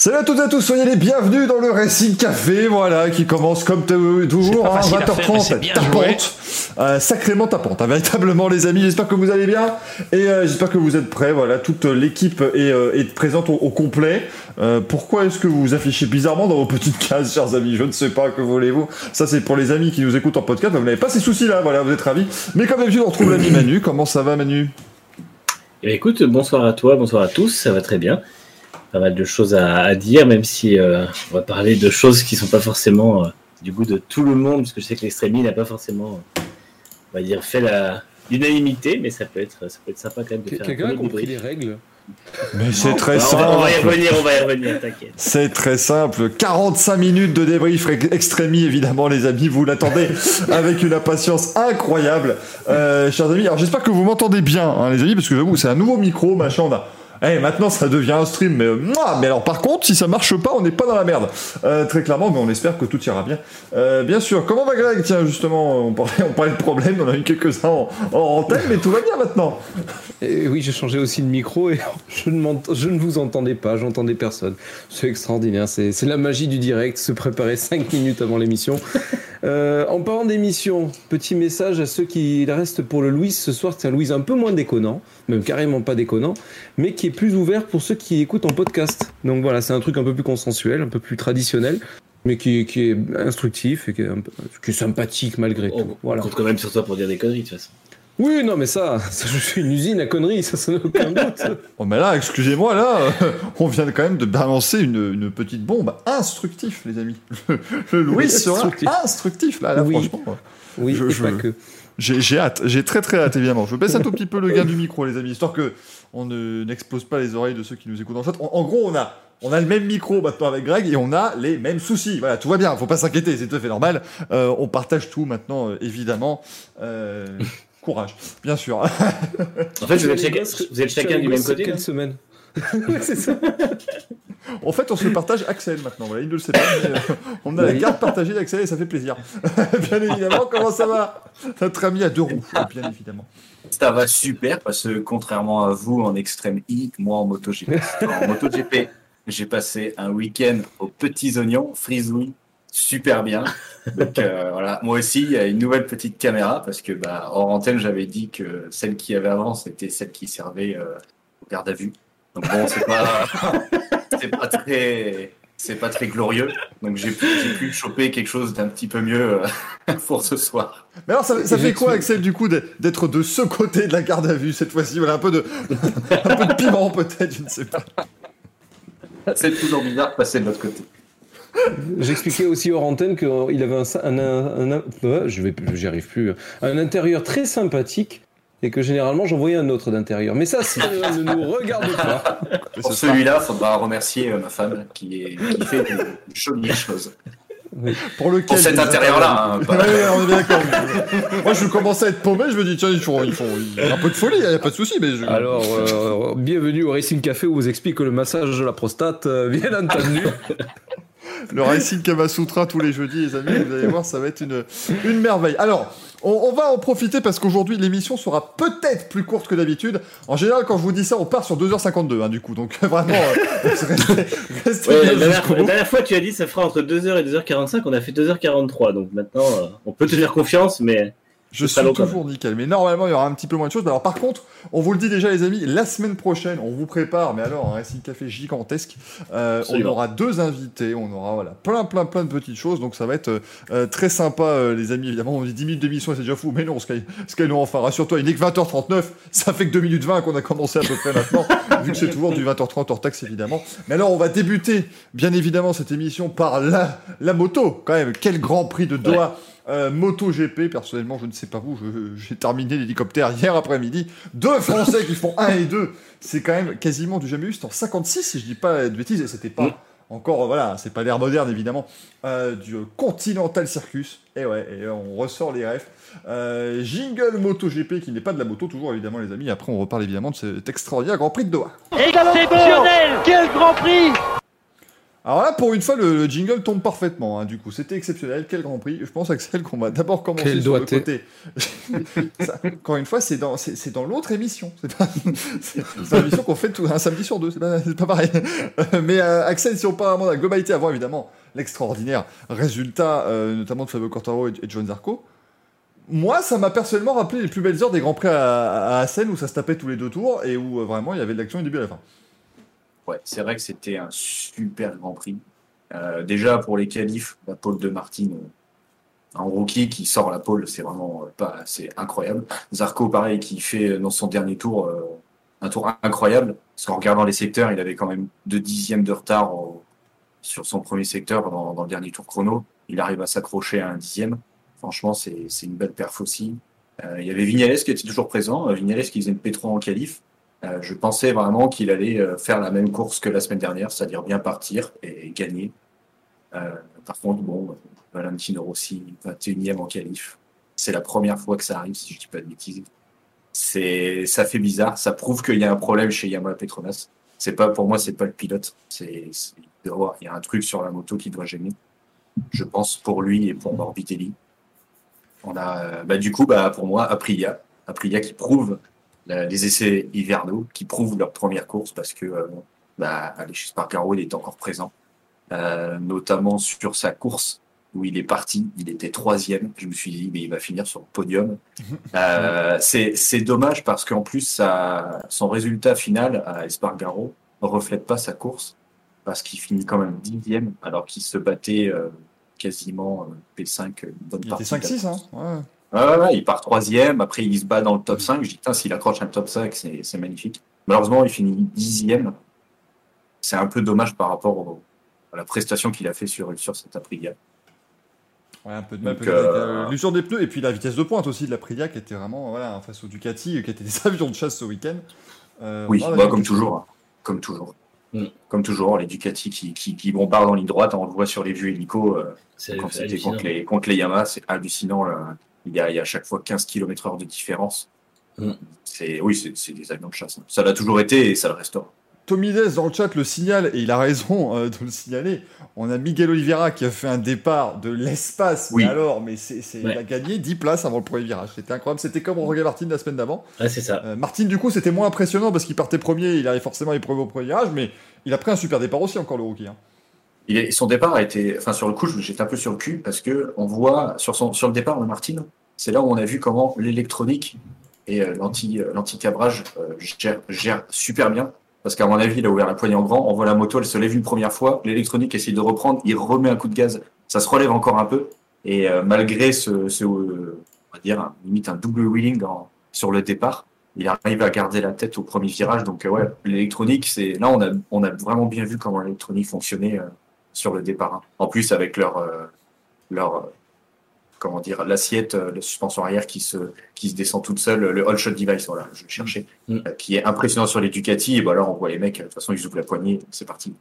Salut à toutes et à tous, soyez les bienvenus dans le Racing Café, voilà, qui commence comme toujours, hein, facile à faire, mais 20h30, c'est bien tapante, euh, sacrément tapante, hein, véritablement les amis, j'espère que vous allez bien, et euh, j'espère que vous êtes prêts, voilà, toute l'équipe est, euh, est présente au, au complet. Euh, pourquoi est-ce que vous vous affichez bizarrement dans vos petites cases, chers amis? Je ne sais pas, que voulez-vous? Ça c'est pour les amis qui nous écoutent en podcast, vous n'avez pas ces soucis-là, voilà, vous êtes ravis. Mais comme d'habitude, on retrouve l'ami Manu, comment ça va Manu? Eh bien, écoute, bonsoir à toi, bonsoir à tous, ça va très bien. Pas mal de choses à, à dire, même si euh, on va parler de choses qui sont pas forcément euh, du goût de tout le monde, parce que je sais que l'extrémie n'a pas forcément, euh, on va dire, fait la l'unanimité, mais ça peut être, ça peut être sympa quand même de faire un Quelqu'un a compris les règles Mais c'est très Bah, on, va, on va y simple revenir, on va y revenir, t'inquiète. C'est très simple. 45 minutes de débrief extrémie, évidemment, les amis. Vous l'attendez avec une impatience incroyable. Euh, chers amis, alors j'espère que vous m'entendez bien, hein, les amis, parce que j'avoue, c'est un nouveau micro, machin. On a... Eh, maintenant, ça devient un stream, mais, mouah, mais alors par contre, si ça marche pas, on n'est pas dans la merde. Euh, très clairement, mais on espère que tout ira bien. Euh, bien sûr. Comment va Greg? Tiens, justement, on parlait, on parlait de problèmes, on a eu quelques-uns en, en antenne, mais tout va bien maintenant. Et oui, j'ai changé aussi de micro et je ne, vous entendais pas, j'entendais personne. C'est extraordinaire, c'est c'est la magie du direct, se préparer 5 minutes avant l'émission. Euh, en parlant d'émission, petit message à ceux qui restent pour le Louis ce soir. C'est un Louis un peu moins déconnant, même carrément pas déconnant, mais qui est plus ouvert pour ceux qui écoutent en podcast. Donc voilà, c'est un truc un peu plus consensuel, un peu plus traditionnel, mais qui, qui est instructif et qui est, un peu- qui est sympathique malgré On, tout. Voilà. on compte quand même sur toi pour dire des conneries, de toute façon. Oui, non, mais ça, ça, je suis une usine à conneries, ça, ça n'a aucun doute. Oh, mais là, excusez-moi, là, euh, on vient quand même de balancer une, une petite bombe instructif, les amis. Le, le Louis Oui, sera instructif. instructif, là, là Oui. franchement. Oui, Je- et je- pas que. J'ai j'ai hâte, j'ai très très hâte, évidemment. Je baisse un tout petit peu le gain du micro, les amis, histoire que on ne- n'expose pas les oreilles de ceux qui nous écoutent en chat. En, en gros, on a, on a le même micro maintenant avec Greg et on a les mêmes soucis. Voilà, tout va bien, faut pas s'inquiéter, c'est tout à fait normal. Euh, on partage tout maintenant, euh, évidemment. Euh, courage, bien sûr. En fait, vous êtes chacun, vous êtes chacun du même côté. Quelle semaine Ouais, c'est ça. En fait, on se partage Axel maintenant. Voilà, il ne le sait pas. mais, euh, on a la carte partagée d'Axel et ça fait plaisir. bien évidemment, comment ça va? Notre ami à deux roues, bien évidemment. Ça va super parce que contrairement à vous en extrême I, moi en MotoGP, en MotoGP, j'ai passé un week-end aux petits oignons, frisouille, super bien. Donc euh, voilà, moi aussi, il y a une nouvelle petite caméra parce que bah, hors antenne, j'avais dit que celle qu'il y avait avant, c'était celle qui servait euh, au garde à vue. Donc bon, c'est pas, c'est pas très, c'est pas très glorieux. Donc j'ai pu, j'ai pu choper quelque chose d'un petit peu mieux euh, pour ce soir. Mais alors, ça, ça fait quoi. Axel, du coup, d'être- de ce côté de la garde à vue cette fois-ci? Voilà, un peu de, un peu de piment, peut-être, je ne sais pas. C'est toujours bizarre de passer de l'autre côté. J'expliquais aussi hors antenne qu'il avait un, un, un- un- je vais, j'y arrive plus, un intérieur très sympathique et que généralement j'envoyais un autre d'intérieur. Mais ça, ça ne nous regarde pas. Pour celui-là, il faudra remercier euh, ma femme qui, est, qui fait de jolies choses. pour lequel Pour cet intérieur-là, hein, Ouais, pas- ouais, on est bien d'accord. Moi, je commençais à être paumé, je me dis, tiens, ils font, ils font il y a un peu de folie, il n'y a pas de souci, mais je... Alors, euh, bienvenue au Racing Café où on vous explique que le massage de la prostate, euh, bien entendu. Le Racing Kamasutra tous les jeudis, les amis, vous allez voir, ça va être une, une merveille. Alors, on, on va en profiter parce qu'aujourd'hui, l'émission sera peut-être plus courte que d'habitude. En général, quand je vous dis ça, on part sur 2h52, hein, du coup. Donc, vraiment, euh, restez, restez Ouais, la, dernière, la dernière fois, tu as dit ça fera entre 2h et 2h45. On a fait 2h43. Donc maintenant, euh, on peut te faire confiance, mais Je suis toujours nickel. Mais normalement, il y aura un petit peu moins de choses. Alors, par contre, on vous le dit déjà, les amis, la semaine prochaine, on vous prépare, mais alors, un Racing Café gigantesque. Euh, on aura deux invités, on aura voilà, plein, plein, plein de petites choses. Donc, ça va être euh, euh, très sympa, euh, les amis. Évidemment, on dit 10 minutes d'émission, c'est déjà fou. Mais non, Sky, Sky nous enfin, rassure-toi, il n'est que 20h39. Ça fait que 2 minutes 20 qu'on a commencé à peu près maintenant, vu que c'est toujours du 20h30 hors taxe, évidemment. Mais alors, on va débuter, bien évidemment, cette émission par la, la moto, quand même. Quel grand prix de Doha euh, MotoGP, personnellement, je ne sais pas vous, j'ai terminé l'hélicoptère hier après-midi. Deux Français qui font 1 et 2, c'est quand même quasiment du jamais vu. C'était en 56, si je dis pas de bêtises, et c'était pas encore, voilà, c'est pas l'ère moderne évidemment, euh, du Continental Circus. Et ouais, et on ressort les refs. Euh, jingle MotoGP qui n'est pas de la moto, toujours évidemment, les amis. Après, on reparle évidemment de cet extraordinaire Grand Prix de Doha. Exceptionnel Quel Grand Prix Alors là, pour une fois, le, le jingle tombe parfaitement. hein, du coup, c'était exceptionnel. Quel Grand Prix. Je pense, Axel, qu'on va d'abord commencer Quel sur le côté. Ça, encore une fois, c'est dans, c'est, c'est dans l'autre émission. C'est, pas, c'est, une émission qu'on fait tout, un samedi sur deux. C'est pas, pareil. Euh, Mais euh, Axel, si on parle vraiment de la globalité, avant évidemment l'extraordinaire résultat, euh, notamment de Fabio Quartaro et, et John Zarco. Moi, ça m'a personnellement rappelé les plus belles heures des Grands Prix à, à Assen où ça se tapait tous les deux tours et où euh, vraiment il y avait de l'action du début à la fin. C'est vrai que c'était un super Grand Prix. Euh, déjà pour les qualifs, la pole de Martin, euh, un rookie qui sort la pole, c'est vraiment euh, pas, c'est incroyable. Zarco, pareil, qui fait euh, dans son dernier tour euh, un tour incroyable. Parce qu'en regardant les secteurs, il avait quand même deux dixièmes de retard sur son premier secteur dans, le dernier tour chrono. Il arrive à s'accrocher à un dixième. Franchement, c'est une belle perf aussi. Euh, il y avait Vignales qui était toujours présent. Euh, Vignales qui faisait une P3 en qualif. Euh, je pensais vraiment qu'il allait euh, faire la même course que la semaine dernière, c'est-à-dire bien partir et gagner. Euh, par contre, bon, Valentino Rossi, 21e en qualif. C'est la première fois que ça arrive, si je dis pas de bêtises. C'est, ça fait bizarre. Ça prouve qu'il y a un problème chez Yamaha Petronas. C'est pas, pour moi, c'est pas le pilote. C'est, c'est- avoir- il y a un truc sur la moto qui doit gêner. Je pense pour lui et pour Morbidelli. On a, bah, du coup, bah, pour moi, Aprilia. Aprilia qui prouve les essais hivernaux, qui prouvent leur première course parce que, euh, bah, Alexis Spargaro, il est encore présent. Euh, notamment sur sa course où il est parti, il était troisième. Je me suis dit, mais il va finir sur le podium. Euh, c'est dommage parce qu'en plus, sa, son résultat final à Espargaro ne reflète pas sa course parce qu'il finit quand même dixième alors qu'il se battait euh, quasiment euh, P5 une bonne Il était partie. la 5-6, hein. Ouais. Ouais, ouais, ouais, il part troisième, après il se bat dans le top 5. Je dis, putain, s'il accroche un top 5, c'est c'est magnifique. Malheureusement, il finit dixième. C'est un peu dommage par rapport au- à la prestation qu'il a fait sur, sur cet Aprilia. Ouais, un peu de euh, euh, l'usure des pneus et puis la vitesse de pointe aussi de la Prilia qui était vraiment voilà, face au Ducati qui était des avions de chasse ce week-end. Euh, Oui, voilà, bah, il- comme toujours. hein. Comme toujours. Mm. Comme toujours, les Ducati qui, qui, qui bombardent en ligne droite, on le voit sur les euh, C'est quand c'était contre les, contre les Yamaha, c'est hallucinant. là. Il, y a, il y a à chaque fois 15 km heure de différence. Mm. C'est, oui, c'est, c'est des avions de chasse. hein. Ça l'a toujours été et ça le restera. Tomides dans le chat le signale et il a raison euh, de le signaler. On a Miguel Oliveira qui a fait un départ de l'espace. Oui. Mais alors, mais c'est, c'est- Ouais. il a gagné 10 places avant le premier virage. C'était incroyable. C'était comme Roger Martin la semaine d'avant. Ouais, c'est ça. Euh, Martin, du coup, c'était moins impressionnant parce qu'il partait premier. Il arrive forcément les premiers au premier virage, mais il a pris un super départ aussi encore le rookie. hein. Son départ a été, enfin sur le coup, j'étais un peu sur le cul parce que on voit sur son sur le départ de Martin, c'est là où on a vu comment l'électronique et euh, l'anti euh, l'anti-cabrage euh, gère, gère super bien. Parce qu'à mon avis, il a ouvert la poignée en grand, on voit la moto, elle se lève une première fois, l'électronique essaie de reprendre, il remet un coup de gaz, ça se relève encore un peu, et malgré ce, on va dire limite un double wheeling sur le départ, il arrive à garder la tête au premier virage. Donc ouais, l'électronique, c'est là on a on a vraiment bien vu comment l'électronique fonctionnait sur le départ. hein. En plus avec leur euh, leur euh, comment dire l'assiette, euh, le suspension arrière qui se qui se descend toute seule, le all shot device, voilà, je le cherchais, Mm. qui est impressionnant sur les Ducati. Et bah alors on voit les mecs, de toute façon ils ouvrent la poignée, c'est parti.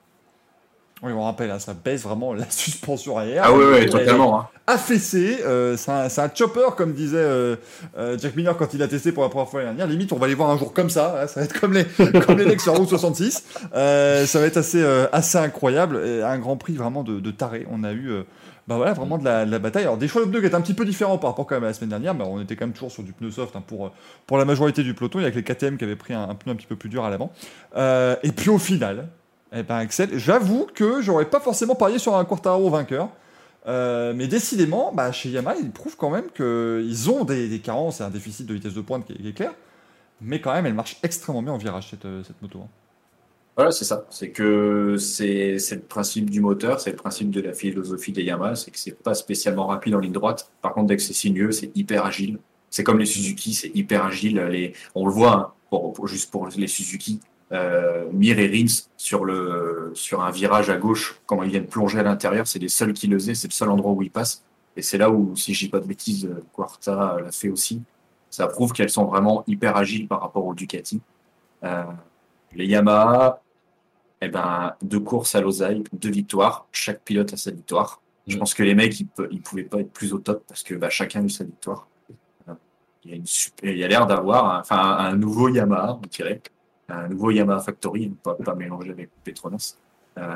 Oui, on rappelle, hein, ça baisse vraiment la suspension arrière. Ah Elle est totalement. Hein. Affaissée. euh, c'est un, c'est un chopper, comme disait euh, euh, Jack Miller quand il a testé pour la première fois l'année dernière. Limite, on va les voir un jour comme ça. hein, ça va être comme les, comme les mecs sur Route 66. Euh, ça va être assez, euh, assez incroyable. Et un grand prix vraiment de, de taré. On a eu. bah voilà, vraiment de la, de la bataille. Alors, des choix de pneus qui étaient un petit peu différents par rapport quand même à la semaine dernière, mais on était quand même toujours sur du pneu soft hein, pour, pour la majorité du peloton. Il y a que les KTM qui avaient pris un, un pneu un petit peu plus dur à l'avant. Euh, et puis au final, eh ben Axel, j'avoue que j'aurais pas forcément parié sur un Quartaro vainqueur. Euh, mais décidément, bah, chez Yamaha, ils prouvent quand même qu'ils ont des, des carences et un déficit de vitesse de pointe qui est, clair. Mais quand même, elle marche extrêmement bien en virage, cette, euh, cette moto. hein. Voilà, c'est ça. C'est que c'est le principe du moteur, c'est le principe de la philosophie des Yamaha, c'est que c'est pas spécialement rapide en ligne droite. Par contre, dès que c'est sinueux, c'est hyper agile. C'est comme les Suzuki, c'est hyper agile. Les, on le voit, hein, juste pour les Suzuki, euh, Mir et Rins sur le sur un virage à gauche, quand ils viennent plonger à l'intérieur, c'est les seuls qui le faisaient, c'est le seul endroit où ils passent. Et c'est là où, si je dis pas de bêtises, euh, Quarta l'a fait aussi. Ça prouve qu'elles sont vraiment hyper agiles par rapport au Ducati. Euh, les Yamaha, eh ben, deux courses à Lausanne, deux victoires. Chaque pilote a sa victoire. Je Mm. pense que les mecs, ils, ils pouvaient pas être plus au top parce que bah, chacun a eu sa victoire. Euh, Il y a, l'air d'avoir enfin, un nouveau Yamaha, on dirait. Un nouveau Yamaha Factory, pas, pas mélangé avec Petronas. Euh,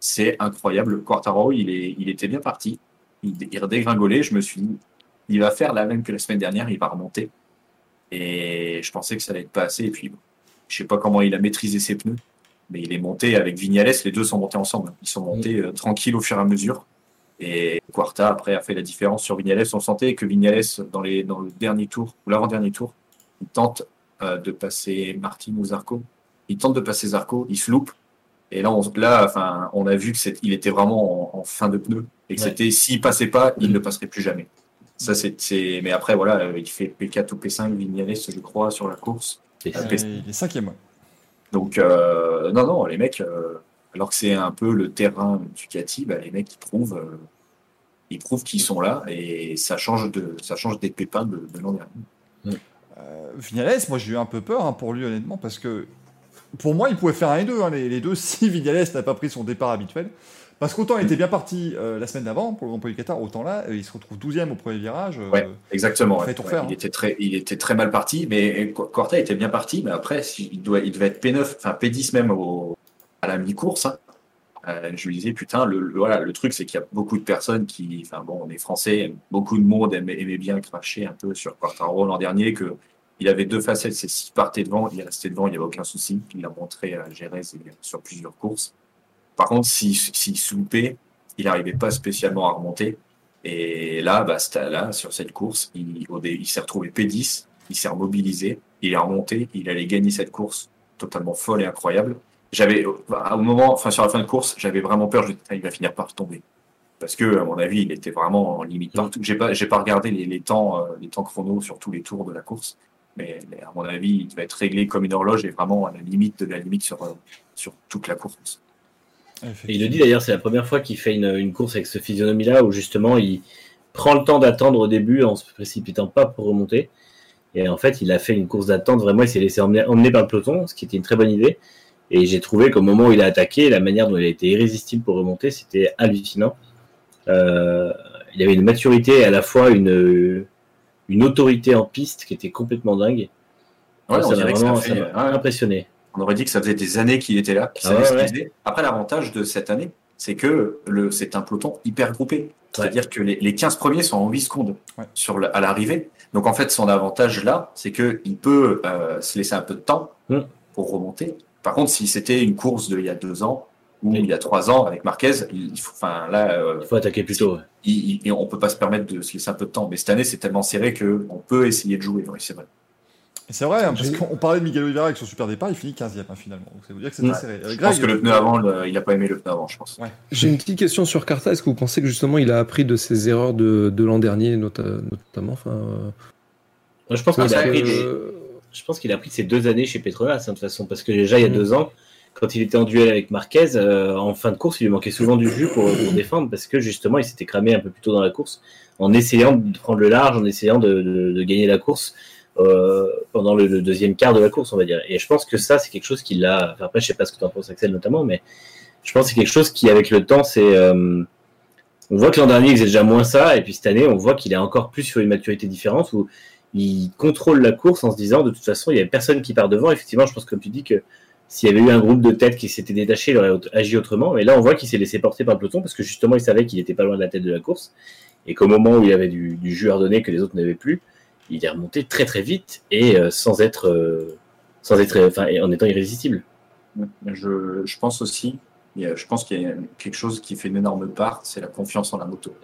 c'est incroyable. Quartaro, il, est, il était bien parti. Il, redégringolait. Je me suis dit, il va faire la même que la semaine dernière, il va remonter. Et je pensais que ça allait être pas assez. Et puis, je sais pas comment il a maîtrisé ses pneus, mais il est monté avec Vignales. Les deux sont montés ensemble. Ils sont montés euh, tranquilles au fur et à mesure. Et Quarta, après, a fait la différence sur Vignales. On sentait que Vignales, dans, les, dans le dernier tour, ou l'avant-dernier tour, il tente euh, de passer Martin ou Zarco. Il tente de passer Zarco, il se loupe. Et là, on, là, enfin, on a vu qu'il était vraiment en, en, fin de pneu. Et que Ouais. c'était, s'il passait pas, il ne passerait plus jamais. Ça, c'est, c'est- mais après, voilà, euh, il fait P4 ou P5, Vignales, je crois, sur la course. Et Euh, il est cinquième. Donc, euh, non, non, les mecs, euh, alors que c'est un peu le terrain Ducati, bah, les mecs, ils prouvent, euh, ils prouvent qu'ils sont là et ça change, de, ça change des pépins de, de l'an dernier. Euh, Vignales, moi j'ai eu un peu peur hein, pour lui honnêtement parce que pour moi il pouvait faire un et deux, hein, les, les deux si Vignales n'a pas pris son départ habituel. Parce qu'autant il était bien parti euh, la semaine d'avant pour le Grand Prix du Qatar, autant là euh, il se retrouve 12ème au premier virage. euh, Ouais, exactement. ouais. Ouais, il, hein. était très, il était très mal parti, mais Corta était bien parti, mais après, il, doit, il devait être P9, enfin P10 même au, à la mi-course. hein. Euh, je lui disais, putain, le, voilà, le truc, c'est qu'il y a beaucoup de personnes qui, enfin bon, on est français, beaucoup de monde aimait, bien cracher un peu sur Quartaro l'an dernier, que il avait deux facettes, c'est s'il partait devant, il restait devant, il n'y avait aucun souci. Il l'a montré à et sur plusieurs courses. Par contre, s'il se loupait, il n'arrivait pas spécialement à remonter. Et là, bah, là, sur cette course, il, il s'est retrouvé P10, il s'est remobilisé, il est remonté, il allait gagner cette course totalement folle et incroyable. J'avais, au moment, enfin, sur la fin de course, j'avais vraiment peur, je il va finir par tomber. Parce que, à mon avis, il était vraiment en limite partout. J'ai pas, j'ai pas regardé les, temps, euh, les temps chrono sur tous les tours de la course. Mais, à mon avis, il devait être réglé comme une horloge et vraiment à la limite de la limite sur, euh, sur toute la course. Il le dit d'ailleurs, c'est la première fois qu'il fait une, course avec ce physionomie-là où justement il prend le temps d'attendre au début en se précipitant pas pour remonter. Et en fait, il a fait une course d'attente. Vraiment, il s'est laissé emmener par le peloton, ce qui était une très bonne idée. Et j'ai trouvé qu'au moment où il a attaqué, la manière dont il a été irrésistible pour remonter, c'était hallucinant. Euh, il avait une maturité et à la fois une, une autorité en piste qui était complètement dingue. Ouais, on ça m'a dirait que ça vraiment fait- ça m'a ouais. impressionné. On aurait dit que ça faisait des années qu'il était là, qu'il Ah savait ouais. Après, l'avantage de cette année, c'est que le, c'est un peloton hyper groupé. C'est-à-dire que les, les 15 premiers sont en 8 secondes Ouais. sur le- à l'arrivée. Donc, en fait, son avantage là, c'est qu'il peut euh, se laisser un peu de temps Mm. pour remonter. Par contre, si c'était une course d'il y a deux ans ou il y a trois ans avec Marquez, il, faut, enfin, là, euh, Il faut attaquer plus tôt. ouais. il, il- on peut pas se permettre de se laisser un peu de temps. Mais cette année, c'est tellement serré que on peut essayer de jouer. Oui, c'est vrai. Et c'est vrai, hein, parce qu'on parlait de Miguel Oliveira avec son super départ, il finit 15ème hein, finalement. Donc ça veut dire que c'était Ouais. serré. Euh, Je Greg, pense que le pneu avant, le- il a pas aimé le pneu avant, je pense. J'ai une petite question sur Carta. Est-ce que vous pensez que justement il a appris de ses erreurs de, de l'an dernier, nota- notamment enfin, euh, je pense qu'il a appris que- des- je pense qu'il a pris ses deux années chez Petronas, hein, de toute façon, parce que déjà il y a Mm. deux ans, quand il était en duel avec Marquez, euh, en fin de course, il lui manquait souvent du jus pour, pour défendre, parce que justement il s'était cramé un peu plus tôt dans la course, en essayant de prendre le large, en essayant de, de- de gagner la course euh, pendant le, le deuxième quart de la course, on va dire. Et je pense que ça, c'est quelque chose qui l'a. Enfin, après, je sais pas ce que tu en penses, Axel, notamment, mais je pense que c'est quelque chose qui, avec le temps, c'est. euh, on voit que l'an dernier, il faisait déjà moins ça, et puis cette année, on voit qu'il est encore plus sur une maturité différente où il contrôle la course en se disant de toute façon il y a personne qui part devant. Effectivement, je pense comme tu dis que s'il y avait eu un groupe de têtes qui s'était détaché, il aurait agi autrement. Mais là, on voit qu'il s'est laissé porter par le peloton parce que justement, il savait qu'il était pas loin de la tête de la course et qu'au moment où il avait du, jus à redonner que les autres n'avaient plus, il est remonté très très vite et euh, sans être, euh, sans être, enfin, en étant irrésistible. Je, je pense aussi, je pense qu'il y a quelque chose qui fait une énorme part, c'est la confiance en la moto.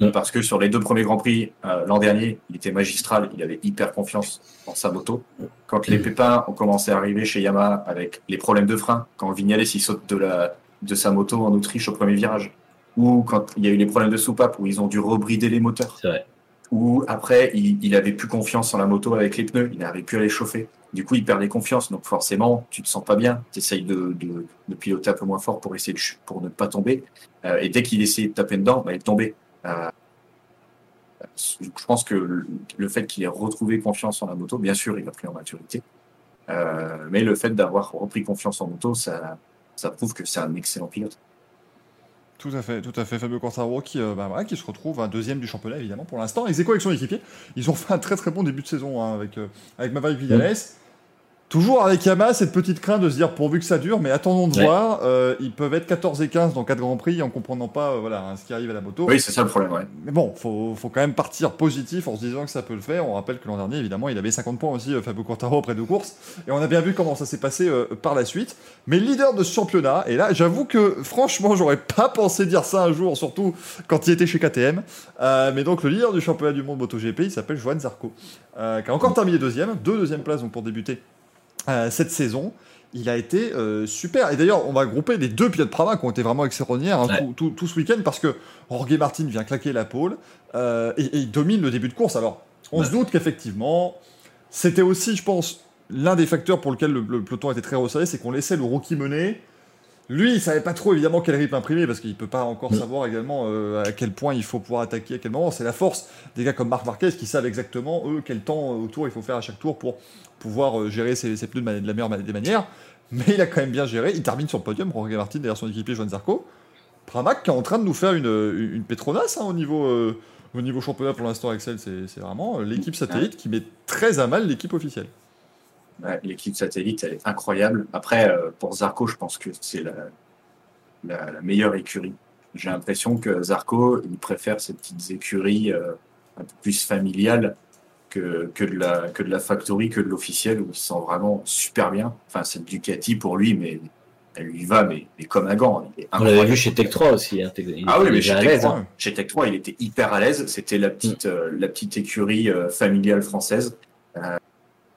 Mm. Parce que sur les deux premiers Grands Prix, euh, l'an dernier, il était magistral, il avait hyper confiance en sa moto. Quand les pépins ont commencé à arriver chez Yamaha avec les problèmes de frein, quand Vignales il saute de, la, de sa moto en Autriche au premier virage, ou quand il y a eu les problèmes de soupape où ils ont dû rebrider les moteurs, ou après il, il avait plus confiance en la moto avec les pneus, il n'arrivait plus à les chauffer. Du coup, il perdait confiance, donc forcément, tu te sens pas bien. Tu essayes de, de, de piloter un peu moins fort pour essayer de pour ne pas tomber. Euh, et dès qu'il essayait de taper dedans, bah, il tombait. Euh, je pense que le, fait qu'il ait retrouvé confiance en la moto, bien sûr, il a pris en maturité. Euh, mais le fait d'avoir repris confiance en moto, ça, ça prouve que c'est un excellent pilote. Tout à fait, tout à fait. Fabio Quartararo qui, euh, bah, se retrouve un deuxième du championnat évidemment pour l'instant. Ex aequo avec son équipier. Ils ont fait un très très bon début de saison hein, avec, euh, avec Maverick Vignales. Toujours avec Yamaha, cette petite crainte de se dire pourvu que ça dure, mais attendons de Ouais. voir. Euh, ils peuvent être 14 et 15 dans 4 Grands Prix en comprenant pas euh, voilà, hein, ce qui arrive à la moto. Oui, c'est ça le problème, ouais. Mais bon, faut, faut quand même partir positif en se disant que ça peut le faire. On rappelle que l'an dernier, évidemment, il avait 50 points aussi, euh, Fabio Quartaro, après deux courses. Et on a bien vu comment ça s'est passé euh, par la suite. Mais leader de ce championnat, et là, j'avoue que franchement, j'aurais pas pensé dire ça un jour, surtout quand il était chez KTM. Euh, mais donc, le leader du championnat du monde MotoGP, il s'appelle Johan Zarco, euh, qui a encore terminé deuxième, deux deuxième places donc, pour débuter cette saison. Il a été euh, super. Et d'ailleurs, on va grouper les deux pilotes Prama qui ont été vraiment extraordinaires hein, Ouais. tout, tout- tout ce week-end parce que Jorge Martin vient claquer la pole euh, et, et il domine le début de course. Alors, on Ouais. se doute qu'effectivement, c'était aussi, je pense, l'un des facteurs pour lequel le, le peloton était très resserré, c'est qu'on laissait le rookie mener. Lui, il savait pas trop évidemment quel rythme imprimer parce qu'il peut pas encore Mm. savoir également euh, à quel point il faut pouvoir attaquer à quel moment. C'est la force des gars comme Marc Marquez qui savent exactement eux quel temps euh, autour il faut faire à chaque tour pour pouvoir euh, gérer ses, ses pneus de, de la meilleure des manières. Mais il a quand même bien géré. Il termine sur le podium. Jorge Martin derrière son équipier Joan Zarco. Pramac qui est en train de nous faire une, une, hein, au niveau euh, au niveau championnat pour l'instant. Axel, c'est c'est vraiment euh, l'équipe satellite qui met très à mal l'équipe officielle. Ouais, L'équipe satellite, elle est incroyable. Après, euh, pour Zarco, je pense que c'est la, la, la meilleure écurie. J'ai l'impression que Zarco, il préfère ces petites écuries euh, un peu plus familiales que, que, de la, que de la factory, que de l'officiel, où il se sent vraiment super bien. Enfin, c'est Ducati pour lui, mais elle lui va, mais, mais comme un gant. Il est On l'avait vu chez Tech 3 aussi. hein, il Ah oui, mais déjà chez à Tech, l'aise. 3, hein. chez Tech 3, il était hyper à l'aise. C'était la petite, euh, la petite écurie euh, familiale française.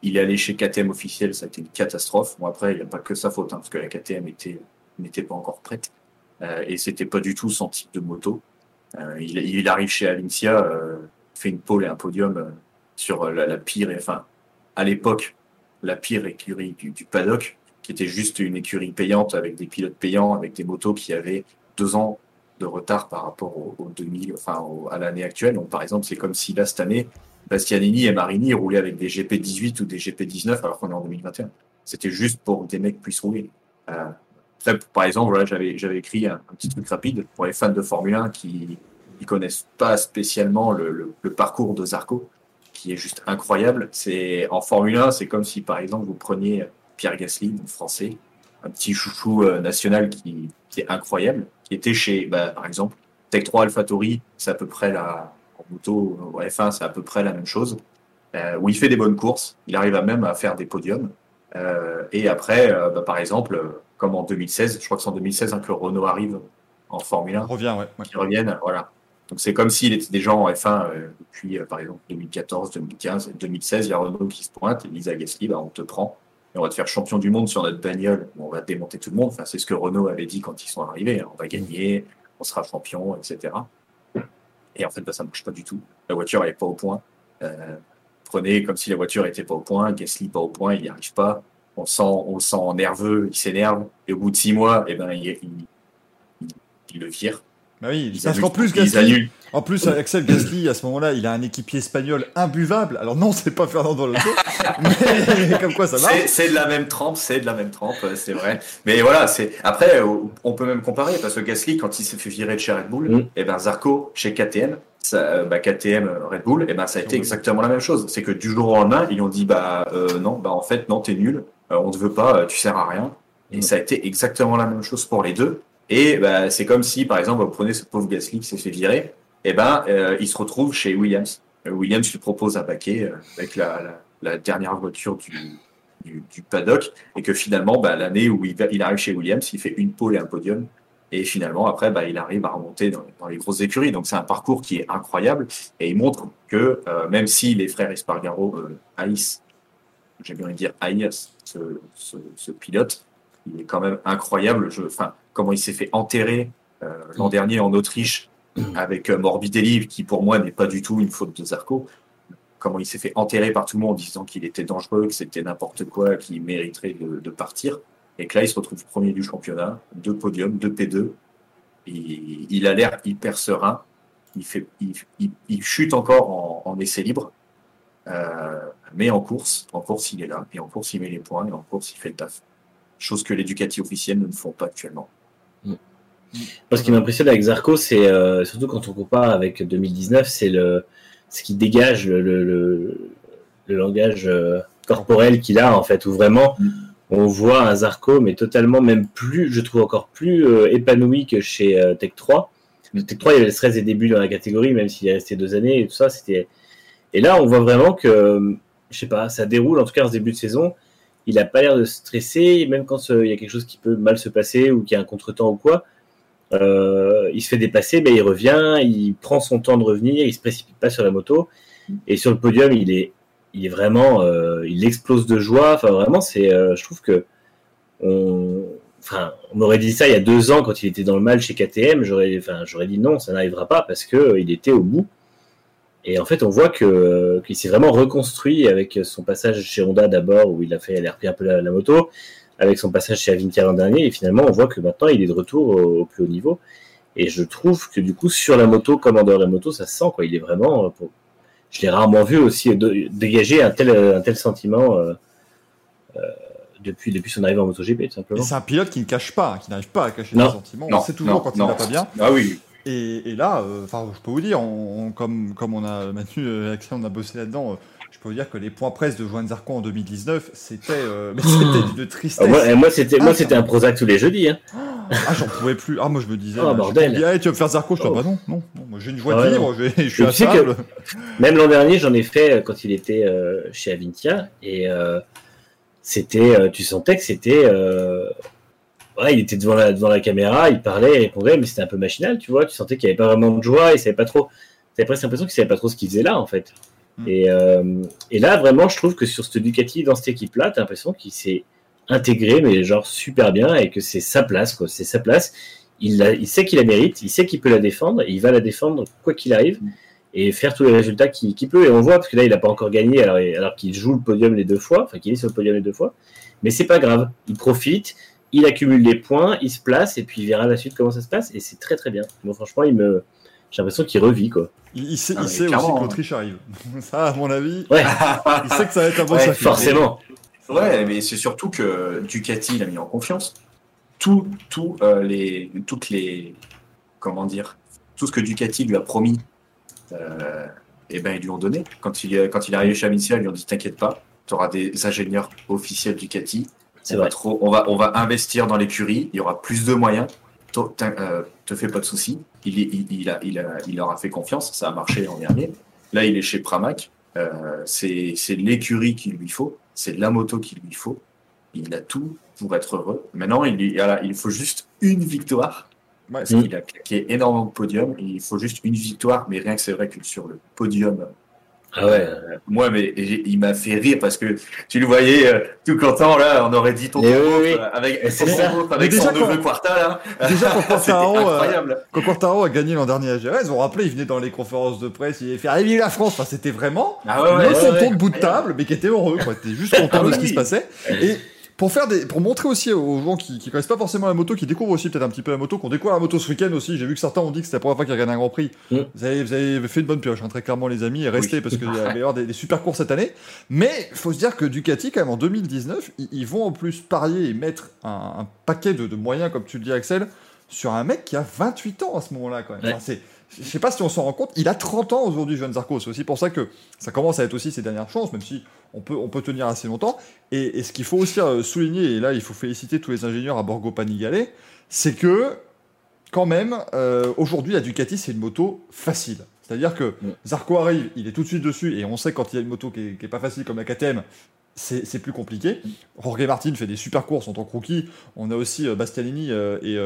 Il est allé chez KTM officiel, ça a été une catastrophe. Bon, après, il n'y a pas que sa faute, hein, parce que la KTM était, n'était pas encore prête. Euh, et c'était pas du tout son type de moto. Euh, il, arrive chez Alincia, euh, fait une pole et un podium euh, sur la, pire, enfin, à l'époque, la pire écurie du, paddock, qui était juste une écurie payante avec des pilotes payants, avec des motos qui avaient deux ans de retard par rapport au, au 2000, enfin à l'année actuelle. Donc par exemple, c'est comme si là cette année, Bastianini et Marini roulaient avec des GP18 ou des GP19 alors qu'on est en 2021. C'était juste pour que des mecs puissent rouler. Euh, par exemple, voilà, j'avais écrit un, petit truc rapide pour les fans de Formule 1 qui ne connaissent pas spécialement le, parcours de Zarco, qui est juste incroyable. C'est en Formule 1, c'est comme si par exemple vous preniez Pierre Gasly, français, un petit chouchou euh, national qui, qui est incroyable, qui était chez, bah, par exemple, Tech 3 AlphaTauri, c'est à peu près la, en moto, au F1, c'est à peu près la même chose, euh, où il fait des bonnes courses, il arrive à même à faire des podiums, euh, et après, euh, bah, par exemple, comme en 2016, je crois que c'est en 2016 hein, que Renault arrive en Formule 1, On revient, ouais. ouais. qui reviennent, voilà. Donc c'est comme s'il était déjà en F1 euh, depuis, euh, par exemple, 2014, 2015, 2016, il y a Renault qui se pointe, et à Gasly, bah, on te prend, et on va te faire champion du monde sur notre bagnole, on va démonter tout le monde. Enfin, c'est ce que Renault avait dit quand ils sont arrivés, hein. on va gagner, on sera champion, etc. Et en fait, bah, ça ne marche pas du tout. La voiture, n'est pas au point. Euh, prenez comme si la voiture était pas au point, Gasly pas au point, il n'y arrive pas. On sent, on sent nerveux, il s'énerve, et au bout de six mois, eh ben, il- il le vire. Bah oui, Ils parce qu'en plus, Gasly, en plus, Axel Gasly, à ce moment-là, il a un équipier espagnol imbuvable. Alors non, c'est pas Fernando Alonso, mais comme quoi ça marche. C'est- de la même trempe, c'est de la même trempe, euh, c'est vrai. Mais voilà, c'est après euh, on peut même comparer parce que Gasly quand il s'est fait virer de chez Red Bull, Mm. et ben Zarco chez KTM, ça, euh, bah, KTM Red Bull, et ben ça a été Oui. exactement la même chose. C'est que du jour au lendemain, ils ont dit bah euh, non, bah en fait non t'es nul, euh, on te veut pas, tu sers à rien. Et Mm. ça a été exactement la même chose pour les deux. Et bah, c'est comme si par exemple vous prenez ce pauvre Gasly qui s'est fait virer, et ben euh, il se retrouve chez Williams. Euh, Williams lui propose un paquet euh, avec la, dernière voiture du, paddock et que finalement, bah, l'année où il, arrive chez Williams, il fait une pole et un podium. Et finalement, après, bah, il arrive à remonter dans, les grosses écuries. Donc, c'est un parcours qui est incroyable et il montre que même si les frères Espargaro euh, haïssent, j'ai bien dire haïssent ce pilote, il est quand même incroyable. Je, enfin, comment il s'est fait enterrer euh, l'an dernier en Autriche avec euh, Morbidelli, qui pour moi n'est pas du tout une faute de Zarco comment il s'est fait enterrer par tout le monde en disant qu'il était dangereux, que c'était n'importe quoi, qu'il mériterait de, de partir. Et que là, il se retrouve premier du championnat, deux podiums, deux P2. Et il a l'air hyper serein. Il, fait, il, il- il chute encore en, en essai libre. Euh, mais en course, en course, il est là. Et en course, il met les points. Et en course, il fait le taf. Chose que les Ducati officiels ne font pas actuellement. Moi, ce qui m'impressionne avec Zarco, c'est euh, surtout quand on compare avec 2019, c'est le ce qui dégage le, le, le, le langage euh, corporelle qu'il a en fait, où vraiment Mm. on voit un Zarco, mais totalement même plus, je trouve encore plus euh, épanoui que chez euh, Tech 3. Le Tech 3, il y avait le stress des débuts dans la catégorie, même s'il est resté deux années et tout ça, c'était. Et là, on voit vraiment que, je sais pas, ça déroule en tout cas en ce début de saison. Il a pas l'air de stresser, même quand euh, il y a quelque chose qui peut mal se passer ou qu'il y a un contretemps ou quoi. euh, il se fait dépasser, mais il revient, il prend son temps de revenir, il se précipite pas sur la moto. Et sur le podium, il est, il est vraiment, euh, il explose de joie. Enfin, c'est, je trouve que on, enfin, m'aurait dit ça il y a deux ans quand il était dans le mal chez KTM. J'aurais, j'aurais dit non, ça n'arrivera pas parce que il était au bout. Et en fait, on voit que qu'il s'est vraiment reconstruit avec son passage chez Honda d'abord, où il a fait, il a repris un peu la, la moto, avec son passage chez Avintia l'an dernier. Et finalement, on voit que maintenant, il est de retour au, au plus haut niveau. Et je trouve que du coup, sur la moto, comme en dehors de la moto, ça se sent quoi. Il est vraiment, euh, pour- je l'ai rarement vu aussi de- dégager un tel, un tel sentiment euh, euh, depuis, depuis son arrivée en MotoGP, tout simplement. c'est un pilote qui ne cache pas, qui n'arrive pas à cacher Non. ses sentiments. Non, on sait toujours non, quand il va pas bien. Ah oui. Et, et là, euh, enfin, je peux vous dire, on, on- comme, comme on a Manu euh, Axel, on a bossé là-dedans. euh, je peux vous dire que les points presse de Joan Zarco en 2019, c'était, euh, c'était d'une Ah, tristesse. moi, et moi, c'était, Ah, moi, c'était un Prozac tous les jeudis. Hein. Ah, j'en pouvais plus. Ah, moi, je me disais, Oh, bordel. dis, Allez, tu vas me faire Zarco Je dis, Oh. ah, bah non, non, non, moi, j'ai une joie Ah de vivre, je, je suis que- affable. Même l'an dernier, j'en ai fait quand il était euh, chez Avintia et euh, c'était, tu sentais que c'était, ouais, il était devant la, devant la caméra, il parlait, il répondait, mais c'était un peu machinal, tu vois. Tu sentais qu'il n'y avait pas vraiment de joie, il savait pas trop. T'avais presque l'impression qu'il savait pas trop ce qu'il faisait là, en fait. Mm. Et, euh, et là, vraiment, je trouve que sur cette Ducati, dans cette équipe-là, t'as l'impression qu'il s'est intégré, mais genre super bien, et que c'est sa place, quoi. C'est sa place. Il, la- il sait qu'il la mérite, il sait qu'il peut la défendre, et il va la défendre quoi qu'il arrive et faire tous les résultats qu'il qu'il peut. Et on voit, parce que là, il n'a pas encore gagné, alors, alors qu'il joue le podium les deux fois, enfin qu'il est sur le podium les deux fois. Mais c'est pas grave. Il profite, il accumule les points, il se place, et puis il verra la suite comment ça se passe. Et c'est très très bien. Bon, franchement, il me... j'ai l'impression qu'il revit, quoi. Il, il sait, Ah, il sait aussi que hein. l'Autriche arrive. Ça, à mon avis, Ouais, il sait que ça va être un bon Ouais, forcément. Ouais, mais c'est surtout que Ducati l'a mis en confiance. Tout, tout, euh, les, toutes les, comment dire, tout ce que Ducati lui a promis, euh, eh ben ils lui ont donné. Quand il, est- quand il est arrivé chez Avincia, ils lui ont dit t'inquiète pas, tu auras des ingénieurs officiels Ducati. C'est On va, vrai. trop, on, va, on va investir dans l'écurie, il y aura plus de moyens. Euh, te fais pas de soucis. Il, il, il a, il, a, il leur a fait confiance, ça a marché l'an dernier. Là, il est chez Pramac. Euh, c'est c'est l'écurie qu'il lui faut, c'est la moto qu'il lui faut. Il a tout pour être heureux. Maintenant, il, il faut juste une victoire. Ouais, Parce Mm. qu'il a claqué énormément de podiums. Il faut juste une victoire, mais rien que c'est vrai que sur le podium, Ah ouais. euh, moi, mais il m'a fait rire parce que tu le voyais euh, tout content là. On aurait dit ton oui, oui. euh, avec, ton Mais avec déjà, son neveu Quarta là. Déjà, quand Quartaro, euh, incroyable. Quand Quartaro a gagné l'an dernier à Jerez, on rappelait, il venait dans les conférences de presse, il avait fait Ah, vive la France. Enfin, c'était vraiment Ah ouais, ouais, ouais, tonton ouais. de bout de table, mais qui était heureux. Quoi. T'es juste content Ah de oui, ce qui se passait. Et pour faire des, pour montrer aussi aux gens qui, qui connaissent pas forcément la moto, qui découvrent aussi peut-être un petit peu la moto, qu'on découvre la moto ce week-end aussi. J'ai vu que certains ont dit que c'était la première fois qu'ils regagnaient un Grand Prix. Mm. Vous, avez, vous avez fait une bonne pioche, hein, très clairement les amis, et restez Oui. parce qu'il va y avoir des, des super courses cette année. Mais faut se dire que Ducati, quand même, en 2019, ils, ils vont en plus parier et mettre un, un paquet de, de moyens, comme tu le dis Axel, sur un mec qui a 28 ans à ce moment-là quand même. Ouais. Enfin, c'est, je sais pas si on s'en rend compte, il a 30 ans aujourd'hui, Joan Zarco. C'est aussi pour ça que ça commence à être aussi ses dernières chances, même si on peut, on peut tenir assez longtemps. Et, et ce qu'il faut aussi euh, souligner, et là il faut féliciter tous les ingénieurs à Borgo Panigale, c'est que quand même, euh, aujourd'hui la Ducati c'est une moto facile. C'est-à-dire que Mm. Zarco arrive, il est tout de suite dessus, et on sait quand il y a une moto qui est, qui est pas facile comme la KTM, c'est plus compliqué. Jorge Martin fait des super courses en tant que rookie. On a aussi euh, Bastianini euh, et,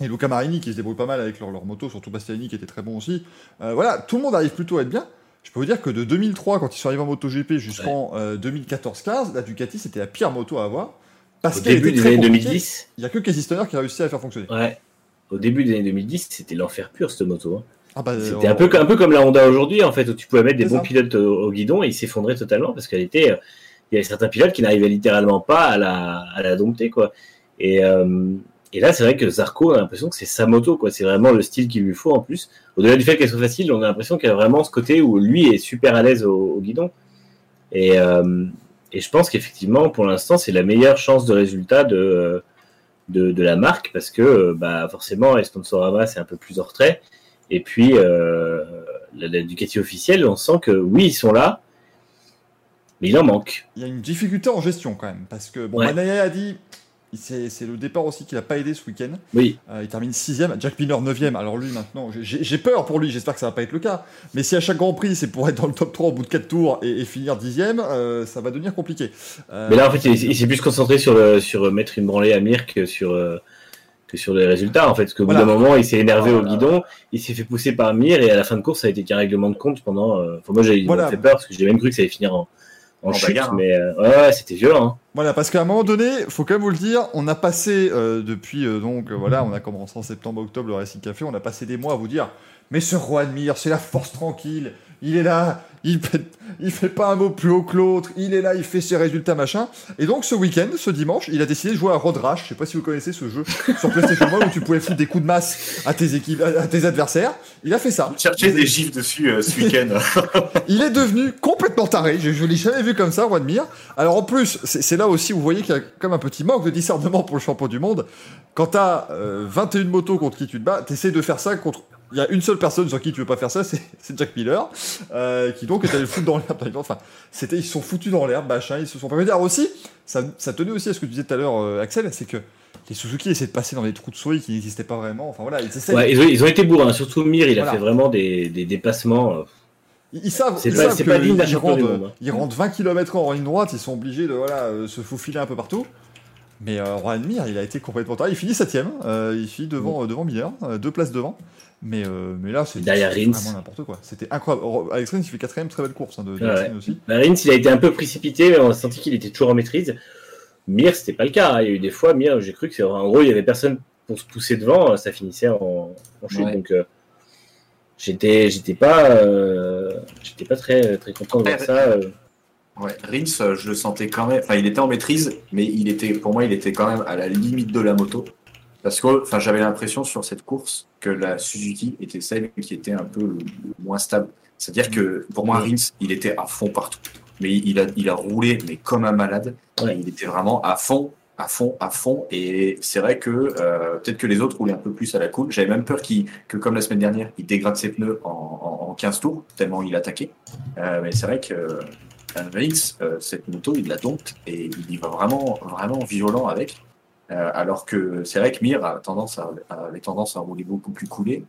et Luca Marini qui se débrouillent pas mal avec leur, leur moto, surtout Bastianini qui était très bon aussi. Euh, voilà, tout le monde arrive plutôt à être bien. Je peux vous dire que de 2003, quand ils sont arrivés en MotoGP, jusqu'en euh, 2014-15, la Ducati c'était la pire moto à avoir. Parce Au début était des années compliquée. 2010, Il n'y a que Casey Stoner qui a réussi à la faire fonctionner. ouais. Au début des années 2010, c'était l'enfer pur, cette moto. hein. Ah bah, C'était euh, un peu, un peu comme la Honda aujourd'hui, en fait, où tu pouvais mettre des bons ça. pilotes au, au guidon et ils s'effondraient totalement parce qu'elle était. euh, Il y avait certains pilotes qui n'arrivaient littéralement pas à la, à la dompter, quoi. Et, et là, c'est vrai que Zarco, on a l'impression que c'est sa moto, quoi. C'est vraiment le style qu'il lui faut en plus. Au-delà du fait qu'elle soit facile, on a l'impression qu'elle a vraiment ce côté où lui est super à l'aise au, au guidon. Et, euh, et je pense qu'effectivement, pour l'instant, c'est la meilleure chance de résultat de, de, de la marque parce que bah, forcément, les Sponsorama, c'est un peu plus en retrait. Et puis, euh, Ducati officielle, on sent que oui, ils sont là. Mais il en manque. Il y a une difficulté en gestion quand même, parce que bon, Ouais. Manaya a dit, c'est le départ aussi qui l'a pas aidé ce week-end. Oui. Euh, il termine 6ème, Jack Miller 9ème. Alors lui maintenant, j'ai peur pour lui, j'espère que ça va pas être le cas. Mais si à chaque Grand Prix c'est pour être dans le top 3 au bout de 4 tours et, et finir 10ème, euh, ça va devenir compliqué. Euh, Mais là, en fait, il, il s'est plus concentré sur, le, sur mettre une branlée à Mir que sur, euh, que sur les résultats, en fait. Parce qu'au Voilà. bout d'un moment, il s'est énervé au guidon, il s'est fait pousser par Mir, et à la fin de course, ça a été qu'un règlement de compte pendant. euh, Enfin, moi, j'ai Voilà. fait peur, parce que j'ai même cru que ça allait finir en, en, chute, bagarre, hein. mais euh, ouais, ouais, c'était violent. hein. Voilà, parce qu'à un moment donné, faut quand même vous le dire, on a passé euh, depuis euh, donc voilà, on a commencé en septembre, octobre le Racing Café, on a passé des mois à vous dire, mais ce Juan Mir, c'est la force tranquille, il est là, il fait, il fait pas un mot plus haut que l'autre, il est là, il fait ses résultats machin. Et donc ce week-end, ce dimanche, il a décidé de jouer à Road Rash. Je sais pas si vous connaissez ce jeu sur PlayStation 1 où tu pouvais foutre des coups de masse à tes équipes, à tes adversaires. Il a fait ça. Cherchez des gifs dessus euh, ce week-end. Il est devenu complètement taré. Je, je l'ai jamais vu comme ça, Juan Mir. Alors en plus, c'est c'est là aussi où vous voyez qu'il y a comme un petit manque de discernement pour le champion du monde. Quand t'as euh, 21 motos contre qui tu te bats, t'essayes de faire ça contre. Il y a une seule personne sur qui tu veux pas faire ça, c'est Jack Miller, euh, qui donc est allé le foutre dans l'herbe. Enfin, c'était, ils se sont foutus dans l'herbe, machin, ils se sont pas fait dire aussi. Ça, ça tenait aussi à ce que tu disais tout à l'heure, euh, Axel, c'est que les Suzuki essaient de passer dans des trous de souris qui n'existaient pas vraiment. Enfin voilà, ils. Ouais, ils, ont, ils ont été bourrins, surtout Mir, il a fait vraiment des, des dépassements. euh, Ils, ils savent, C'est ils pas- savent que pas ils champion du rendent, monde, hein. ils rendent 20 km en ligne droite, ils sont obligés de voilà, se faufiler un peu partout. Mais euh, Mir, il a été complètement tard. Il finit 7ème, il finit devant, euh, devant Miller, deux places devant. Mais, euh, mais là, c'est vraiment n'importe quoi. C'était incroyable. Alex Rins, il fait 4ème, très belle course hein, de, de ouais. Aussi. Bah, Rins, il a été un peu précipité, mais on a senti qu'il était toujours en maîtrise. Mir, c'était pas le cas. hein. Il y a eu des fois, Mir, j'ai cru que c'est en gros, il y avait personne pour se pousser devant, ça finissait en, en chute. Ouais. Donc, euh, j'étais, j'étais pas, euh, j'étais pas très, très content de voir ça. euh. Ouais, Rins, je le sentais quand même. Enfin, il était en maîtrise, mais il était, pour moi, il était quand même à la limite de la moto. Parce que, enfin, j'avais l'impression sur cette course que la Suzuki était celle qui était un peu le, le moins stable. C'est-à-dire que pour moi, Rins, il était à fond partout. Mais il a, il a roulé, mais comme un malade. Ouais. Il était vraiment à fond, à fond, à fond. Et c'est vrai que euh, peut-être que les autres roulaient un peu plus à la cool. J'avais même peur qu'il, que, comme la semaine dernière, il dégrade ses pneus en, en, en 15 tours, tellement il attaquait. Euh, mais c'est vrai que euh, Rins, euh, cette moto, il la dompte et il y va vraiment, vraiment violent avec. Euh, alors que c'est vrai que Mir a tendance à, avait tendance à rouler beaucoup plus coulé.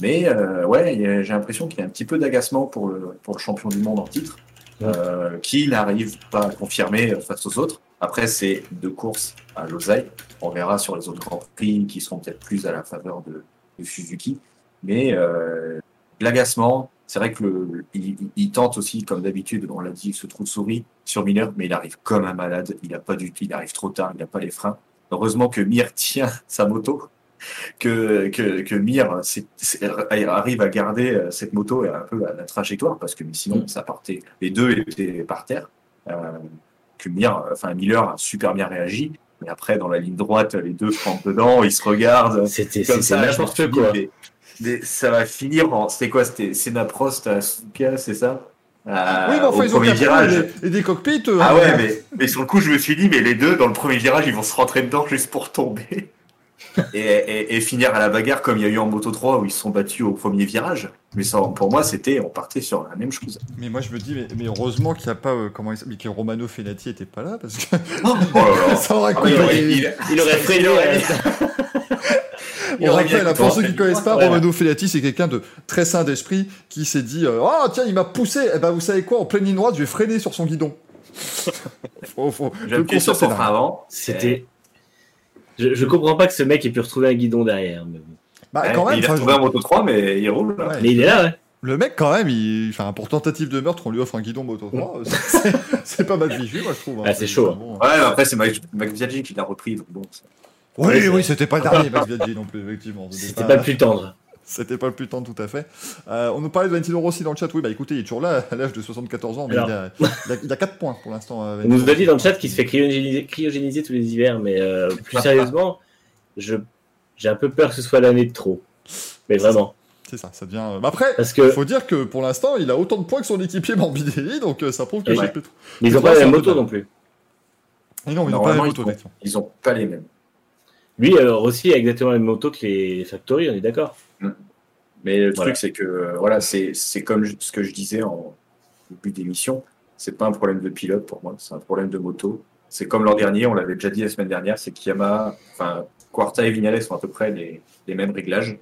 Mais euh, ouais, j'ai l'impression qu'il y a un petit peu d'agacement pour le, pour le champion du monde en titre, euh, qui n'arrive pas à confirmer face aux autres. Après, c'est deux courses à Losail. On verra sur les autres grands prix qui seront peut-être plus à la faveur de, de Suzuki. Mais l'agacement, c'est vrai que le, il, tente aussi, comme d'habitude, on l'a dit, ce trou de souris sur Miller, mais il arrive comme un malade. Il a pas du il arrive trop tard, il n'a pas les freins. Heureusement que Mir tient sa moto, que, que, que Mir arrive à garder euh, cette moto et un peu la, la trajectoire, parce que mais sinon, Mm. ça partait, les deux étaient par terre. Euh, que Mir, enfin Miller a super bien réagi, mais après, dans la ligne droite, les deux rentrent dedans, ils se regardent. C'était, n'importe quoi. mais- mais ça va finir en. C'était quoi C'était Senna Prost à Suzuka, c'est ça? À- oui, mais enfin, au ils ont virage. et, et des cockpits. euh, Ah ouais, mais, mais sur le coup, je me suis dit, mais les deux, dans le premier virage, ils vont se rentrer dedans juste pour tomber. et, et, et finir à la bagarre comme il y a eu en Moto 3 où ils se sont battus au premier virage. Mais ça, pour moi, c'était, on partait sur la même chose. Mais moi, je me dis, mais, mais heureusement qu'il n'y a pas. euh, comment il s'appelle que Romano Fenati était pas là, parce que Oh là là. ça aurait Ah, coupé. il aurait- il- Il aurait freiné. Euh, On rappelle, hein, pour ceux qui ne connaissent pas, Ouais. Romano Fenati, c'est quelqu'un de très sain d'esprit qui s'est dit euh, Ah, tiens, il m'a poussé. Eh ben, vous savez quoi, en pleine ligne droite, je vais freiner sur son guidon. faut, faut, le sur avant. C'était. Je, je comprends pas que ce mec ait pu retrouver un guidon derrière. Mais, bon. Bah, Ouais, quand même, il a trouvé un Moto 3, mais il roule. là. Ouais. mais il est là, ouais. le mec, quand même, il... enfin, pour tentative de meurtre, on lui offre un guidon Moto 3. c'est- c'est pas mal visu, moi, je trouve. hein. Ah, c'est chaud, hein. bon, hein. Ouais, après, c'est Max, Max Biaggi qui l'a repris. Donc bon, Oui, oui, c'était pas le dernier, Max Biaggi non plus, effectivement. C'était pas le plus tendre. C'était pas le plus tendre, tout à fait. Euh, on nous parlait de Valentino Rossi dans le chat. Oui, bah écoutez, il est toujours là à l'âge de 74 ans, mais Alors. il, a, il, a, il a 4 points pour l'instant. euh, On nous a dit dans le chat qu'il se fait cryogéniser, cryogéniser tous les hivers, mais euh, plus sérieusement, je, j'ai un peu peur que ce soit l'année de trop. Mais vraiment. C'est ça, ça devient. bah après, Parce il que faut dire que pour l'instant, il a autant de points que son équipier Morbidelli, donc ça prouve que Ouais. chez Petro. mais ils n'ont pas la même moto non plus. Et non, ils n'ont pas la Normalement, moto, ils. Ils ont pas les mêmes. Lui euh, aussi a exactement la même moto que les Factory, on est d'accord. Mais le Voilà. truc, c'est que euh, voilà, c'est comme je- ce que je disais en début d'émission, c'est pas un problème de pilote pour moi, c'est un problème de moto. C'est comme l'an dernier, on l'avait déjà dit la semaine dernière, c'est qu'Yamaha, enfin, Quarta et Vignales sont à peu près les, les mêmes réglages.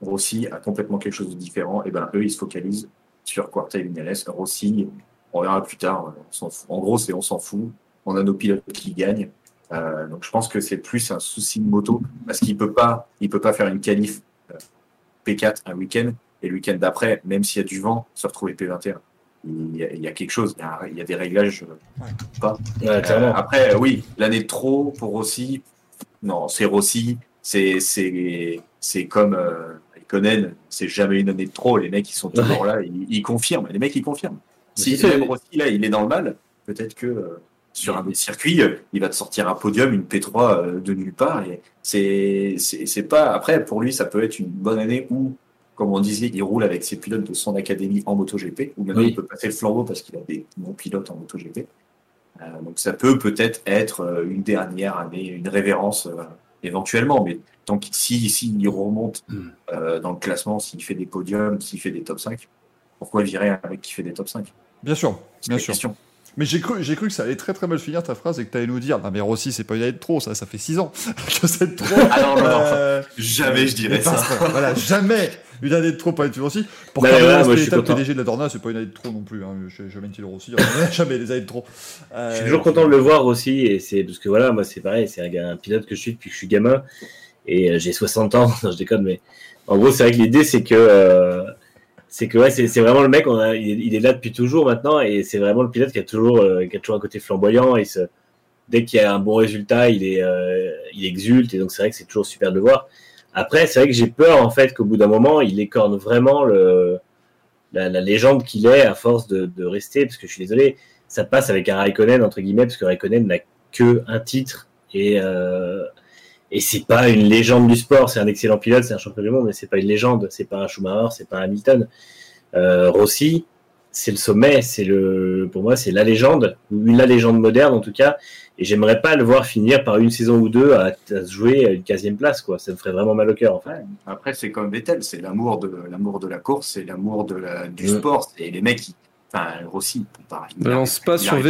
Rossi a complètement quelque chose de différent, et ben eux, ils se focalisent sur Quarta et Vignales. Rossi, on verra plus tard, on s'en fout. en gros, c'est on s'en fout. On a nos pilotes qui gagnent. Euh, donc je pense que c'est plus un souci de moto, parce qu'il peut pas, il peut pas faire une qualif euh, P4 un week-end, et le week-end d'après, même s'il y a du vent, se retrouver P21 il y, a, il y a quelque chose, il y a, il y a des réglages euh, pas. Ouais. Euh, après, oui, l'année de trop pour Rossi, non, c'est Rossi, c'est c'est c'est comme euh, Conan, c'est jamais une année de trop. Les mecs, ils sont toujours là, ils, ils confirment. Les mecs, ils confirment. Si c'est- même Rossi là, il est dans le mal, peut-être que euh, sur un des circuits, euh, il va te sortir un podium, une P3 euh, de nulle part. Et c'est pas. Après, pour lui, ça peut être une bonne année où comme on disait, il roule avec ses pilotes de son académie en MotoGP, ou maintenant Oui. il peut passer le flambeau parce qu'il a des bons pilotes en MotoGP. Euh, donc ça peut peut-être être euh, une dernière année, une révérence euh, éventuellement, mais tant qu'il si, si il remonte Mm. euh, dans le classement, s'il fait des podiums, s'il fait des top 5, pourquoi virer un mec qui fait des top 5 Bien sûr, bien sûr. question. Mais j'ai cru, j'ai cru que ça allait très très mal finir ta phrase et que tu allais nous dire Non, mais Rossi, c'est pas une année de trop, ça, ça fait 6 ans que c'est de trop. Ah non, non, non. Euh, Jamais je dirais ça. pas- voilà, jamais une année de trop pour être Rossi. Pour Bah, Spinetta, le content. PDG de la Dorna, c'est pas une année de trop non plus. Hein. Je, je a jamais des années de trop. Euh, Je suis toujours content de le voir aussi, et c'est parce que voilà, moi c'est pareil, c'est un, pilote que je suis depuis que je suis gamin, et euh, j'ai 60 ans, non je déconne, mais en gros c'est vrai que l'idée c'est que euh, c'est que ouais, c'est vraiment le mec, on a, il, est, là depuis toujours maintenant, et c'est vraiment le pilote qui a toujours, euh, qui a toujours un côté flamboyant, et dès qu'il y a un bon résultat, il est, euh, il exulte, et donc c'est vrai que c'est toujours super de le voir. Après, c'est vrai que j'ai peur en fait qu'au bout d'un moment, il écorne vraiment le, la, légende qu'il est à force de, de rester, parce que je suis désolé, ça passe avec un Raikkonen entre guillemets parce que Raikkonen n'a que un titre et euh, et c'est pas une légende du sport c'est un excellent pilote c'est un champion du monde mais c'est pas une légende c'est pas un Schumacher c'est pas un Hamilton euh, Rossi c'est le sommet c'est le pour moi c'est la légende ou la légende moderne en tout cas et j'aimerais pas le voir finir par une saison ou deux à, à se jouer à une 15 place quoi ça me ferait vraiment mal au cœur en fait Ouais. Après, c'est comme Vettel, c'est l'amour de l'amour de la course, c'est l'amour de la, du Mm. sport. Et les mecs, ils- enfin Rossi, pareil. il Balance pas sur à-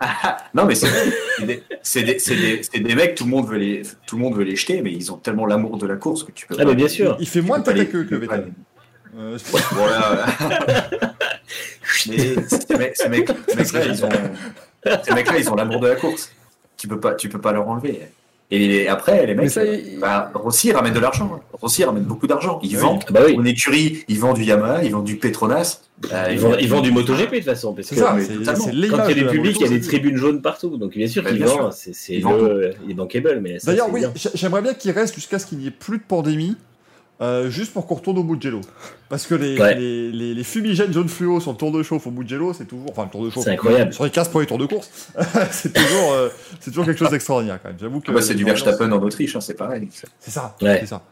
Non, mais c'est c'est des, c'est des, mecs, tout le monde veut les, tout le monde veut les jeter, mais ils ont tellement l'amour de la course que tu peux. ah mais bien sûr Il fait moins de pas tête que, pas Vettel. Euh, Ouais, voilà. mais ces mecs- ces mecs-là, ils ont l'amour de la course. Tu peux pas, tu peux pas leur enlever. Et après, les mecs, ça, il- bah, Rossi ramène de l'argent. hein. Rossi ramène beaucoup d'argent. Il Oui. vend Ah bah oui une écurie, il vend du Yamaha, il vend du Petronas. Euh, ils vendent, ils vendent du MotoGP de toute façon parce C'est que ça, mais c'est totalement. c'est quand il y a de du la public, il y a des tribunes jaunes partout. Donc bien sûr Bah, qu'il bien vend, sûr. c'est c'est Il vend le, il est bankable, mais ça, D'ailleurs, c'est oui, j'aimerais bien qu'il reste jusqu'à ce qu'il n'y ait plus de pandémie, euh, juste pour qu'on retourne au Mugello. Parce que les, Ouais. les, les, les fumigènes jaune fluo sur le tour de chauffe au Mugello, c'est toujours. Enfin, le tour de chauffe. C'est incroyable. Sur les 15 premiers tours de course, c'est toujours, euh, c'est toujours quelque chose d'extraordinaire quand même. J'avoue que. Ah bah, c'est du Verstappen en Autriche, hein, c'est pareil. C'est ça, Ouais. c'est ça.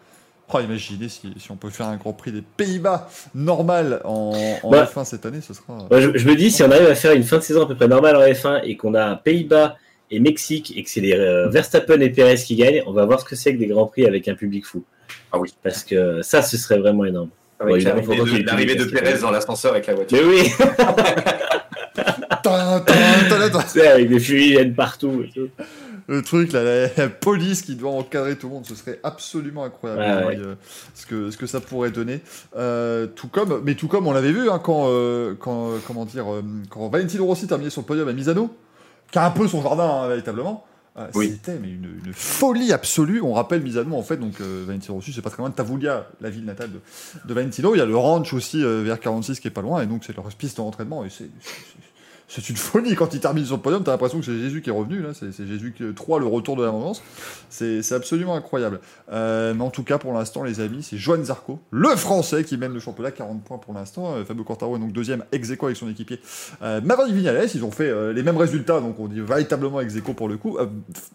Oh, imaginez si, si on peut faire un Grand Prix des Pays-Bas normal en, en Bah. F1 cette année, ce sera. Moi, je, je me dis, si on arrive à faire une fin de saison à peu près normale en F1 et qu'on a Pays-Bas et Mexique et que c'est les euh, Verstappen et Perez qui gagnent, on va voir ce que c'est que des grands prix avec un public fou. Ah oui. Parce que ça, ce serait vraiment énorme. Évidemment, l'arrivée de, Pérez dans l'ascenseur avec la voiture. Mais oui, c'est avec des fumigènes partout. et tout. Le truc, là, la, la police qui doit encadrer tout le monde, ce serait absolument incroyable Ouais, ouais. euh, ce, que, ce que ça pourrait donner. Euh, tout comme, mais tout comme on l'avait vu hein, quand, euh, quand, comment dire, euh, quand Valentino Rossi terminait son podium à Misano, qui a un peu son jardin hein, véritablement. Oui. C'était mais une, une folie absolue. On rappelle Misano en fait, donc euh, Valentino Rossi, c'est pas très loin de Tavoulia, la ville natale de, de Valentino. Il y a le ranch aussi euh, vers 46 qui est pas loin, et donc c'est leur piste d'entraînement. Et c'est c'est- une folie quand il termine le podium. T'as l'impression que c'est Jésus qui est revenu là. C'est Jésus qui- 3, le retour de l'abondance. C'est c'est absolument incroyable. Euh, mais en tout cas, pour l'instant, les amis, c'est Joan Zarco, le Français, qui mène le championnat, 40 points pour l'instant. Euh, Fabio Quartaro est donc deuxième ex avec son équipier euh, Maverick Vignales. Ils ont fait euh, les mêmes résultats, donc on dit véritablement ex pour le coup.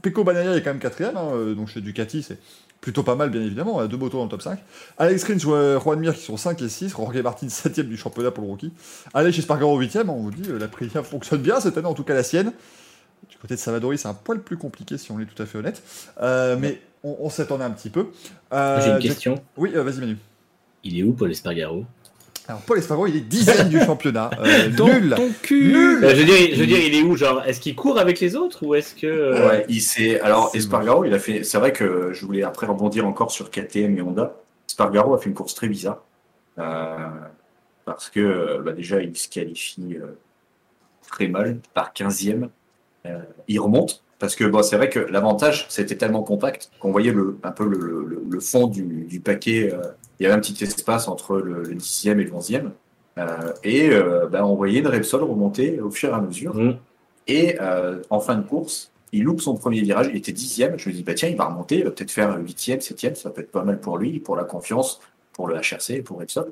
Pecco Bagnaia est quand même quatrième, hein, donc chez Ducati, c'est plutôt pas mal, bien évidemment. On a deux motos dans le top 5. Alex Rins, Juan Mir qui sont 5 et 6. Jorge Martin 7ème du championnat pour le rookie. Allez chez Spargaro 8ème, on vous dit, la Fonctionne bien cette année, en tout cas la sienne. Du côté de Savadori, c'est un poil plus compliqué si on est tout à fait honnête. Euh, mais on, on s'attendait un petit peu. Euh, J'ai une question. Oui, euh, vas-y Manu. Il est où Paul Espargaro? Alors, Paul Espargaro, il est dixième du championnat. Euh, nul. ton cul Nul. Euh, je, veux dire, je veux dire, il est où Genre, est-ce qu'il court avec les autres ou est-ce que. euh, Ouais, il s'est. Alors, Espargaro, il a fait. C'est vrai que je voulais après rebondir encore sur KTM et Honda. Espargaro a fait une course très bizarre. Euh, parce que, bah, déjà, il se qualifie euh, très mal, par 15e. Euh, il remonte. Parce que bon, c'est vrai que l'avantage, c'était tellement compact qu'on voyait le, un peu le, le- le fond du, du paquet. euh, il y avait un petit espace entre le, le 10e et le 11e. Euh, et bah, on voyait une Repsol remonter au fur et à mesure. hmm. Et en fin de course, il loupe son premier virage, il était dixième. Je me dis, bah tiens, il va remonter, il va peut-être faire huitième, septième, ça peut être pas mal pour lui, pour la confiance, pour le HRC, pour Repsol.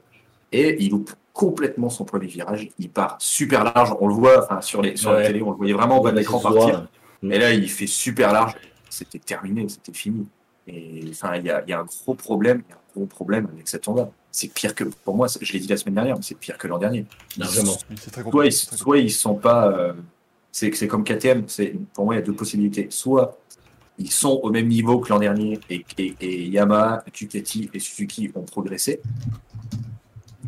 Et il loupe complètement son premier virage. Il part super large, on le voit enfin, sur, les, sur la télé, on le voyait vraiment en bas de l'écran partir. Et là, il fait super large. C'était terminé, c'était fini. Et enfin, il y a, il y a un gros problème, il y a un gros problème avec cette Honda. C'est pire que, pour moi, je l'ai dit la semaine dernière, mais c'est pire que l'an dernier. Largement. Soit compliqué. ils, soit ils sont pas. euh, c'est c'est comme KTM. C'est pour moi il y a deux possibilités. Soit ils sont au même niveau que l'an dernier et, et, et Yamaha, Ducati et Suzuki ont progressé.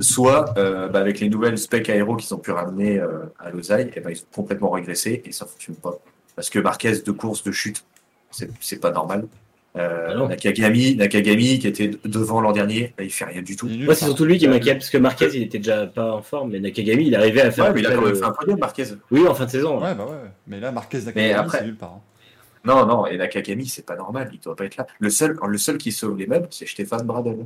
Soit euh, bah, avec les nouvelles specs aéro qu'ils ont pu ramener euh, à Lausanne, et ben ils ont complètement régressé et ça fonctionne pas. Parce que Marquez de course de chute, c'est pas normal. Euh, Ah. Nakagami, Nakagami qui était devant l'an dernier, là, il fait rien du tout. Moi, c'est surtout lui qui m'inquiète parce que Marquez, il était déjà pas en forme, mais Nakagami, il arrivait à faire. Ouais, mais il a quand même le- fait un podium, Marquez. Oui, en fin de saison. Ouais, bah ouais. Mais là, Marquez Mais Nakagami, après- c'est nulle part. hein. Non, non, et Nakagami, c'est pas normal, il doit pas être là. Le seul, le seul qui sauve les meubles, c'est Stéphane Bradel.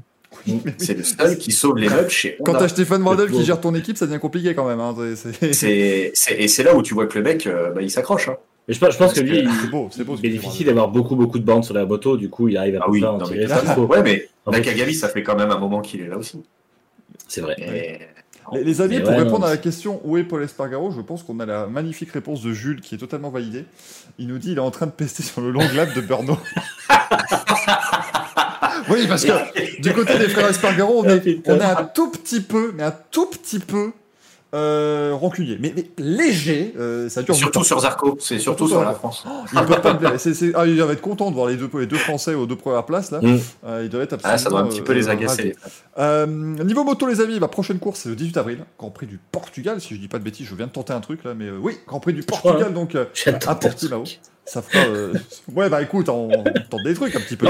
C'est le seul qui sauve les meubles chez Quand Honda. t'as Stéphane Bradel qui gère ton équipe, ça devient compliqué quand même. hein. Et c'est là où tu vois que le mec, euh, bah, il s'accroche. Hein. Mais je pense, je pense que lui, que- il C'est beau, tu dis, bénéficie d'avoir beaucoup, beaucoup de bandes sur la moto, du coup, il arrive à Ah oui, non, mais faut. ouais, mais En fait- Nakagami, ça fait quand même un moment qu'il est là aussi. C'est vrai. Et- Les, les amis, Mais pour ouais, répondre non, à la question où est Paul Espargaro, je pense qu'on a la magnifique réponse de Jules qui est totalement validée. Il nous dit il est en train de pester sur le long lap de Burno. oui, parce que du côté des frères Espargaro, on est, on est un tout petit peu, mais un tout petit peu euh, rancunier. Mais, mais léger, euh, ça dure du Surtout sur Zarco, c'est surtout sur sur la Zarco. France. Il peut pas ah, il va être content de voir les deux, les deux Français aux deux premières places là. Mm. Euh, il doit être absolument. Ah, ça doit un petit peu les agacer. Euh, niveau moto, les amis, ma prochaine course, c'est le 18 avril, Grand Prix du Portugal. Si je dis pas de bêtises, je viens de tenter un truc là, mais euh, oui, Grand Prix du Portugal, donc euh, à Portimao. Ça fera. euh, Ouais, bah écoute, on, on tente des trucs un petit peu.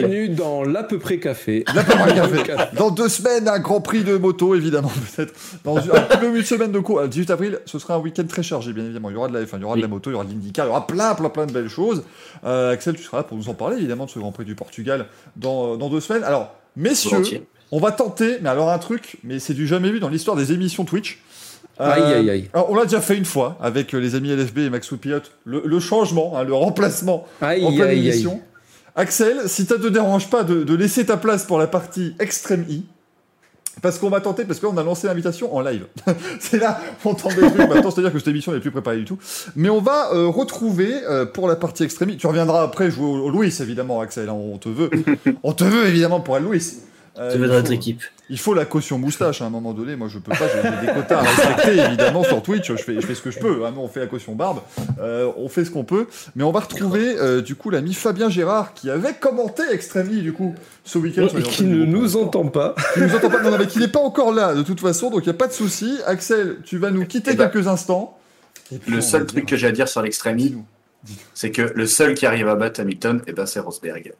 Bienvenue dans l'à peu près café. La Pomme à café. Dans deux semaines, un Grand Prix de moto, évidemment, peut-être. Dans un petit peu une semaine de cours. Le 18 avril, ce sera un week-end très chargé, bien évidemment. Il y aura de la F1, il y aura de la moto, il y aura de l'IndyCar, il y aura plein, plein, plein de belles choses. Euh, Axel, tu seras là pour nous en parler, évidemment, de ce Grand Prix du Portugal dans, dans deux semaines. Alors, messieurs, on va tenter, mais alors un truc, mais c'est du jamais vu dans l'histoire des émissions Twitch. Euh, Aïe, aïe, aïe. alors, on l'a déjà fait une fois avec euh, les amis LFB et Max Pilote, le, le changement, hein, le remplacement Aïe, en pleine aïe, aïe. émission. Axel, si ça te dérange pas de, de laisser ta place pour la partie Extreme I, parce qu'on va tenter, parce qu'on a lancé l'invitation en live. c'est là, on tente des trucs. Maintenant, c'est-à-dire que cette émission n'est plus préparée du tout. Mais on va euh, retrouver euh, pour la partie Extreme I. Tu reviendras après jouer au, au Louis, évidemment, Axel. hein, on te veut. on te veut, évidemment, pour être Louis. Euh, notre équipe. il faut la caution moustache à un moment donné. Moi, je peux pas. J'ai des quotas à respecter, évidemment, sur Twitch. Je fais, je fais ce que je peux. Ah non, on fait la caution barbe. Euh, on fait ce qu'on peut. Mais on va retrouver, euh, du coup, l'ami Fabien Gérard qui avait commenté Extremely, du coup, ce week-end. Et qui ne nous entend pas. Qui nous entend pas. Non, mais qui n'est pas encore là, de toute façon. Donc, il n'y a pas de souci. Axel, tu vas nous quitter Eh ben, quelques instants. Et puis, on Le seul dire- truc que j'ai à dire sur Dis-nous. c'est que le seul qui arrive à battre Hamilton, eh ben, c'est Rosberg.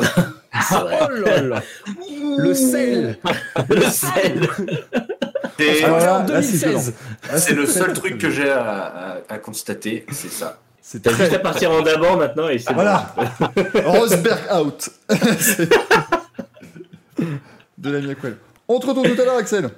Oh là là. Le sel. Le sel. Là, en là, c'est 2016. Là, c'est le seul truc que j'ai à, à- à constater, c'est ça. C'est T'as juste à partir en d'abord maintenant et c'est Voilà. Rosberg out. De l'ami Aquel. On te retrouve tout à l'heure, Axel.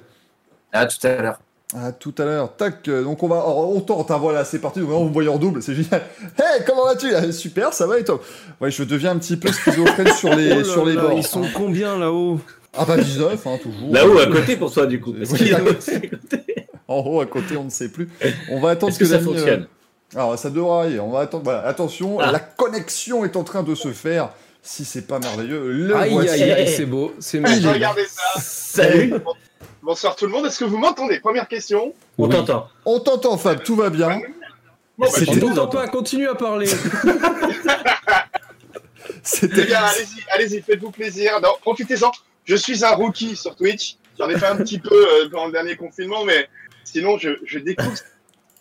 À tout à l'heure. À tout à l'heure. Tac. euh, Donc on va, oh, on tente. hein, voilà, c'est parti. Donc, on vous voyez en double, c'est génial. Hey, comment vas-tu? Ah, Super, ça va et toi? Ouais, je deviens un petit peu schizophrène sur les, Oh là sur les là, bords. Ils sont combien là-haut? Ah bah 19, hein, toujours. Là-haut, à côté pour toi, du coup. Parce Oui, qu'il est à à côté. En haut, à côté, on ne sait plus. On va attendre Est-ce que ça l'ami, euh, fonctionne? Alors ça devrait aller. On va attendre. Voilà, attention, Ah. la connexion est en train de se faire. Si c'est pas merveilleux, le Aïe, voici. aïe, aïe, c'est beau. C'est est- Regardez ça. Salut Bonsoir tout le monde. Est-ce que vous m'entendez? Première question. On Oui. t'entend. On t'entend, Fab. Tout va bien. Bon, bah, On t'entend pas, continue à parler. C'était. gars, allez-y, allez-y, faites-vous plaisir. Non, profitez-en. Je suis un rookie sur Twitch. J'en ai fait un petit peu euh, pendant le dernier confinement, mais sinon, je, je découvre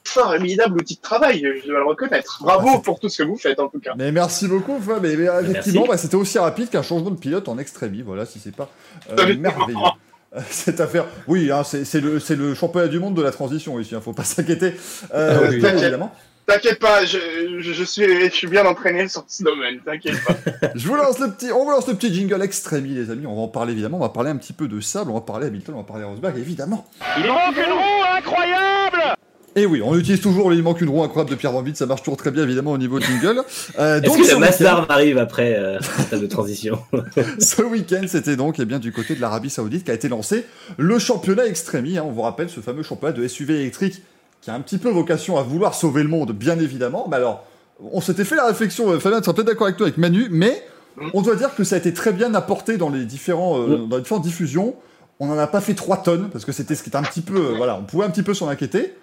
formidable outil de travail, je dois le reconnaître. Bravo pour tout ce que vous faites, en tout cas. Mais merci beaucoup, Fab. Mais, mais, effectivement, bah, c'était aussi rapide qu'un changement de pilote en extrémie. Voilà, si c'est pas euh, merveilleux. Euh, Cette affaire, oui, hein, c'est le, championnat du monde de la transition ici, hein, faut pas s'inquiéter. Euh, Ah oui. évidemment. T'inquiète pas, je, je, je suis, je suis bien entraîné sur ce domaine, t'inquiète pas. Je vous lance le petit, on vous lance le petit jingle extrémie, les amis. On va en parler évidemment. On va parler un petit peu de sable, on va parler Hamilton, on va parler Rosberg, évidemment. Il manque une roue incroyable Et oui, on utilise toujours le il manque une roue incroyable de Pierre Van Vliet, ça marche toujours très bien évidemment au niveau jingle. Euh, Est-ce donc que ce le Master arrive après euh, table de transition Ce week-end, c'était donc eh bien, du côté de l'Arabie Saoudite qu'a été lancé le championnat Extremi. hein. on vous rappelle ce fameux championnat de SUV électrique qui a un petit peu vocation à vouloir sauver le monde, bien évidemment. Mais alors, on s'était fait la réflexion, euh, Fabien, tu seras peut-être d'accord avec toi, avec Manu, mais on doit dire que ça a été très bien apporté dans les, différents, euh, dans les différentes diffusions. On n'en a pas fait 3 tonnes, parce que c'était ce qui était un petit peu. euh, voilà, on pouvait un petit peu s'en inquiéter.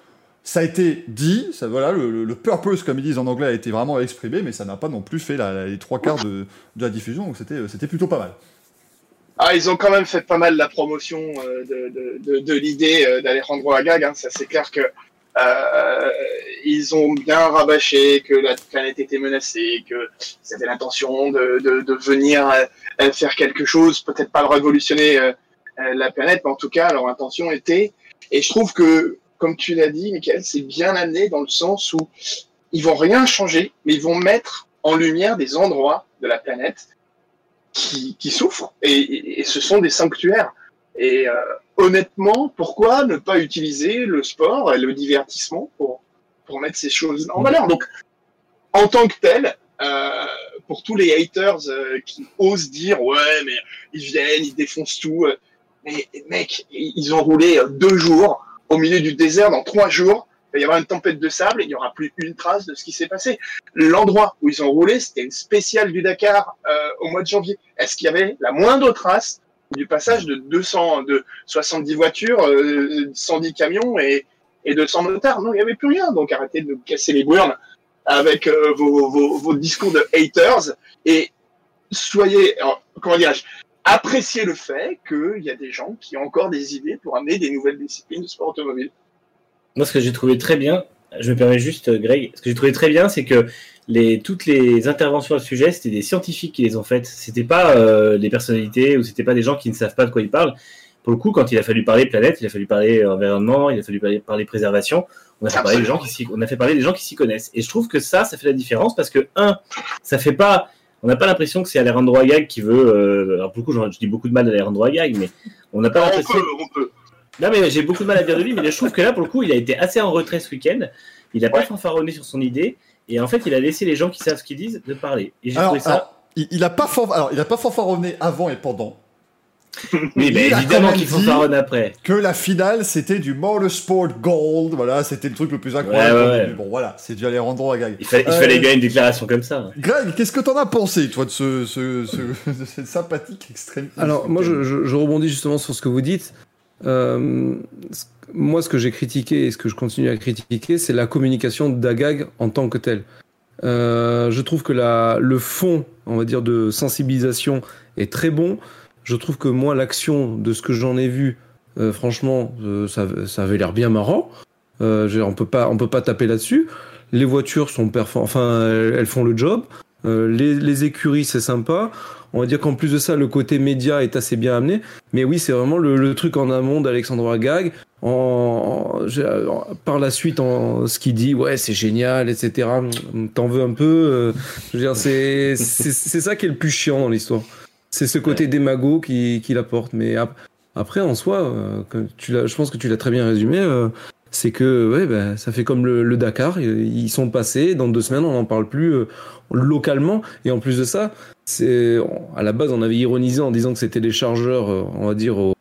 Ça a été dit, voilà, le, le- purpose, comme ils disent en anglais, a été vraiment exprimé, mais ça n'a pas non plus fait les trois quarts de, la diffusion, donc c'était c'était plutôt pas mal. Ah, ils ont quand même fait pas mal la promotion euh, de, l'idée euh, d'Alejandro Agag. Hein. Ça, c'est clair que euh, ils ont bien rabâché que la planète était menacée, que c'était l'intention de, venir euh, faire quelque chose, peut-être pas révolutionner euh, euh, la planète, mais en tout cas, leur intention était. Et je trouve que, comme tu l'as dit, Michael, c'est bien amené dans le sens où ils vont rien changer, mais ils vont mettre en lumière des endroits de la planète qui, souffrent et, ce sont des sanctuaires. Et euh, honnêtement, pourquoi ne pas utiliser le sport et le divertissement pour, mettre ces choses en valeur? Donc, en tant que tel, euh, pour tous les haters euh, qui osent dire ouais mais ils viennent, ils défoncent tout, mais mec, ils ont roulé deux jours au milieu du désert dans trois jours. Il y avoir une tempête de sable et il n'y aura plus une trace de ce qui s'est passé. L'endroit où ils ont roulé, c'était une spéciale du Dakar euh, au mois de janvier. Est-ce qu'il y avait la moindre trace du passage de 200, de 70 voitures, euh, 110 camions et, et 200 motards? Non, il n'y avait plus rien. Donc arrêtez de casser les burnes avec euh, vos, vos, vos discours de haters et soyez, alors, comment dirais-je, appréciez le fait qu'il y a des gens qui ont encore des idées pour amener des nouvelles disciplines de sport automobile. Moi, ce que j'ai trouvé très bien, je me permets juste, euh, Greg, ce que j'ai trouvé très bien, c'est que les, toutes les interventions à ce sujet, c'était des scientifiques qui les ont faites. C'était pas euh, des personnalités ou c'était pas des gens qui ne savent pas de quoi ils parlent. Pour le coup, quand il a fallu parler planète, il a fallu parler environnement, il a fallu parler, parler préservation, on a, fait parler des gens qui on a fait parler des gens qui s'y connaissent. Et je trouve que ça, ça fait la différence parce que, un, ça fait pas, on n'a pas l'impression que c'est Alejandro Agag qui veut, euh, alors pour le coup, je, dis beaucoup de mal d'Alejandro Agag, mais on n'a pas On l'impression. peut, on peut. Non, mais j'ai beaucoup de mal à dire de lui, mais je trouve que là, pour le coup, il a été assez en retrait ce week-end. Il n'a pas fanfaronné sur son idée. Et en fait, il a laissé les gens qui savent ce qu'ils disent de parler. Et j'ai Alors, trouvé ça. alors, il, il a pas fan- alors, il a pas fanfaronné avant et pendant. Oui, il quand évidemment même qu'il dit- fanfaronne après. Que la finale, c'était du Motorsport Gold. Voilà, c'était le truc le plus incroyable. Ouais. Bon, voilà, c'est du Alejandro Agag. Il fallait, il Euh, fallait bien une déclaration comme ça. Greg, qu'est-ce que t'en as pensé, toi, de ce, ce, ce- de cette sympathique extrême Alors, moi, je, je- je rebondis justement sur ce que vous dites. Euh, moi, ce que j'ai critiqué et ce que je continue à critiquer, c'est la communication d'Agag en tant que telle. Euh, je trouve que la, le fond, on va dire, de sensibilisation est très bon. Je trouve que moi, l'action de ce que j'en ai vu, euh, franchement, euh, ça, ça avait l'air bien marrant. Euh, on peut pas, on peut pas taper là-dessus. Les voitures sont enfin, elles, font le job. Euh, les, les écuries, c'est sympa. On va dire qu'en plus de ça, le côté média est assez bien amené. Mais oui, c'est vraiment le, le truc en amont d'Alexandre Agag. En, en- en- par la suite, en, ce qu'il dit, ouais, c'est génial, etc. T'en veux un peu. euh, c'est ça qui est le plus chiant dans l'histoire. C'est ce côté démago qui, qui l'apporte. Mais ap- après, en soi, euh, comme tu l'as- je pense que tu l'as très bien résumé. euh, c'est que ouais, ben, ça fait comme le, le Dakar. Ils sont passés. Dans deux semaines, on n'en parle plus euh, localement. Et en plus de ça, c'est à la base, on avait ironisé en disant que c'était des chargeurs, on va dire, aux,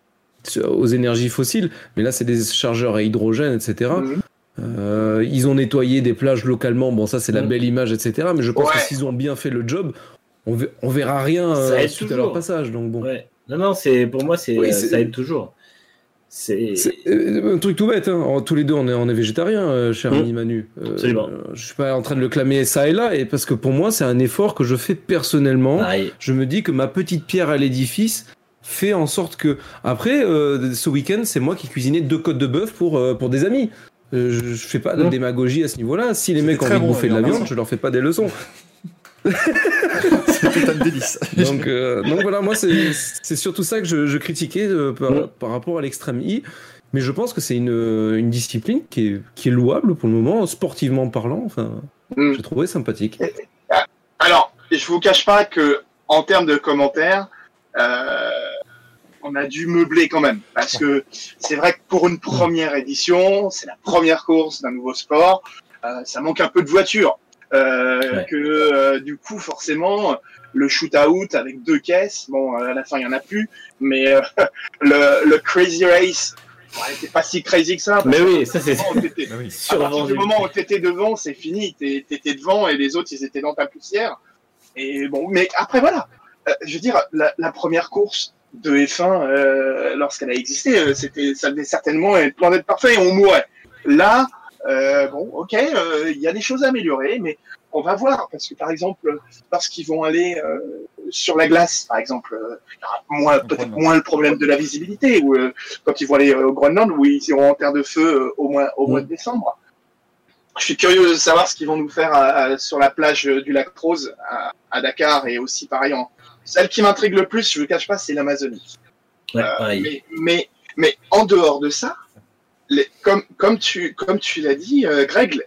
aux énergies fossiles. Mais là, c'est des chargeurs à hydrogène, etc. Mhm. Euh, ils ont nettoyé des plages localement. Bon, ça, c'est la Mhm. belle image, etc. Mais je pense Ouais. que s'ils ont bien fait le job, on, on verra rien euh, Ça aide suite à leur passage. Donc bon. Ouais. Non, non, c'est pour moi, c'est Oui, euh, ça aide toujours. C'est. Euh, un truc tout bête, hein. En- tous les deux on est, on est végétariens, euh, cher Mm. ami Manu. Euh, Absolument. euh, je suis pas en train de le clamer ça et là, et parce que pour moi c'est un effort que je fais personnellement. Pareil. Je me dis que ma petite pierre à l'édifice fait en sorte que après euh, ce week-end, c'est moi qui cuisinais deux côtes de bœuf pour euh, pour des amis. Euh, je, je fais pas de Mmh. démagogie à ce niveau-là. Si les mecs ont envie de bouffer de la viande, je leur fais pas des leçons. C'était un délice. Donc, euh, donc voilà, moi c'est c'est surtout ça que je, je critiquais euh, par, par rapport à l'extrême I. Mais je pense que c'est une, une discipline qui est, qui est louable pour le moment, sportivement parlant. Enfin, Mm. j'ai trouvé sympathique. Alors, je vous cache pas que en termes de commentaires, euh, on a dû meubler quand même, parce que c'est vrai que pour une première édition, c'est la première course d'un nouveau sport, euh, ça manque un peu de voiture. Euh, Ouais. Que euh, du coup, forcément, le shoot-out avec deux caisses, bon, à la fin il y en a plus, mais euh, le, le crazy race, ouais, c'est pas si crazy que ça. parce Mais que oui, ça, c'est- à partir du moment où t'étais- oui. à partir du moment où tu étais devant, c'est fini. T'étais devant et les autres, ils étaient dans ta poussière. Et bon, mais après, voilà. Euh, je veux dire, la, la première course de F1, euh, lorsqu'elle a existé, euh, c'était, ça devait certainement être plan d'être parfait et on mourait. Là, euh, bon, ok, euh, il y a des choses à améliorer, mais on va voir. Parce que, par exemple, lorsqu'ils vont aller euh, sur la glace, par exemple, euh, il y aura moins, peut-être moins le problème de la visibilité, ou euh, quand ils vont aller au Groenland, où ils iront en terre de feu euh, au, mois, au mois de décembre. Je suis curieux de savoir ce qu'ils vont nous faire à- à- sur la plage du lac Rose à, à Dakar et aussi pareil en. Celle qui m'intrigue le plus, je ne le cache pas, c'est l'Amazonie. Ouais, mais, mais, mais en dehors de ça, comme, tu, l'as dit, euh, Greg,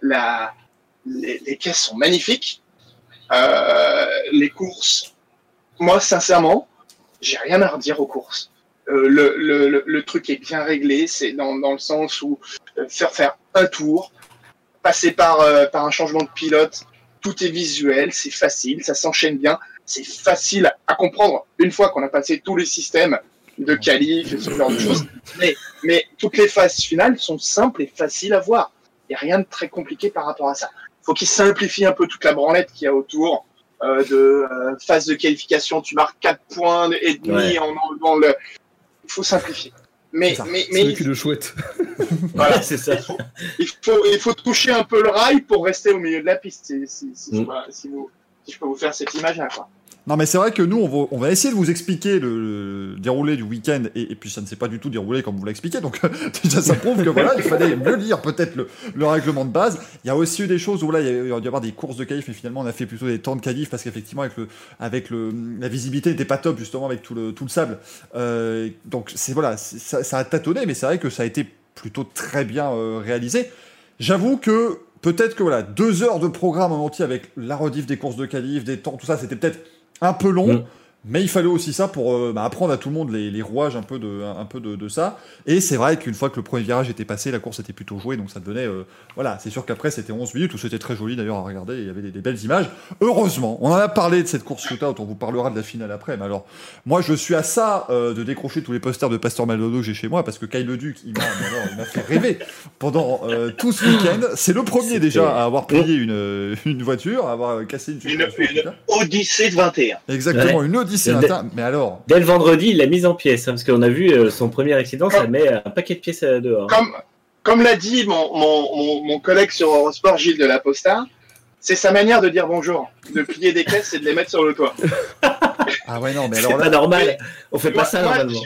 les, caisses sont magnifiques. Euh, les courses, moi, sincèrement, j'ai rien à redire aux courses. Euh, le, truc est bien réglé, c'est dans, le sens où faire faire un tour, passer par un changement de pilote, tout est visuel, c'est facile, ça s'enchaîne bien, c'est facile à comprendre une fois qu'on a passé tous les systèmes de qualif et ce genre de choses. Mais, mais toutes les phases finales sont simples et faciles à voir. Il n'y a rien de très compliqué par rapport à ça. Il faut qu'ils simplifient un peu toute la branlette qu'il y a autour euh, de euh, phase de qualification. Tu marques 4 points et demi Ouais. en enlevant le. Il faut simplifier. Mais, ça. mais, C'est mais le cul de chouette. voilà, c'est ça. il faut, il faut toucher un peu le rail pour rester au milieu de la piste. Si, si, si, je, Mm. si vous, si je peux vous faire cette image-là. quoi. Non, mais c'est vrai que nous, on va, on va essayer de vous expliquer le, le déroulé du week-end, et, et puis ça ne s'est pas du tout déroulé comme vous l'a expliqué, donc déjà ça prouve que voilà, il fallait mieux lire peut-être le, le règlement de base. Il y a aussi eu des choses où là, il y a, dû y avoir des courses de qualif, mais finalement, on a fait plutôt des temps de qualif, parce qu'effectivement, avec, le, avec le, la visibilité n'était pas top, justement, avec tout le, tout le sable. Euh, donc, c'est voilà, ça, ça a tâtonné, mais c'est vrai que ça a été plutôt très bien euh, réalisé. J'avoue que peut-être que voilà, deux heures de programme en entier avec la rediff des courses de qualif, des temps, tout ça, c'était peut-être un peu long. Mm. Mais il fallait aussi ça pour euh, bah, apprendre à tout le monde les, les rouages un peu de, un, peu de, de ça. Et c'est vrai qu'une fois que le premier virage était passé, la course était plutôt jouée, donc ça devenait. euh, voilà, c'est sûr qu'après c'était 11 minutes où c'était très joli d'ailleurs à regarder, il y avait des, des belles images. Heureusement, on en a parlé de cette course shootout, on vous parlera de la finale après. Mais alors, moi je suis à ça euh, de décrocher tous les posters de Pasteur Maldonado que j'ai chez moi parce que Kyle Le Duc, il m'a mais alors, il m'a fait rêver pendant euh, tout ce week-end. C'est le premier déjà à avoir plié une, une voiture, à avoir cassé une Une, une etc. Odyssée de 21. Exactement, une Odyssée Mais alors, Dès le vendredi, il l'a mise en pièces, hein, parce qu'on a vu euh, son premier accident, ça met un paquet de pièces euh, dehors. Comme, comme l'a dit mon, mon, mon, mon collègue sur Eurosport, Gilles de la Posta, c'est sa manière de dire bonjour, de plier des caisses et de les mettre sur le toit. ah ouais, non, mais C'est alors pas là, normal. On fait pas ça moi, normalement.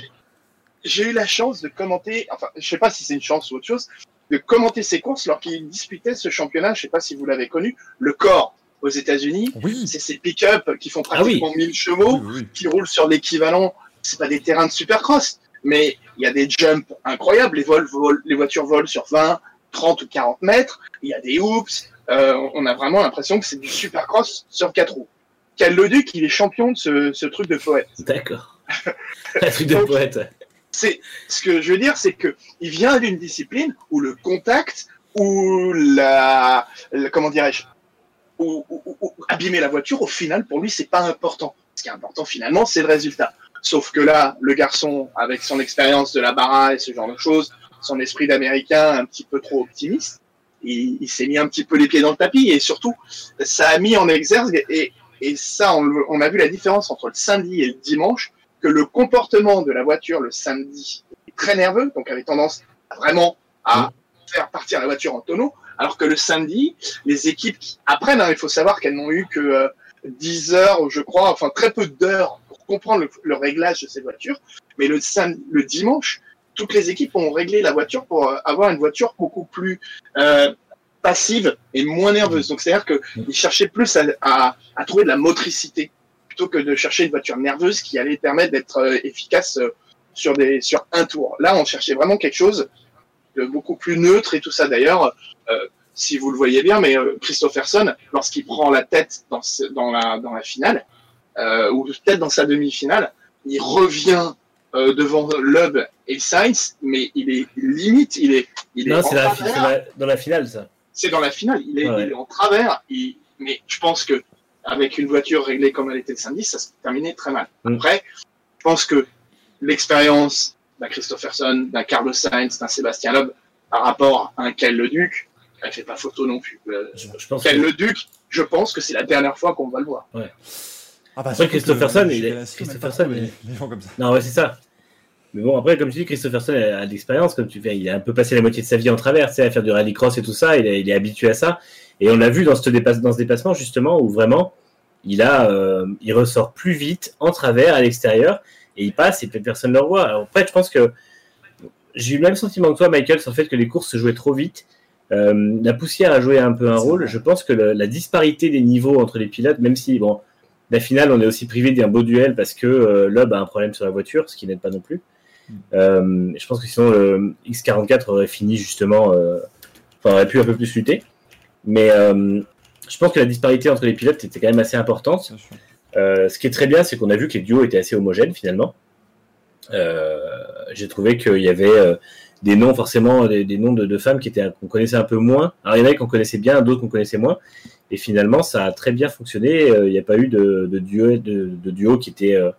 j'ai- eu la chance de commenter, enfin, je sais pas si c'est une chance ou autre chose, de commenter ces courses lorsqu'il disputait ce championnat, je sais pas si vous l'avez connu, le corps aux États-Unis. oui. C'est ces pick-up qui font Ah oui. pratiquement 1000 chevaux. Oui. qui roulent sur l'équivalent, c'est pas des terrains de supercross, mais il y a des jumps incroyables, les, vols, volent- les voitures volent sur 20, 30 ou 40 mètres, il y a des hoops, euh, on a vraiment l'impression que c'est du supercross sur quatre roues. Cal Leduc, il est champion de ce, ce truc de poète. D'accord. Un truc de Donc, poète. C'est ce que je veux dire, c'est que il vient d'une discipline où le contact, où la, la- comment dirais-je, où- où- où abîmer la voiture, au final, pour lui, c'est pas important. Ce qui est important finalement, c'est le résultat. Sauf que là, le garçon, avec son expérience de la barra et ce genre de choses, son esprit d'américain un petit peu trop optimiste, il, s'est mis un petit peu les pieds dans le tapis et surtout, ça a mis en exergue et, et ça, on, on a vu la différence entre le samedi et le dimanche, que le comportement de la voiture le samedi est très nerveux, donc avait tendance vraiment à faire partir la voiture en tonneau, alors que le samedi, les équipes qui apprennent, hein, il faut savoir qu'elles n'ont eu que euh, 10 heures, je crois, enfin très peu d'heures pour comprendre le, le réglage de cette voiture. Mais le, dimanche, toutes les équipes ont réglé la voiture pour euh, avoir une voiture beaucoup plus euh, passive et moins nerveuse. Donc c'est-à-dire qu'ils cherchaient plus à, à, à trouver de la motricité plutôt que de chercher une voiture nerveuse qui allait permettre d'être euh, efficace sur des sur un tour. Là, on cherchait vraiment quelque chose beaucoup plus neutre et tout ça. D'ailleurs, euh, si vous le voyez bien, mais euh, Christopherson, lorsqu'il prend la tête dans, ce- dans la dans la finale euh, ou peut-être dans sa demi-finale, il revient euh, devant Loeb et Sainz, mais il est limite, il est il est Non, c'est dans la finale, ça. C'est dans la finale. Il est, Ouais. il est en travers. il- mais je pense que avec une voiture réglée comme elle était le samedi, ça se terminait très mal. Mm. Après, je pense que l'expérience d'un Christopherson, d'un Carlos Sainz, d'un Sébastien Loeb par rapport à un Kel Le Duc, elle fait pas photo non plus. Euh, Je, je pense Kel que- Le Duc, je pense que c'est la dernière fois qu'on va le voir. Ah bah, Après, Christopherson, il est- Christopherson, les, gens comme ça. Non, ouais, c'est ça. Mais bon, après, comme tu dis, Christopherson a a de l'expérience, comme tu fais, il a un peu passé la moitié de sa vie en travers, tu sais, à faire du rallycross et tout ça, il est, il est habitué à ça. Et on l'a vu dans ce, dépasse, dans ce déplacement, justement, où vraiment, il a, euh, il ressort plus vite en travers, à l'extérieur, et il passe, et puis personne ne le revoit. Alors, après, je pense que j'ai eu le même sentiment que toi, Michael, sur le fait que les courses se jouaient trop vite. Euh, la poussière a joué un peu un rôle. Je pense que le- la disparité des niveaux entre les pilotes, même si, bon, la finale, on est aussi privé d'un beau duel parce que euh, Loeb a un problème sur la voiture, ce qui n'aide pas non plus. Euh, je pense que sinon, le X44 aurait fini justement, euh, enfin, aurait pu un peu plus lutter. Mais je pense que la disparité entre les pilotes était quand même assez importante. Euh, ce qui est très bien, c'est qu'on a vu que les duos étaient assez homogènes finalement. Euh, J'ai trouvé qu'il y avait euh, des noms, forcément, des, noms de, de femmes qui étaient qu'on connaissait un peu moins. Alors il y en avait qu'on connaissait bien, d'autres qu'on connaissait moins. Et finalement, ça a très bien fonctionné. Euh, Il n'y a pas eu de, de, duo, de, de qui était euh,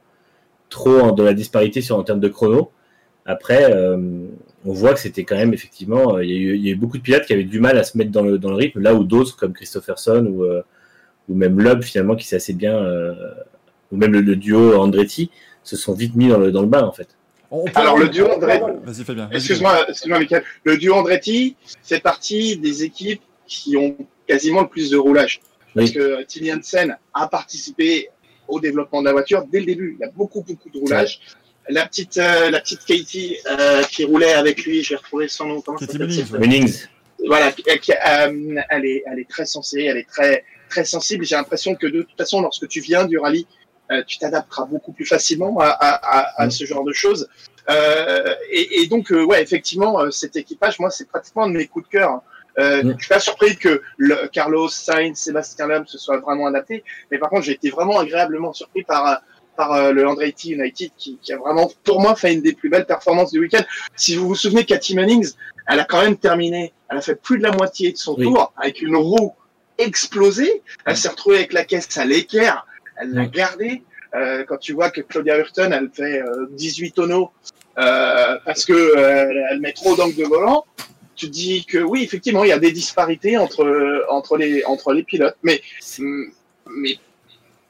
trop en- dans la disparité sur en termes de chrono. Après, on voit que c'était quand même effectivement, il y, a eu, y a eu beaucoup de pilotes qui avaient du mal à se mettre dans le, dans le rythme, là où d'autres comme Christopherson ou, ou même Loeb finalement qui s'est assez bien, euh, ou même le, le duo Andretti se sont vite mis dans le, dans le bain en fait. Alors, le duo Fabien. vas-y, Excuse-moi, excuse-moi, Michael. Le duo Andretti fait partie des équipes qui ont quasiment le plus de roulage. Parce Oui. que Tilly Hansen a participé au développement de la voiture dès le début. Il y a beaucoup, beaucoup de roulage. La petite, euh, la petite Katie euh, qui roulait avec lui, j'ai retrouvé son nom. Comment Katie. Winnings. Voilà, qui- qui- euh, elle est, elle est très sensée, elle est très, très sensible. J'ai l'impression que de toute façon, lorsque tu viens du rallye, euh, tu t'adapteras beaucoup plus facilement à, à, ce genre de choses. Euh, et, et donc, euh, ouais, effectivement, cet équipage, moi, c'est pratiquement un de mes coups de cœur. Euh, Mm. Je suis pas surpris que le Carlos Sainz, Sébastien Loeb se soient vraiment adaptés, mais par contre, j'ai été vraiment agréablement surpris par par le Andretti United qui, qui a vraiment, pour moi, fait une des plus belles performances du week-end. Si vous vous souvenez, Cathy Munnings, elle a quand même terminé, elle a fait plus de la moitié de son Oui. tour avec une roue explosée. Elle s'est retrouvée avec la caisse à l'équerre, elle l'a gardée. Euh, quand tu vois que Claudia Hurton, elle fait euh, 18 tonneaux euh, parce que euh, elle met trop d'angle de volant, tu te dis que oui, effectivement, il y a des disparités entre entre les entre les pilotes, mais mais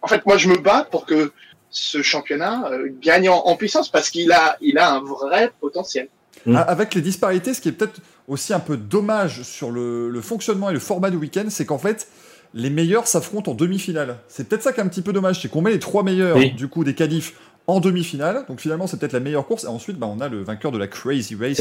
en fait, moi, je me bats pour que ce championnat euh, gagne en, en puissance parce qu'il a il a un vrai potentiel. Mm. Ah, Avec les disparités, ce qui est peut-être aussi un peu dommage sur le, le fonctionnement et le format du week-end, c'est qu'en fait, les meilleurs s'affrontent en demi-finale. C'est peut-être ça qui est un petit peu dommage, c'est qu'on met les trois meilleurs Oui. du coup des qualifs en demi-finale. Donc finalement, c'est peut-être la meilleure course. Et ensuite, bah, on a le vainqueur de la Crazy Race.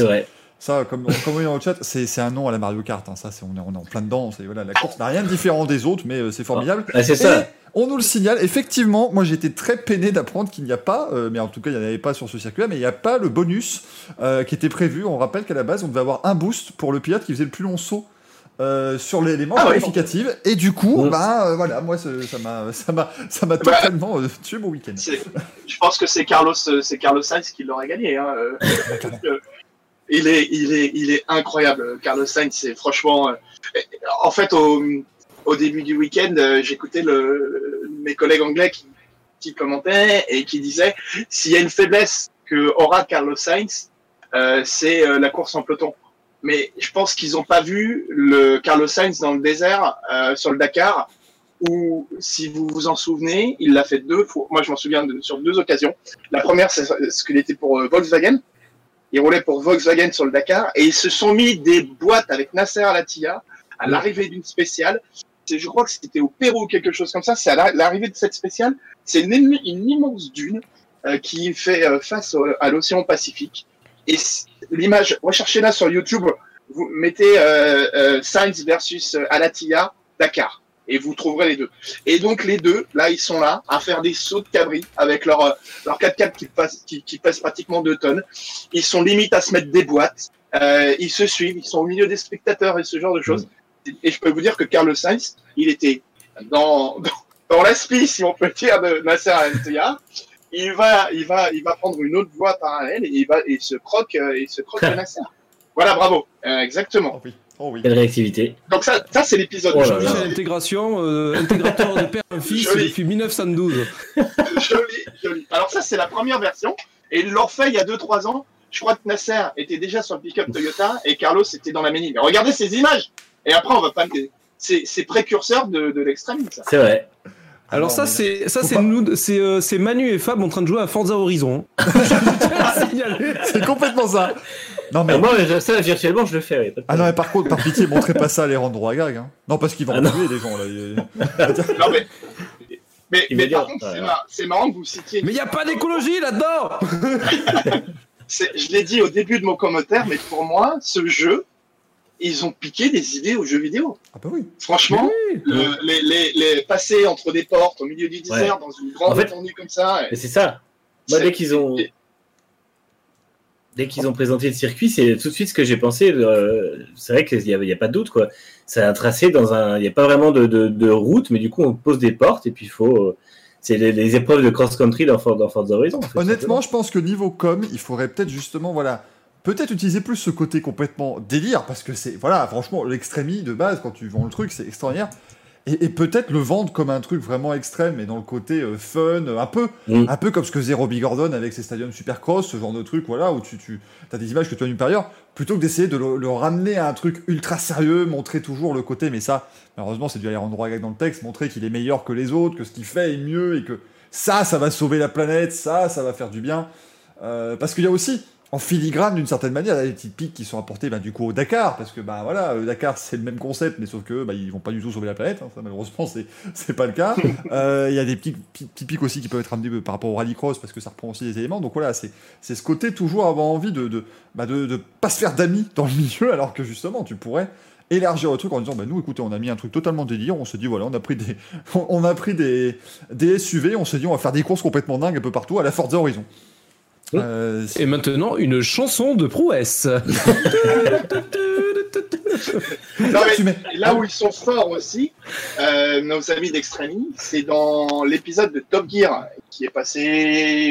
Ça, comme, comme on dit dans le chat, c'est un nom à la Mario Kart. hein. Ça, c'est on, est, on est en plein dedans. Voilà, la course n'a rien de différent des autres, mais euh, c'est formidable. Ah, c'est Et ça. on nous le signale, effectivement, moi été très peiné d'apprendre qu'il n'y a pas, euh, mais en tout cas il n'y en avait pas sur ce circuit-là, mais il n'y a pas le bonus euh, qui était prévu. On rappelle qu'à la base on devait avoir un boost pour le pilote qui faisait le plus long saut. euh, sur les, les manches Ah et du coup Mm. bah euh, voilà moi ça m'a ça m'a ça m'a Bah. totalement tué mon week-end Je pense que c'est Carlos c'est Carlos Sainz qui l'aurait gagné. Hein. il est il est il est incroyable. Carlos Sainz, c'est franchement. euh, en fait, au, au début du week-end, euh, j'écoutais le, mes collègues anglais qui, qui commentaient et qui disaient s'il y a une faiblesse que aura Carlos Sainz, euh, c'est euh, la course en peloton. Mais je pense qu'ils n'ont pas vu le Carlos Sainz dans le désert euh, sur le Dakar, où, si vous vous en souvenez, il l'a fait deux fois. Moi, je m'en souviens de, sur deux occasions. La première, c'est ce qu'il était pour Volkswagen. Il roulait pour Volkswagen sur le Dakar et ils se sont mis des boîtes avec Nasser Al-Attiyah à l'arrivée d'une spéciale. je crois que c'était au Pérou ou quelque chose comme ça. C'est à la- l'arrivée de cette spéciale. C'est une, immen- une immense dune euh, qui fait euh, face au- à l'océan Pacifique. Et l'image, recherchez-la sur YouTube. Vous mettez euh, euh, Sainz versus Alatia Dakar et vous trouverez les deux. Et donc les deux, là, ils sont là à faire des sauts de cabri avec leur euh, leur 4x4 qui passe qui, qui pèse pratiquement 2 tonnes. Ils sont limite à se mettre des boîtes. Euh, ils se suivent, ils sont au milieu des spectateurs et ce genre de choses. Et je peux vous dire que Carlos Sainz, il était dans dans, dans l'aspi, si on peut dire, de Nasser Al-Attiyah. Il va, il va, il va prendre une autre voie parallèle et il va, et il se croque, euh, il se croque Nasser. Voilà, bravo, Euh, exactement. Oh oui. Oh oui. Quelle réactivité. Donc ça, ça c'est l'épisode Oh là joli, là. Michel Intégration, euh, intégrateur de père en fils Joli. depuis 1912. joli, joli. Alors ça, c'est la première version. Et ils l'ont fait il y a 2-3 ans. Je crois que Nasser était déjà sur le pick-up Toyota et Carlos était dans la Mini. Mais regardez ces images. Et après, on va pas. C'est c'est précurseur de, de l'extrême, ça. C'est vrai. Alors ça c'est ça c'est nous c'est euh, c'est Manu et Fab en train de jouer à Forza Horizon. C'est complètement ça. Non mais Ah, moi, je- ça, virtuellement, je le fais. ouais, ah non mais par contre par pitié montrez pas ça à les rendre à gag. Hein. Non parce qu'ils vont Ah tuer les gens là. Non, mais. Mais, Il mais va dire, par contre, c'est ouais. mar- c'est marrant que vous citiez. Mais il y a pas d'écologie là-dedans. Je l'ai dit au début de mon commentaire, mais pour moi, ce jeu, ils ont piqué des idées aux jeux vidéo. Ah bah oui. Franchement, le- les, les, les passer entre des portes au milieu du désert, dans une grande En fait- étendue comme ça. Mais c'est ça. Moi, dès qu'ils ont, dès qu'ils ont présenté le circuit, c'est tout de suite ce que j'ai pensé. euh, c'est vrai qu'il n'y a, il y a pas de doute, quoi. C'est un tracé dans un. Il n'y a pas vraiment de, de, de route, mais du coup, on pose des portes et puis il faut. euh, c'est les, les épreuves de cross-country dans, For- dans Forza Horizon. en fait, Honnêtement, je pense que niveau com, il faudrait peut-être justement, voilà, peut-être utiliser plus ce côté complètement délire, parce que c'est, voilà, franchement, l'extrémie de base, quand tu vends le truc, c'est extraordinaire. Et, et peut-être le vendre comme un truc vraiment extrême, mais dans le côté euh, fun, un peu, Mm. un peu comme ce que faisait Robbie Gordon avec ses stadiums Supercross, ce genre de truc, voilà, où tu, tu as des images que tu as nulle part ailleurs, plutôt que d'essayer de le, le ramener à un truc ultra sérieux, montrer toujours le côté, mais ça, malheureusement, c'est dû aller rendre gag dans le texte, montrer qu'il est meilleur que les autres, que ce qu'il fait est mieux, et que ça, ça va sauver la planète, ça, ça va faire du bien. Euh, parce qu'il y a aussi, en filigrane d'une certaine manière, il y a des petites piques qui sont apportées bah, du coup au Dakar, parce que bah voilà, euh, Dakar c'est le même concept, mais sauf que bah, ils vont pas du tout sauver la planète, hein, ça malheureusement c'est c'est pas le cas. Euh, Il y a des petits pics aussi qui peuvent être amenés euh, par rapport au rallycross, parce que ça reprend aussi des éléments. Donc voilà, c'est c'est ce côté toujours avoir envie de de, bah, de de pas se faire d'amis dans le milieu, alors que justement tu pourrais élargir le truc en disant bah nous écoutez on a mis un truc totalement délire on se dit voilà on a pris des on a pris des des SUV on s'est dit on va faire des courses complètement dingues un peu partout à la Forza Horizon. Euh, Et maintenant une chanson de prouesse. Non, mais là où ils sont forts aussi, euh, nos amis d'Extremi, c'est dans l'épisode de Top Gear qui est passé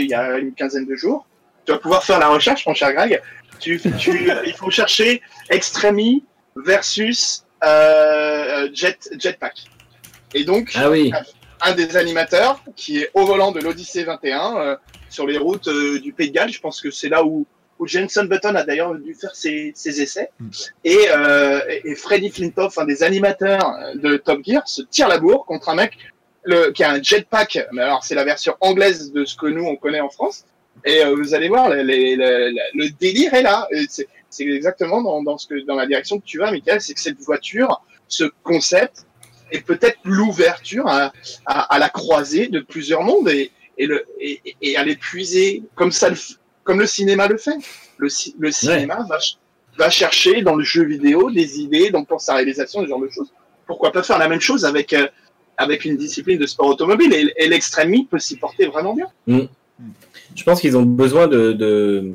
il y a une quinzaine de jours. Tu vas pouvoir faire la recherche, mon cher Greg. Tu, tu, il faut chercher Extremi versus euh, Jet, Jetpack. Et donc, Ah oui. un des animateurs qui est au volant de l'Odyssée 21 euh, sur les routes euh, du Pays de Galles. Je pense que c'est là où, où Jenson Button a d'ailleurs dû faire ses, ses essais. Mm. Et, euh, et Freddy Flintoff, un des animateurs de Top Gear, se tire la bourre contre un mec le, qui a un jetpack. Mais alors, c'est la version anglaise de ce que nous, on connaît en France. Et euh, vous allez voir, les- les- les- les- le délire est là. C'est c'est exactement dans, dans, ce que, dans la direction que tu vas, Michael. C'est que cette voiture, ce concept, est peut-être l'ouverture à, à, à la croisée de plusieurs mondes et, et, le, et, les puiser comme, ça le comme le cinéma le fait. Le, ci- le cinéma va, ch- va chercher dans le jeu vidéo des idées, donc pour sa réalisation, ce genre de choses. Pourquoi pas faire la même chose avec, euh, avec une discipline de sport automobile Et, et l'extrémie peut s'y porter vraiment bien. Je pense qu'ils ont besoin de, de,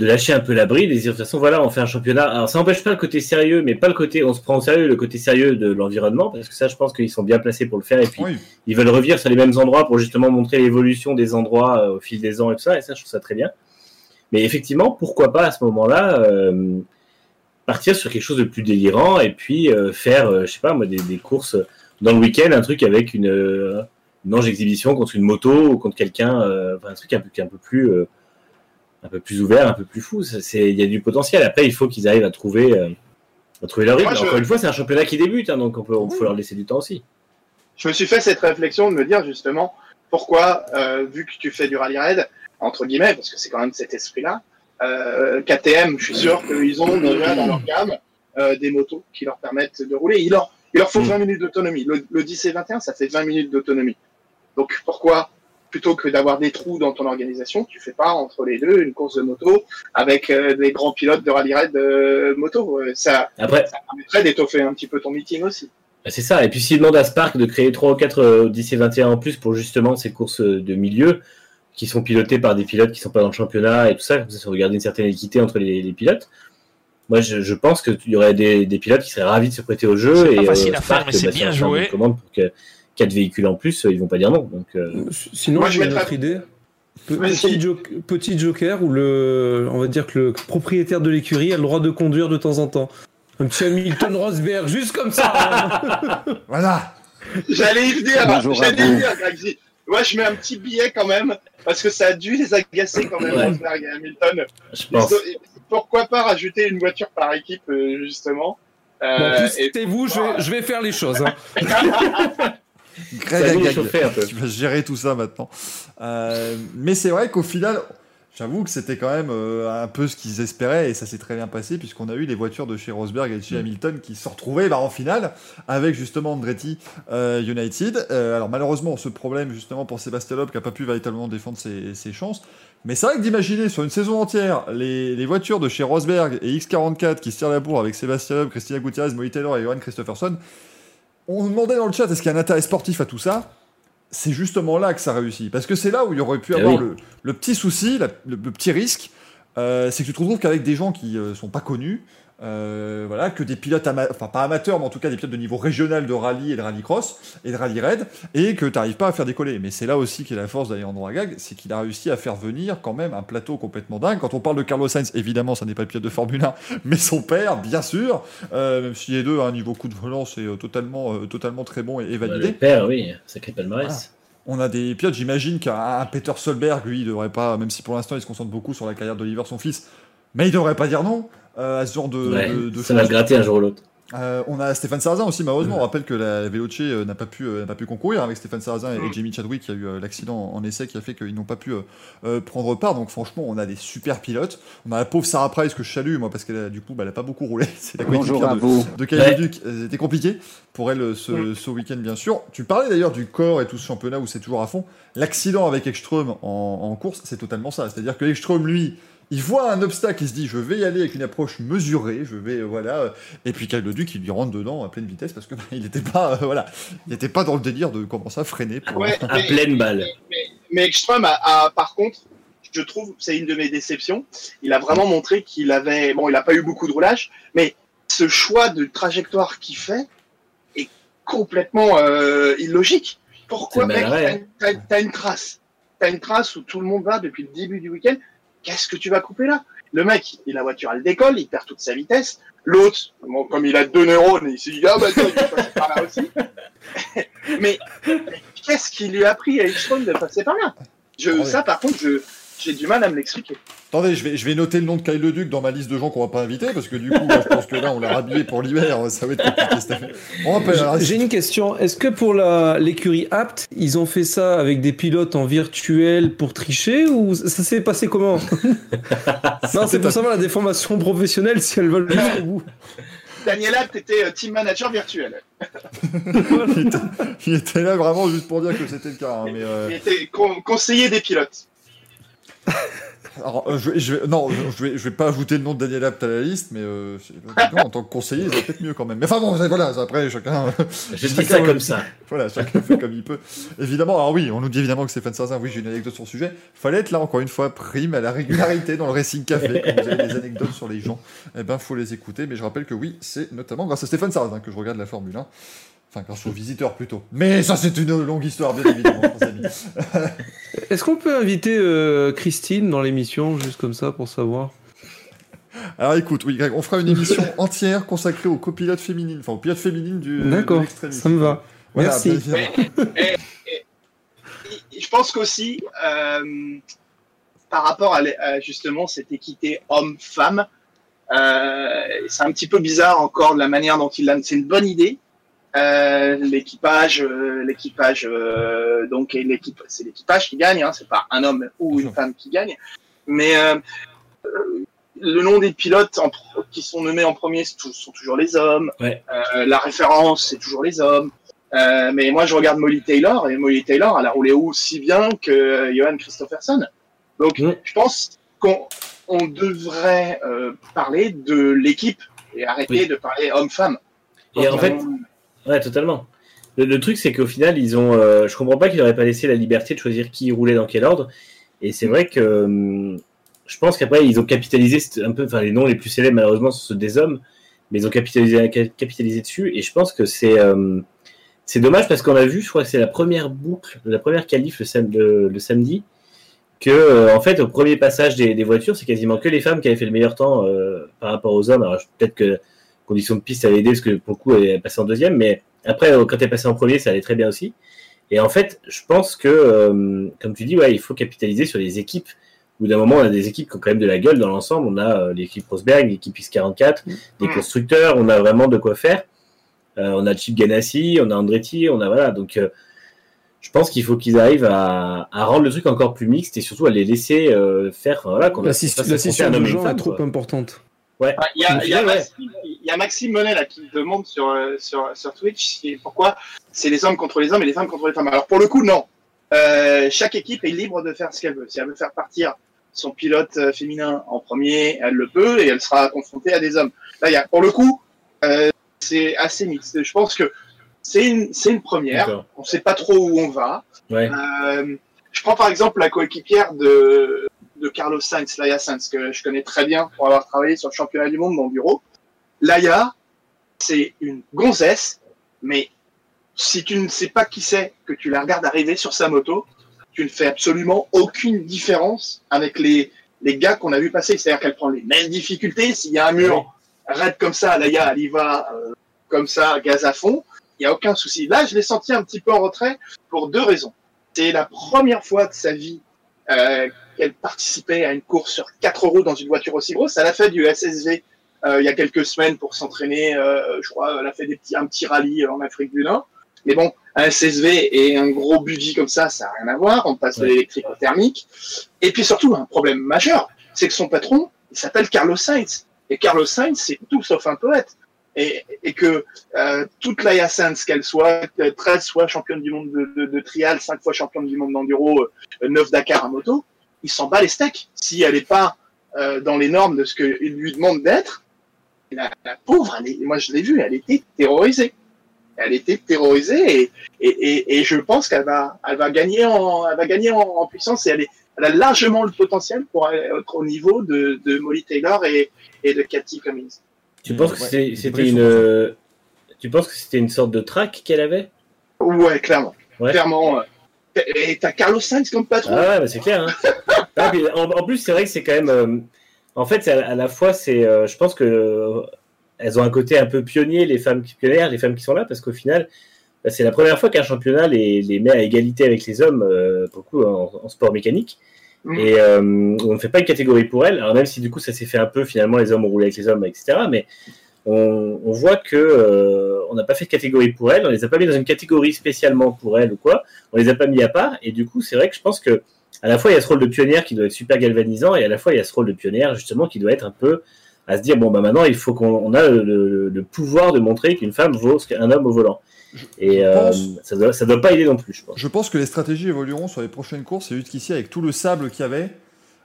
de lâcher un peu la bride et de dire de toute façon, voilà, on fait un championnat. Alors, ça n'empêche pas le côté sérieux, mais pas le côté, on se prend au sérieux le côté sérieux de l'environnement, parce que ça, je pense qu'ils sont bien placés pour le faire. Et puis, oui. ils veulent revenir sur les mêmes endroits pour justement montrer l'évolution des endroits euh, au fil des ans et tout ça. Et ça, je trouve ça très bien. Mais effectivement, pourquoi pas à ce moment-là euh, partir sur quelque chose de plus délirant et puis euh, faire, je sais pas moi, des, des courses dans le week-end, un truc avec une, une ange exhibition contre une moto ou contre quelqu'un, enfin, un truc un peu, un peu plus, un peu plus ouvert, un peu plus fou. Il y a du potentiel. Après, il faut qu'ils arrivent à trouver, euh, à trouver leur rythme. Moi, je- Encore une fois, c'est un championnat qui débute, hein, donc on peut, on faut leur laisser du temps aussi. je me suis fait cette réflexion de me dire justement pourquoi, euh, vu que tu fais du rallye raid, entre guillemets, parce que c'est quand même cet esprit-là, euh, KTM, je suis sûr qu'ils ont déjà dans leur gamme euh, des motos qui leur permettent de rouler. Ils leur, Il leur faut Mm. 20 minutes d'autonomie. Le, le 10 et 21, ça fait 20 minutes d'autonomie. Donc pourquoi, plutôt que d'avoir des trous dans ton organisation, tu fais pas entre les deux une course de moto avec euh, des grands pilotes de rallye raid de moto Euh, ça, Après, ça permettrait d'étoffer un petit peu ton meeting aussi. Bah, C'est ça. Et puis s'il demande à Spark de créer 3 ou 4 euh, Odyssey 21 en plus pour justement ces courses de milieu qui sont pilotées par des pilotes qui sont pas dans le championnat et tout ça, comme ça, ça regarder une certaine équité entre les, les pilotes. Moi, je, je pense qu'il y aurait des, des pilotes qui seraient ravis de se prêter au jeu. C'est et pas facile euh, à faire, Spark, mais c'est bah, bien joué. commande pour que 4 véhicules en plus, euh, ils vont pas dire non. Donc, euh, Sinon, j'ai une autre idée. Pe-. Petit, jo- petit joker où le, on va dire que le propriétaire de l'écurie a le droit de conduire de temps en temps. Un petit Hamilton Rosberg, juste comme ça. hein. Voilà. J'allais y venir, j'allais y venir. Moi, je mets un petit billet quand même, parce que ça a dû les agacer quand même, Ouais. Rosberg et Hamilton. je pense. Pourquoi pas rajouter une voiture par équipe, euh, justement? Euh, et- c'est vous, je vais, je vais faire les choses. hein. Greg Agag, qui va gérer tout ça maintenant. Euh, mais c'est vrai qu'au final, j'avoue que c'était quand même euh, un peu ce qu'ils espéraient et ça s'est très bien passé puisqu'on a eu les voitures de chez Rosberg et de chez Mm. Hamilton qui se retrouvées bah, en finale avec justement Andretti euh, United. Alors malheureusement, ce problème justement pour Sébastien Loeb qui n'a pas pu véritablement défendre ses, ses chances. Mais c'est vrai que d'imaginer sur une saison entière les, les voitures de chez Rosberg et X44 qui se tirent la bourre avec Sébastien Loeb, Christina Gutiérrez, Moïse Taylor et Johan Christopherson, on demandait dans le chat est-ce qu'il y a un intérêt sportif à tout ça C'est justement là que ça réussit. Parce que c'est là où il y aurait pu Eh avoir oui. le, le petit souci, la- le, le petit risque, euh, c'est que tu te retrouves qu'avec des gens qui euh, sont pas connus, euh, voilà, que des pilotes, enfin pas amateurs, mais en tout cas des pilotes de niveau régional de rallye et de rallycross et de rallye raid, et que tu n'arrives pas à faire décoller. Mais c'est là aussi qu'est la force d'Alejandro Agag, c'est qu'il a réussi à faire venir quand même un plateau complètement dingue. Quand on parle de Carlos Sainz, évidemment, ça n'est pas le pilote de Formule 1, mais son père, bien sûr, euh, même si les deux, à un niveau coup de volant, c'est euh, totalement, euh, totalement très bon et, et Bah, validé. le père, oui, sacré palmarès. On a des pilotes, j'imagine qu'un un Peter Solberg, lui, il devrait pas, même si pour l'instant il se concentre beaucoup sur la carrière d'Oliver, son fils, mais il devrait pas dire non à ce genre de, Ouais, de- de ça va se gratter un jour ou l'autre. Euh, on a Stéphane Sarrazin aussi, malheureusement. On rappelle que la Veloce euh, n'a pas, pu, euh, n'a pas pu concourir avec Stéphane Sarrazin et, et Jamie Chadwick, qui a eu euh, l'accident en, essai qui a fait qu'ils n'ont pas pu euh, euh, prendre part. Donc, franchement, on a des super pilotes. On a la pauvre Sarah Price que je salue, moi, parce qu'elle a du coup, bah, elle a pas beaucoup roulé. C'est la Bonjour coéquipière à de, vous. de Kyle Ouais. Duc, euh, c'était compliqué pour elle euh, ce, ce week-end, bien sûr. Tu parlais d'ailleurs du corps et tout ce championnat où c'est toujours à fond. L'accident avec Ekström en, en course, c'est totalement ça. C'est-à-dire que Ekström, lui, il voit un obstacle, il se dit je vais y aller avec une approche mesurée, je vais voilà, et puis Kyle Duc il lui rentre dedans à pleine vitesse parce que bah, il n'était pas euh, voilà, il n'était pas dans le délire de commencer à freiner. Pour... Ouais, À mais- pleine balle. Mais a, a, par contre, je trouve, c'est une de mes déceptions. Il a vraiment montré qu'il avait, bon, il n'a pas eu beaucoup de roulage, mais ce choix de trajectoire qu'il fait est complètement euh, illogique. Pourquoi, mec, t'as, t'as- t'as une trace, t'as une trace où tout le monde va depuis le début du week-end. Qu'est-ce que tu vas couper là? Le mec, il la voiture, elle décolle, il perd toute sa vitesse. L'autre, bon, comme il a deux neurones, il s'est dit ah bah attends, il va passer par là aussi. mais qu'est-ce qui lui a pris à Ekström de passer par là? Je, Ouais. Ça, par contre, je, j'ai du mal à me l'expliquer. Attendez, je vais, je vais noter le nom de Kyle Duc dans ma liste de gens qu'on va pas inviter parce que du coup, là, je pense que là, on l'a rhabillé pour l'hiver, ça va être compliqué J'ai une question. Est-ce que pour la- l'écurie Apt, ils ont fait ça avec des pilotes en virtuel pour tricher ou ça s'est passé comment? Non, c'est pour savoir la déformation professionnelle si elle va jusqu'au bout. Daniel Abt était euh, team manager virtuel. il, était, il était là vraiment juste pour dire que c'était le cas. hein, mais, euh, Il était con- conseiller des pilotes. alors, euh, je, vais- je vais, non, je vais, je vais pas ajouter le nom de Daniel Abt à la liste, mais euh, non, en tant que conseiller, c'est peut-être mieux quand même. Mais enfin bon, voilà, après, chacun. Je dis ça comme ça. Voilà, chacun fait comme il peut. Évidemment, alors oui, on nous dit évidemment que Stéphane Sarzin, oui, j'ai une anecdote sur le sujet. Fallait être là, encore une fois, prime à la régularité dans le Racing Café. Quand vous avez des anecdotes sur les gens, eh ben, faut les écouter. Mais je rappelle que oui, c'est notamment grâce à Stéphane Sarzin que je regarde la Formule 1. Enfin, grâce aux visiteurs plutôt. Mais ça, c'est une longue histoire, bien évidemment. Est-ce qu'on peut inviter euh, Christine dans l'émission, juste comme ça, pour savoir? Alors écoute, oui, Greg, on fera une émission entière consacrée aux copilotes féminines, enfin aux pilotes féminines du. D'accord, ça me va. Voilà, Merci. je pense qu'aussi, euh, par rapport à justement cette équité homme-femme, euh, c'est un petit peu bizarre encore de la manière dont il l'a. C'est une bonne idée. Euh, l'équipage, euh, l'équipage, euh, donc et l'équipe, c'est l'équipage qui gagne. Hein, c'est pas un homme ou une femme qui gagne. Mais euh, le nom des pilotes en qui sont nommés en premier c'est tou- sont toujours les hommes. Ouais. Euh, la référence, c'est toujours les hommes. Euh, mais moi, je regarde Molly Taylor et Molly Taylor, elle a roulé aussi bien que Johan Christopherson. Donc, je pense qu'on on devrait euh, parler de l'équipe et arrêter Oui. de parler homme-femme. Et en fait, Ouais, totalement. Le, truc, c'est qu'au final, ils ont. euh, je comprends pas qu'ils n'auraient pas laissé la liberté de choisir qui roulait dans quel ordre. Et c'est vrai que hum, je pense qu'après, ils ont capitalisé un peu. Enfin, les noms les plus célèbres, malheureusement, sont ceux des hommes, mais ils ont capitalisé, ca- capitalisé dessus. Et je pense que c'est. euh, c'est dommage parce qu'on a vu, je crois que c'est la première boucle, la première qualif le, le, samedi, que euh, en fait, au premier passage des, voitures, c'est quasiment que les femmes qui avaient fait le meilleur temps euh, par rapport aux hommes. Alors, peut-être que conditions de piste, ça a aidé parce que pour le coup, elle est passée en deuxième, mais après, euh, quand elle est passée en premier, ça allait très bien aussi. Et en fait, je pense que, euh, comme tu dis, ouais, il faut capitaliser sur les équipes. Au bout d'un moment, on a des équipes qui ont quand même de la gueule dans l'ensemble. On a euh, l'équipe Rosberg, l'équipe X44, des Mm. constructeurs, on a vraiment de quoi faire. Euh, on a Chip Ganassi, on a Andretti, on a voilà. Donc, euh, je pense qu'il faut qu'ils arrivent à, à rendre le truc encore plus mixte et surtout à les laisser euh, faire. Voilà, qu'on La, la un de genre est trop importante. Ouais. Il y, a, Au il y a final, ouais. Il y a Maxime Monet là, qui demande sur, euh, sur, sur Twitch pourquoi c'est les hommes contre les hommes et les femmes contre les femmes. Alors pour le coup, non. Euh, chaque équipe est libre de faire ce qu'elle veut. Si elle veut faire partir son pilote euh, féminin en premier, elle le peut et elle sera confrontée à des hommes. Là, il y a, pour le coup, euh, c'est assez mixte. Je pense que c'est une, une première. On sait pas trop où on va. Ouais. Euh, je prends par exemple la coéquipière de, de Carlos Sainz, Laia Sainz, que je connais très bien pour avoir travaillé sur le championnat du monde dans le bureau. Laia, c'est une gonzesse, mais si tu ne sais pas qui c'est, que tu la regardes arriver sur sa moto, tu ne fais absolument aucune différence avec les, les gars qu'on a vu passer. C'est-à-dire qu'elle prend les mêmes difficultés. S'il y a un mur raide comme ça, Laia, elle y va euh, comme ça, gaz à fond. Il n'y a aucun souci. Là, je l'ai senti un petit peu en retrait pour deux raisons. C'est la première fois de sa vie euh, qu'elle participait à une course sur quatre roues dans une voiture aussi grosse. Elle a fait du SSV il y a quelques semaines pour s'entraîner. euh, je crois, elle a fait des petits, un petit rallye en Afrique du Nord. Mais bon, un SSV et un gros budget comme ça, ça n'a rien à voir. On passe de l'électrique au thermique. Et puis surtout, un problème majeur, c'est que son patron, il s'appelle Carlos Sainz. Et Carlos Sainz, c'est tout sauf un poète. Et, et que euh, toute la Sainz, qu'elle soit euh, 13 fois championne du monde de, de, de trial, 5 fois championne du monde d'enduro, euh, 9 Dakar à moto, il s'en bat les steaks. Si elle n'est pas euh, dans les normes de ce qu'il lui demande d'être, la, la pauvre, elle est- moi je l'ai vue, elle était terrorisée. Elle était terrorisée et, et, et, et je pense qu'elle va, elle va gagner, en, elle va gagner en, en puissance et elle, est, elle a largement le potentiel pour être au niveau de, de Molly Taylor et, et de Cathy Cummings. Tu penses que ouais, c'était- une. euh, Tu penses que c'était une sorte de track qu'elle avait? Ouais, clairement. Ouais. Clairement. euh, Et t'as Carlos Sainz comme patron. Ah ouais, bah c'est clair. Hein. Ah, puis, en, en plus, c'est vrai que c'est quand même. euh, en fait, à, la fois, c'est, euh, je pense que euh, elles ont un côté un peu pionnier, les femmes qui pionnières, les femmes qui sont là, parce qu'au final, bah, c'est la première fois qu'un championnat les, les met à égalité avec les hommes, euh, beaucoup en, en sport mécanique. Mm. Et euh, on ne fait pas une catégorie pour elles. Alors même si du coup ça s'est fait un peu, finalement les hommes ont roulé avec les hommes, etc. Mais on, on voit que on n'a pas fait de catégorie pour elles, on les a pas mis dans une catégorie spécialement pour elles ou quoi. On les a pas mis à part. Et du coup, c'est vrai que je pense que à la fois il y a ce rôle de pionnière qui doit être super galvanisant, et à la fois il y a ce rôle de pionnière justement qui doit être un peu à se dire bon bah maintenant il faut qu'on on a le, le- le pouvoir de montrer qu'une femme vaut ce qu'un homme au volant. Et je euh, ça doit ça doit pas aider non plus, je pense. Je pense que les stratégies évolueront sur les prochaines courses et jusqu'ici avec tout le sable qu'il y avait,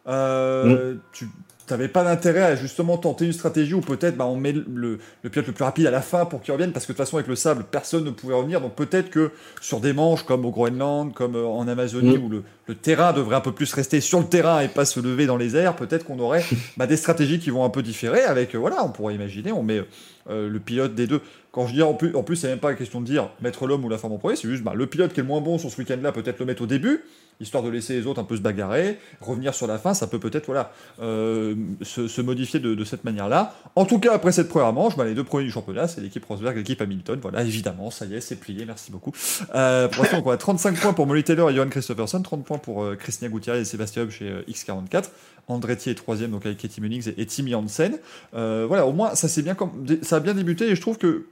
euh, Mm. tu n'avais pas d'intérêt à justement tenter une stratégie où peut-être bah, on met le, le pilote le plus rapide à la fin pour qu'il revienne parce que de toute façon avec le sable personne ne pouvait revenir. Donc peut-être que sur des manches comme au Groenland, comme euh, en Amazonie Mm. où le, le terrain devrait un peu plus rester sur le terrain et pas se lever dans les airs, peut-être qu'on aurait bah, des stratégies qui vont un peu différer avec euh, voilà on pourrait imaginer on met euh, le pilote des deux. Quand je dis en plus, en plus c'est même pas une question de dire mettre l'homme ou la femme en premier, c'est juste bah, le pilote qui est le moins bon sur ce week-end-là, peut-être le mettre au début, histoire de laisser les autres un peu se bagarrer, revenir sur la fin, ça peut peut-être voilà euh, se, modifier de, cette manière-là. En tout cas, après cette première manche, bah, les deux premiers du championnat, c'est l'équipe Rosberg l'équipe Hamilton. Voilà, évidemment, ça y est, c'est plié, merci beaucoup. Euh, pour l'instant, on a 35 points pour Molly Taylor et Johan Christopherson, 30 points pour euh, Christina et Sébastien Hub chez euh, X44. Andretti est troisième donc avec Katie Munnings et, et Timmy Hansen. Voilà, au moins ça bien ça a bien débuté et je trouve que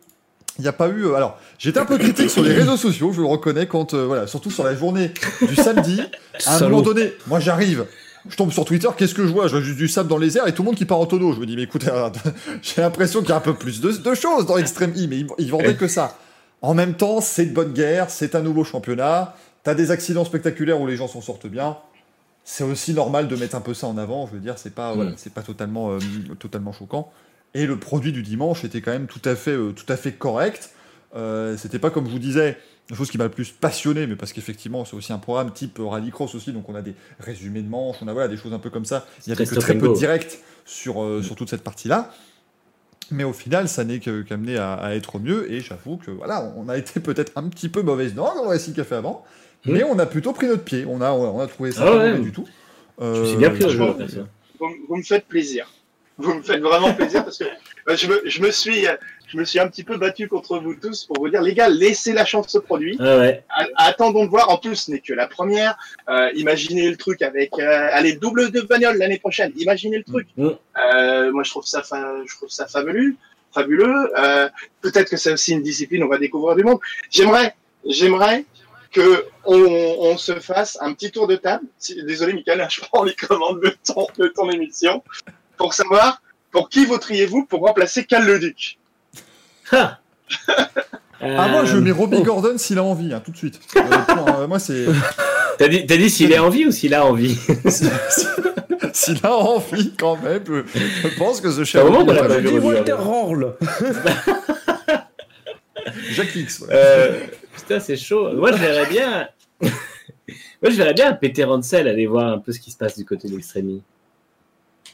il n'y a pas eu. euh, alors, j'étais un peu critique sur les réseaux sociaux, je le reconnais, quand euh, voilà, surtout sur la journée du samedi. À un Salaud. moment donné, moi j'arrive je tombe sur Twitter, qu'est-ce que je vois? Je vois juste du sable dans les airs et tout le monde qui part en tonneau. Je me dis, mais écoutez, j'ai l'impression qu'il y a un peu plus de, de choses dans Extreme E, mais ils, ils vendaient que ça. En même temps, c'est de bonne guerre, c'est un nouveau championnat. T'as des accidents spectaculaires où les gens s'en sortent bien. C'est aussi normal de mettre un peu ça en avant. Je veux dire, c'est pas, voilà, Mm. c'est pas totalement, euh, totalement choquant. Et le produit du dimanche était quand même tout à fait, euh, tout à fait correct. Euh, C'était pas comme je vous disais, la chose qui m'a le plus passionné, mais parce qu'effectivement, c'est aussi un programme type euh, rallycross aussi, donc on a des résumés de manches, on a voilà, des choses un peu comme ça. Il y avait Très que très peu de direct sur, euh, sur toute cette partie-là. Mais au final, ça n'est qu'amené à, à être mieux, et j'avoue que voilà, on a été peut-être un petit peu mauvaise dans le récit qu'a fait avant, mais on a plutôt pris notre pied, on a, on a trouvé ça Ah pas ouais. mauvais du tout. Je me suis Euh, bien pris perso. vous, vous me faites plaisir. Vous me faites vraiment plaisir parce que euh, je, me, je, me suis, euh, je me suis un petit peu battu contre vous tous pour vous dire, les gars, laissez la chance au produit. Ah ouais. Attendons de voir. En plus, ce n'est que la première. Euh, imaginez le truc avec, euh, allez, double de bagnole l'année prochaine. Imaginez le truc. Mm. Euh, moi, je trouve ça, fa- je trouve ça fabuleux, fabuleux. Euh, Peut-être que c'est aussi une discipline. On va découvrir du monde. J'aimerais, j'aimerais que on, on se fasse un petit tour de table. Désolé, Michael, je prends les commandes de ton, de ton émission pour savoir pour qui voteriez-vous pour remplacer Cal Leduc. Ah, Ah, moi, je Euh, mets Robbie oh. Gordon s'il a envie, hein, tout de suite. Euh, euh, moi, c'est. T'as dit, t'as dit s'il est en vie ou s'il a envie S'il a envie, quand même, je, je pense que ce cher moment pas Walter. Rorl. Jacques X, ouais. Euh, putain, c'est chaud. Moi, je verrais bien. Moi, je verrais bien Peter Hansel aller voir un peu ce qui se passe du côté de l'extrémie.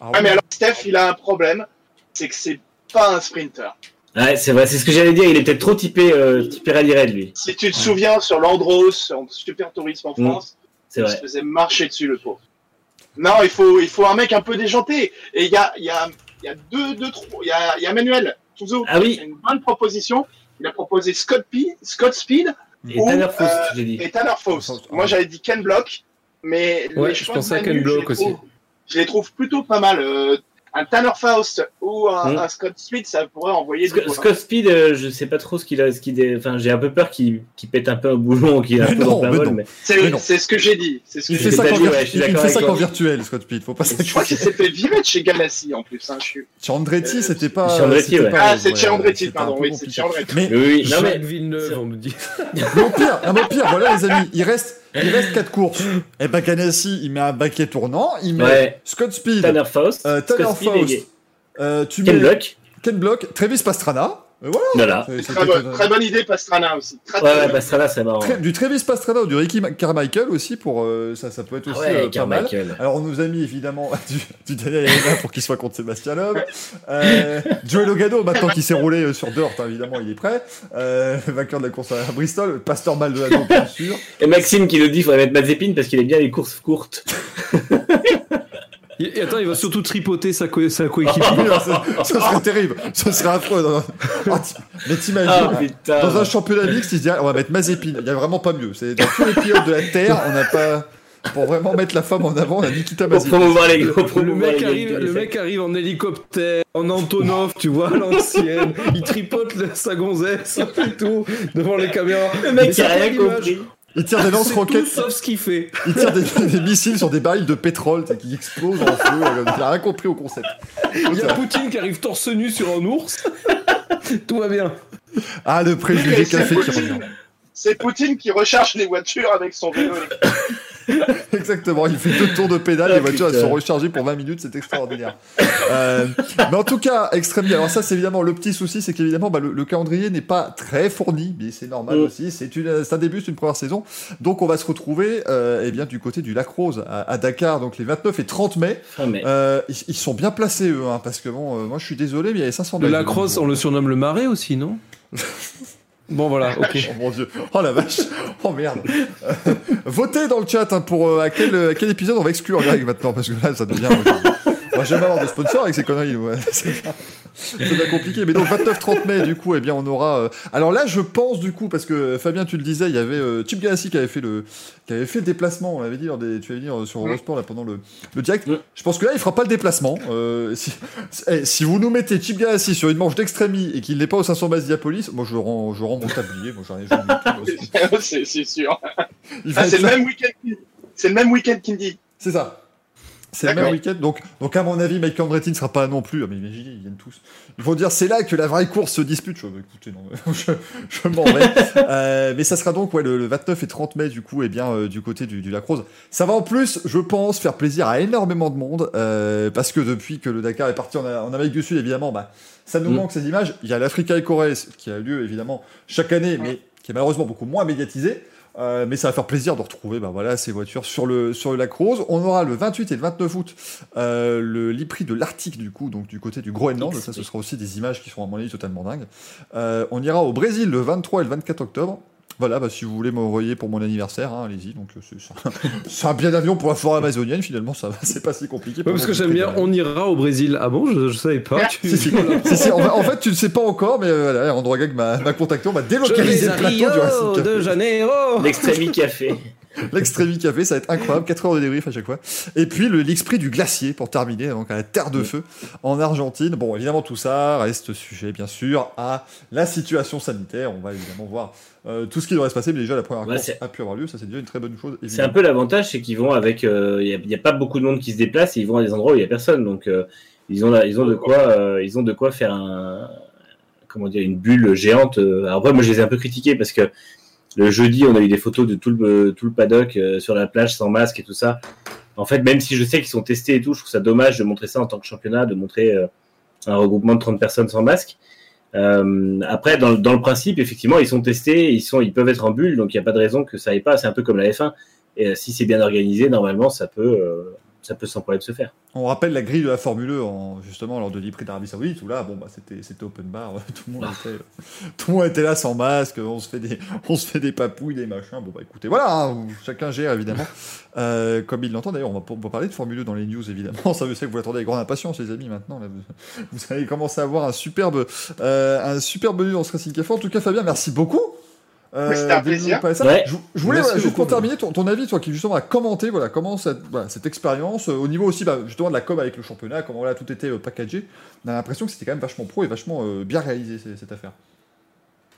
Ah, Ah, mais alors, Steph, il a un problème. C'est que c'est pas un sprinter. Ouais, c'est vrai, c'est ce que j'allais dire. Il est peut-être trop typé, euh, typé rallye raid, lui. Si tu te souviens sur l'Andros, en super tourisme en Mm, France, il vrai. se faisait marcher dessus le pauvre. Non, il faut, il faut un mec un peu déjanté. Et il y a, il y a, il y a deux, deux, trois. Il y a, y a Manuel Touzeau Ah oui. qui a une bonne proposition. Il a proposé Scott, P, Scott Speed Et Ou, Tanner Faust, euh, j'ai dit. et Tanner Faust. Moi, ouais. j'avais dit Ken Block, mais Ouais, les je pensais à Ken Block aussi. Je les trouve plutôt pas mal. Euh, un Tanner Faust ou un, Mm. un Scott Speed, ça pourrait envoyer du Scott, Speed, euh, je sais pas trop ce qu'il a, ce qu'il dé- enfin, j'ai un peu peur qu'il pète un peu un boulon, qu'il est un Mais peu non, dans mais C'est ce que j'ai dit. C'est ce que Il j'ai fait dit. ouais, suis il fait ça qu'en virtuel, Scott Pitt. Faut pas Je crois qu'il s'est fait virer de chez Galassi en plus. Hein, je suis... Chez Andretti, Euh, c'était pas. chez Andretti, c'était ouais. pas- Ah, c'est ouais, chez Andretti, c'était un pardon. Oui, c'est compliqué. chez Andretti. Mais, oui, non mais Villeneuve, on me dit. pire, ah, pire, voilà les amis, il reste, il reste 4 courses. Et Ganassi, il met un baquet tournant, il met Ouais. Scott Speed, Tanner Faust, euh, Tanner Scott Speed Faust, et euh, tu Ken mets Block, Ken Block, Travis Pastrana. Voilà. Très, bonne- que- très bonne idée, Pastrana aussi. Très, Ouais, très ouais, là, c'est marrant. Très- du Travis Pastrana ou du Ricky Carmichael aussi pour euh, ça, ça peut être Ah aussi ouais, euh, pas mal. Carmichael. Alors on nous a mis évidemment du, du Daniel Elena pour qu'il soit contre Sébastien Loeb. Euh, Joey Logano maintenant qu'il s'est roulé euh, sur Dirt, hein, évidemment il est prêt. Euh, vainqueur de la course à Bristol, Pasteur Maldonado bien sûr. Et Maxime qui nous dit qu'il faudrait mettre Mazepin parce qu'il aime bien les courses courtes. Et attends, il va surtout tripoter sa, co- sa coéquipière. Ça, ça serait terrible, ça serait affreux. non, non. Ah, mais t'imagines Ah dans un championnat mixte, il se dit ah, on va mettre Mazepin. Il y a vraiment pas mieux. C'est dans tous les pilotes de la terre, on n'a pas pour vraiment mettre la femme en avant, on a Nikita Pour Mazepin. promouvoir les pour Le promouvoir mec, les arrive, le mec arrive en hélicoptère, en Antonov, tu vois, à l'ancienne. Il tripote le- sa gonzesse et tout devant les caméras. Le mec qui a rien l'image. compris. Il tire des lance-roquettes. sauf ce qu'il fait. Il tire des, des missiles sur des barils de pétrole qui explosent en feu. euh, Il a rien compris au concept. Il y a Poutine qui arrive torse nu sur un ours. Tout va bien. Ah, le préjugé café qui Poutine- revient. C'est Poutine qui recharge les voitures avec son vélo. Exactement, il fait deux tours de pédale, Ah, les voitures elles sont rechargées pour 20 minutes, c'est extraordinaire. Euh, mais en tout cas, extrême bien. Alors ça, c'est évidemment le petit souci, c'est qu'évidemment, bah, le, le calendrier n'est pas très fourni, mais c'est normal Mm. aussi. C'est une, un début, c'est une première saison, donc on va se retrouver, euh, eh bien, du côté du Lac Rose à, à Dakar, donc les 29 et 30 mai. Ah, mais Euh, ils, ils sont bien placés eux, hein, parce que bon, euh, moi je suis désolé, mais il y avait 500 Le mecs. lacrosse, on le surnomme le marais aussi, non? Bon, voilà, ok. Oh mon dieu, oh la vache, oh merde. Euh, votez dans le chat hein, pour euh, à, quel, à quel épisode on va exclure Greg maintenant, parce que là ça devient. Va jamais avoir de sponsor avec ces conneries. ouais. C'est pas- compliqué. Mais donc 29-30 mai, du coup, eh bien on aura. euh, Alors là, je pense du coup, parce que Fabien, tu le disais, il y avait euh, Chip Ganassi qui avait fait le, qui avait fait le déplacement. On l'avait dit, des... tu avais dit euh, sur Eurosport là pendant le, le direct. Je pense que là, il fera pas le déplacement. Euh, si... eh, si vous nous mettez Chip Ganassi sur une manche d'extrémie et qu'il n'est pas au 500 bases Diapolis, moi je rends, je rends mon tablier. Moi j'en ai c'est sûr. Ah, c'est le là. même week-end. qu'il- C'est le même week-end qu'Indy. C'est ça. C'est le même week-end, donc, donc à mon avis, Mike Andretti ne sera pas non plus. Ah, mais imaginez, ils viennent tous. Ils vont dire c'est là que la vraie course se dispute. Je, écoutez, non, je, je m'en vais. Euh, mais ça sera donc ouais, le, le 29 et 30 mai, du coup, et bien euh, du côté du, du Lacrose. Ça va en plus, je pense, faire plaisir à énormément de monde, euh, parce que depuis que le Dakar est parti en, en Amérique du Sud, évidemment, bah, ça nous Mm. manque ces images. Il y a l'Africa Eco Race qui a lieu évidemment chaque année, mais qui est malheureusement beaucoup moins médiatisé. Euh, mais ça va faire plaisir de retrouver bah, voilà, ces voitures sur le, sur le lac Rose. On aura le 28 et le 29 août euh, le l'Ipri de l'Arctique, du coup, donc du côté du Groenland. Ça, ce sera aussi des images qui sont à mon avis totalement dingues. Euh, on ira au Brésil le 23 et le 24 octobre. Voilà, bah, si vous voulez m'envoyer pour mon anniversaire, hein, allez-y. Donc euh, c'est- un- bien d'avion pour la forêt amazonienne, finalement, ça va, c'est pas si compliqué. Ouais, parce que j'aime bien, on ira au Brésil. Ah bon, je, je savais pas. Tu... si, si. Si, si, en, fait, en fait, tu ne sais pas encore, mais euh, voilà, Androgag m'a m'a contacté, on m'a délocalisé le plateau du Racing Rio Café. de Janeiro. L'extrémie café. L'Extremi Café, ça va être incroyable, 4 heures de débrief à chaque fois. Et puis le l'Exprès du glacier pour terminer, donc à la Terre de Feu en Argentine. Bon, évidemment, tout ça reste sujet, bien sûr, à la situation sanitaire. On va évidemment voir euh, tout ce qui devrait se passer, mais déjà la première Ouais, course a pu avoir lieu, ça c'est déjà une très bonne chose. C'est un peu l'avantage, c'est qu'ils vont avec. Il n'y a, pas beaucoup de monde qui se déplace et ils vont à des endroits où il n'y a personne. Donc, euh, ils, ont, ils, ont de quoi, euh, ils ont de quoi faire un. Comment dire, une bulle géante. euh. Alors, après, moi, je les ai un peu critiqués parce que le jeudi, on a eu des photos de tout le, paddock euh, sur la plage sans masque et tout ça. En fait, même si je sais qu'ils sont testés et tout, je trouve ça dommage de montrer ça en tant que championnat, de montrer euh, un regroupement de 30 personnes sans masque. Euh, après, dans, le- principe, effectivement, ils sont testés, ils, ils peuvent être en bulle, donc il n'y a pas de raison que ça aille pas. C'est un peu comme la F1. Et si c'est bien organisé, normalement, ça peut, ça peut sans problème se faire. On rappelle la grille de la Formule 1, en, justement, lors de l'Ipri d'Arabie Saoudite, où là, bon, bah, c'était, c'était open bar, tout le, monde était, tout le monde était là sans masque, on se fait des, on se fait des papouilles, des machins. Bon, bah écoutez, voilà, hein, chacun gère évidemment, euh, comme il l'entend. D'ailleurs, on va, on va parler de Formule 1 dans les news, évidemment. Ça, je sais que vous l'attendez avec grande impatience, les amis, maintenant. Là, vous, vous allez commencer à avoir un superbe, euh, un superbe menu dans ce Racing Café. En tout cas, Fabien, merci beaucoup. Euh, Oui, c'était un plaisir. ça. Ouais. Je, je voulais, voilà, juste pour terminer, ton, ton avis, toi qui justement a commenté voilà, comment cette, voilà, cette expérience, euh, au niveau aussi bah, justement de la com avec le championnat, comment voilà, tout était euh, packagé, on a l'impression que c'était quand même vachement pro et vachement euh, bien réalisé cette affaire.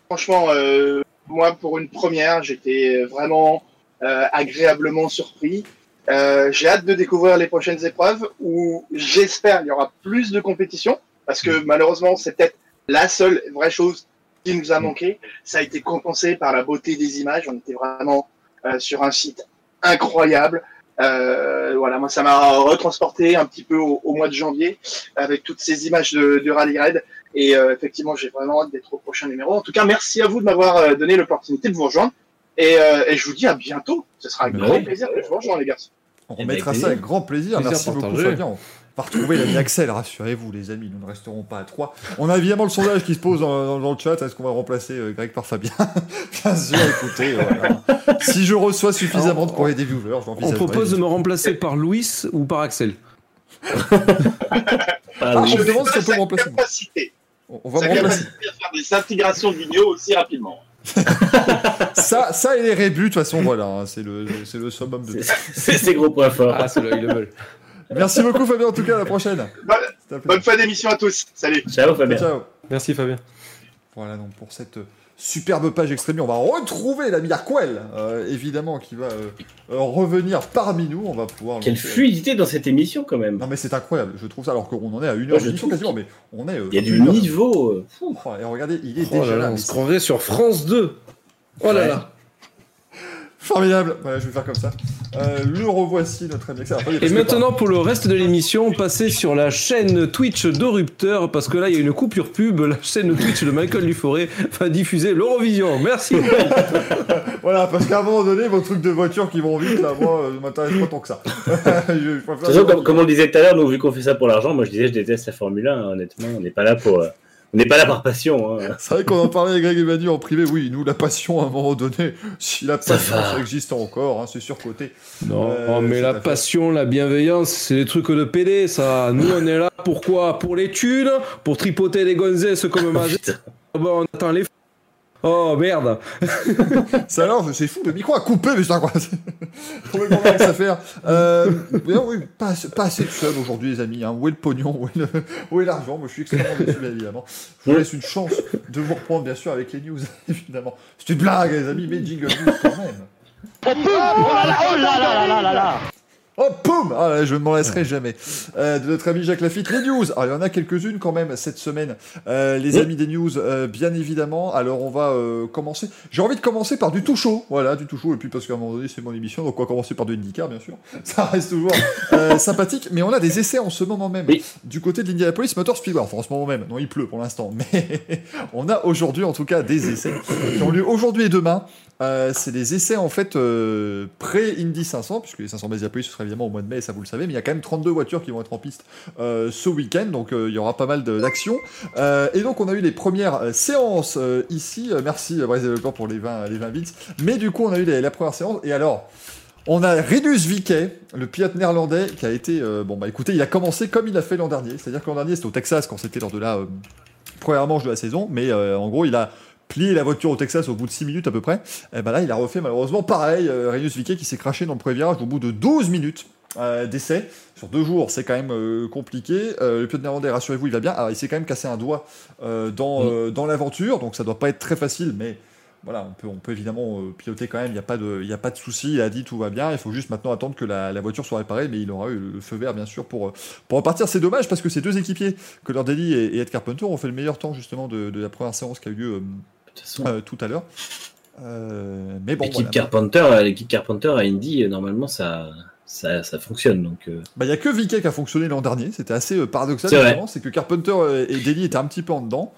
Franchement, euh, moi, pour une première, j'étais vraiment euh, agréablement surpris. Euh, J'ai hâte de découvrir les prochaines épreuves où j'espère il y aura plus de compétition parce que malheureusement, c'est peut-être la seule vraie chose qui nous a manqué. Ça a été compensé par la beauté des images. On était vraiment euh, sur un site incroyable. Euh, voilà, moi, ça m'a retransporté un petit peu au, au mois de janvier avec toutes ces images de, de Rally Raid. Et euh, effectivement, j'ai vraiment hâte d'être au prochain numéro. En tout cas, merci à vous de m'avoir euh, donné l'opportunité de vous rejoindre. Et, euh, et je vous dis à bientôt. Ce sera un grand oui. plaisir de vous rejoindre, les garçons. On Eh ben, remettra ça avec grand plaisir. Plaisir Merci beaucoup. Fabien. On va retrouver l'ami Axel, rassurez-vous les amis, nous ne resterons pas à trois. On a évidemment le sondage qui se pose dans, dans- dans le chat, est-ce qu'on va remplacer euh, Greg par Fabien? Bien sûr, écoutez, euh, voilà. si je reçois suffisamment de courrier des viewers, On j'envisagerai. propose de me remplacer par Louis ou par Axel? Ah, Ah, je me demande si on peut remplacer. capacité, On on va me remplacer. faire des intégrations vidéo aussi rapidement. Ça, ça et les rébus, de toute façon, voilà, hein, c'est le, c'est le summum de C'est c'est ses gros points forts. Ah, c'est là, ils le veulent. Merci beaucoup Fabien, en tout cas, à la prochaine. Bonne, fin d'émission à tous. Salut. Ciao, Fabien. Ciao. Merci Fabien. Voilà donc pour cette euh, superbe page extrémie, on va retrouver l'ami Arquel, euh, évidemment, qui va euh, revenir parmi nous. On va pouvoir. Quelle fluidité dans cette émission, quand même. Non mais c'est incroyable, je trouve ça alors qu'on en est à une heure d'émission quasiment, mais on est. euh, Il y a du heure- niveau. Oh, et regardez, il est Oh déjà là là. on se croirait sur France 2. Oh là Ouais. là. Formidable. Voilà, je vais faire comme ça. Euh, le revoici notre ami Et maintenant, pour le reste de l'émission, passez sur la chaîne Twitch d'Orupteur, parce que là, il y a une coupure pub. La chaîne Twitch de Michael Duforé va diffuser l'Eurovision. Merci. Voilà, parce qu'à un moment donné, vos trucs de voiture qui vont vite, là, moi, euh, m'intéresse pas tant que ça. je, je préfère- De toute façon, comme, comme on le disait tout à l'heure, nous, vu qu'on fait ça pour l'argent, moi je disais, je déteste la Formule 1, hein, honnêtement. On n'est pas là pour. euh, on n'est pas là par passion. Hein. C'est vrai qu'on en parlait avec Greg et Manu en privé. Oui, nous, la passion, à un moment donné, si la passion existe encore, hein, c'est surcoté. Non, Euh, mais tout la passion, la bienveillance, c'est des trucs de PD, ça. Nous, on est là pourquoi Pour les thunes, pour tripoter les gonzesses comme Magé. Putain. Ah bah, on attend les. Oh merde. Ça alors, c'est fou, le micro a coupé, mais c'est incroyable. Complètement dingue cette affaire. Euh, non, oui, pas, assez- pas assez de sub aujourd'hui, les amis. Hein. Où est le pognon? Où est l'argent? Moi, je suis extrêmement déçu, bien évidemment. Je vous laisse une chance de vous reprendre, bien sûr, avec les news, évidemment. C'est une blague, les amis, mais jingle news quand même. Oh là là, oh là là là là là là Oh, poum ah, Je ne m'en laisserai jamais. Euh, de notre ami Jacques Lafitte, les news. Alors, il y en a quelques-unes quand même cette semaine. Euh, les amis des news, euh, bien évidemment. Alors, on va commencer. J'ai envie de commencer par du tout chaud. Voilà, du tout chaud. Et puis, parce qu'à un moment donné, c'est mon émission, donc on va commencer par du IndyCar, bien sûr. Ça reste toujours sympathique. Mais on a des essais en ce moment même. Oui. Du côté de l'Indianapolis Motor Speedway. Enfin, en ce moment même. Non, il pleut pour l'instant. Mais on a aujourd'hui, en tout cas, des essais qui ont lieu aujourd'hui et demain. C'est des essais en fait pré-Indy 500, puisque les 500 Mediapolis ce sera évidemment au mois de mai, ça vous le savez, mais il y a quand même 32 voitures qui vont être en piste euh, ce week-end, donc euh, il y aura pas mal d'actions. Euh, et donc on a eu les premières séances ici, merci Bryce Developer pour les 20, les 20 bits, mais du coup on a eu les- la première séance, et alors on a Rinus Viquet, le pilote néerlandais, qui a été, bon bah écoutez, il a commencé comme il a fait l'an dernier, c'est-à-dire que l'an dernier c'était au Texas quand c'était lors de la première manche de la saison, mais en gros il a plié la voiture au Texas au bout de 6 minutes à peu près. Et ben là, il a refait malheureusement pareil. Euh, Rinus Viquet qui s'est craché dans le premier virage au bout de 12 minutes euh, d'essai. Sur deux jours, c'est quand même euh, compliqué. Euh, le pilote néerlandais, rassurez-vous, il va bien. Alors, il s'est quand même cassé un doigt dans, Mm. dans l'aventure, donc ça doit pas être très facile, mais voilà, on peut, on peut évidemment piloter quand même, il n'y a pas de, il a pas de souci, il a dit tout va bien, il faut juste maintenant attendre que la, la voiture soit réparée, mais il aura eu le feu vert bien sûr pour, pour repartir. C'est dommage parce que ces deux équipiers, leur Daly et, et Ed Carpenter, ont fait le meilleur temps justement de, de la première séance qui a eu lieu euh, De toute façon, tout à l'heure. Euh, mais bon, l'équipe voilà. Carpenter, euh, l'équipe Carpenter à Indy, normalement, ça, ça, ça fonctionne. Donc, euh, Bah, il y a que Viquet qui a fonctionné l'an dernier. C'était assez paradoxal, C'est vrai. évidemment, c'est que Carpenter et Daly étaient un petit peu en dedans.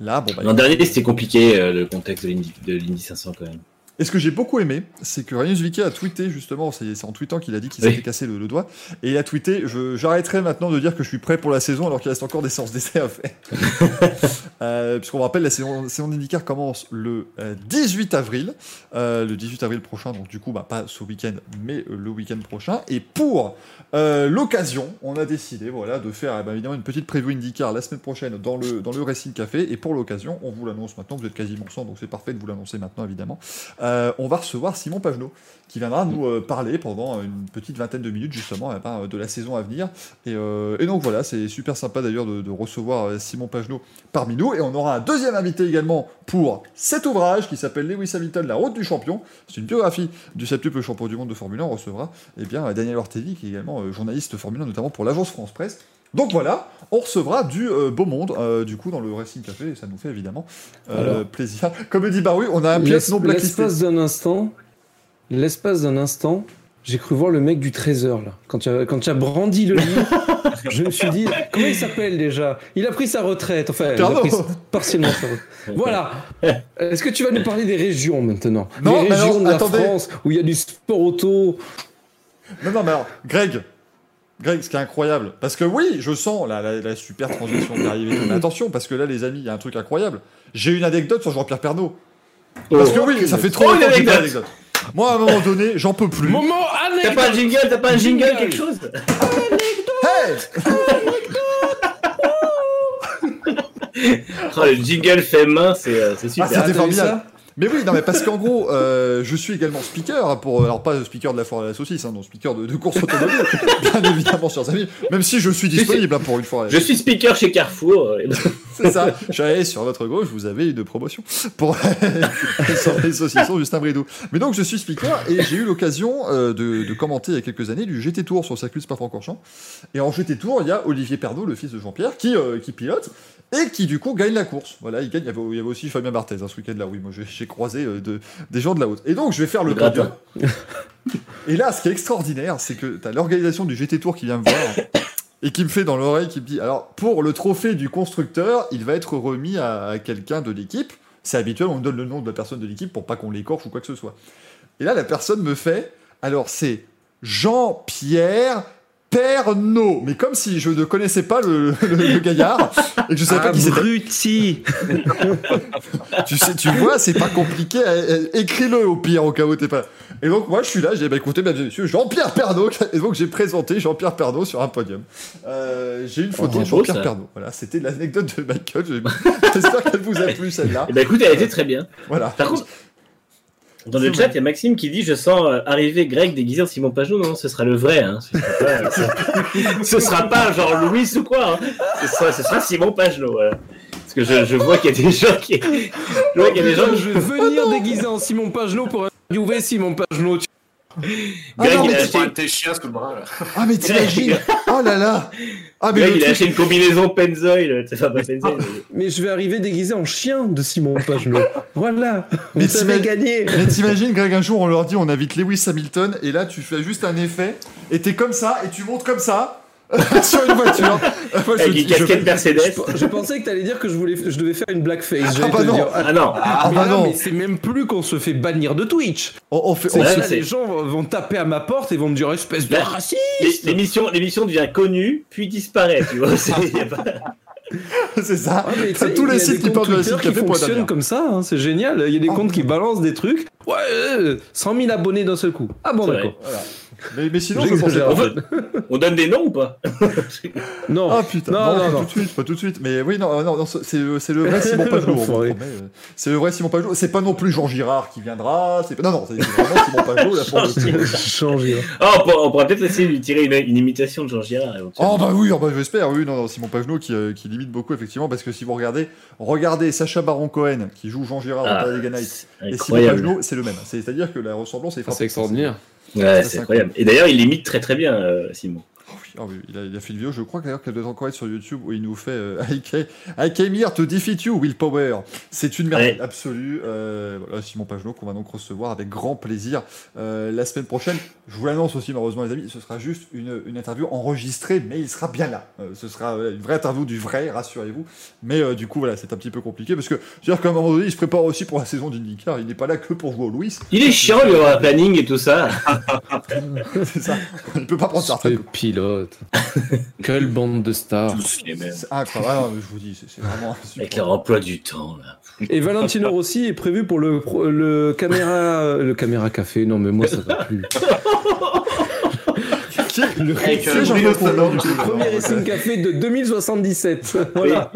Là, bon, bah, l'an dernier, c'était compliqué euh, le contexte de l'Indy 500 quand même. Et ce que j'ai beaucoup aimé, c'est que Rinus Viquet a tweeté justement, c'est en tweetant qu'il a dit qu'il Oui. s'était cassé le, le doigt, et il a tweeté J'arrêterai maintenant de dire que je suis prêt pour la saison alors qu'il reste encore des séances d'essai à faire. euh, Puisqu'on rappelle, la saison, saison d'IndyCar commence le euh, 18 avril, euh, le 18 avril prochain, donc du coup, bah, pas ce week-end, mais euh, le week-end prochain. Et pour euh, l'occasion, on a décidé voilà, de faire eh ben, évidemment une petite preview IndyCar la semaine prochaine dans le, dans le Racing Café. Et pour l'occasion, on vous l'annonce maintenant, vous êtes quasiment 100, donc c'est parfait de vous l'annoncer maintenant évidemment. Euh, on va recevoir Simon Pagenaud qui viendra nous euh, parler pendant une petite vingtaine de minutes justement eh ben, de la saison à venir. Et, donc voilà, c'est super sympa d'ailleurs de, recevoir Simon Pagenaud parmi nous. Et on aura un deuxième invité également pour cet ouvrage qui s'appelle Lewis Hamilton, la route du champion. C'est une biographie du septuple champion du monde de Formule 1. On recevra eh bien, Daniel Ortelli qui est également euh, journaliste Formule 1 notamment pour l'agence France Presse. Donc voilà, on recevra du euh, beau monde, euh, du coup, dans le Racing Café, et ça nous fait évidemment euh, Alors. plaisir. Comme dit Baroui, on a un pièce non blacklisté. L'espace d'un instant, l'espace d'un instant, j'ai cru voir le mec du trésor là. Quand tu as, quand tu as brandi le livre, je me suis dit comment il s'appelle déjà? Il a pris sa retraite, enfin, il a pris partiellement sa retraite. Voilà. Est-ce que tu vas nous parler des régions maintenant? Non, Les régions alors, de la attendez. France où il y a du sport auto. Non, non, mais alors, Greg, Greg, ce qui est incroyable, parce que oui, je sens la, la, la super transition qui arrive et tout, mais attention, parce que là, les amis, il y a un truc incroyable. J'ai une anecdote sur Jean-Pierre Pernaut. Parce que oui, ça fait trop Oh, une longtemps que j'ai pas anecdote. d'anecdote. Moi, à un moment donné, j'en peux plus. Moment T'as pas un jingle, t'as pas un jingle, Jingle. quelque chose Hey Oh, Le jingle fait main, c'est euh, c'est super. Ah, c'était t'as vu formidable. Mais oui, non, mais parce qu'en gros, euh, je suis également speaker, pour, alors pas speaker de la foire à la saucisse, hein, non, speaker de, de course automobile, bien évidemment, chers amis, même si je suis disponible hein, pour une fois. Je suis speaker chez Carrefour. euh, C'est ça. Sur votre gauche, vous avez une promotion pour les saucissons Justin Bridou. Mais donc je suis speaker et j'ai eu l'occasion euh, de, de commenter il y a quelques années du GT Tour sur le circuit Spa-Francorchamps. Et en GT Tour, il y a Olivier Pernaud, le fils de Jean-Pierre, qui, euh, qui pilote et qui du coup gagne la course. Voilà, il gagne. Il y avait, il y avait aussi Fabien Barthez hein, ce week-end-là. Oui, moi j'ai- j'ai croisé euh, de, des gens de la haute. Et donc je vais faire le gratin. Et là, ce qui est extraordinaire, c'est que tu as l'organisation du GT Tour qui vient me voir et qui me fait dans l'oreille, qui me dit alors pour le trophée du constructeur, il va être remis à, à quelqu'un de l'équipe. C'est habituel, on donne le nom de la personne de l'équipe pour pas qu'on l'écorche ou quoi que ce soit. Et là, la personne me fait alors c'est Jean-Pierre Pernaud, mais comme si je ne connaissais pas le, le- le gaillard et que je savais pas qui c'était. Tu sais, tu vois, c'est pas compliqué. euh, euh, Écris-le au pire, au cas où t'es pas. Et donc, moi, je suis là, j'ai dit, bah, écoutez, mesdames et messieurs, Jean-Pierre Pernaud. Et donc, j'ai présenté Jean-Pierre Pernaud sur un podium. Euh, j'ai une photo Oh, de Jean-Pierre. Pernaud. Voilà, c'était l'anecdote de Michael. J'espère qu'elle vous a plu, celle-là. Eh ben écoute, elle était très bien. Voilà. Par contre, dans le chat, il y a Maxime qui dit Je sens euh, arriver Greg déguisé en Simon Pajot. Non, ce sera le vrai. Hein. Ce, sera pas, ce- ce sera pas genre Louis ou quoi. hein. Ce, sera, ce sera Simon Pagenaud. Voilà. Parce que je, je vois qu'il y a des gens qui. Je vois qu'il y a des gens qui. Je vais venir déguisé en Simon Pagenaud pour interviewer Simon Pagenaud. Ah Greg, non, il mais a tu acheté, tes chiens sous le bras, là. Ah, mais t'imagines Oh là là Ah, mais Greg, il a acheté une combinaison pas Pennzoil. mais- Mais je vais arriver déguisé en chien de Simon Pagenaud. voilà, Mais vous avez t'imagines- gagné. Mais t'imagines, Greg, un jour, on leur dit on invite Lewis Hamilton, et là, tu fais juste un effet, et t'es comme ça, et tu montes comme ça, sur une voiture. Moi, je Avec dis- une je- casquette Mercedes. Je, je pensais que t'allais dire que je, voulais, je devais faire une blackface. J'allais bah te non. dire, Ah non. Ah, bah non. mais c'est même plus qu'on se fait bannir de Twitch. On, on fait, là, les gens vont taper à ma porte et vont me dire espèce de raciste. L'é- L'émission, l'émission devient connue, puis disparaît, tu vois. c'est- ça. Ah, tous les sites qui parlent de la Cité qui fonctionnent comme ça, hein, c'est génial. Il y a des Ah. comptes qui balancent des trucs. Ouais, euh, 100 000 abonnés d'un seul coup. Ah bon, d'accord. Voilà. Mais, mais sinon, je pensais J'exagère. pas. On, donne des noms ou pas? Non. Ah putain, Non, non, non, tout de suite, pas tout de suite. Mais oui, non, non, non, c'est le, c'est le vrai Simon promet, euh, C'est le vrai Simon Pagenaud. C'est pas non plus Jean Girard qui viendra. C'est. Non, non, c'est vraiment Simon Pagenaud. Là, pour le. Changer. Ah, on, pourra, on pourra peut-être essayer de lui tirer une, une imitation de Jean Girard. Oh bah oui, oh bah, j'espère, oui, non, non, Simon Pagenaud qui, euh, qui limite beaucoup effectivement, parce que si vous regardez, regardez Sacha Baron Cohen qui joue Jean Girard dans Talladega et Simon. C'est le même. C'est-à-dire que la ressemblance est Ah, c'est extraordinaire. Ouais, c'est incroyable. Et d'ailleurs, il imite très très bien, euh, Simon. Oh oui, il, a, il a fait une vidéo, je crois d'ailleurs qu'elle doit encore être sur YouTube, où il nous fait euh, I, came, I came here to defeat you, Willpower. C'est une merveille Ouais. absolue. Euh, voilà, Simon Pagenaud qu'on va donc recevoir avec grand plaisir euh, la semaine prochaine. Je vous l'annonce aussi, malheureusement, les amis, ce sera juste une, une interview enregistrée, mais il sera bien là. Euh, ce sera euh, une vraie interview du vrai, rassurez-vous. Mais euh, du coup, voilà, c'est un petit peu compliqué, parce que c'est-à-dire qu'à un moment donné, il se prépare aussi pour la saison d'IndyCar, il n'est pas là que pour jouer au Louis. Il est chiant, un planning et tout ça. c'est ça. Il peut pas prendre sa retraite. C'est Quelle bande de stars. Tous les mêmes. Ah mais je vous dis, c'est vraiment Avec leur emploi du temps, là. Et Valentino Rossi est prévu pour le, pro- le caméra le caméra café. Non mais moi ça va plus. Le, Avec, euh, Bruno Salon, du premier Racing Café de 2077. Voilà.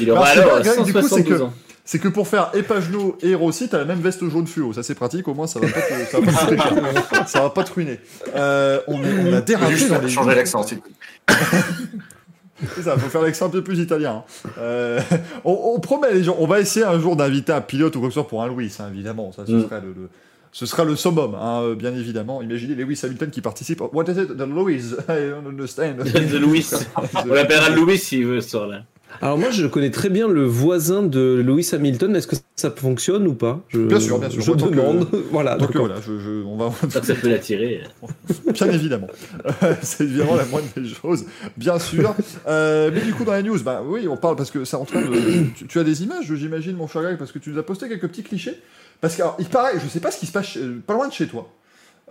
Il aura Alors, alors c'est pas grave, du coup, c'est 172 que- ans. C'est que pour faire et Pagenaud et Rossi, t'as la même veste jaune fluo. Ça, c'est pratique. Au moins, ça va pas te, ça va pas te coûter cher. Ça va pas te ruiner. Euh, on, est- on a dérapé Juste dans les. changer l'accent, s'il vous plaît. C'est ça, faut faire l'accent un peu plus italien. hein. Euh, on, on promet les gens, on va essayer un jour d'inviter un pilote ou comme ça pour un Louis, hein, évidemment. Ça, ce Mm. sera le, le- ce sera le summum, hein, euh, bien évidemment. Imaginez Lewis Hamilton qui participe. What is it, the Louis? I don't understand. De Louis. On l'appellera Louis s'il veut ce soir-là. Alors moi je connais très bien le voisin de Lewis Hamilton. Est-ce que ça fonctionne ou pas? Je, Bien sûr, bien sûr. Je que- demande. voilà. Donc euh, voilà, je, je- on va, que ça peut l'attirer. Bien évidemment. Euh, c'est évidemment la moindre des choses, bien sûr. Euh, mais du coup, dans la news, bah oui, on parle parce que ça en train de. Tu, tu as des images, j'imagine, mon cher Greg, parce que tu nous as posté quelques petits clichés. Parce qu'il paraît, je sais pas ce qui se passe pas loin de chez toi.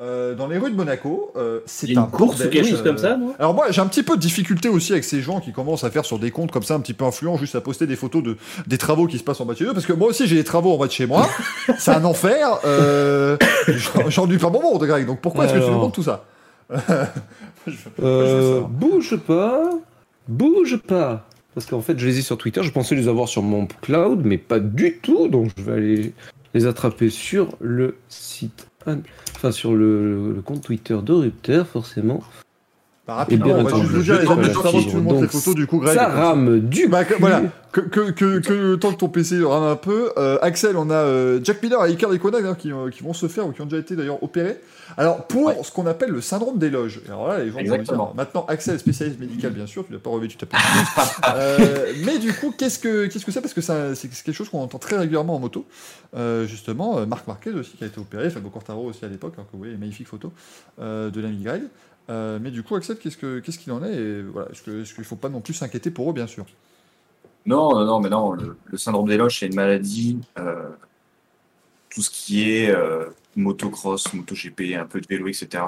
Euh, dans les rues de Monaco, euh, c'est un une course ou quelque chose Euh, comme ça, non? Alors moi, j'ai un petit peu de difficulté aussi avec ces gens qui commencent à faire sur des comptes comme ça, un petit peu influents, juste à poster des photos de des travaux qui se passent en bas de chez eux, parce que moi aussi j'ai des travaux en bas de chez moi. c'est un enfer. Euh, j'en- J'ennuie pas mon monde, Greg. Donc pourquoi est-ce que tu Alors. montres tout ça? Je- Euh, savoir. bouge pas, bouge pas. Parce qu'en fait, je les ai sur Twitter. Je pensais les avoir sur mon cloud, mais pas du tout. Donc, je vais aller les attraper sur le site, enfin sur le, compte Twitter de Rupter, forcément. Bah, rapidement, bien on va juste vous dire, les avant que tu nous montres les photos du coup, Greg. Ça rame du Bah, que- cul. voilà, que, que, que, que le temps que ton PC rame un peu. Euh, Axel, on a euh, Jack Miller et Icar Lecona d'ailleurs qui, euh, qui vont se faire ou qui ont déjà été d'ailleurs opérés. Alors pour Ouais. ce qu'on appelle le syndrome des loges. Alors là, les gens Exactement. dire, maintenant Axel, spécialiste médical bien sûr, tu l'as pas revu, tu t'appelles. mais du coup, qu'est-ce que qu'est-ce que c'est? Parce que c'est c'est quelque chose qu'on entend très régulièrement en moto. Justement, Marc Marquez aussi qui a été opéré, Fabio Quartaro aussi à l'époque, alors que vous voyez les magnifiques photos de l'ami Greg. Euh, mais du coup, Axel, qu'est-ce que- qu'est-ce qu'il en est et voilà, Est-ce qu'il ne faut pas non plus s'inquiéter pour eux, bien sûr? Non, non, non, mais non, le, syndrome des loges, c'est une maladie. euh, tout ce qui est euh, motocross, MotoGP, un peu de vélo, etc.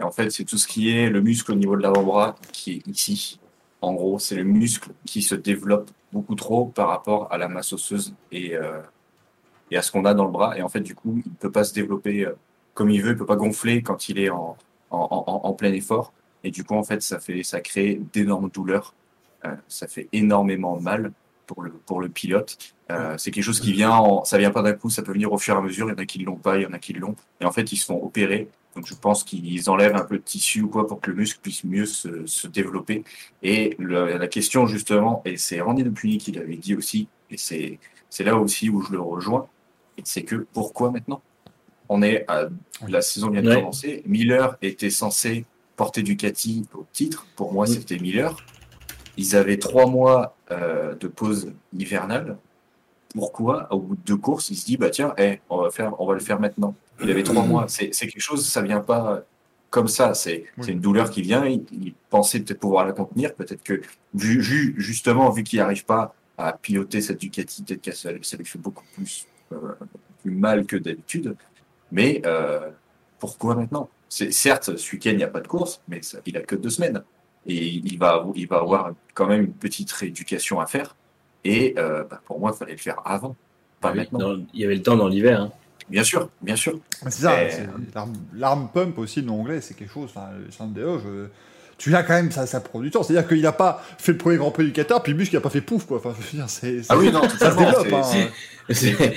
Et en fait, c'est tout ce qui est le muscle au niveau de l'avant-bras qui est ici. En gros, c'est le muscle qui se développe beaucoup trop par rapport à la masse osseuse et, euh, à ce qu'on a dans le bras. Et en fait, du coup, il ne peut pas se développer euh, comme il veut, il ne peut pas gonfler quand il est en, en, en, en plein effort. Et du coup, en fait, ça, fait, ça crée d'énormes douleurs. Euh, ça fait énormément mal pour le, pour le pilote. Euh, c'est quelque chose qui vient, en, ça vient pas d'un coup, ça peut venir au fur et à mesure. Il y en a qui l'ont pas, il y en a qui l'ont. Et en fait, ils se font opérer. Donc, je pense qu'ils enlèvent un peu de tissu ou quoi pour que le muscle puisse mieux se, se développer. Et le- la question, justement, et c'est Randy Depuny qui l'avait dit aussi, et c'est, là aussi où je le rejoins, c'est que pourquoi maintenant? On est à, la saison vient de Ouais. commencer. Miller était censé porter Ducati au titre. Pour moi, c'était Miller. Ils avaient trois mois euh, de pause hivernale. Pourquoi, au bout de deux courses, il se dit bah tiens, eh, on va faire, on va le faire maintenant. Il avait trois mois. C'est quelque chose, ça vient pas comme ça. C'est Oui. une douleur qui vient. Il, il pensait peut-être pouvoir la contenir. Peut-être que vu, vu- justement vu qu'il n'arrive pas à piloter cette Ducati, peut-être que ça, ça lui fait beaucoup plus euh, plus mal que d'habitude. Mais euh, pourquoi maintenant? Certes, ce week-end il n'y a pas de course, mais ça- il a que deux semaines et il va il va avoir quand même une petite rééducation à faire. Et euh, bah, pour moi, il fallait le faire avant, pas oui, maintenant. dans- il y avait le temps dans l'hiver. hein. Bien sûr, bien sûr. C'est ça, Euh, l'arme- pump aussi, le nom anglais, c'est quelque chose. Enfin, le je... tu l'as quand même, ça, ça prend du temps. C'est-à-dire qu'il n'a pas fait le premier Grand Prix du Qatar, puis muscle, il n'a pas fait pouf, quoi. Enfin, je veux dire, Ah oui, non, ça se développe. hein.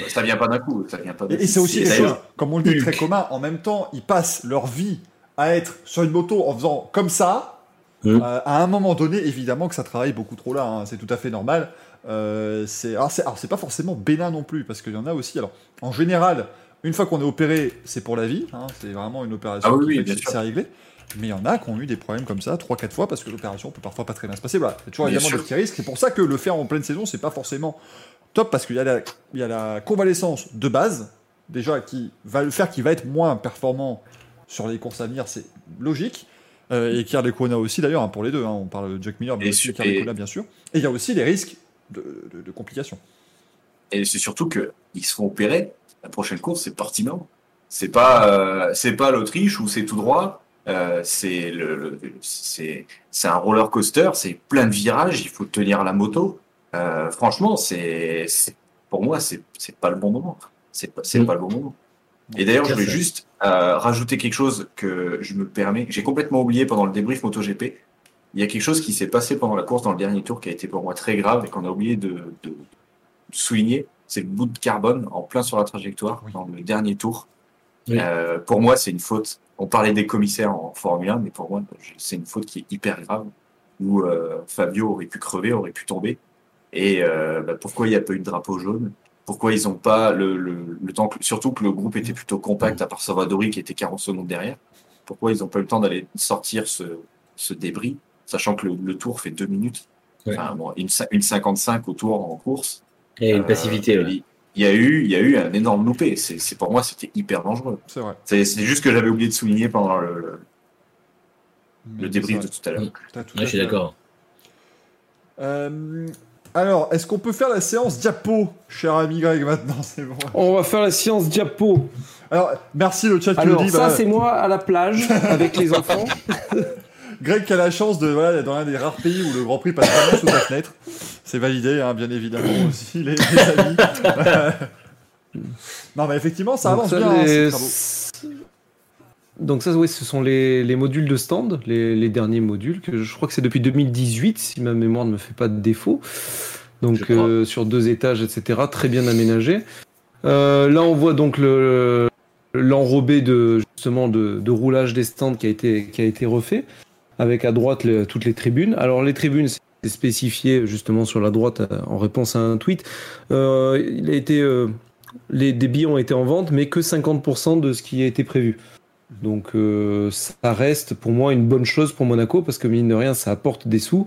ça vient pas d'un coup. Ça vient pas Et, et c'est aussi quelque chose, comme on le dit, très commun. En même temps, ils passent leur vie à être sur une moto en faisant comme ça. Mhm. Euh, à un moment donné, évidemment que ça travaille beaucoup trop là. hein. C'est tout à fait normal. Euh, c'est, alors, c'est, alors, c'est pas forcément bénin non plus, parce qu'il y en a aussi. Alors, en général, une fois qu'on est opéré, c'est pour la vie. hein. C'est vraiment une opération Ah oui, qui oui, c'est réglé. Mais il y en a qui ont eu des problèmes comme ça, 3-4 fois, parce que l'opération peut parfois pas très bien se passer. Voilà, il y a toujours Bien évidemment sûr. des petits risques. C'est pour ça que le faire en pleine saison, c'est pas forcément top, parce qu'il y, a la- il y a la convalescence de base, déjà, qui va le faire qu'il va être moins performant sur les courses à venir, c'est logique. Euh, et Pierre Lecona aussi, d'ailleurs, hein, pour les deux. hein. on parle de Jack Miller, mais Et aussi et- Lecona, bien sûr. Et il y a aussi les risques de, de- de complications. Et c'est surtout que ils se font opérer. La prochaine course, c'est Portimao. C'est pas, euh, c'est pas l'Autriche où c'est tout droit. Euh, c'est le, le- c'est, c'est un roller coaster. C'est plein de virages. Il faut tenir la moto. Euh, franchement, c'est, pour moi, c'est, pas le bon moment. C'est pas, Mm. pas le bon moment. Et d'ailleurs, je fait. juste euh, rajouter quelque chose que je me permets. J'ai complètement oublié pendant le débrief MotoGP. Il y a quelque chose qui s'est passé pendant la course dans le dernier tour qui a été pour moi très grave et qu'on a oublié de, de souligner. C'est le bout de carbone en plein sur la trajectoire Oui. dans le dernier tour. Oui. Euh, pour moi, c'est une faute. On parlait des commissaires en Formule 1, mais pour moi, c'est une faute qui est hyper grave où euh, Fabio aurait pu crever, aurait pu tomber. Et euh, bah, pourquoi il n'y a pas eu de drapeau jaune? Pourquoi ils n'ont pas le, le, le temps, que- surtout que le groupe était plutôt compact à part Salvadori qui était 40 secondes derrière. Pourquoi ils n'ont pas eu le temps d'aller sortir ce, ce débris, sachant que le, le tour fait deux minutes? Ouais. Enfin, bon, une, une 55 au tour en course. Et une Euh, passivité. il- Il y a eu, il y a eu un énorme loupé. C'est, c'est pour moi, c'était hyper dangereux. C'est vrai. C'est, c'est juste que j'avais oublié de souligner pendant le, le, le débrief de tout à l'heure. Mm. T'as tout Ouais, à je suis d'accord. Euh, alors, est-ce qu'on peut faire la séance diapo, cher ami Greg, maintenant C'est bon. On va faire la séance diapo. Alors, merci le chat qui Alors, nous dit. ça, voilà, c'est moi à la plage avec les enfants. Greg qui a la chance de, voilà, dans l'un des rares pays où le Grand Prix passe vraiment sous sa fenêtre. C'est validé, hein, bien évidemment aussi, les, les amis. non, mais effectivement, ça avance ça, bien, hein, ces. Donc ça, oui, ce sont les, les modules de stand, les, les derniers modules, que je crois que c'est depuis 2018, si ma mémoire ne me fait pas de défaut. Donc euh, sur deux étages, etc., très bien aménagé. Euh, là, on voit donc le l'enrobé de justement de, de roulage des stands qui a été qui a été refait, avec à droite le- toutes les tribunes. Alors les tribunes, c'est spécifié justement sur la droite euh, en réponse à un tweet. Euh, euh, les des billets ont été en vente, mais que 50% de ce qui a été prévu. Donc ça reste pour moi une bonne chose pour Monaco parce que mine de rien ça apporte des sous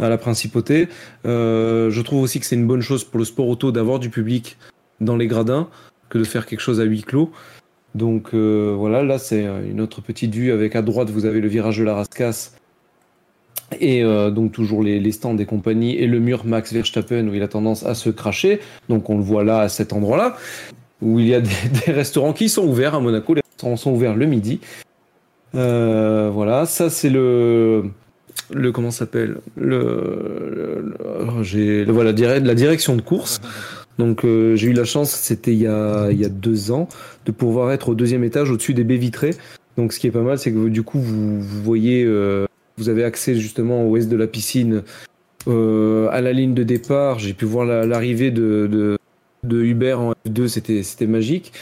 à la principauté. Je trouve aussi que c'est une bonne chose pour le sport auto d'avoir du public dans les gradins que de faire quelque chose à huis clos. Donc voilà, là c'est une autre petite vue avec à droite vous avez le virage de la Rascasse et euh, donc toujours les, les stands des compagnies et le mur Max Verstappen où il a tendance à se cracher. Donc on le voit là à cet endroit-là où il y a des, des restaurants qui sont ouverts à Monaco. Les restaurants sont ouverts le midi. Euh, voilà, ça c'est le le comment s'appelle? Le, le- le- oh, j'ai voilà la direction de course. Donc euh, j'ai eu la chance, c'était il y a il y a deux ans, de pouvoir être au deuxième étage au-dessus des baies vitrées. Donc ce qui est pas mal, c'est que du coup vous, vous voyez, euh, vous avez accès justement au ouest de la piscine euh, à la ligne de départ. J'ai pu voir la- l'arrivée de, de Uber en F2, c'était magique.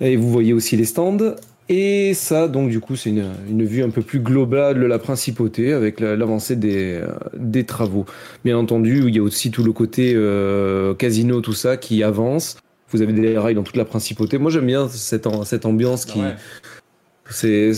Et vous voyez aussi les stands. Et ça, donc du coup, c'est une, une vue un peu plus globale de la principauté avec la- l'avancée des, euh, des travaux. Bien entendu, il y a aussi tout le côté euh, casino, tout ça qui avance. Vous avez des rails dans toute la principauté. Moi, j'aime bien cette, cette ambiance qui. C'est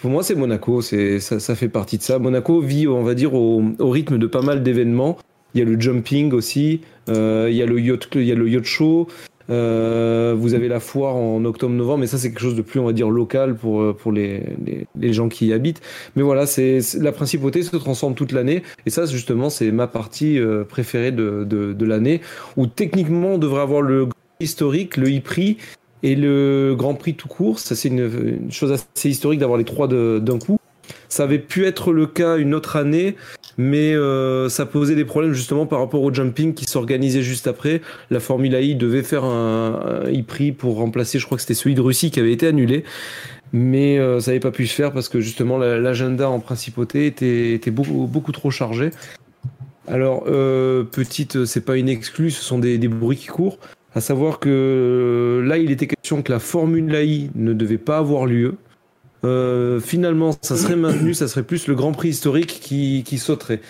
pour moi, c'est Monaco. C'est ça, ça fait partie de ça. Monaco vit, on va dire, au, au rythme de pas mal d'événements. Il y a le jumping aussi. euh, il y a le yacht, il y a le yacht show. euh, vous avez la foire en octobre-novembre, mais ça c'est quelque chose de plus, on va dire, local pour euh, pour les, les, gens qui y habitent. Mais voilà, c'est- la principauté se transforme toute l'année, et ça justement c'est ma partie euh, préférée de, de, de l'année, où techniquement on devrait avoir le historique, le e-prix et le Grand Prix tout court. Ça, c'est une, chose assez historique d'avoir les trois d'un coup. Ça avait pu être le cas une autre année, mais euh, ça posait des problèmes justement par rapport au jumping qui s'organisait juste après. La Formule I devait faire un, e-prix pour remplacer, je crois que c'était celui de Russie qui avait été annulé. Mais euh, ça n'avait pas pu se faire parce que justement la- l'agenda en principauté était, beaucoup, trop chargé. Alors, euh, petite, c'est pas une exclue, ce sont des bruits qui courent. À savoir que euh, là, il était question que la Formule I ne devait pas avoir lieu. Euh, finalement, ça serait maintenu, ça serait plus le Grand Prix historique qui, qui sauterait.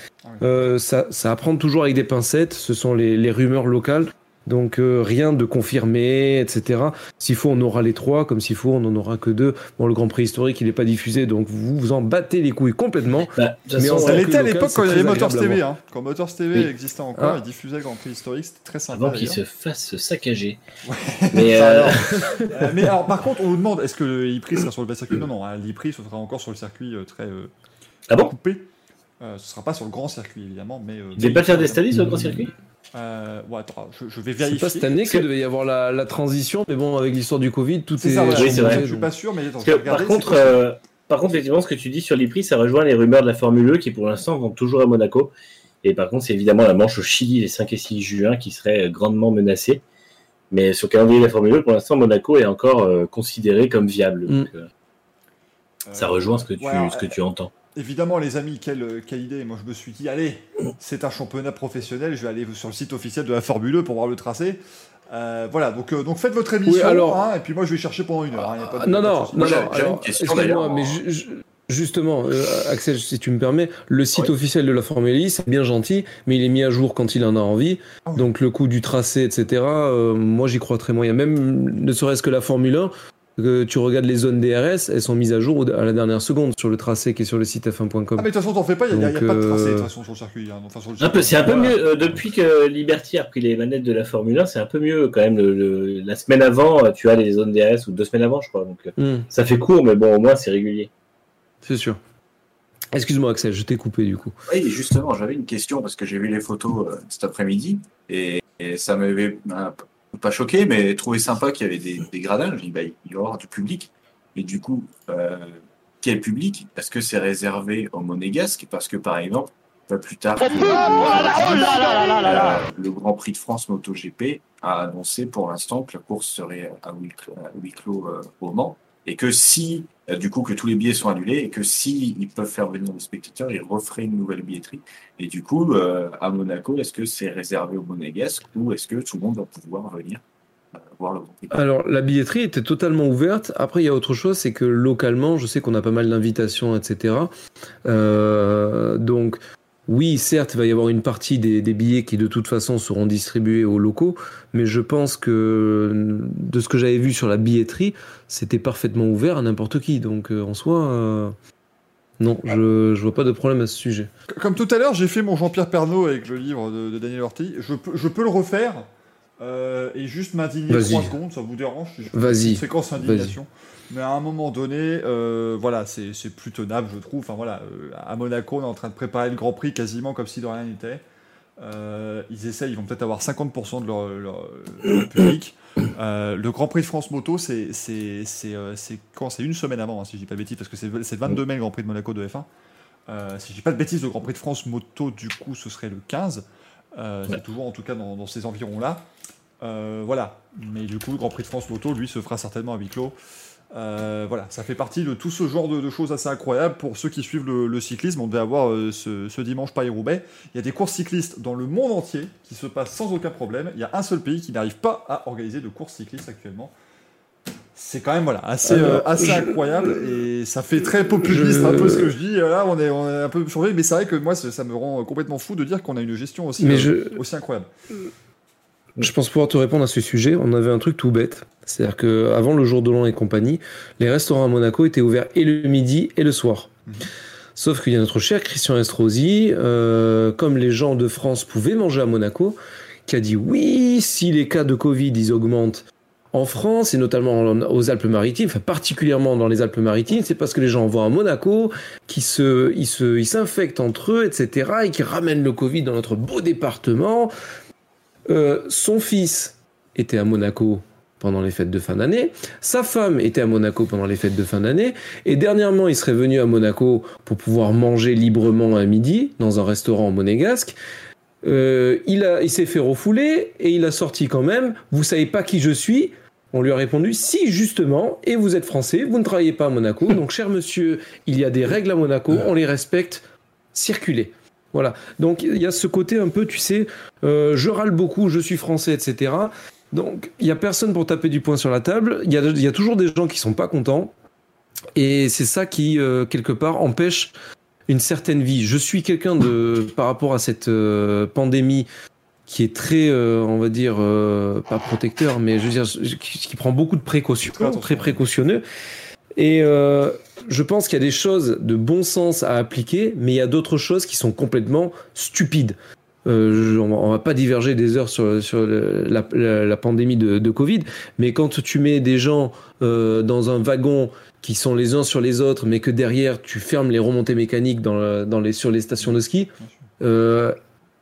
Euh, ça, ça à prendre toujours avec des pincettes, ce sont les, les rumeurs locales. Donc euh, rien de confirmé, etc. S'il faut, on aura les trois, comme s'il faut, on n'en aura que deux. Bon, le Grand Prix historique, il n'est pas diffusé, donc vous vous en battez les couilles complètement. Bah, Mais en Ça l'était à l'époque quand il y avait Motors TV. Hein. Quand Motors TV Oui. existait encore, Ah. il diffusait le Grand Prix historique, c'était très sympa. avant qu'il se fasse saccager. Mais euh, alors. Euh, mais alors, par contre, on vous demande est-ce que le e-prix sera sur le circuit Non, non, hein, l'e-prix sera encore sur le circuit euh, très euh, Ah bon? coupé. Euh, ce sera pas sur le grand circuit évidemment, mais. Euh, Vous devez pas faire des stadies sur le grand circuit? Euh, ouais, attends, je, je vais C'est vérifier. pas cette année qu'il devait y avoir la, la transition, mais bon, avec l'histoire du Covid, tout C'est est. ça, voilà, Oui, c'est vrai. Je suis pas sûr, mais attends, que, regarder, par contre, euh, par contre, effectivement, ce que tu dis sur les prix, ça rejoint les rumeurs de la Formule E qui, pour l'instant, vont toujours à Monaco. Et par contre, c'est évidemment la manche au Chili les 5 et 6 juin qui serait grandement menacée. Mais sur le calendrier de la Formule E, pour l'instant, Monaco est encore euh, considéré comme viable. Donc, euh, ça rejoint ce que tu, ouais, ce que tu entends. Évidemment, les amis, quelle, quelle idée. Moi, je me suis dit, allez, c'est un championnat professionnel. Je vais aller sur le site officiel de la Formule 2 pour voir le tracé. Euh, voilà, donc, euh, donc faites votre émission. Oui, alors- hein, et puis moi, je vais chercher pendant une heure. hein, y a pas de- non, non, non, non. excuse-moi, d'ailleurs. mais ju- ju- justement, euh, Axel, si tu me permets, le site Oui. officiel de la Formule I, c'est bien gentil, mais il est mis à jour quand il en a envie. Ah. Donc le coût du tracé, etc. euh, moi, j'y crois très moyen. Même ne serait-ce que la Formule 1. Que tu regardes les zones DRS, elles sont mises à jour à la dernière seconde sur le tracé qui est sur le site f1.com. Ah, mais de toute façon, t'en fais pas, il n'y a, y a Donc, pas de tracé de euh, toute façon sur le circuit. hein, enfin, sur le Un peu, c'est un peu Voilà. mieux, euh, depuis que Liberty a pris les manettes de la Formule 1, c'est un peu mieux quand même. Le, le- la semaine avant, euh, tu as les zones DRS, ou deux semaines avant, je crois. Donc, Hmm, ça fait court, mais bon, au moins, c'est régulier. c'est sûr. Excuse-moi Axel, je t'ai coupé du coup. Oui, justement, j'avais une question parce que j'ai vu les photos euh, cet après-midi et, et ça m'avait pas choqué, mais trouvé sympa qu'il y avait des, des gradins. Je dis, bah, il va y avoir du public. Et du coup, euh, quel public Est-ce que c'est réservé aux monégasques Parce que par exemple, pas plus tard, que le, euh, le Grand Prix de France MotoGP a annoncé pour l'instant que la course serait à huis clos, à huis clos, euh, au Mans et que si, euh, du coup, que tous les billets sont annulés et que si ils peuvent faire venir des spectateurs, ils referaient une nouvelle billetterie. Et du coup, euh, à Monaco, est-ce que c'est réservé aux monégasques ou est-ce que tout le monde va pouvoir venir euh, voir le Alors, la billetterie était totalement ouverte. Après, il y a autre chose, c'est que localement, je sais qu'on a pas mal d'invitations, etc. Euh, donc, oui, certes, il va y avoir une partie des, des billets qui, de toute façon, seront distribués aux locaux, mais je pense que, de ce que j'avais vu sur la billetterie, c'était parfaitement ouvert à n'importe qui. Donc, euh, en soi, euh, non, je, je vois pas de problème à ce sujet. Comme tout à l'heure, j'ai fait mon Jean-Pierre Pernaud avec le livre de, de Daniel Orti. Je peux, je peux le refaire euh, et juste m'indigner. 3 secondes, ça vous dérange Vas-y. séquence indignation. Mais à un moment donné, euh, voilà, c'est plus tenable, je trouve. Enfin voilà, euh, à Monaco, on est en train de préparer le Grand Prix quasiment comme si de rien n'était. Euh, ils essayent, ils vont peut-être avoir 50% de leur, leur- leur public. Le Grand Prix de France Moto, c'est quand? C'est une semaine avant, hein, si je dis pas de bêtises, parce que c'est le 22 mai le Grand Prix de Monaco de F1. Euh, si je dis pas de bêtises, le Grand Prix de France Moto, du coup, ce serait le 15. Euh, C'est toujours en tout cas dans, dans ces environs-là. Voilà. Mais du coup, le Grand Prix de France Moto, lui, se fera certainement à huis clos. Euh, voilà, ça fait partie de tout ce genre de, de choses assez incroyables pour ceux qui suivent le, le cyclisme. On devait avoir euh, ce, ce dimanche Paris-Roubaix. Il y a des courses cyclistes dans le monde entier qui se passent sans aucun problème. Il y a un seul pays qui n'arrive pas à organiser de courses cyclistes actuellement. C'est quand même voilà, assez, euh, assez je- incroyable et ça fait très populiste Je- un peu ce que je dis. Là, on est, on est un peu surveillé, mais c'est vrai que moi, ça me rend complètement fou de dire qu'on a une gestion aussi, Mais je, aussi incroyable. je pense pouvoir te répondre à ce sujet. On avait un truc tout bête. C'est-à-dire qu'avant le jour de l'an et compagnie, les restaurants à Monaco étaient ouverts et le midi et le soir. Mhm. Sauf qu'il y a notre cher Christian Estrosi, euh, comme les gens de France pouvaient manger à Monaco, qui a dit oui, si les cas de Covid ils augmentent en France et notamment en- aux Alpes-Maritimes, enfin particulièrement dans les Alpes-Maritimes, c'est parce que les gens vont à Monaco, qui se, ils se, ils s'infectent entre eux, etc., et qui ramènent le Covid dans notre beau département. Euh, son fils était à Monaco pendant les fêtes de fin d'année. Sa femme était à Monaco pendant les fêtes de fin d'année. Et dernièrement, il serait venu à Monaco pour pouvoir manger librement à midi dans un restaurant monégasque. Euh, il il s'est fait refouler et il a sorti quand même. Vous savez pas qui je suis? On lui a répondu si justement. Et vous êtes français, vous ne travaillez pas à Monaco. Donc, cher monsieur, il y a des règles à Monaco, on les respecte. Circulez. Voilà. Donc il y a ce côté un peu, tu sais, euh, je râle beaucoup, je suis français, etc. Donc il y a personne pour taper du poing sur la table. Il y a, il y a toujours des gens qui sont pas contents. Et c'est ça qui, euh, quelque part, empêche une certaine vie. Je suis quelqu'un de, par rapport à cette euh, pandémie, qui est très, euh, on va dire, pas protecteur, mais je veux dire, qui, qui prend beaucoup de précautions, Très précautionneux. Et euh, je pense qu'il y a des choses de bon sens à appliquer, mais il y a d'autres choses qui sont complètement stupides. Euh, on, va- pas diverger des heures sur, sur le- la, la- la pandémie de, de Covid, mais quand tu mets des gens euh, dans un wagon qui sont les uns sur les autres, mais que derrière tu fermes les remontées mécaniques dans, la- dans les, sur les stations de ski, euh,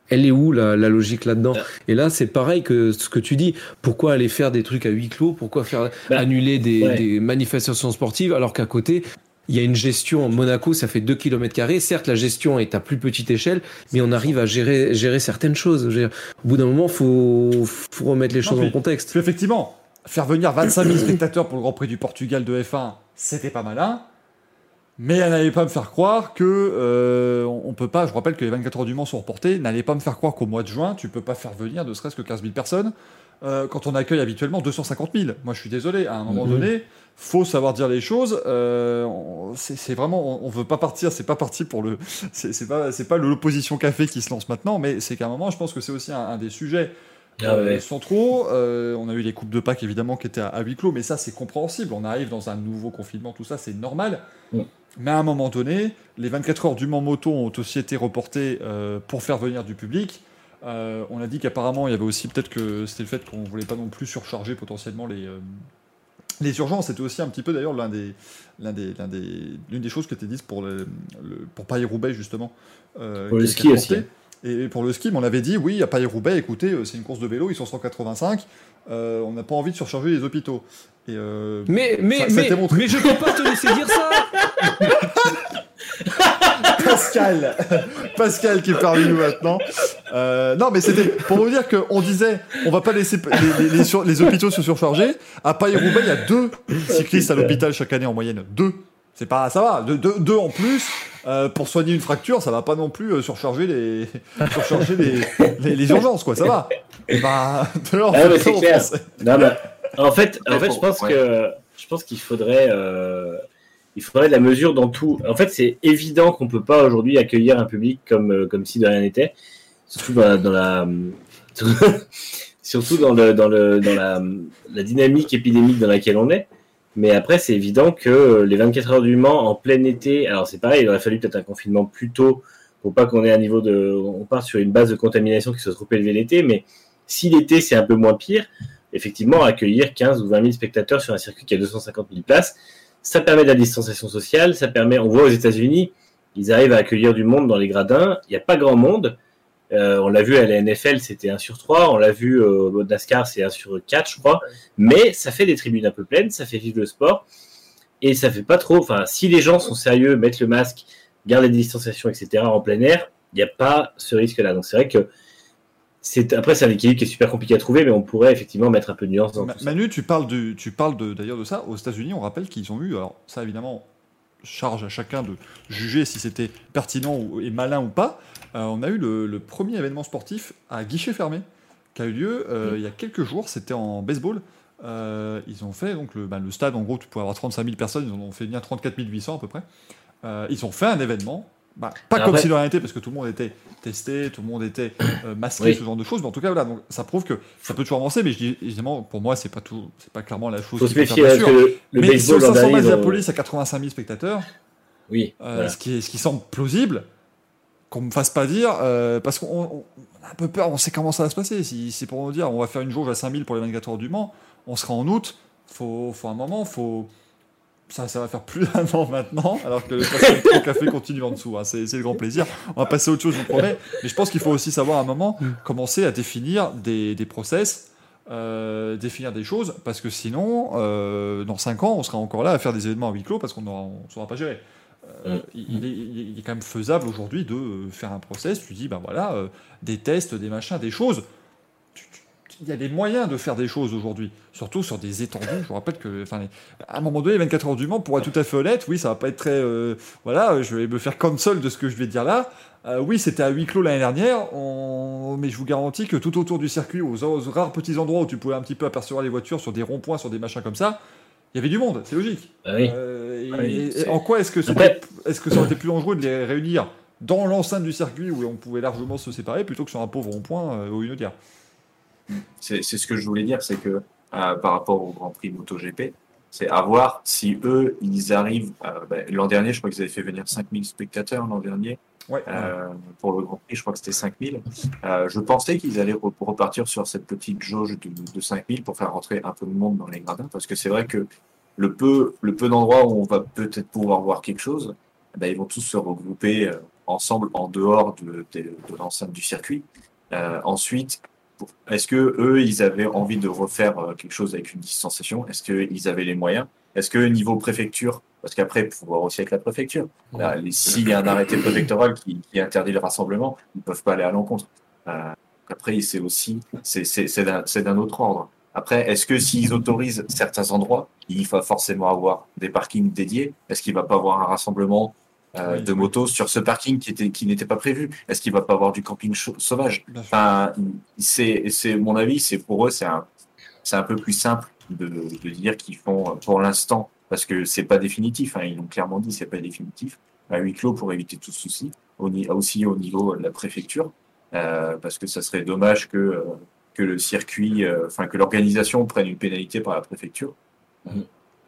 elle est où la, la logique là-dedans? Et là, c'est pareil que ce que tu dis. Pourquoi aller faire des trucs à huis clos? Pourquoi faire Bah, annuler des, ouais. des manifestations sportives alors qu'à côté il y a une gestion. Monaco, ça fait 2 km. Certes, la gestion est à plus petite échelle, mais on arrive à gérer, gérer certaines choses. Dire, au bout d'un moment, faut, faut remettre les Non, choses puis- en contexte. Puis effectivement, faire venir 25 000 spectateurs pour le Grand Prix du Portugal de F1, c'était pas malin. Mais elle n'allait pas me faire croire que euh, on peut pas. Je rappelle que les 24 heures du Mans sont reportées. N'allez pas me faire croire qu'au mois de juin, tu peux pas faire venir ne serait-ce que 15 000 personnes euh, quand on accueille habituellement 250 000. Moi, je suis désolé. À un moment donné, faut savoir dire les choses. Euh, c'est vraiment, on, on veut pas partir. C'est pas parti pour le. C'est pas, c'est pas l'opposition café qui se lance maintenant, mais c'est qu'à un moment, je pense que c'est aussi un, un des sujets Ah ouais. euh, centraux. Euh, on a eu les coupes de Pâques évidemment qui étaient à, à huis clos, mais ça c'est compréhensible. On arrive dans un nouveau confinement, tout ça c'est normal. Mm. Mais à un moment donné, les 24 heures du Mans Moto ont aussi été reportées euh, pour faire venir du public. Euh, on a dit qu'apparemment il y avait aussi peut-être que c'était le fait qu'on voulait pas non plus surcharger potentiellement les, euh, les urgences. C'était aussi un petit peu d'ailleurs l'un des, l'un des, l'un des, l'une des choses qui était dites pour, le, le- pour Paris-Roubaix justement. euh, Pour le ski aussi, reporté. Et pour le ski, on avait dit, oui, à Paris-Roubaix, écoutez, euh, c'est une course de vélo, ils sont 185, euh, on n'a pas envie de surcharger les hôpitaux. Et euh, Mais, mais, Ça- ça mais, mais je peux pas te laisser dire ça Pascal Pascal qui est parmi nous maintenant. Euh, non, mais c'était pour vous dire qu'on disait, on va pas laisser les, les- les sur- les hôpitaux se surcharger. À Paris-Roubaix, il y a deux cyclistes à l'hôpital chaque année en moyenne. Deux. C'est pas, ça va. Deux, deux- deux en plus. euh, pour soigner une fracture, ça va pas non plus euh, surcharger les, surcharger les, les, les urgences, quoi. Ça va. Bah, Ah c'est clair. Non, bah, en fait, en fait, je pense ouais. que je pense qu'il faudrait, euh, il faudrait de la mesure dans tout. En fait, c'est évident qu'on peut pas aujourd'hui accueillir un public comme euh, comme si de rien n'était, surtout dans la, dans la surtout dans le dans le dans la, dynamique épidémique dans laquelle on est. Mais après, c'est évident que les 24 heures du Mans en plein été, alors c'est pareil, il aurait fallu peut-être un confinement plus tôt pour pas qu'on ait un niveau de, on part sur une base de contamination qui soit trop élevée l'été, mais si l'été c'est un peu moins pire, effectivement, accueillir 15 ou 20 000 spectateurs sur un circuit qui a 250 000 places, ça permet de la distanciation sociale, ça permet, on voit aux États-Unis, ils arrivent à accueillir du monde dans les gradins, il n'y a pas grand monde, Euh, on l'a vu à la NFL, c'était 1 sur 3, on l'a vu au NASCAR, c'est 1 sur 4, je crois, mais ça fait des tribunes un peu pleines, ça fait vivre le sport, et ça fait pas trop, enfin, si les gens sont sérieux, mettent le masque, gardent les distanciations, etc., en plein air, il n'y a pas ce risque-là. Donc c'est vrai que c'est après c'est un équilibre qui est super compliqué à trouver, mais on pourrait effectivement mettre un peu de nuance dans Ma- tout ça. Manu, tu parles, du, tu parles de- d'ailleurs de ça. Aux États-Unis, on rappelle qu'ils ont eu, alors ça évidemment, charge à chacun de juger si c'était pertinent ou, et malin ou pas. Euh, on a eu le, le premier événement sportif à guichet fermé qui a eu lieu euh, il y a quelques jours. C'était en baseball. Euh, ils ont fait donc le, ben, le stade, en gros, tu pouvais avoir 35 000 personnes. Ils en ont fait venir 34 800 à peu près. Ils ont fait un événement bah, pas Alors comme après- si de rien n'était, parce que tout le monde était testé, tout le monde était euh, masqué, Oui. ce genre de choses. Mais en tout cas, voilà, donc ça prouve que ça peut toujours avancer. Mais je dis, évidemment, pour moi, c'est pas tout, c'est pas clairement la chose. Faut se méfier que le, mais si baseball au l'an 500 dernier, matchs de la ont- police à 85 000 spectateurs, Oui, euh, voilà. ce, qui est, ce qui semble plausible, qu'on me fasse pas dire, euh, parce qu'on on- on a un peu peur, on sait comment ça va se passer. Si c'est pour nous dire, on va faire une jauge à 5000 pour les 24 heures du Mans, on sera en août, faut, faut un moment, faut. Ça, ça va faire plus d'un an maintenant, alors que le café continue en dessous. hein. C'est c'est le grand plaisir. On va passer à autre chose, je vous promets. Mais je pense qu'il faut aussi savoir à un moment commencer à définir des, des process, euh, définir des choses, parce que sinon, euh, dans 5 ans, on sera encore là à faire des événements à huis clos parce qu'on ne saura pas gérer. Euh, Mm. il, est, il est quand même faisable aujourd'hui de faire un process. Tu dis, ben voilà, des tests, des machins, des choses. Il y a des moyens de faire des choses aujourd'hui, surtout sur des étendues. Je vous rappelle que, enfin, à un moment donné, les 24 heures du Mans, pour être tout à fait honnête, oui, ça va pas être très. euh, voilà, je vais me faire cancel de ce que je vais dire là. Euh, oui, c'était à huis clos l'année dernière, on- mais je vous garantis que tout autour du circuit, aux, aux rares petits endroits où tu pouvais un petit peu apercevoir les voitures, sur des ronds-points, sur des machins comme ça, il y avait du monde, c'est logique. Ah oui. Euh, et- Ah oui, et c'est- en quoi est-ce que, Après- est-ce que ça aurait été plus dangereux de les réunir dans l'enceinte du circuit où on pouvait largement se séparer plutôt que sur un pauvre rond-point ou une audière C'est ce que je voulais dire, c'est que euh, par rapport au Grand Prix MotoGP, c'est à voir si eux, ils arrivent. euh, ben, l'an dernier, je crois qu'ils avaient fait venir 5000 spectateurs l'an dernier. Ouais. Euh, pour le Grand Prix, je crois que c'était 5000. Euh, je pensais qu'ils allaient re- repartir sur cette petite jauge de, de 5000 pour faire rentrer un peu de monde dans les gradins, parce que c'est vrai que le peu, le peu d'endroits où on va peut-être pouvoir voir quelque chose, ben, ils vont tous se regrouper ensemble en dehors de, de, de l'enceinte du circuit. Euh, ensuite, est-ce que eux, ils avaient envie de refaire euh, quelque chose avec une distanciation? Est-ce qu'ils avaient les moyens? Est-ce que niveau préfecture, parce qu'après, il faut voir aussi avec la préfecture, les- S'il y a un arrêté préfectoral qui, qui interdit le rassemblement, ils ne peuvent pas aller à l'encontre. Euh, après, c'est aussi, c'est d'un autre ordre. Après, est-ce que s'ils autorisent certains endroits, il va forcément avoir des parkings dédiés? Est-ce qu'il va pas avoir un rassemblement euh, Oui, de oui. motos sur ce parking qui était qui n'était pas prévu Est-ce qu'il va pas avoir du camping sauvage? Enfin, c'est c'est mon avis, c'est pour eux, c'est un c'est un peu plus simple de, de dire qu'ils font euh, pour l'instant parce que c'est pas définitif. Hein, ils l'ont clairement dit, c'est pas définitif. À huis clos pour éviter tout souci. Aussi au niveau de la préfecture, euh, parce que ça serait dommage que euh, que le circuit, enfin que l'organisation prenne une pénalité par la préfecture Mhm.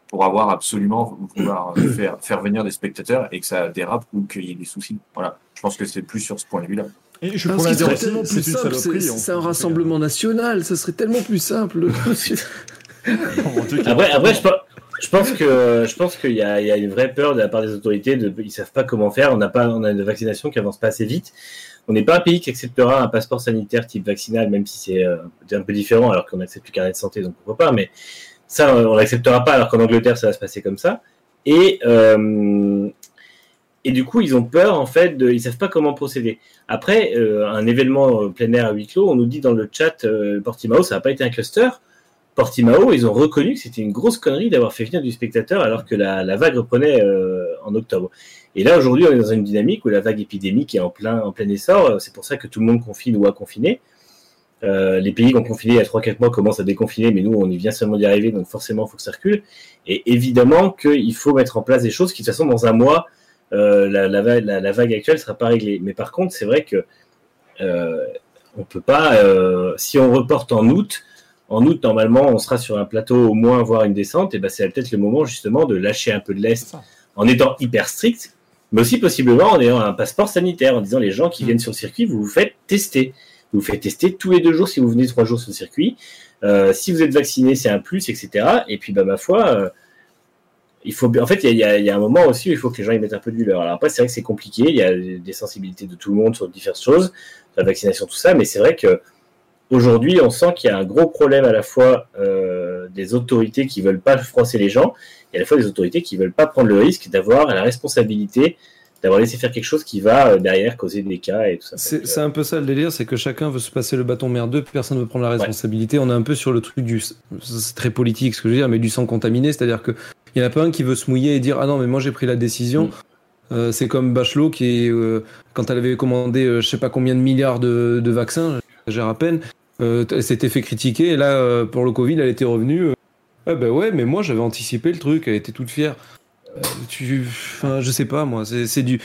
Pour avoir absolument vouloir euh, faire faire venir des spectateurs et que ça dérape ou qu'il y ait des soucis. Voilà. Je pense que c'est plus sur ce point de vue-là. Et je pourrais dire tellement plus simple, c'est un rassemblement national, ça serait tellement plus simple. Après, après je, pense, je pense que je pense qu'il y, a il y a une vraie peur de la part des autorités. De, ils savent pas comment faire. On n'a pas, on a une vaccination qui avance pas assez vite. On n'est pas un pays qui acceptera un passeport sanitaire type vaccinal, même si c'est euh, un peu différent, alors qu'on accepte le carnet de santé, donc pourquoi pas. Mais ça, on l'acceptera pas, alors qu'en Angleterre, ça va se passer comme ça. Et euh, et du coup, ils ont peur en fait. De, ils savent pas comment procéder. Après, euh, un événement euh, plein air à huis clos, on nous dit dans le chat, Portimao, ça n'a pas été un cluster. Portimao, ils ont reconnu que c'était une grosse connerie d'avoir fait venir du spectateur alors que la, vague reprenait en octobre. Et là, aujourd'hui, on est dans une dynamique où la vague épidémique est en plein essor. C'est pour ça que tout le monde confine ou a confiné. Euh, les pays qui ont confiné il y a 3-4 mois commencent à déconfiner, mais nous, on y vient seulement d'y arriver, donc forcément, il faut que ça recule. Et évidemment qu'il faut mettre en place des choses qui, de toute façon, dans un mois, euh, la, la, vague- la, la vague actuelle sera pas réglée. Mais par contre, c'est vrai que euh, on peut pas, euh, si on reporte en août, en août, normalement, on sera sur un plateau au moins, voire une descente, et ben c'est peut-être le moment justement de lâcher un peu de l'est en étant hyper strict, mais aussi possiblement en ayant un passeport sanitaire, en disant les gens qui Mm. viennent sur le circuit, vous vous faites tester. Vous faites tester tous les deux jours si vous venez trois jours sur le circuit. Euh, si vous êtes vacciné, c'est un plus, etc. Et puis, bah, ma foi, euh, il faut, en fait, il y a, un moment aussi où il faut que les gens y mettent un peu du leur. Alors après, c'est vrai que c'est compliqué. Il y a des sensibilités de tout le monde sur différentes choses, la vaccination, tout ça. Mais c'est vrai que aujourd'hui, on sent qu'il y a un gros problème à la fois euh, des autorités qui veulent pas froisser les gens et à la fois des autorités qui veulent pas prendre le risque d'avoir la responsabilité d'avoir laissé faire quelque chose qui va euh, derrière causer des cas et tout ça. C'est c'est un peu ça le délire, c'est que chacun veut se passer le bâton merdeux, personne ne veut prendre la responsabilité. On est un peu sur le truc du. C'est très politique ce que je veux dire, mais du sang contaminé, c'est-à-dire que il y en a pas un qui veut se mouiller et dire Ah non, mais moi j'ai pris la décision. Mm. Euh, c'est comme Bachelot qui, euh, quand elle avait commandé euh, je sais pas combien de milliards de, de vaccins, j'exagère à peine, euh, elle s'était fait critiquer et là, euh, pour le Covid, elle était revenue. euh, ah bah ouais, mais moi j'avais anticipé le truc, elle était toute fière. Euh, tu, enfin, je sais pas moi, c'est du.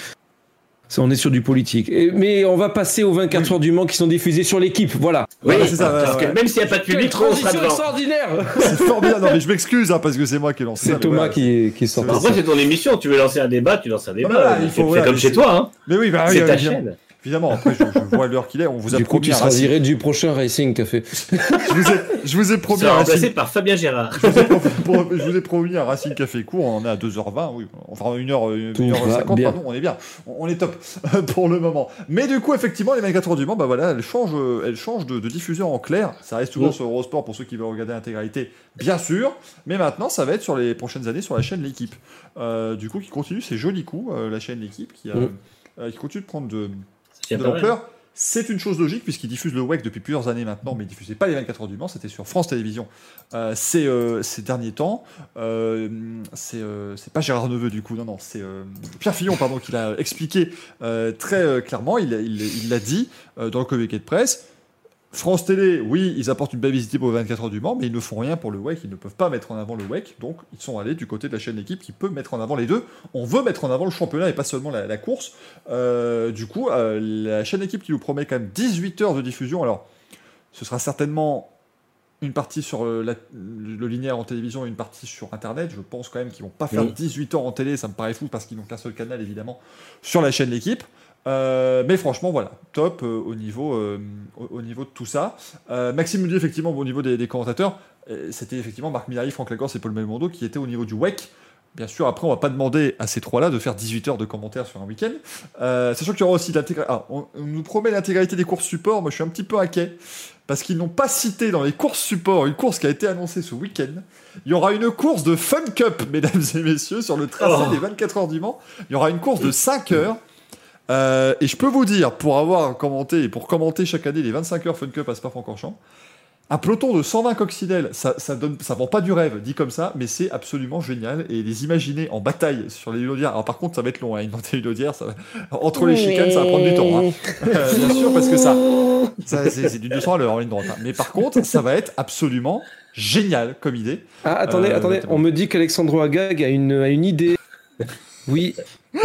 Ça, on est sur du politique. Et- mais on va passer aux 24 heures du Mans qui sont diffusées sur l'équipe. Voilà. Oui, Voilà, c'est ça, parce ouais, que ouais. même s'il n'y a pas de public, on sera transition devant. extraordinaire C'est formidable. Non, mais je m'excuse hein, parce que c'est moi qui ai lancé. C'est Thomas qui, qui sort Bah, Après, c'est ton émission. Tu veux lancer un débat, tu lances un débat. voilà, Euh, il faut- fais voilà, comme mais chez toi. Hein. Mais oui, bah, oui, C'est ta chaîne. Évidemment, après, je, je vois l'heure qu'il est. On vous a Du coup, promis tu un seras Racing. viré du prochain Racing Café. Je vous ai, je vous ai Tu promis un remplacé Racing. par Fabien Gérard. Je vous ai pro- pro- je vous ai promis un Racing Café court, on en est à 2h20, oui. Enfin, 1h, Tout 1h50, va bien. pardon, on est bien. On est top pour le moment. Mais du coup, effectivement, les 24 heures du Mans, bah voilà, elles changent, elles changent de, de diffuseur en clair. Ça reste toujours sur Eurosport pour ceux qui veulent regarder l'intégralité, bien sûr. Mais maintenant, ça va être sur les prochaines années sur la chaîne L'équipe. Euh, du coup, qui continue ses jolis coups, euh, la chaîne L'équipe, qui, a- euh, qui continue de prendre de, C'est de pas mal. l'ampleur. C'est une chose logique puisqu'ils diffusent le WEC depuis plusieurs années maintenant, mais ils diffusaient pas les 24 heures du Mans, c'était sur France Télévisions euh, ces, euh, ces derniers temps. Euh, c'est euh, c'est pas Gérard Neveu du coup, non, non, c'est Pierre Fillon pardon, qui l'a expliqué très clairement, il l'a il, il l'a dit dans le communiqué de presse. France Télé, oui, ils apportent une belle visibilité pour les 24 heures du Mans, mais ils ne font rien pour le WEC, ils ne peuvent pas mettre en avant le WEC, donc ils sont allés du côté de la chaîne L'équipe qui peut mettre en avant les deux. On veut mettre en avant le championnat et pas seulement la, la course. Euh, du coup, euh, la chaîne Équipe qui nous promet quand même 18 heures de diffusion, alors ce sera certainement une partie sur le, la- le linéaire en télévision et une partie sur Internet. Je pense quand même qu'ils vont pas faire Oui. 18 heures en télé, ça me paraît fou parce qu'ils n'ont qu'un seul canal évidemment sur la chaîne L'équipe. Euh, mais franchement, voilà, top euh, au, niveau, euh, au, au niveau de tout ça. Maxime nous dit effectivement au niveau des, des commentateurs, c'était effectivement Marc Milari, Franck Lagorce et Paul Belmondo qui étaient au niveau du WEC. Bien sûr, après, on va pas demander à ces trois-là de faire 18 heures de commentaires sur un week-end. Sachant qu'il y aura aussi l'intégralité. Ah, on, on nous promet l'intégralité des courses support. Moi, je suis un petit peu inquiet parce qu'ils n'ont pas cité dans les courses support une course qui a été annoncée ce week-end. Il y aura une course de Fun Cup, mesdames et messieurs, sur le tracé Oh. des 24 heures du Mans. Il y aura une course de 5 heures. Euh, et je peux vous dire, pour avoir commenté et pour commenter chaque année les 25 heures Fun Cup à Spa-Francorchamps, un peloton de 120 coccinelles, ça, ça donne, ça vend pas du rêve, dit comme ça, mais c'est absolument génial. Et les imaginer en bataille sur les Hulaudières, alors par contre, ça va être long, hein, inventer une Hulaudière, ça va- entre les chicanes, ça va prendre du temps. hein. Euh, bien sûr, parce que ça, ça c'est du 200 à l'heure en ligne droite. hein. Mais par contre, ça va être absolument génial comme idée. Ah, attendez, Euh, attendez, on me dit qu'Alexandro Agag a une, a une idée. Oui,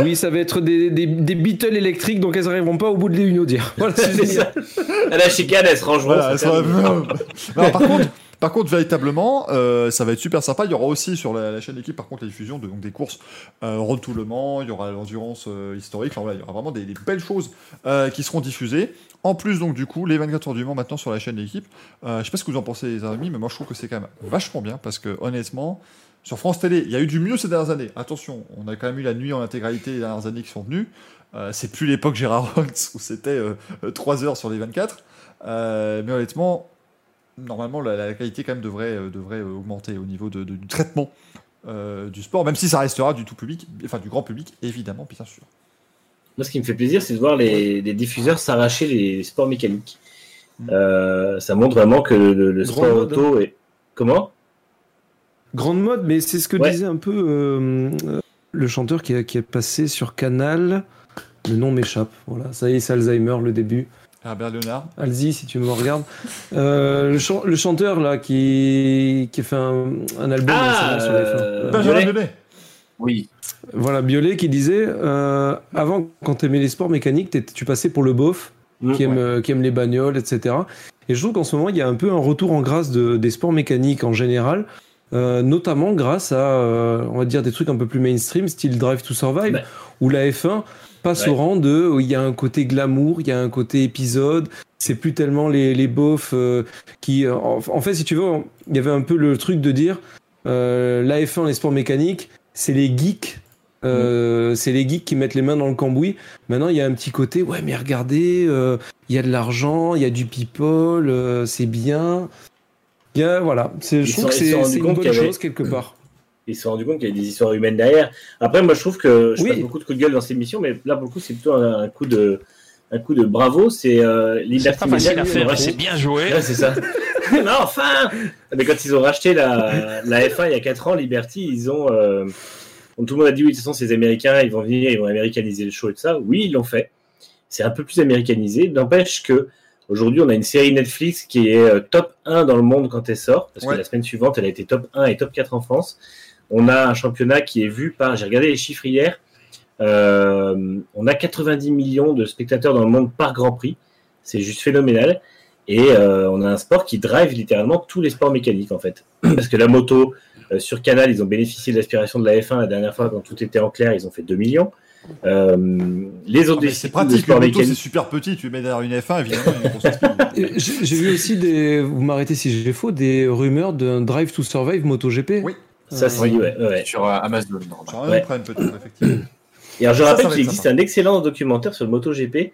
oui, ça va être des, des, des Beatles électriques, donc elles n'arriveront pas au bout de l'Unaudière. Voilà, c'est ça. À la chicane, elles se rangeront. Voilà, ça. Non, par contre, par contre, véritablement, euh, ça va être super sympa. Il y aura aussi sur la, la chaîne équipe, par contre, la diffusion de donc, des courses euh, Road to Le Mans. Il y aura l'endurance euh, historique. Enfin voilà, il y aura vraiment des, des belles choses euh, qui seront diffusées. En plus, donc du coup, les 24 heures du Mans maintenant sur la chaîne d'équipe. Euh, je sais pas ce que vous en pensez, les amis, mais moi je trouve que c'est quand même vachement bien parce que honnêtement. Sur France Télé, il y a eu du mieux ces dernières années. Attention, on a quand même eu la nuit en intégralité les dernières années qui sont venues. Euh, c'est plus l'époque Gérard Holtz où c'était 3 heures sur les 24. Euh, mais honnêtement, normalement, la, la qualité quand même devrait, euh, devrait euh, augmenter au niveau de- de- du traitement euh, du sport, même si ça restera du tout public, enfin du grand public, évidemment, bien sûr. Moi, ce qui me fait plaisir, c'est de voir les, les diffuseurs s'arracher les sports mécaniques. Mm. Euh, ça montre vraiment que le, sport auto est. Comment? Grande mode, mais c'est ce que Ouais. disait un peu euh, euh, le chanteur qui, a- qui est passé sur Canal. Le nom m'échappe. Voilà, ça y est, c'est Alzheimer, le début. Herbert Léonard. Alzi, si tu me regardes. Euh, le, chan- le chanteur là qui, qui a fait un, un album Ah, sur les fins. euh, Euh, Benjamin Violet. Biolay. Oui. Voilà, Biolay qui disait euh, avant, quand tu aimais les sports mécaniques, tu passais pour le beauf Mm, qui aime, ouais. euh, qui aime les bagnoles, etc. Et je trouve qu'en ce moment, il y a un peu un retour en grâce de, des sports mécaniques en général, euh, notamment grâce à, euh, on va dire, des trucs un peu plus mainstream, style Drive to Survive, Ouais. où la F1 passe Ouais. au rang de, il y a un côté glamour, il y a un côté épisode, c'est plus tellement les, les beaufs euh, qui... euh, en, en fait, si tu veux, il y avait un peu le truc de dire, euh, la F1, les sports mécaniques, c'est les geeks. euh, C'est les geeks qui mettent les mains dans le cambouis. Maintenant, il y a un petit côté, ouais, mais regardez, euh, il y a de l'argent, il y a du people, euh, c'est bien. A, voilà, c'est- Ils je trouve que c'est sont rendus c'est une compte bonne qu'il y avait- chose quelque part. Ils se sont rendus compte qu'il y avait des histoires humaines derrière. Après, moi, je trouve que je Oui. passe beaucoup de coups de gueule dans cette émission, mais là, pour le coup, c'est plutôt un, un coup de un coup de bravo. C'est euh, C'est Liberty pas facile Media, à faire, c'est bien joué. Ouais, c'est ça. non, enfin Mais quand ils ont racheté la, la F1 il y a 4 ans, Liberty, ils ont. euh, tout le monde a dit oui, de toute façon, ces Américains, ils vont venir, ils vont américaniser le show et tout ça. Oui, ils l'ont fait. C'est un peu plus américanisé. N'empêche que aujourd'hui, on a une série Netflix qui est euh, top 1 dans le monde quand elle sort. Parce Ouais. que la semaine suivante, elle a été top 1 et top 4 en France. On a un championnat qui est vu par. J'ai regardé les chiffres hier. Euh, on a 90 millions de spectateurs dans le monde par Grand Prix. C'est juste phénoménal. Et euh, on a un sport qui drive littéralement tous les sports mécaniques en fait. Parce que la moto, euh, sur Canal, ils ont bénéficié de l'aspiration de la F1 la dernière fois quand tout était en clair, ils ont fait 2 millions. Euh, les autres Ah, c'est pratique, c'est super petit, tu mets derrière une F1, évidemment, J'ai vu aussi des, vous m'arrêtez si j'ai faux, des rumeurs d'un Drive to Survive MotoGP. Oui. Ça, c'est ouais, ouais, ouais. Sur euh, Amazon, normalement. Sur un Ouais. Prime peut-être, effectivement. Et alors, je Ça, rappelle qu'il existe sympa. un excellent documentaire sur le MotoGP,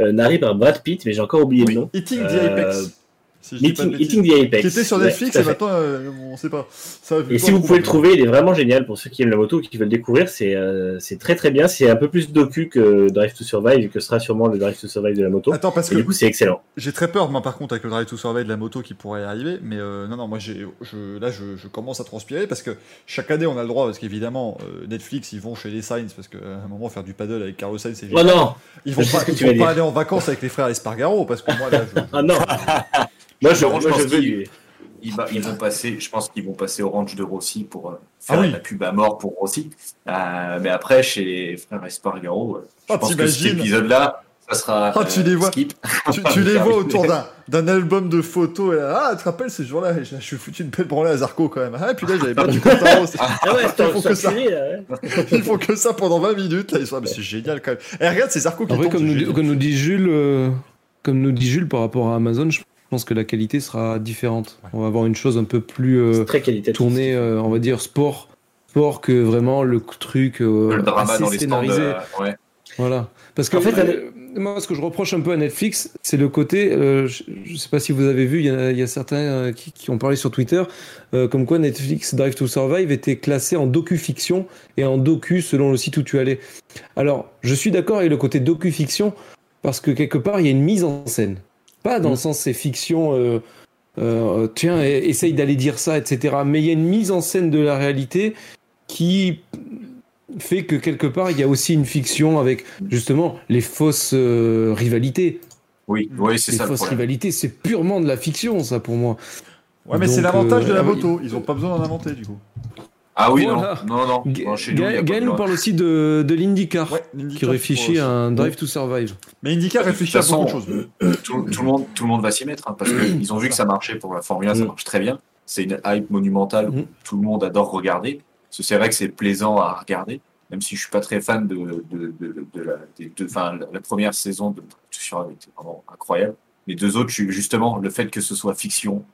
euh, narré par Brad Pitt, mais j'ai encore oublié le nom. Eating the Euh, Apex. Si Meeting, the Apex. Qui était sur Ouais, Netflix à et maintenant, euh, on sait pas. Ça, Et si vous pouvez le trouver, il est vraiment génial pour ceux qui aiment la moto ou qui veulent le découvrir. C'est euh, c'est très très bien. C'est un peu plus docu que Drive to Survive, que sera sûrement le Drive to Survive de la moto. Attends, parce Et que du coup, c'est excellent. j'ai très peur, moi, par contre, avec le Drive to Survive de la moto qui pourrait arriver. Mais euh, non, non, moi, j'ai, je, là, je, je commence à transpirer parce que chaque année, on a le droit, parce qu'évidemment, euh, Netflix, ils vont chez les Sainz, parce qu'à un moment, faire du paddle avec Carlos Sainz, c'est Oh génial. non Ils vont pas, ils vont pas aller en vacances avec les frères Espargaro, parce que moi, là, je, Ah non Moi, je, moi, je je pense veux qu'il- du- Ils, va- ils vont passer, je pense qu'ils vont passer au range de Rossi pour euh, faire Ah oui. la pub à mort pour Rossi. Euh, mais après, chez les frères Espargaro, euh, je Oh, pense que cet épisode-là, ça sera. Oh, tu les vois. skip. tu, tu les vois autour d'un, d'un album de photos. Et là, ah, tu te rappelles ces jours-là Je je suis foutu une belle branlée à Zarco quand même. Ah, puis là, j'avais battu Quartaro. Ah ouais, c'est Ils font que ça. enculé, là, ouais. Ils font que ça pendant 20 minutes. Là, ils sont, ah, mais c'est génial quand même. Et regarde, c'est Zarco qui En vrai, tombe, comme nous, génial. comme nous dit Jules, euh, comme nous dit Jules par rapport à Amazon, je pense que la qualité sera différente. On va avoir une chose un peu plus euh, très tournée, euh, on va dire sport, sport que vraiment le truc euh, le drama assez dans les stands. scénarisé. euh, ouais. Voilà. Parce que En fait, euh, moi, ce que je reproche un peu à Netflix, c'est le côté. euh, je ne sais pas si vous avez vu, il y, a- il y a certains euh, qui, qui ont parlé sur Twitter, euh, comme quoi Netflix Drive to Survive était classé en docu-fiction et en docu selon le site où tu allais. Alors, je suis d'accord avec le côté docu-fiction parce que quelque part, il y a une mise en scène. Pas dans le sens c'est fiction. euh, euh, tiens, essaye d'aller dire ça, etc. Mais il y a une mise en scène de la réalité qui fait que quelque part il y a aussi une fiction avec justement les fausses euh, rivalités. Oui, oui, c'est Les ça le fausses rivalités, c'est purement de la fiction, ça pour moi. Ouais, mais c'est l'avantage de la ah moto. Ils ont pas besoin d'en inventer du coup. Ah oui, Voilà. non, non, non. Chez nous, Gaël nous parle aussi de, de l'IndyCar, Ouais, qui l'IndyCar, réfléchit à un Drive to Survive. Mais IndyCar De réfléchit à beaucoup de choses. tout, tout le monde, tout le monde va s'y mettre hein, parce qu'ils ont vu que ça marchait pour la Formule 1, ça Mm. marche très bien. C'est une hype monumentale, Mm. tout le monde adore regarder. C'est vrai que c'est plaisant à regarder, même si je suis pas très fan de, de, de, de la, enfin, la, première saison de Survive était vraiment incroyable. Les deux autres, justement, le fait que ce soit fiction,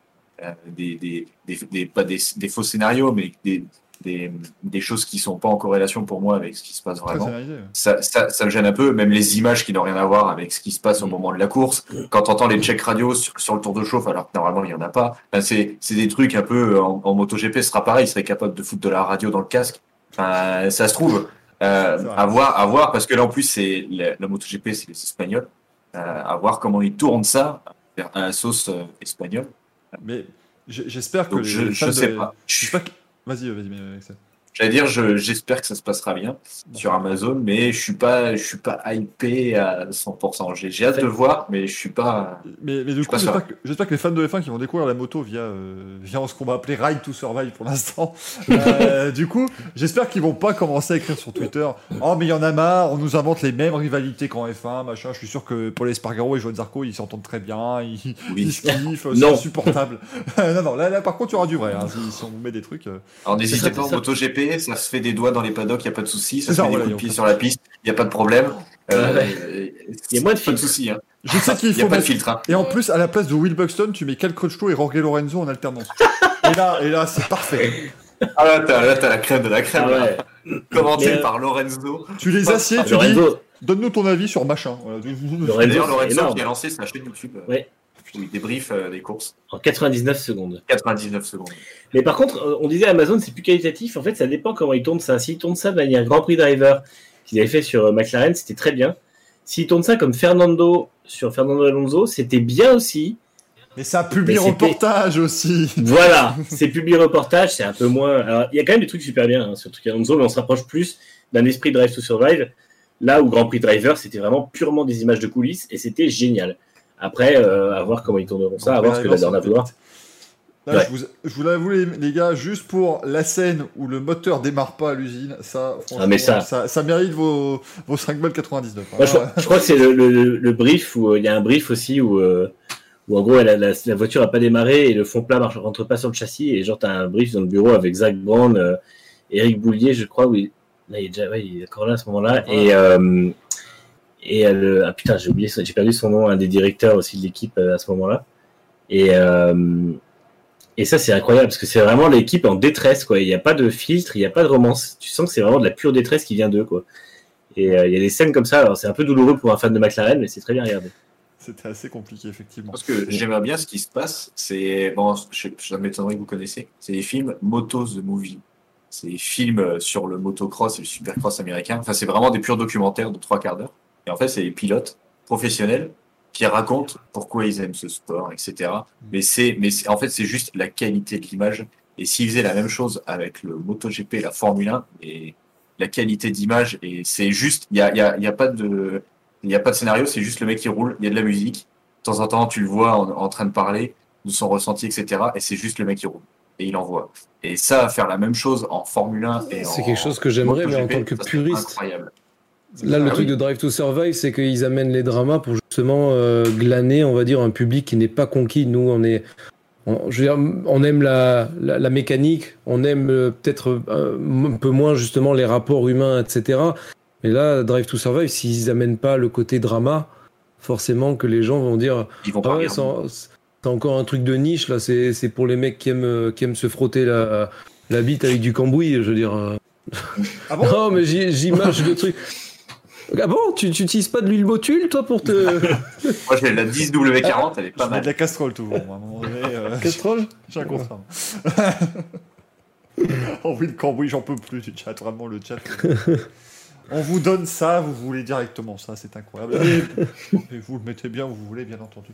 euh, des, des, des, des- pas des, des faux scénarios, mais des, des, des choses qui sont pas en corrélation pour moi avec ce qui se passe vraiment ça, ça, ça me gêne un peu, même les images qui n'ont rien à voir avec ce qui se passe au moment de la course. Quand tu entends les checks radio sur, sur le tour de chauffe, alors que normalement il n'y en a pas, ben, c'est c'est des trucs un peu en, en MotoGP, ce sera pareil, il serait capable de foutre de la radio dans le casque. Enfin, ça se trouve. Euh, à voir, à voir, parce que là en plus c'est la, la MotoGP, c'est les Espagnols. Euh, à voir comment ils tournent ça vers un sauce euh, espagnol. Mais j'espère que Donc les je, fans je sais de- pas. Je suis que- Vas-y, vas-y, mais avec ça. J'allais dire, je- j'espère que ça se passera bien sur Amazon, mais je suis pas, je suis pas hypé à 100%. J'ai j'ai hâte de le voir, mais je suis pas. Mais, mais du suis coup, j'espère que, j'espère que les fans de F1 qui vont découvrir la moto via, euh, via ce qu'on va appeler Ride to Survive pour l'instant, euh, du coup, j'espère qu'ils vont pas commencer à écrire sur Twitter Oh, mais il y en a marre, on nous invente les mêmes rivalités qu'en F1, machin. Je suis sûr que Paul Espargaro et Joan Zarco, ils s'entendent très bien, ils, se kiffent, c'est insupportable. non, non, là, là, par contre, il y aura du vrai. Hein, si, si on vous met des trucs. euh. Alors n'hésitez pas en ça- Ça se fait des doigts dans les paddocks, il y a pas de souci. Ça se fait des coups de pied sur la piste, il y a pas de problème. Euh. Il y a moins de pas de filtres. souci. Hein. Je sais qu'il Il y faut a pas de filtre. Hein. Et en plus, à la place de Will Buxton, tu mets Cal Crutchlow et Jorge Lorenzo en alternance. et là, et là, c'est parfait. Ah là, t'as là, t'as la crème de la crème. Ah ouais. Commenté euh, par Lorenzo. Tu les assieds, tu dis Donne-nous ton avis sur machin. Voilà. Lorenzo, Lorenzo qui a lancé sa chaîne YouTube. Ouais. Où il débriefe euh, des courses. En 99 secondes. 99 secondes. Mais par contre, euh, on disait Amazon, c'est plus qualitatif. En fait, ça dépend comment ils tournent ça. S'ils tournent ça de manière Grand Prix Driver, qu'ils avaient fait sur euh, McLaren, c'était très bien. S'ils tournent ça comme Fernando sur Fernando Alonso, c'était bien aussi. Mais ça publie reportage aussi. Voilà, c'est public reportage, c'est un peu moins. Alors, il y a quand même des trucs super bien hein, sur le truc Alonso, mais on se rapproche plus d'un esprit Drive to Survive. Là où Grand Prix Driver, c'était vraiment purement des images de coulisses et c'était génial. Après, euh, à voir comment ils tourneront ça, à voir ce que la dernière vouloir. Là, Ouais. je, vous, je vous l'avoue, les, les gars, juste pour la scène où le moteur démarre pas à l'usine, ça, Ah, mais ça- ça, mérite vos, vos 5 balles 99. hein. Moi, je, je crois que c'est le, le- le brief où euh, il y a un brief aussi où, euh, où en gros la, la- la voiture a pas démarré et le fond plat marche rentre pas sur le châssis et genre t'as un brief dans le bureau avec Zach Brown, euh, Eric Boulier, je crois, oui. Là, il est déjà, ouais, il est encore là à ce moment-là. Et, euh, et euh, le- ah putain, j'ai oublié, j'ai perdu son nom, un des directeurs aussi de l'équipe euh, à ce moment-là. Et euh, et ça, c'est incroyable parce que c'est vraiment l'équipe en détresse, quoi. Il n'y a pas de filtre, il n'y a pas de romance. Tu sens que c'est vraiment de la pure détresse qui vient d'eux, quoi. Et euh, il y a des scènes comme ça. Alors, c'est un peu douloureux pour un fan de McLaren, mais c'est très bien regardé. C'était assez compliqué, effectivement. Parce que j'aimerais bien ce qui se passe, c'est. Bon, je, ça m'étonnerait que vous connaissez. C'est les films Motos the Movie. C'est des films euh, sur le motocross et le supercross américain. Enfin, c'est vraiment des purs documentaires de trois quarts d'heure. Et en fait, c'est des pilotes professionnels qui racontent pourquoi ils aiment ce sport, etc. Mais c'est, mais c'est- en fait, c'est juste la qualité de l'image. Et s'ils faisaient la même chose avec le MotoGP et la Formule 1, et la qualité d'image, et c'est juste, il y a, il y a, y a pas de, il n'y a pas de scénario, c'est juste le mec qui roule, il y a de la musique. De temps en temps, tu le vois en, en train de parler de son ressenti, etc. Et c'est juste le mec qui roule. Et il envoie. Et ça, faire la même chose en Formule 1 et C'est quelque chose que j'aimerais, mais en tant que puriste. Incroyable. Là, le Ah truc oui. de Drive to Survive, c'est qu'ils amènent les dramas pour justement euh, glaner, on va dire, un public qui n'est pas conquis. Nous, on est. on- je veux dire, on aime la, la, la mécanique, on aime euh, peut-être euh, un peu moins justement les rapports humains, etc. Mais là, Drive to Survive, s'ils amènent pas le côté drama, forcément que les gens vont dire Ils vont Ah pas ouais, c'est encore un truc de niche, là, c'est c'est pour les mecs qui aiment, euh, qui aiment se frotter la, la bite avec du cambouis, je veux dire. euh. Ah bon? Non, mais j'y- j'image le truc. Ah bon Tu tu utilises pas de l'huile motule, toi, pour te. Moi, j'ai la 10W40, elle est pas mal. de la casserole toujours. moi, À un moment donné, euh, Castrol j'ai un contrat. oh oui, le cambouis, j'en peux plus du chat. Vraiment, le chat. On vous donne ça, vous voulez directement ça, c'est incroyable. Et, vous le mettez bien vous voulez, bien entendu.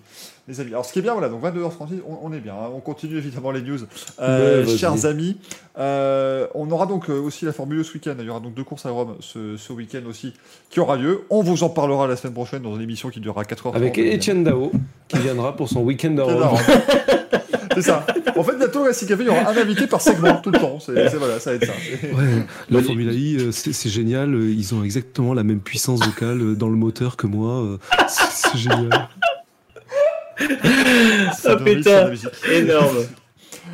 Les amis. Alors, ce qui est bien, voilà, donc 22h Francis, on, on est bien. hein. On continue évidemment les news. Euh, Ouais, chers amis, euh, on aura donc euh, aussi la Formule ce week-end. Il y aura donc deux courses à Rome ce, ce week-end aussi qui aura lieu. On vous en parlera la semaine prochaine dans une émission qui durera 4 heures. Avec Etienne Dao, qui viendra pour son week-end à Rome. C'est ça. En fait, bientôt, Racing Café, il y aura un invité par segment tout le temps. C'est c'est- voilà, ça va être ça. Ouais, la Formule I, euh, c'est c'est génial. euh, Ils ont exactement la même puissance vocale euh, dans le moteur que moi. C'est c'est génial. ça de putain. Énorme.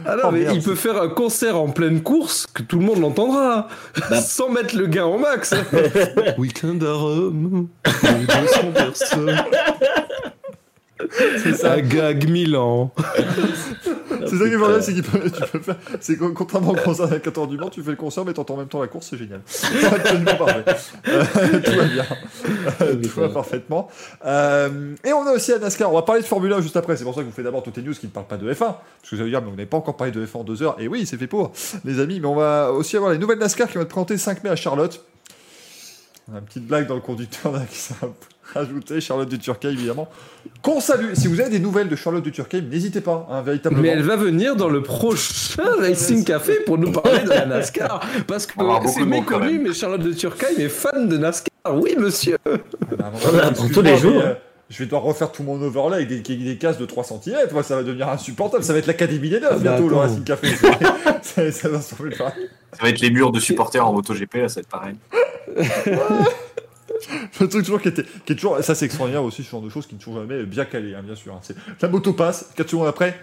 Ah non, Oh, il peut faire un concert en pleine course que tout le monde l'entendra, Bah. sans mettre le gain au max. Week-end à Rome, avec 200 personnes. C'est ça. À Gag Milan. C'est ça qui est formidable, c'est qu'il peut, tu peux faire. C'est contrairement au concert à 14 du Mans, tu fais le concert, mais t'entends en même temps la course, c'est génial. C'est absolument parfait. Euh, tout va bien. Euh, tout va parfaitement. Euh, et on a aussi à NASCAR. On va parler de Formule 1 juste après. C'est pour ça que vous faites d'abord toutes les news qui ne parlent pas de F1. Parce que vous allez dire, mais on n'avait pas encore parlé de F1 en deux heures. Et oui, c'est fait pour, les amis. Mais on va aussi avoir les nouvelles NASCAR qui vont être présentées 5 mai à Charlotte. On a une petite blague dans le conducteur là, qui s'est rajouté. Charlotte du Turquie, évidemment. Qu'on salue. Si vous avez des nouvelles de Charlotte du Turquie, n'hésitez pas, hein, véritablement. Mais elle va venir dans le prochain Racing Café pour nous parler de la NASCAR. Parce que c'est de méconnu, mais Charlotte de Turckheim est fan de NASCAR. Oui, monsieur. Ah, bah, apprend tous les jours. euh, je vais devoir refaire tout mon overlay avec des, cases de 3 cm. Moi, ça va devenir insupportable. Ça va être l'Académie des Neufs Ah, bah, bientôt, le. Racing Café. ça, ça va. Ça va être les murs de supporters en MotoGP, là, ça va être pareil. Le truc toujours qui, était, qui est toujours. Ça, c'est extraordinaire aussi, ce genre de choses qui ne sont jamais bien calées, hein, bien sûr. hein. C'est- La moto passe, 4 secondes après.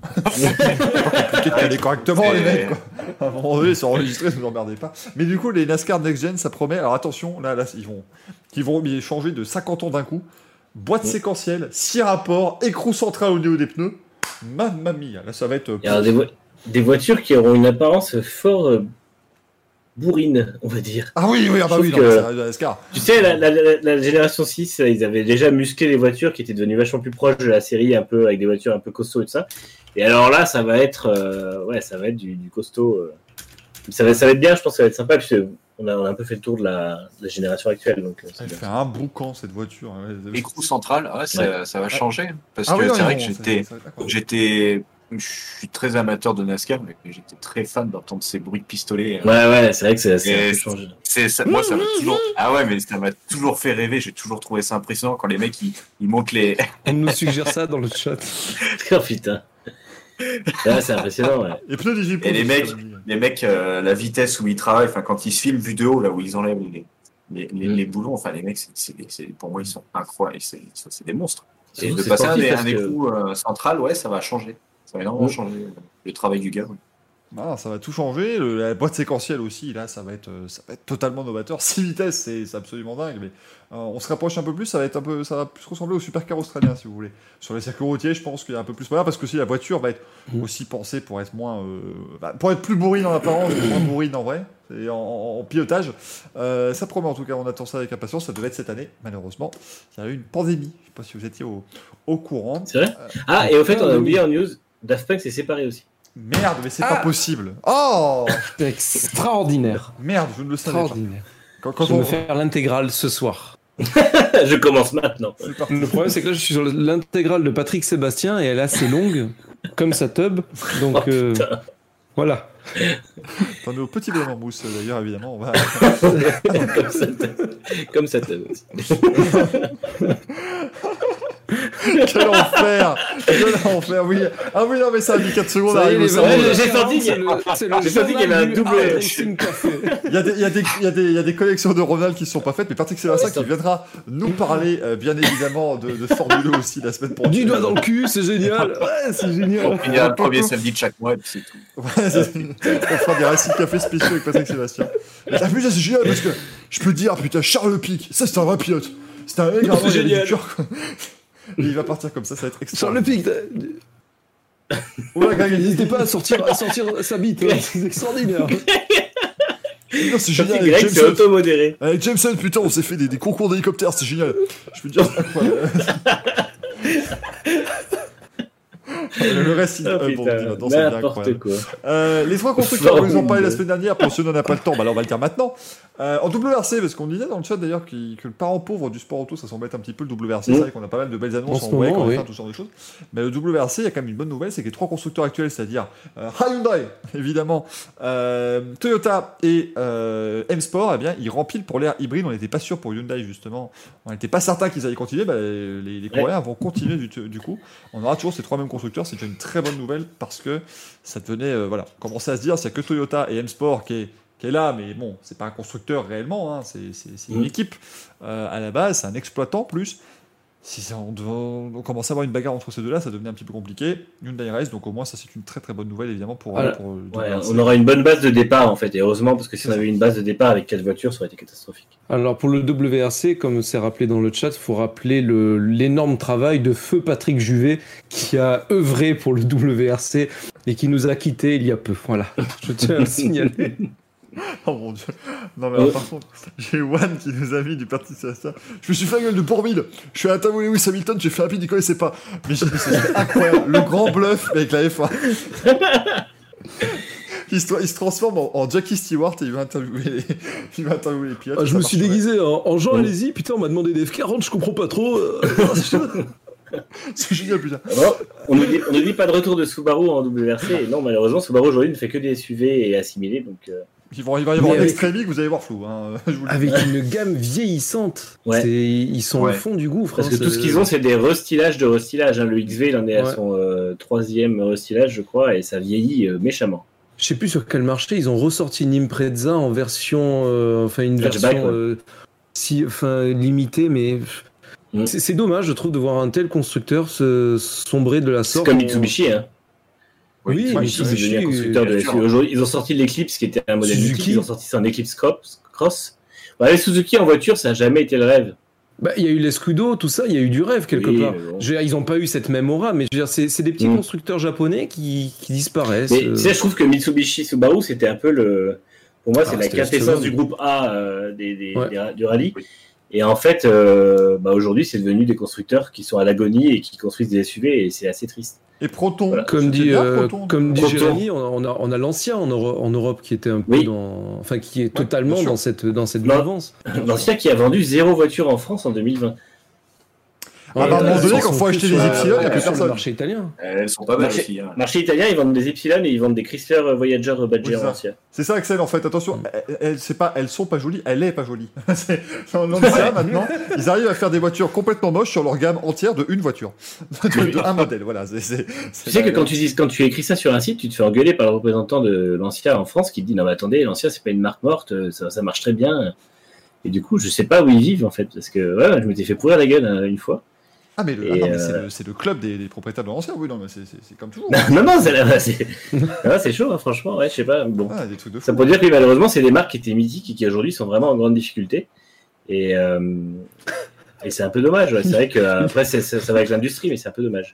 compliqué de caler correctement, les mecs. Quoi. À un moment donné, c'est enregistré, ne vous emmerdez pas. Mais du coup, les NASCAR Next Gen, ça promet. Alors attention, là, là ils vont, ils vont changer de 50 ans d'un coup. Boîte séquentielle, 6 rapports, écrou central au niveau des pneus. Mamma mia, là, ça va être. Il y des, vo- des voitures qui auront une apparence fort euh, bourrine, on va dire. Ah oui, oui, ah bah oui, non, que-. Tu sais, la, la- la- la génération 6, ils avaient déjà musclé les voitures qui étaient devenues vachement plus proches de la série, un peu avec des voitures un peu costauds et tout ça. Et alors là, ça va être, euh, ouais, ça va être du, du costaud. euh. Ça, va, ça va être bien, je pense que ça va être sympa, puisque on a, on a un peu fait le tour de la, de la génération actuelle. Donc, euh, Elle bien. fait un boucan, cette voiture. hein. Ouais, Écrou central, ouais, ça, ça va changer. Parce Ah que oui, c'est non, vrai que j'étais, je suis très amateur de NASCAR, mais j'étais très fan d'entendre ces bruits de pistolet. Ouais, ouais, c'est vrai que c'est Et changé. Ça, moi, ça m'a toujours, ah ouais, mais ça m'a toujours fait rêver. J'ai toujours trouvé ça impressionnant quand les mecs ils, ils montent les, On nous suggère ça dans le chat. Oh putain. Là, c'est impressionnant. ouais. Et 18 pouces. les mecs-. Les mecs, euh, la vitesse où ils travaillent, enfin, quand ils se filment vu de haut, là où ils enlèvent les, les, les, Mm. les boulons, enfin, les mecs, c'est- pour moi, ils sont incroyables. C'est, des monstres. Et de passer à un, écrou euh, central, ouais, ça va changer. Ça va énormément changer le travail du gars. ouais. Ah, ça va tout changer. Le- la boîte séquentielle aussi, là, ça va être, euh, ça va être totalement novateur. 6 vitesses, c'est absolument dingue. Mais euh, on se rapproche un peu plus, ça va être un peu, ça va plus ressembler au supercar australien, si vous voulez. Sur les circuits routiers, je pense qu'il y a un peu plus moyen parce que si la voiture va être Mm. aussi pensée pour être moins, euh, bah, pour être plus bourrine en apparence, mais moins bourrine en vrai, et en, en- en pilotage. Euh, ça promet en tout cas, on attend ça avec impatience. Ça devait être cette année, malheureusement. Il y a eu une pandémie. Je sais pas si vous étiez au, au courant. C'est vrai? Ah, et au fait, on a oublié en news, Daft Punk s'est séparé aussi. Merde, mais c'est Ah. pas possible. Oh Extraordinaire. merde, je ne le savais pas. Extraordinaire. Quand, quand Je vais on- faire l'intégrale ce soir. je commence maintenant. Le problème, c'est que là, je suis sur l'intégrale de Patrick Sébastien et elle est assez longue, comme sa tub. Donc, Oh, euh, voilà. Dans nos petits bonhommes en mousse, d'ailleurs, évidemment, on va. comme ça. Comme ça. t'as- Quel enfer Quel enfer, oui. Ah oui, non, mais ça a mis 4 secondes à arriver au cerveau. J'ai senti le- qu'il y avait un double-. Il y, a des, collections de Ronald qui ne sont pas faites, mais Patrick Sébastien qui viendra nous parler, euh, bien évidemment, de, Formule 2 aussi la semaine prochaine. Du doigt dans le cul, c'est génial. Ouais, c'est génial. Il y a le premier samedi de chaque mois, et puis c'est tout. On fera des récits de café spéciaux avec Patrick Sébastien. Mais t'as vu, c'est génial parce que je peux te dire, putain, Charles Pic, ça c'est un vrai pilote. C'est un mec, vraiment, il a génial. du cœur, quoi. Et il va partir comme ça, ça va être Sur le extraordinaire. pic, n'hésitez pas à sortir, à sortir sa bite, hein, c'est extraordinaire. Non, c'est génial. Avec Greg, c'est Jameson, auto-modéré. avec Jameson, putain, on s'est fait des, des concours d'hélicoptères, c'est génial. Je peux te dire, c'est incroyable. Le reste, il... Oh, euh, bon, incroyable. quoi. Euh, les trois constructeurs, on vous en parlait la semaine dernière. Pour ceux qui n'en a pas le temps, bah là on va le dire maintenant. Euh, en WRC, parce qu'on disait dans le chat d'ailleurs que le parent pauvre du sport auto, ça s'embête un petit peu le WRC. C'est Mm. vrai qu'on a pas mal de belles annonces En en, en oui. F1, tout ce genre de choses. Mais le WRC, il y a quand même une bonne nouvelle, c'est que les trois constructeurs actuels, c'est-à-dire euh, Hyundai, évidemment, euh, Toyota et euh, M-Sport, eh bien, ils rempilent pour l'ère hybride. On n'était pas sûr pour Hyundai justement. On n'était pas certain qu'ils allaient continuer. Bah, les, les Coréens vont continuer du, du coup. On aura toujours ces trois mêmes constructeurs. C'est déjà une très bonne nouvelle parce que ça devenait, euh, voilà, commencer à se dire, c'est que Toyota et M-Sport qui est, qui est là, mais bon, c'est pas un constructeur réellement, hein, c'est c'est- c'est une Mm. équipe euh, à la base, c'est un exploitant plus. Si ça- on, devait- on commençait à avoir une bagarre entre ces deux-là, ça devenait un petit peu compliqué. Hyundai reste, donc au moins ça c'est une très très bonne nouvelle évidemment pour, Voilà. pour le Ouais, on aura une bonne base de départ en fait, et heureusement parce que si on avait une base de départ avec quatre voitures, ça aurait été catastrophique. Alors pour le WRC, comme c'est rappelé dans le chat, il faut rappeler le- l'énorme travail de feu Patrick Juvet qui a œuvré pour le WRC et qui nous a quittés il y a peu. Voilà, je tiens à le signaler. Oh mon dieu. Non mais alors, par contre, j'ai One qui nous a mis du parti Sébastien. Je me suis fait la gueule de Bourville. Je suis à table Lewis Hamilton, j'ai fait un pin, il connaissait pas. Mais j'ai dit, c'est incroyable. Le grand bluff avec la F1. Il se, il se transforme en, en Jackie Stewart et il va interviewer les, il va interviewer les pilotes. Ah, je me suis ouais. déguisé en, en Jean Ouais. Alési, putain, on m'a demandé des F40, je comprends pas trop. euh. C'est génial, putain. Alors, on nous dit, on nous dit pas de retour de Subaru en WRC, non, malheureusement, Subaru aujourd'hui ne fait que des SUV et assimilés, donc euh, Ils vont, il va y avoir un avec- extrémique, vous allez voir flou. Hein. Je vous. Avec une gamme vieillissante. Ouais. C'est- Ils sont Ouais. au fond du gouffre. parce hein, que tout c'est- ce qu'ils ont, c'est des restylages de restylages. hein. Le XV, il en est à son euh, troisième restylage, je crois, et ça vieillit euh, méchamment. Je sais plus sur quel marché, ils ont ressorti une Impreza en version. euh, enfin, une version. si, enfin, limitée, mais. Mm. C'est c'est dommage, je trouve, de voir un tel constructeur se sombrer de la C'est sorte. comme On- Mitsubishi, hein. Oui, Mitsubishi, c'est devenu un constructeur de sûr. Aujourd'hui, ils ont sorti l'Eclipse, qui était un modèle Suzuki. ils ont sorti un Eclipse Cross. Bah, les Suzuki en voiture, ça n'a jamais été le rêve. Bah, il y a eu l'escudo, tout ça, il y a eu du rêve quelque Oui, part. mais bon. Je veux dire, ils n'ont pas eu cette même aura, mais je veux dire, c'est c'est des petits Mm. constructeurs japonais qui, qui disparaissent. Mais euh. tu sais, je trouve que Mitsubishi Subaru, c'était un peu le. Pour moi, c'est Ah, la quintessence du groupe A euh, des, des- Ouais. des- du rallye. Et en fait, euh, bah, aujourd'hui, c'est devenu des constructeurs qui sont à l'agonie et qui construisent des SUV, et c'est assez triste. Et Proton. Voilà. Comme dit, bien, euh, Proton. comme dit Proton. Jérémy, on a, on a, l'ancien en, Euro- en Europe qui était un peu Oui. dans. Enfin, qui est totalement dans cette, dans cette. L'ancien qui a vendu zéro voiture en France en 2020. Ah bah, à un moment euh, donné, quand sont faut acheter des Epsilon, il y a plus sur le personne. marché italien. Elles sont pas mal Marché- aussi. hein. Marché italien, ils vendent des Epsilon et ils vendent des Chrysler Voyager Badger Oui, ça. anciens. C'est ça, Axel, en fait, attention, elles, elles- c'est pas, elles sont pas jolies, elle est pas jolie. C'est- maintenant, ils arrivent à faire des voitures complètement moches sur leur gamme entière de une voiture. de, un modèle, voilà. Tu sais que quand tu, dis, quand tu écris ça sur un site, tu te fais engueuler par le représentant de Lancia en France qui te dit non mais attendez, Lancia c'est pas une marque morte, euh, ça, ça marche très bien. Et du coup, je sais pas où ils vivent en fait, parce que ouais, je m'étais fait pourrir la gueule euh, une fois. Ah, mais, le- ah non, mais euh, c'est le, c'est le club des, des propriétaires de l'ancien, oui, non, mais c'est c'est- c'est comme toujours. non, non, c'est là, c'est ah, c'est chaud, hein, franchement, ouais, je sais pas. Bon, Ah, des trucs de fou. ça pour dire que malheureusement, c'est des marques qui étaient mythiques et qui aujourd'hui sont vraiment en grande difficulté. Et, euh, et c'est un peu dommage. ouais. C'est vrai que euh, après, c'est- c'est- ça va avec l'industrie, mais c'est un peu dommage.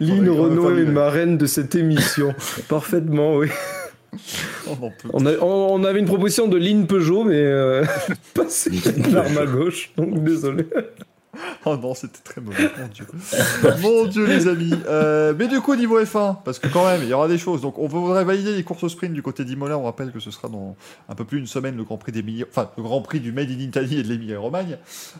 Lynn Renault est marraine de cette émission. Parfaitement, oui. Peut. On, a- on- on avait une proposition de Lynn Peugeot, mais euh, passé l'arme à gauche, donc désolé. Oh non, c'était très mauvais, mon dieu. mon dieu, les amis. Euh, mais du coup, niveau F1, parce que quand même, il y aura des choses. Donc, on voudrait valider les courses au sprint du côté d'Imola. On rappelle que ce sera dans un peu plus d'une semaine le Grand Prix d'Emilie, enfin, le Grand Prix du Made in Italy et de l'Emilia-Romagne.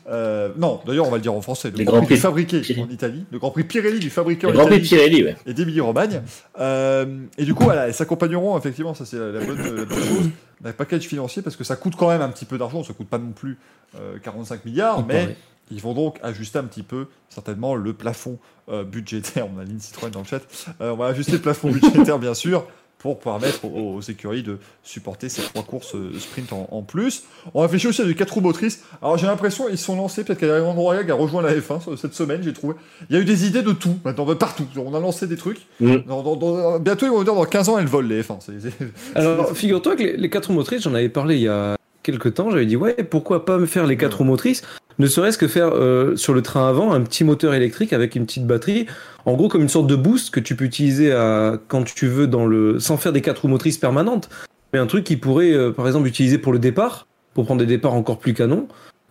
Euh, non, d'ailleurs, on va le dire en français. Le Les Grand Prix Prix fabriqué Pirelli. en Italie. Le Grand Prix Pirelli du fabriqué en Le Grand Prix Pirelli, ouais. et d'Emilie-Romagne. Euh, et du coup, voilà, elles s'accompagneront, effectivement, ça c'est la, la bonne, la bonne chose, d'un package financier, parce que ça coûte quand même un petit peu d'argent, ça coûte pas non plus euh, 45 milliards, Il mais. Ils vont donc ajuster un petit peu, certainement, le plafond euh, budgétaire. On a Lynn Citroën dans le chat. Euh, on va ajuster le plafond budgétaire, bien sûr, pour permettre aux, aux écuries de supporter ces trois courses euh, sprint en, en plus. On réfléchit aussi à du 4 roues motrices. Alors j'ai l'impression ils sont lancés, peut-être qu'Adrien Royag a rejoint la F1 ce- cette semaine, j'ai trouvé. Il y a eu des idées de tout, maintenant, partout. On a lancé des trucs. Mm. Dans- dans- dans- bientôt, ils vont dire dans 15 ans, elles volent les F1. C'est- c'est- Alors, figure-toi que les, les quatre roues motrices, j'en avais parlé il y a quelques temps, j'avais dit, ouais, pourquoi pas me faire les quatre roues motrices? Ne serait-ce que faire euh, sur le train avant un petit moteur électrique avec une petite batterie, en gros comme une sorte de boost que tu peux utiliser à, quand tu veux dans le, sans faire des quatre roues motrices permanentes, mais un truc qui pourrait euh, par exemple utiliser pour le départ, pour prendre des départs encore plus canons,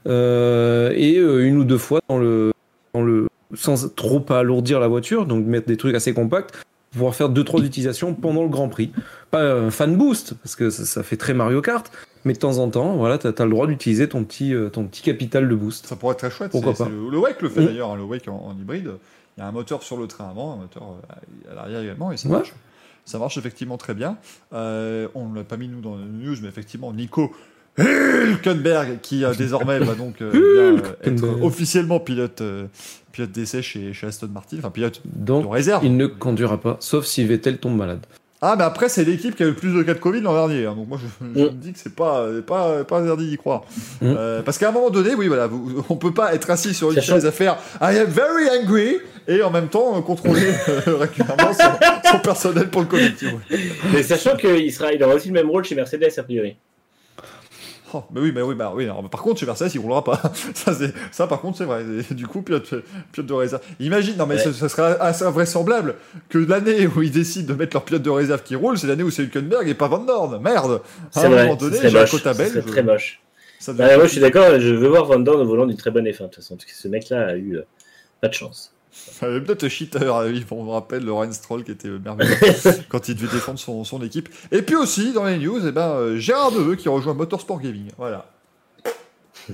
euh, et euh, une ou deux fois dans le, dans le, sans trop alourdir la voiture, donc mettre des trucs assez compacts, pouvoir faire deux trois utilisations pendant le Grand Prix. Pas un fan boost parce que ça, ça fait très Mario Kart, mais de temps en temps, voilà, t'as as le droit d'utiliser ton petit, euh, ton petit capital de boost. Ça pourrait être très chouette. Pourquoi pas. Le, le Wake le fait d'ailleurs, hein, le Wake en, en hybride. Il y a un moteur sur le train avant, un moteur euh, à l'arrière également, et ça Ouais. marche. Ça marche effectivement très bien. Euh, on ne l'a pas mis nous dans les news, mais effectivement, Nico Hülkenberg, qui euh, désormais va donc euh, bien, euh, être officiellement pilote, pilote d'essai chez, chez Aston Martin, enfin pilote de Donc, réserve. il ne conduira pas, sauf si Vettel tombe malade. Ah, mais après, c'est l'équipe qui a eu le plus de cas de Covid l'an dernier. hein. donc moi, je, je Mm. me dis que c'est pas, pas, pas interdit d'y croire. Mm. Euh, parce qu'à un moment donné, oui, voilà, vous- on peut pas être assis sur une chaise à faire I am very angry et en même temps euh, contrôler euh, régulièrement son, son personnel pour le Covid. Mais sachant il aura aussi le même rôle chez Mercedes a priori. Oh, mais oui, mais oui, bah oui. alors, par contre, chez Mercedes, il roulera pas. ça, c'est- ça, par contre, c'est vrai. Et du coup, pilote, pilote de réserve. Imagine, non, mais Ouais. ce, ce serait assez invraisemblable que l'année où ils décident de mettre leur pilote de réserve qui roule, c'est l'année où c'est Hülkenberg et pas Van Dorn. Merde. À C'est un vrai, moment donné, j'ai un quota ce belge. serait très moche. ça moi, je suis d'accord, je veux voir Van Dorn au volant d'une très bonne F1, de toute façon, parce que ce mec-là a eu euh, pas de chance. Euh, Peut-être cheater, euh, oui, on me rappelle le Ryan Stroll qui était merveilleux quand il devait défendre son, son équipe. Et puis aussi, dans les news, eh ben, euh, Gérard Neveu qui rejoint Motorsport Gaming. Voilà.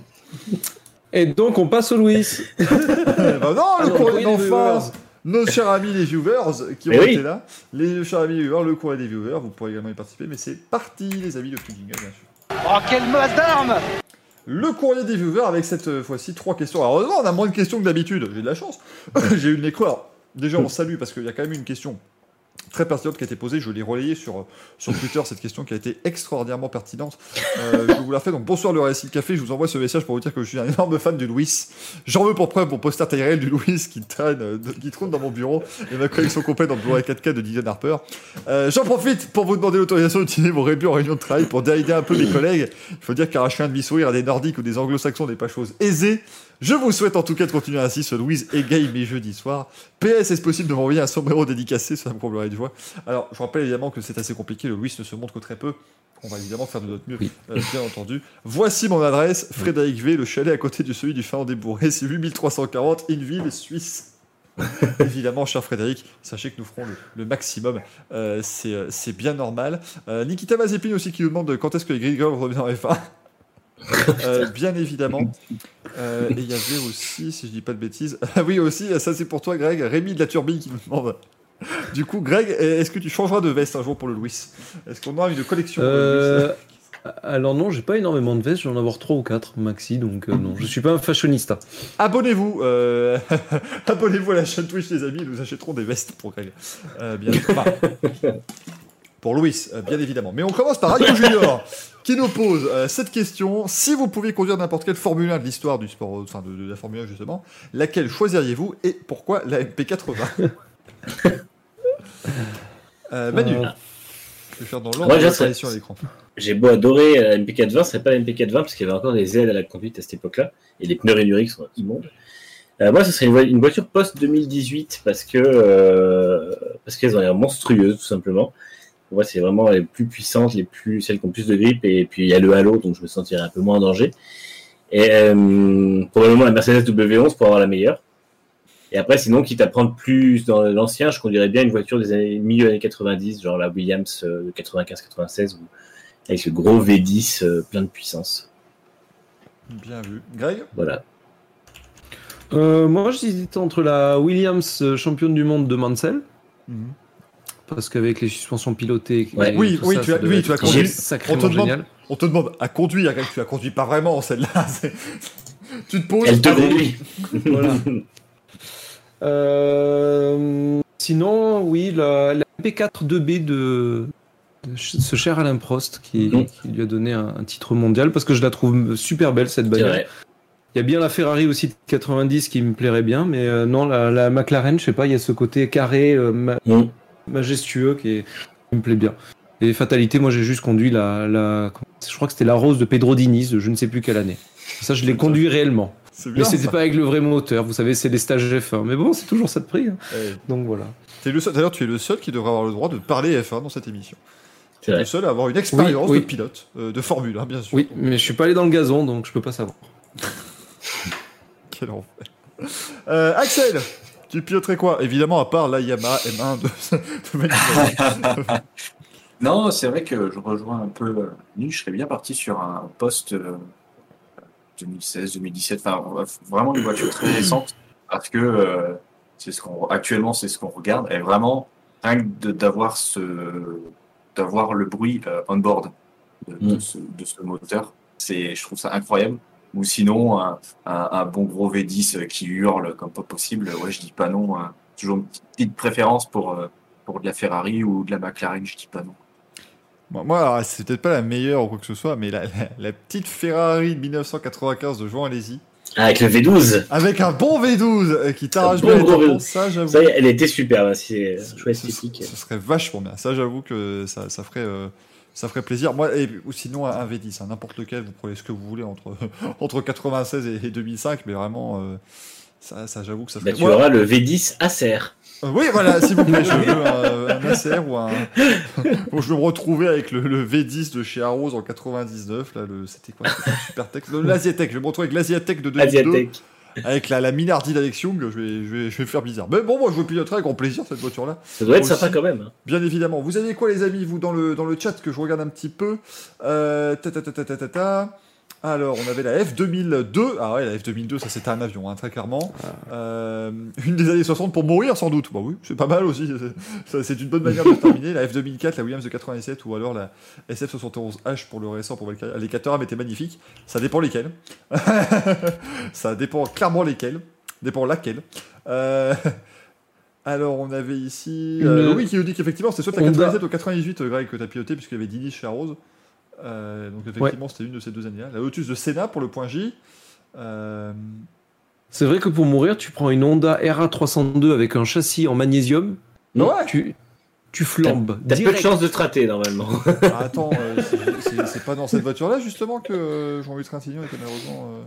Et donc, on passe au Louis. Ben non, Ah le non, courrier le viewers. Nos chers amis les viewers qui ont oui. été là. Les chers amis les viewers, le courrier des viewers, vous pourrez également y participer, mais c'est parti, les amis, de petit jingle, bien sûr. Oh, quelle masse d'armes Le courrier des viewers avec cette euh, fois-ci trois questions. Alors, heureusement, on a moins de questions que d'habitude. J'ai de la chance. J'ai eu le nez. Alors, déjà, on salue parce qu'il y a quand même une question très pertinente qui a été posée. Je l'ai relayée sur, sur Twitter, cette question qui a été extraordinairement pertinente. Euh, je vous la fais. Donc, bonsoir le récit café. Je vous envoie ce message pour vous dire que je suis un énorme fan du Louis. J'en veux pour preuve mon poster Tyrell du Louis qui traîne, qui trône dans mon bureau et ma collection complète dans le Blu-ray 4K de Dylan Harper. Euh, J'en profite pour vous demander l'autorisation d'utiliser mon rébut en réunion de travail pour dérider un peu mes collègues. Il faut dire qu'arracher un demi-sourire à des Nordiques ou des Anglo-Saxons n'est pas chose aisée. Je vous souhaite en tout cas de continuer ainsi. Ce Louise égaye mes jeudis soirs. PS, est-ce possible de m'envoyer un sombrero dédicacé? Ça me comblerait de joie. Alors, je rappelle évidemment que c'est assez compliqué. Le Louis ne se montre que très peu. On va évidemment faire de notre mieux, Oui. euh, bien entendu. Voici mon adresse Frédéric V, le chalet à côté de celui du Finlandais Bourré. C'est 8340, Inville, Suisse. Évidemment, cher Frédéric, sachez que nous ferons le, le maximum. Euh, c'est euh, c'est bien normal. Euh, Nikita Mazepin aussi qui nous demande quand est-ce que les Grigor reviennent en F1. Euh, bien évidemment. Euh, et il y avait aussi, si je dis pas de bêtises, ah oui aussi, ça c'est pour toi Greg, Rémi de la Turbine qui nous demande. Du coup, Greg, est-ce que tu changeras de veste un jour pour le Louis? Est-ce qu'on aura une collection pour le Louis? Euh, alors non, j'ai pas énormément de vestes, j'en avoir 3 ou 4 maxi, donc euh, non, je suis pas un fashionista. Abonnez-vous, euh, abonnez-vous à la chaîne Twitch les amis, nous achèterons des vestes pour Greg. Euh, bien, enfin, pour Louis, bien évidemment. Mais on commence par Radio Junior, qui nous pose euh, cette question si vous pouviez conduire n'importe quelle Formule 1 de l'histoire du sport, enfin de, de la Formule 1 justement, laquelle choisiriez-vous et pourquoi la MP80 euh, Manu, Euh, je vais faire dans l'ordre de je l'apparition à serais- l'écran. J'ai beau adorer la MP420, ce serait pas la MP420 parce qu'il y avait encore des aides à la conduite à cette époque-là et les pneus rénuriques sont immondes. Euh, moi, ce serait une, vo- une voiture post 2018 parce que euh, parce qu'elles ont l'air monstrueuses tout simplement. Pour moi, c'est vraiment les plus puissantes, les plus celles qui ont plus de grip et puis il y a le halo donc je me sentirais un peu moins en danger. Et euh, probablement la Mercedes W11 pour avoir la meilleure. Et après, sinon, quitte à prendre plus dans l'ancien, je conduirais bien une voiture des années, milieu années 90, genre la Williams euh, de 95-96 ou avec ce gros V10 euh, plein de puissance. Bien vu. Greg? Voilà. euh, moi, j'hésitais entre la Williams championne du monde de Mansell, parce qu'avec les suspensions pilotées, Ouais. Oui, oui, ça, tu ça as- oui, tu as conduit. On te sacrément demande- génial. On te demande à conduire, tu la conduis pas vraiment celle-là. tu te poses. Elle te conduit. Voilà. Euh, sinon, oui, la, la MP4 2B de, de ce cher Alain Prost qui, qui lui a donné un, un titre mondial parce que je la trouve super belle cette bagnole. Il y a bien la Ferrari aussi de 90 qui me plairait bien, mais euh, non, la, la McLaren, je sais pas, il y a ce côté carré, euh, ma- Mm. Majestueux qui, est- qui me plaît bien. Et fatalité, moi j'ai juste conduit la, la je crois que c'était la Rose de Pedro Diniz, de je ne sais plus quelle année. Ça, je l'ai conduit réellement. C'est Mais bien. c'était pas avec le vrai moteur, vous savez, c'est des stages F1. Mais bon, c'est toujours ça de prix. hein. Eh, Donc voilà. t'es le seul- D'ailleurs, tu es le seul qui devrait avoir le droit de parler F1 dans cette émission. Tu es le seul à avoir une expérience Oui, oui. de pilote, euh, de Formule 1, bien sûr. Oui, mais je suis pas allé dans le gazon, donc je peux pas savoir. Quel enfer. Euh, Axel, tu piloterais quoi? Évidemment, à part la Yamaha M1 de. Non, c'est vrai que je rejoins un peu euh, je serais bien parti sur un poste euh, 2016, 2017, enfin vraiment une voiture très récente parce que euh, c'est ce qu'on actuellement c'est ce qu'on regarde et vraiment rien que de- d'avoir ce d'avoir le bruit euh, on board de, de Mm. ce, de ce moteur, c'est je trouve ça incroyable. Ou sinon un, un, un bon gros V10 qui hurle comme pas possible. Ouais, je dis pas non. hein. Toujours une petite, petite préférence pour euh, pour de la Ferrari ou de la McLaren, je dis pas non. Bon, moi, alors, c'est peut-être pas la meilleure ou quoi que ce soit, mais la, la- la petite Ferrari de 1995 de Jean Alési, avec le V12. avec un bon V12 euh, qui t'arrache bien bon les gros tampons, V12. ça j'avoue. Ça, elle était super. hein, C'est choix Ce- esthétique. Ce serait vachement bien. Ça, j'avoue que ça, ça ferait, euh, ça ferait plaisir. Moi, et, ou sinon un V10, hein, n'importe lequel. Vous prenez ce que vous voulez entre entre 96 et, et 2005, mais vraiment, euh, ça, ça j'avoue que ça ferait. Bah, tu Moi- auras le V10 Acer. Euh, oui, voilà, s'il vous plaît, je veux un, un Acer ou un. Bon, je veux me retrouver avec le, le V10 de chez Arrows en 99. Là, le, c'était quoi C'était Super Tech. L'Asiatech. Je vais me retrouver avec l'Asiatech de 2002. Asiatech. Avec la, la Minardi d'Alex Young. Je vais, je, vais, je vais faire bizarre. Mais bon, moi, je piloterai avec grand plaisir cette voiture-là. Ça doit être Aussi. sympa quand même. hein. Bien évidemment. Vous avez quoi, les amis, vous, dans le, dans le chat que je regarde un petit peu? Euh, ta, ta, ta, ta, ta, ta, ta. Alors, on avait la F2002. Ah ouais, la F2002, ça c'était un avion, hein, très clairement. Euh, une des années 60 pour mourir, sans doute. Bah oui, c'est pas mal aussi. C'est- C'est une bonne manière de terminer. La F2004, la Williams de 87 ou alors la SF71H pour le récent pour. Les Caterham étaient magnifiques. Ça dépend lesquels. ça dépend clairement lesquels. Dépend laquelle. Euh, Alors, on avait ici. Euh, oui, qui nous dit qu'effectivement, c'était soit la Honda. 87 ou 98, euh, Greg, que tu as piloté, puisqu'il y avait Dini chez Arrows. Euh, donc, effectivement, c'était une de ces deux années-là. La Lotus de Senna pour le point J. Euh, C'est vrai que pour mourir, tu prends une Honda RA302 avec un châssis en magnésium, Ouais. tu, tu flambes. T'as peu de chance de te rater normalement. Ah, attends, euh, c'est- c'est- c'est pas dans cette voiture-là, justement, que euh, Jean-Louis Trintignant était malheureusement. euh,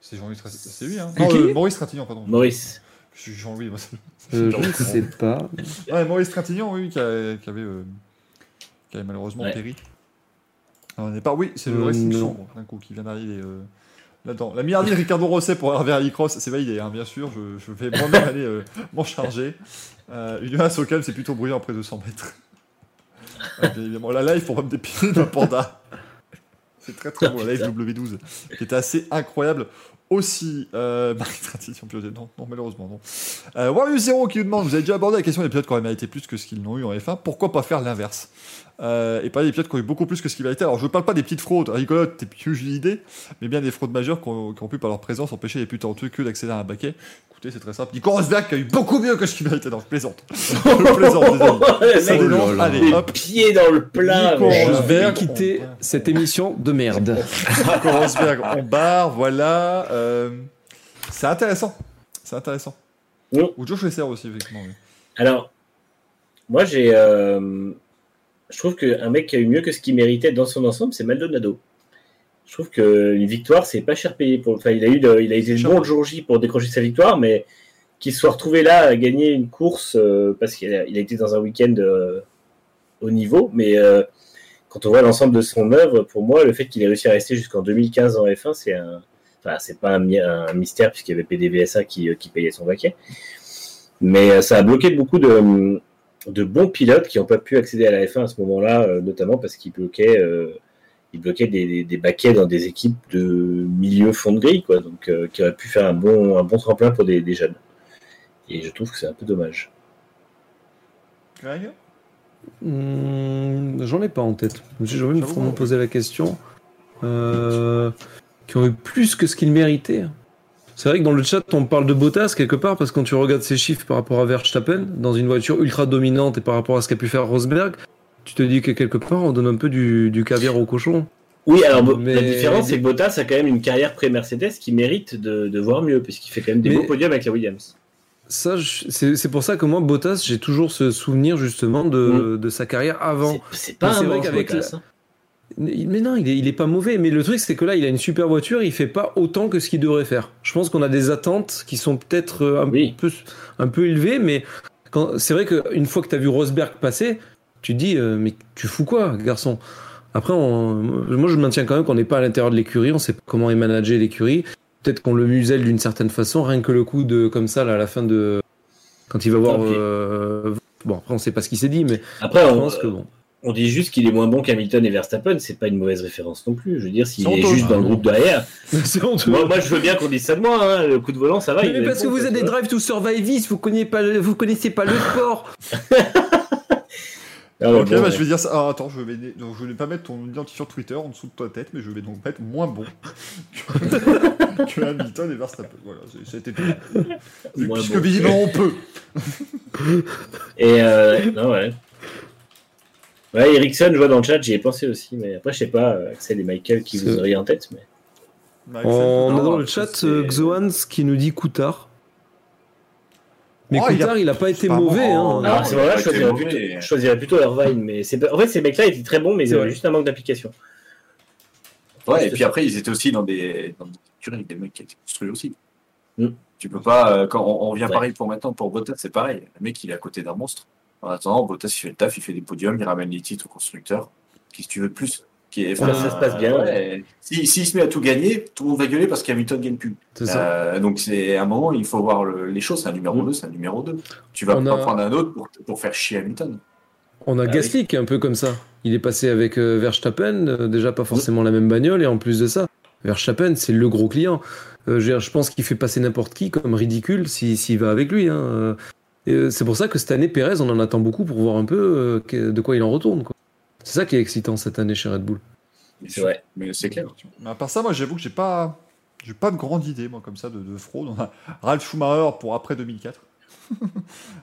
C'est Jean-Louis Trintignant. C'est lui, hein Non, euh, Maurice Trintignant, pardon. Maurice. Je suis Jean-Louis, moi. c'est- Euh, je ne sais pas. Ouais, Maurice Trintignant, oui, qui, a- qui avait, euh, qui avait malheureusement Ouais. péri. Alors, on n'est pas. Oui, c'est le Euh, Racing. Sombre, d'un coup, qui vient d'arriver euh, là-dedans. La milliardière Ricardo Rosset pour Hervé Rallycross, c'est validé, hein, bien sûr. Je, je vais moi-même aller euh, m'en charger. Euh, une masse au calme, c'est plutôt bruyant après 200 mètres. Bien évidemment, la live pour me dépiler d'un panda. C'est très très beau, la FW12, qui était assez incroyable aussi. Euh, Marie Tradition non, non, malheureusement, non. Euh, Warrior Zero qui nous demande, vous avez déjà abordé la question des pilotes qui auraient mérité plus que ce qu'ils n'ont eu en F1, pourquoi pas faire l'inverse? Euh, et pas des pilotes qui ont eu beaucoup plus que ce qu'ils méritaient. Alors je ne parle pas des petites fraudes rigolotes, t'es plus d'idées, mais bien des fraudes majeures qui ont, qui ont pu par leur présence empêcher les plus talentueux que d'accéder à un baquet. Écoutez, c'est très simple. Nico Rosberg qui a eu beaucoup mieux que ce qu'il méritait. Non, je plaisante. Je plaisante, les amis. Ça dénonce. Allez, les hop. pieds dans le plat. Nico Rosberg, quitter on- cette émission de merde. Nico Rosberg, on barre, voilà. Euh, c'est intéressant. C'est intéressant. Oui. Ou Joe Schwesser aussi, effectivement. oui. Alors, moi, j'ai. euh, je trouve qu'un mec qui a eu mieux que ce qu'il méritait dans son ensemble, c'est Maldonado. Je trouve qu'une victoire, c'est pas cher payé. Pour... Enfin, il a, eu de- il a été bon le jour J pour décrocher sa victoire, mais qu'il se soit retrouvé là à gagner une course euh, parce qu'il a, été dans un week-end euh, haut niveau. Mais euh, quand on voit l'ensemble de son œuvre, pour moi, le fait qu'il ait réussi à rester jusqu'en 2015 en F1, c'est un. Enfin, c'est pas un, mystère puisqu'il y avait PDVSA qui, qui payait son baquet. Mais ça a bloqué beaucoup de, de bons pilotes qui n'ont pas pu accéder à la F1 à ce moment-là, euh, notamment parce qu'ils bloquaient, euh, ils bloquaient des, des, des baquets dans des équipes de milieu fond de grille, quoi, donc euh, qui auraient pu faire un bon, un bon tremplin pour des, des jeunes. Et je trouve que c'est un peu dommage. Hmm, J'en ai pas en tête. J'ai jamais J'avoue, vraiment ouais. posé la question. Euh, qui ont eu plus que ce qu'ils méritaient. C'est vrai que dans le chat, on parle de Bottas quelque part, parce que quand tu regardes ses chiffres par rapport à Verstappen, dans une voiture ultra dominante et par rapport à ce qu'a pu faire Rosberg, tu te dis que quelque part, on donne un peu du, du caviar au cochon. Oui, alors Mais- la différence, c'est que Bottas a quand même une carrière pré-Mercedes qui mérite de, de voir mieux, puisqu'il fait quand même des Mais- beaux podiums avec la Williams. Ça, c'est pour ça que moi, Bottas, j'ai toujours ce souvenir justement de, de sa carrière avant. C'est- pas un vrai manche, qu'avec la- hein. Mais non, il est, il est pas mauvais. Mais le truc, c'est que là, il a une super voiture. Il fait pas autant que ce qu'il devrait faire. Je pense qu'on a des attentes qui sont peut-être euh, un, Oui. peu, un peu élevées. Mais c'est vrai qu'une fois que tu as vu Rosberg passer, tu te dis, euh, mais tu fous quoi, garçon? Après, on- moi, je maintiens quand même qu'on n'est pas à l'intérieur de l'écurie. On sait pas comment est managé l'écurie. Peut-être qu'on le muselle d'une certaine façon. Rien que le coup de comme ça, là, à la fin de. Quand il va voir. Euh, Bon, après, on sait pas ce qu'il s'est dit, mais Après, je on, pense que bon. On dit juste qu'il est moins bon qu'Hamilton et Verstappen, c'est pas une mauvaise référence non plus. Je veux dire, s'il est honteux. juste dans le groupe derrière, moi, moi je veux bien qu'on dise ça de moi, hein, le coup de volant ça va. Mais, parce que vous êtes des drive to survivistes, vous connaissez pas, le- vous connaissez pas le sport. Ah ouais, Ok, bon, bah, ouais. je vais dire ça. Ah, attends, je vais, donc, je vais pas mettre ton identifiant Twitter en dessous de ta tête, mais je vais donc mettre moins bon que, que Hamilton et Verstappen. Voilà, c'est- c'était tout. Puisque bon. visiblement on peut. Et euh, non, ouais. Ouais, Ericsson, je vois dans le chat, j'y ai pensé aussi, mais après, je sais pas, euh, Axel et Michael qui C'est- vous auriez en tête. Mais... Bah, On a dans le chat c'est- euh, Xoans qui nous dit Coutard. Mais Oh, il Coutard, il a pas été mauvais. bon. hein. Non, Alors, à ce moment-là, il je choisirais plutôt, je choisirais plutôt Irvine, mais c'est en fait, ces mecs-là étaient très bons, mais ils C'est avaient juste un manque d'application. Ouais, et puis après, ils étaient aussi dans des, dans des avec des mecs qui étaient construits aussi. Mm. Tu peux pas, euh, quand on, on revient Ouais. pareil pour maintenant, pour Bottas, c'est pareil. Le mec, il est à côté d'un monstre. En attendant, Bottas, il fait le taf, il fait des podiums, il ramène les titres au constructeur. Qu'est-ce que tu veux de plus? Qui est, Ouais, ça se passe bien. ouais. Si- S'il se met à tout gagner, tout le monde va gueuler parce qu'Hamilton gagne plus. Euh, donc, c'est à un moment, il faut voir le- les choses. C'est un numéro Mm. 2, c'est un numéro 2. Tu vas On pas a- prendre un autre pour, pour faire chier Hamilton. On a Bah Gasly qui est un peu comme ça. Il est passé avec euh, Verstappen, euh, déjà pas forcément la même bagnole, et en plus de ça, Verstappen, c'est le gros client. Euh, je, pense qu'il fait passer n'importe qui comme ridicule s'il s'il va avec lui. hein. Euh, et, c'est pour ça que cette année, Perez, on en attend beaucoup pour voir un peu euh, de quoi il en retourne. quoi. C'est ça qui est excitant cette année chez Red Bull. C'est vrai. Mais c'est clair. Mais à part ça, moi j'avoue que j'ai pas, j'ai pas de grande idée moi comme ça de, de fraude. On a Ralph Schumacher pour après 2004.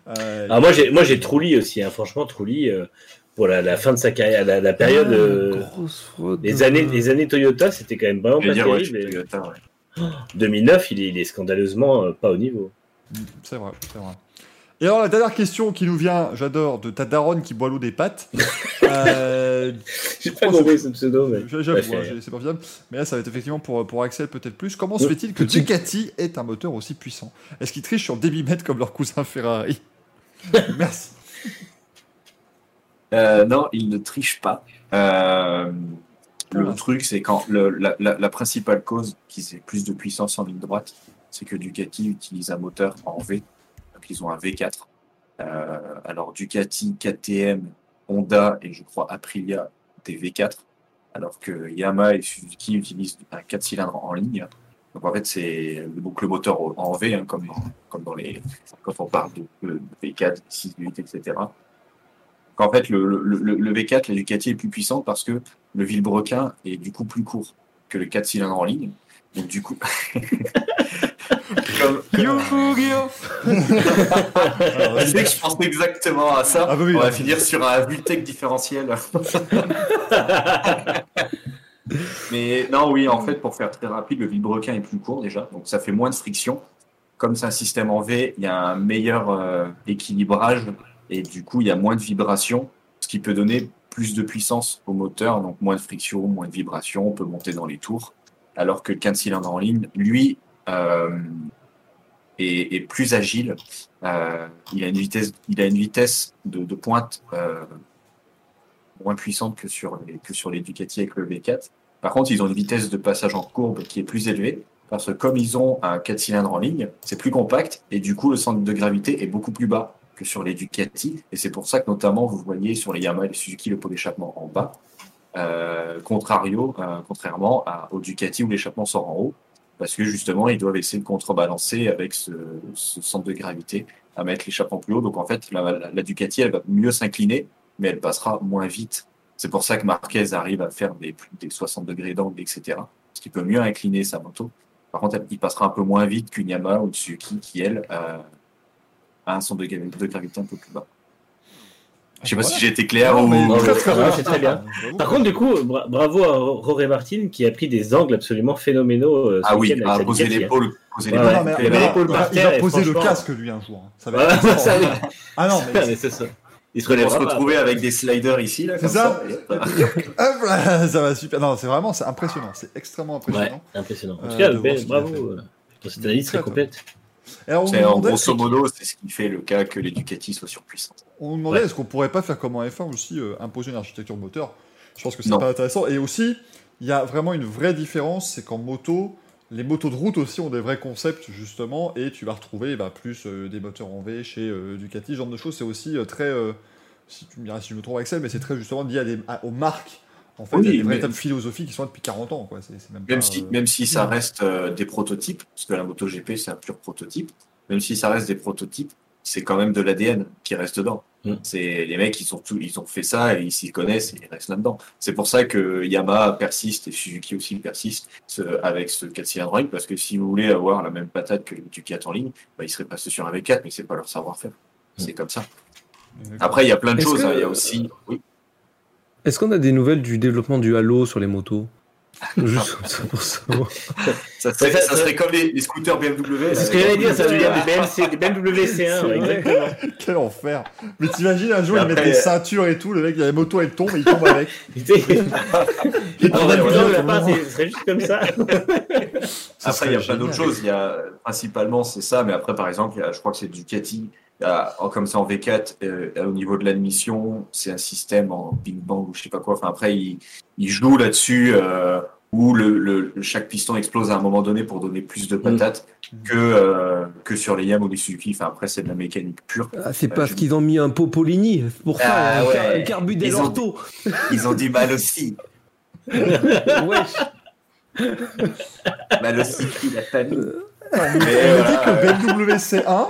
Euh, Alors moi j'ai moi j'ai Trulli aussi, hein. franchement Trulli euh, pour la, la fin de sa carrière, la, la période, Ah, euh, grosse fraude. les années les années Toyota, c'était quand même vraiment pas dire, terrible. Toyota, ouais. 2009, il est, il est scandaleusement pas au niveau. C'est vrai, c'est vrai. Et alors la dernière question qui nous vient, j'adore, de ta daronne qui boit l'eau des pattes. Euh, J'ai pas compris ce pseudo, mais J'avoue, hein, j'ai- c'est pas fiable. Mais là, ça va être effectivement pour, pour Axel peut-être plus. Comment se fait-il que Ducati ait un moteur aussi puissant? Est-ce qu'ils trichent sur débitmètre comme leur cousin Ferrari? Merci. Euh, non, il ne triche pas. Euh, le Ah. truc, c'est quand le- la, la- la principale cause qui c'est plus de puissance en ligne droite, c'est que Ducati utilise un moteur en V. Ils ont un V4. Euh, alors Ducati, KTM, Honda et je crois Aprilia des V4. alors que Yamaha et Suzuki utilisent un 4 cylindres en ligne. Donc en fait, c'est le moteur en V, hein, comme, dans, les, quand on parle de, de V4, 6, 8, etc. Donc en fait, le, le V4, la Ducati est plus puissante parce que le vilebrequin est du coup plus court que le 4 cylindres en ligne. Donc du coup, comme, que je pensais exactement à ça. Ah bah oui, On va finir sur un Vultec différentiel. Mais non, oui, en fait, pour faire très rapide, le vilebrequin est plus court déjà, donc ça fait moins de friction. Comme c'est un système en V, il y a un meilleur euh, équilibrage et du coup, il y a moins de vibrations, ce qui peut donner plus de puissance au moteur, donc moins de friction, moins de vibrations, on peut monter dans les tours. Alors que le 15 cylindres en ligne, lui, euh, est plus agile. Euh, il a une vitesse, il a une vitesse de, pointe euh, moins puissante que sur les, que sur Ducati avec le V4. Par contre, ils ont une vitesse de passage en courbe qui est plus élevée parce que comme ils ont un 4 cylindres en ligne, c'est plus compact et du coup le centre de gravité est beaucoup plus bas que sur les Ducati et c'est pour ça que notamment vous voyez sur les Yamaha et les Suzuki le pot d'échappement en bas, contrairement à, aux Ducati où l'échappement sort en haut parce que justement ils doivent essayer de contrebalancer avec ce, ce centre de gravité à mettre l'échappement plus haut. Donc en fait la, Ducati elle va mieux s'incliner mais elle passera moins vite. C'est pour ça que Marquez arrive à faire des, plus des 60 degrés d'angle, etc. Parce qu'il peut mieux incliner sa moto. Par contre, il passera un peu moins vite qu'une Yamaha ou Suzuki qui, elle, a un centre de gravité un peu plus bas. Je sais pas si j'ai été clair Non, ou... mais Non, c'est très bien. J'avoue Par contre, du coup, bra- bravo à Roré Martin qui a pris des angles absolument phénoménaux. euh, Ah oui, hein. il avait mais l'épaule il va- poser le casque lui un jour. hein. Ça va être ça, oui. Ah non, mais Mais c'est ça. Il se relèvera se pas. retrouver avec des sliders ici, là, C'est comme ça ça. ça va super. Non, c'est vraiment, c'est impressionnant. C'est extrêmement Ouais, impressionnant. impressionnant. En Euh, tout cas, ce qu'il a bravo euh, cette analyse très complète. Alors, on, en grosso modo, c'est ce qui fait le cas que les Ducati soient surpuissantes. on nous demandait Ouais. est-ce qu'on pourrait pas faire comme en F1 aussi euh, imposer une architecture moteur. Je pense que c'est pas intéressant. Et aussi, il y a vraiment une vraie différence, c'est qu'en moto, les motos de route aussi ont des vrais concepts justement, et tu vas retrouver bah, plus euh, des moteurs en V chez euh, Ducati, ce genre de choses. C'est aussi euh, très, euh, si tu me diras si je me trompe Axel, mais c'est très justement lié à des- à- aux marques. En fait, Oui, il y a des mais- véritables philosophies qui sont là depuis 40 ans. Quoi. Même, Même pas, si, euh, même si ça reste euh, des prototypes, parce que la MotoGP c'est un pur prototype, même si ça reste des prototypes, c'est quand même de l'ADN qui reste dedans. Mm. C'est les mecs, ils ont tout, ils ont fait ça et ils s'y connaissent et ils restent là-dedans. C'est pour ça que Yamaha persiste et Suzuki aussi persiste ce- avec ce 4 cylindres parce que si vous voulez avoir la même patate que le Ducati en ligne, bah, ils seraient passés sur un V4, mais c'est pas leur savoir-faire. C'est comme ça. Après, il y a plein de choses. que- hein. Il y a aussi, oui. Est-ce qu'on a des nouvelles du développement du Halo sur les motos? Juste comme ça pour savoir. Ça serait, Ça- ça ça- serait comme les, les scooters BMW. C'est ce que j'allais dire, ça veut dire des BMW C1, C'est ouais, vrai. exactement. Quel enfer Mais t'imagines un jour, Et ils mettent des euh, ceintures et tout, le mec, il y a la moto, elle tombe et il tombe avec. Tout part, le long. c'est- ce serait juste comme ça. Après, il y a plein d'autres choses. Il y a, principalement, c'est ça. Mais après, par exemple, il y a- je crois que c'est Ducati. Comme ça en V4, euh, au niveau de l'admission, c'est un système en Big Bang ou je sais pas quoi. Enfin, après, il, il joue là-dessus euh, où le, le, chaque piston explose à un moment donné pour donner plus de patates que, euh, que sur les Yam ou les Suzuki. Enfin, après, c'est de la mécanique pure. Ah, c'est parce qu'ils ont mis un Popolini. Pour Ah un, ouais. car- un Carbu Ils ont-. Ils ont du mal aussi. Wesh. Mal aussi, la famille. Mais on me dit voilà. que le BMW C1,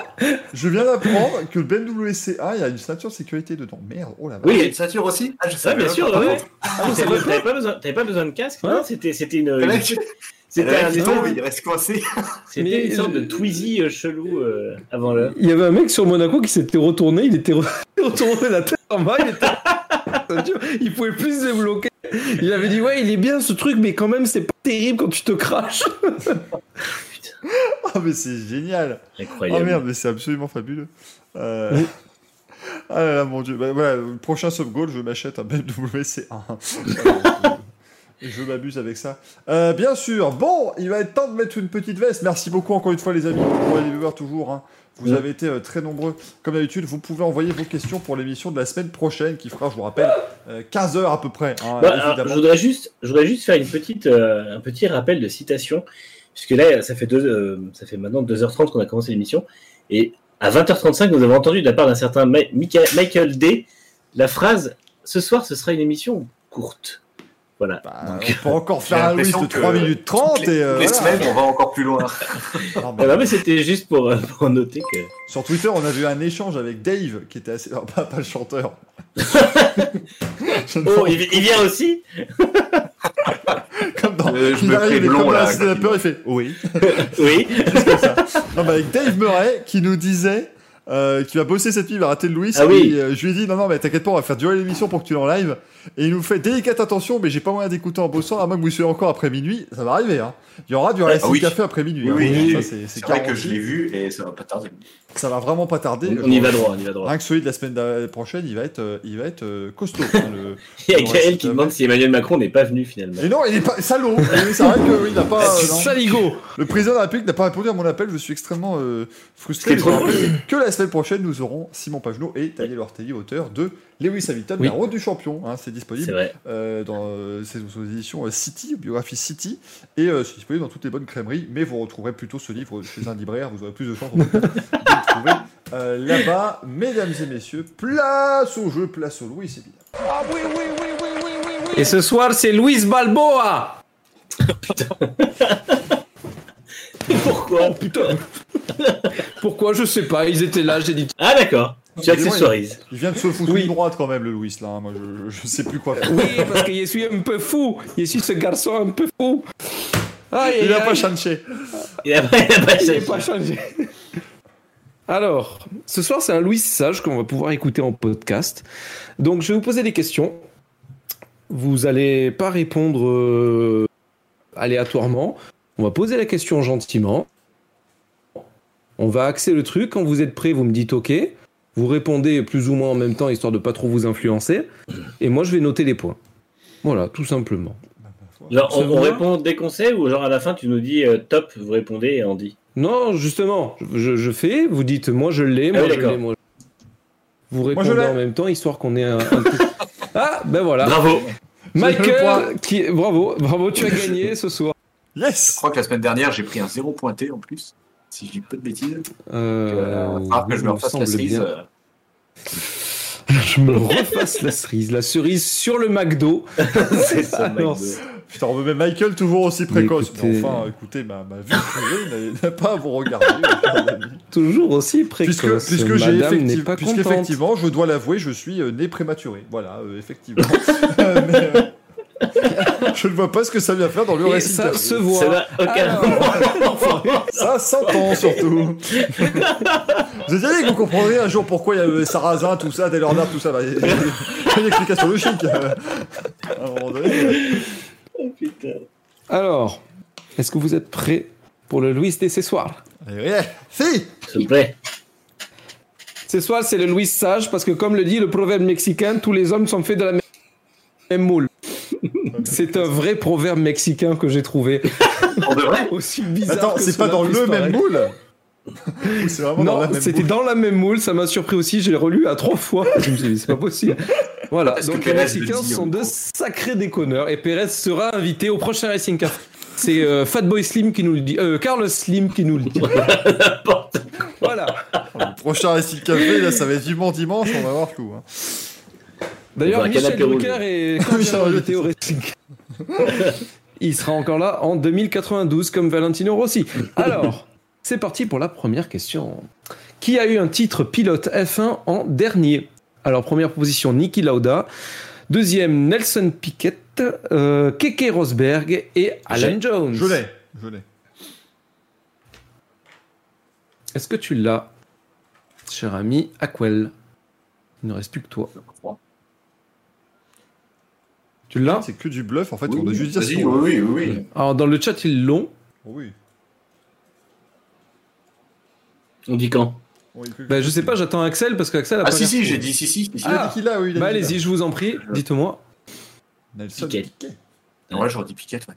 je viens d'apprendre que le BMW C1, il y a une ceinture de sécurité dedans. Merde, oh la vache. Oui, il y a une ceinture aussi. Ah, je Ouais, savais bien sûr, ouais. contre. T'avais t'avais pas besoin, t'avais pas besoin de casque, non? C'était, c'était une, une- c'était un il espèce- tombe, il reste coincé. c'était une sorte de Twizy euh, chelou euh, avant l'heure. Il y avait un mec sur Monaco qui s'était retourné, il était re- retourné la tête en bas, il était... il pouvait plus se débloquer. Il avait dit ouais il est bien ce truc mais quand même c'est pas terrible quand tu te craches. Ah, mais c'est génial. Ah Incroyable. merde, mais c'est absolument fabuleux. Euh... Ah là là, mon dieu. Bah, voilà, le prochain sub goal, je m'achète un BMW C1. Voilà, je- m'abuse avec ça. Euh, bien sûr. Bon, il va être temps de mettre une petite veste. Merci beaucoup encore une fois, les amis, pour les viewers toujours. hein. Vous avez été euh, très nombreux. Comme d'habitude, vous pouvez envoyer vos questions pour l'émission de la semaine prochaine, qui fera, je vous rappelle, euh, 15 heures à peu près. hein, Bah, alors, je voudrais juste, je voudrais juste faire une petite, euh, un petit rappel de citation, puisque là, ça fait deux, euh, ça fait maintenant 2h30 qu'on a commencé l'émission, et à 20h35, nous avons entendu de la part d'un certain Ma- Michael D. la phrase "Ce soir, ce sera une émission courte." Voilà. Bah, Donc, on peut encore faire un Louis de l'impression que 3 minutes 30 toutes les, et euh, les voilà. semaines, on va encore plus loin. Non, mais- voilà, mais c'était juste pour, euh, pour noter que. Sur Twitter, on a vu un échange avec Dave qui était assez. non, pas, pas le chanteur. Oh, il, il vient aussi? Euh, je il me arrive fais blond, là, la Vapeur, il fait oui. Oui. Non, avec Dave Murray qui nous disait euh, qui va bosser cette nuit, il va rater le Louis. Ah oui. Et, euh, je lui ai dit non, non, mais t'inquiète pas, on va faire durer l'émission pour que tu l'en live. Et il nous fait délicate attention, mais j'ai pas moyen d'écouter en bossant, à moins que vous soyez encore après minuit. Ça va arriver, hein. Il y aura du Racing Ah oui. Café après minuit. Oui, hein. oui, oui. c'est- vrai que je l'ai vu et ça va pas tarder. Ça va vraiment pas tarder. On, on y va droit, on y va droit. Rien que celui de la semaine prochaine, il va être, euh, il va être euh, costaud. hein, le- Il y a Gaël qui demande si Emmanuel Macron n'est pas venu finalement. Et non, il est pas salaud. C'est vrai que oui, il n'a pas. euh. Saligo Le président de la République n'a pas répondu à mon appel. Je suis extrêmement euh, frustré. Trop vous rappelle que la semaine prochaine, nous aurons Simon Pagenaud et Daniel Ortelli, auteur de Lewis Hamilton, Oui. la route du champion. hein, C'est disponible euh, dans euh, c'est aux éditions euh, City, biographie City, et euh, c'est disponible dans toutes les bonnes crèmeries. Mais vous retrouverez plutôt ce livre chez un libraire. Vous aurez plus de cas, de le trouver euh, là-bas. Mesdames et messieurs, place au jeu, place au Louis, c'est bien. Et ce soir, c'est Luis Balboa Pourquoi Pourquoi Je sais pas, ils étaient là, j'ai dit. Ah d'accord. Tu accessoirises. Il vient de se foutre Oui. une droite quand même, le Louis là. hein. Moi, je, je sais plus quoi faire. Oui, parce que je suis un peu fou. Je suis ce garçon un peu fou. Aïe, Il aïe, a pas changé. Il a pas, changé. Alors, ce soir, c'est un Louis Sage qu'on va pouvoir écouter en podcast. Donc, je vais vous poser des questions. Vous allez pas répondre euh, aléatoirement. On va poser la question gentiment. On va axer le truc. Quand vous êtes prêt, vous me dites OK. Vous répondez plus ou moins en même temps, histoire de pas trop vous influencer. Et moi, je vais noter les points. Voilà, tout simplement. Genre, on, on répond dès qu'on sait ou genre à la fin tu nous dis euh, top, vous répondez et on dit. Non, justement, je, je fais, vous dites moi je l'ai, moi oui, je d'accord. l'ai, moi. Vous répondez en même temps, histoire qu'on ait un. Ah, ben voilà. Bravo. Michael, qui... bravo, bravo, tu as gagné ce soir. Je Yes crois que la semaine dernière, j'ai pris un zéro pointé en plus. Si je dis pas de bêtises. Euh, Euh, que je me me refasse la cerise. euh, Je me refasse la cerise, la cerise sur le McDo. C'est ça, Alors, McDo. Putain, on veut Michael toujours aussi précoce. écoutez- Mais enfin, écoutez, ma, ma vie privée n'a- pas à vous regarder. Toujours aussi précoce. puisque puisque j'ai Madame n'est effective- pas contente. puisqu'effectivement, je dois l'avouer, je suis né prématuré. Voilà, euh, effectivement. Mais, euh, je ne vois pas ce que ça vient faire dans le Et récit. ça se Ça voit. n'a aucun Ça s'entend surtout. vous avez dit que vous comprendrez un jour pourquoi il y a euh, Sarrazin, tout ça, Taylor tout ça. bah, Il y a une explication logique. à un moment donné. Oh, putain. alors, est-ce que vous êtes prêts pour le Louis soir Allez, rien. Si S'il vous plaît. Ce soir, c'est le Louis Sage, parce que comme le dit le proverbe mexicain, tous les hommes sont faits de la même- même moule. C'est un vrai proverbe mexicain que j'ai trouvé. De vrai Aussi bizarre Attends, c'est pas dans le même moule Ou c'est vraiment dans la Non, c'était dans la même moule, ça m'a surpris aussi, j'ai relu à trois fois. Je me suis dit, c'est pas possible. Voilà, donc les Mexicains sont de sacrés déconneurs et Pérez sera invité au prochain Racing Café. C'est euh, Fatboy Slim qui nous le dit, euh, Carlos Slim qui nous le dit. Voilà. Le prochain récit de café, là, ça va être vivement dimanche, on va voir tout. hein. D'ailleurs, Michel. Drucker est au Racing. Il sera encore là en 2092 comme Valentino Rossi. Alors, c'est parti pour la première question. Qui a eu un titre pilote F1 en dernier? Alors, première proposition, Niki Lauda. Deuxième, Nelson Piquet, euh, Keke Rosberg et Alan Jones. Je l'ai, je l'ai. Est-ce que tu l'as, cher ami Aquel? Il ne reste plus que toi. Je crois. Tu l'as C'est que du bluff, en fait, Oui, on doit juste dire vas-y, si oui, on- oui, oui, oui. Alors, dans le chat, ils l'ont. Oui. On dit quand? Ben, je sais pas, j'attends Axel parce qu'Axel a Ah pas si, si, j'ai dit si, si. Il a dit qu'il a, oui, il a Bah allez-y, je vous en prie, dites-moi. Nelson Piquet. Piquet. Ouais, j'aurais dit Piquet, ouais.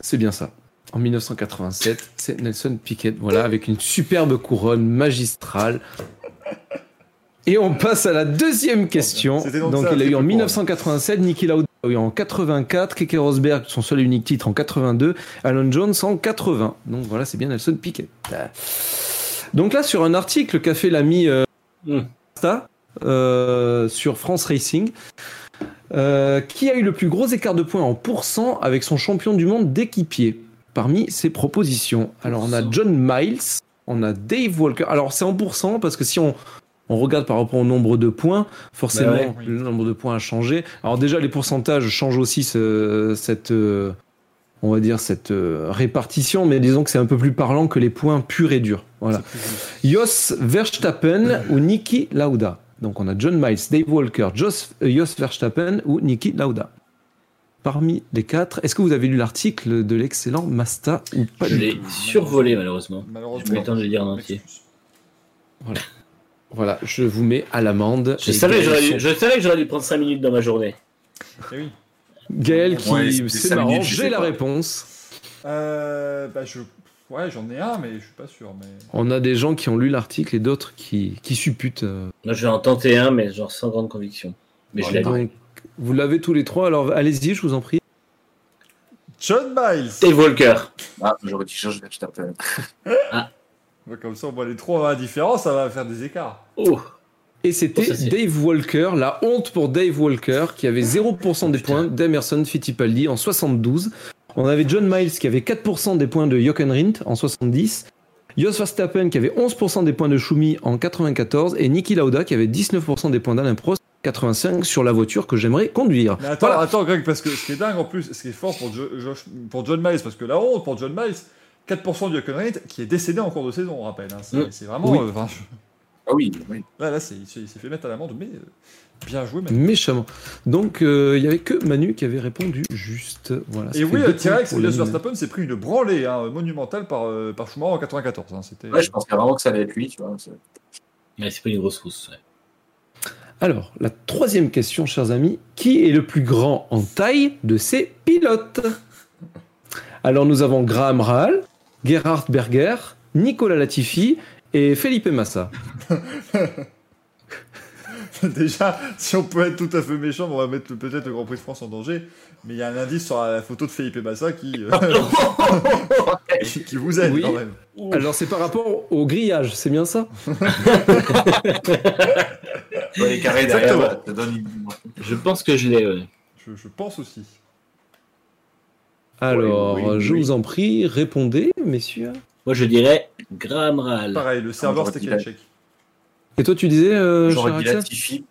C'est bien ça. En 1987, c'est Nelson Piquet, voilà, avec une superbe couronne magistrale. Et on passe à la deuxième question. Donc Donc, ça, il a eu en triple 1987, Niki Lauda a eu en 84, Keke Rosberg, son seul et unique titre en 82, Alan Jones en 80. Donc voilà, c'est bien Nelson Piquet. Donc là, sur un article qu'a fait l'ami euh, Hmm. Euh, sur France Racing, Euh, qui a eu le plus gros écart de points en pourcent avec son champion du monde d'équipier Parmi ces propositions, alors on a John Miles, on a Dave Walker. Alors c'est en pourcent parce que si on, on regarde par rapport au nombre de points, forcément Bah ouais. Oui. le nombre de points a changé. Alors déjà les pourcentages changent aussi ce- cette, euh, on va dire cette euh, répartition, mais disons que c'est un peu plus parlant que les points purs et durs. Voilà. Jos Verstappen ou Niki Lauda. Donc on a John Miles, Dave Walker, Jos, euh, Jos Verstappen ou Niki Lauda. Parmi les quatre, est-ce que vous avez lu l'article de l'excellent Masta ou pas Je l'ai survolé malheureusement. Malheureusement. le temps de lire en entier. Voilà, je vous mets à l'amende. Je savais, dû, je savais que j'aurais dû prendre 5 minutes dans ma journée. Eh oui. Gaël qui, Ouais, c'est marrant, j'ai la pas. réponse. Euh, bah je, ouais, j'en ai un, mais je suis pas sûr. Mais On a des gens qui ont lu l'article et d'autres qui, qui supputent. euh, Moi, je vais en tenter un, mais genre sans grande conviction. Mais je l'ai vous l'avez tous les trois, alors allez-y, je vous en prie. John Miles. Dave Walker. Ah, j'aurais dit George Verstappen. Ouais, Comme ça, on voit les trois différents, ça va faire des écarts. Oh, Et c'était Oh, Dave Walker, la honte pour Dave Walker, qui avait 0% des points d'Emerson Fittipaldi en 72. On avait John Miles qui avait 4% des points de Jochen Rindt en 70. Jos Verstappen qui avait 11% des points de Schumi en 94 et Niki Lauda qui avait 19% des points d'Alain Prost 85 sur la voiture que j'aimerais conduire. Mais attends, Voilà. attends, Greg, parce que ce qui est dingue en plus, ce qui est fort pour, Jo- Josh- pour John Miles, parce que la honte pour John Miles, 4% du Rindt qui est décédé en cours de saison, on rappelle. hein. C'est Mm. c'est vraiment. Oui. euh, enfin, je- Ah oui, oui. là, là c'est- il s'est il s'est fait mettre à l'amende, mais euh, bien joué, Manu. Méchamment. Donc euh, il y avait que Manu qui avait répondu juste. Voilà. Et oui, T-Rex, les- Verstappen s'est pris une branlée hein, monumentale par, euh, par Schumacher en 94. hein. Ouais, je pensais vraiment que ça allait être lui, tu vois. c'est- Ouais, c'est pas une grosse rousse. ouais. Alors, la troisième question, chers amis. Qui est le plus grand en taille de ces pilotes? Alors, nous avons Graham Rahal, Gerhard Berger, Nicolas Latifi et Felipe Massa. Déjà, si on peut être tout à fait méchant, on va mettre peut-être le Grand Prix de France en danger. Mais il y a un indice sur la photo de Felipe Massa qui, euh, qui, vous aide Oui. quand même. Alors, c'est par rapport au grillage, c'est bien ça? Ouais, les carrés derrière, Exactement. voilà, ça donne une... Je pense que je l'ai. ouais. Je, je pense aussi. Alors, Oui, oui, oui, je oui. vous en prie, répondez, messieurs. Moi, je dirais Graham Rahal. Pareil, le serveur c'était quel chèque Et toi, tu disais, euh, J'aurais dit Latifi.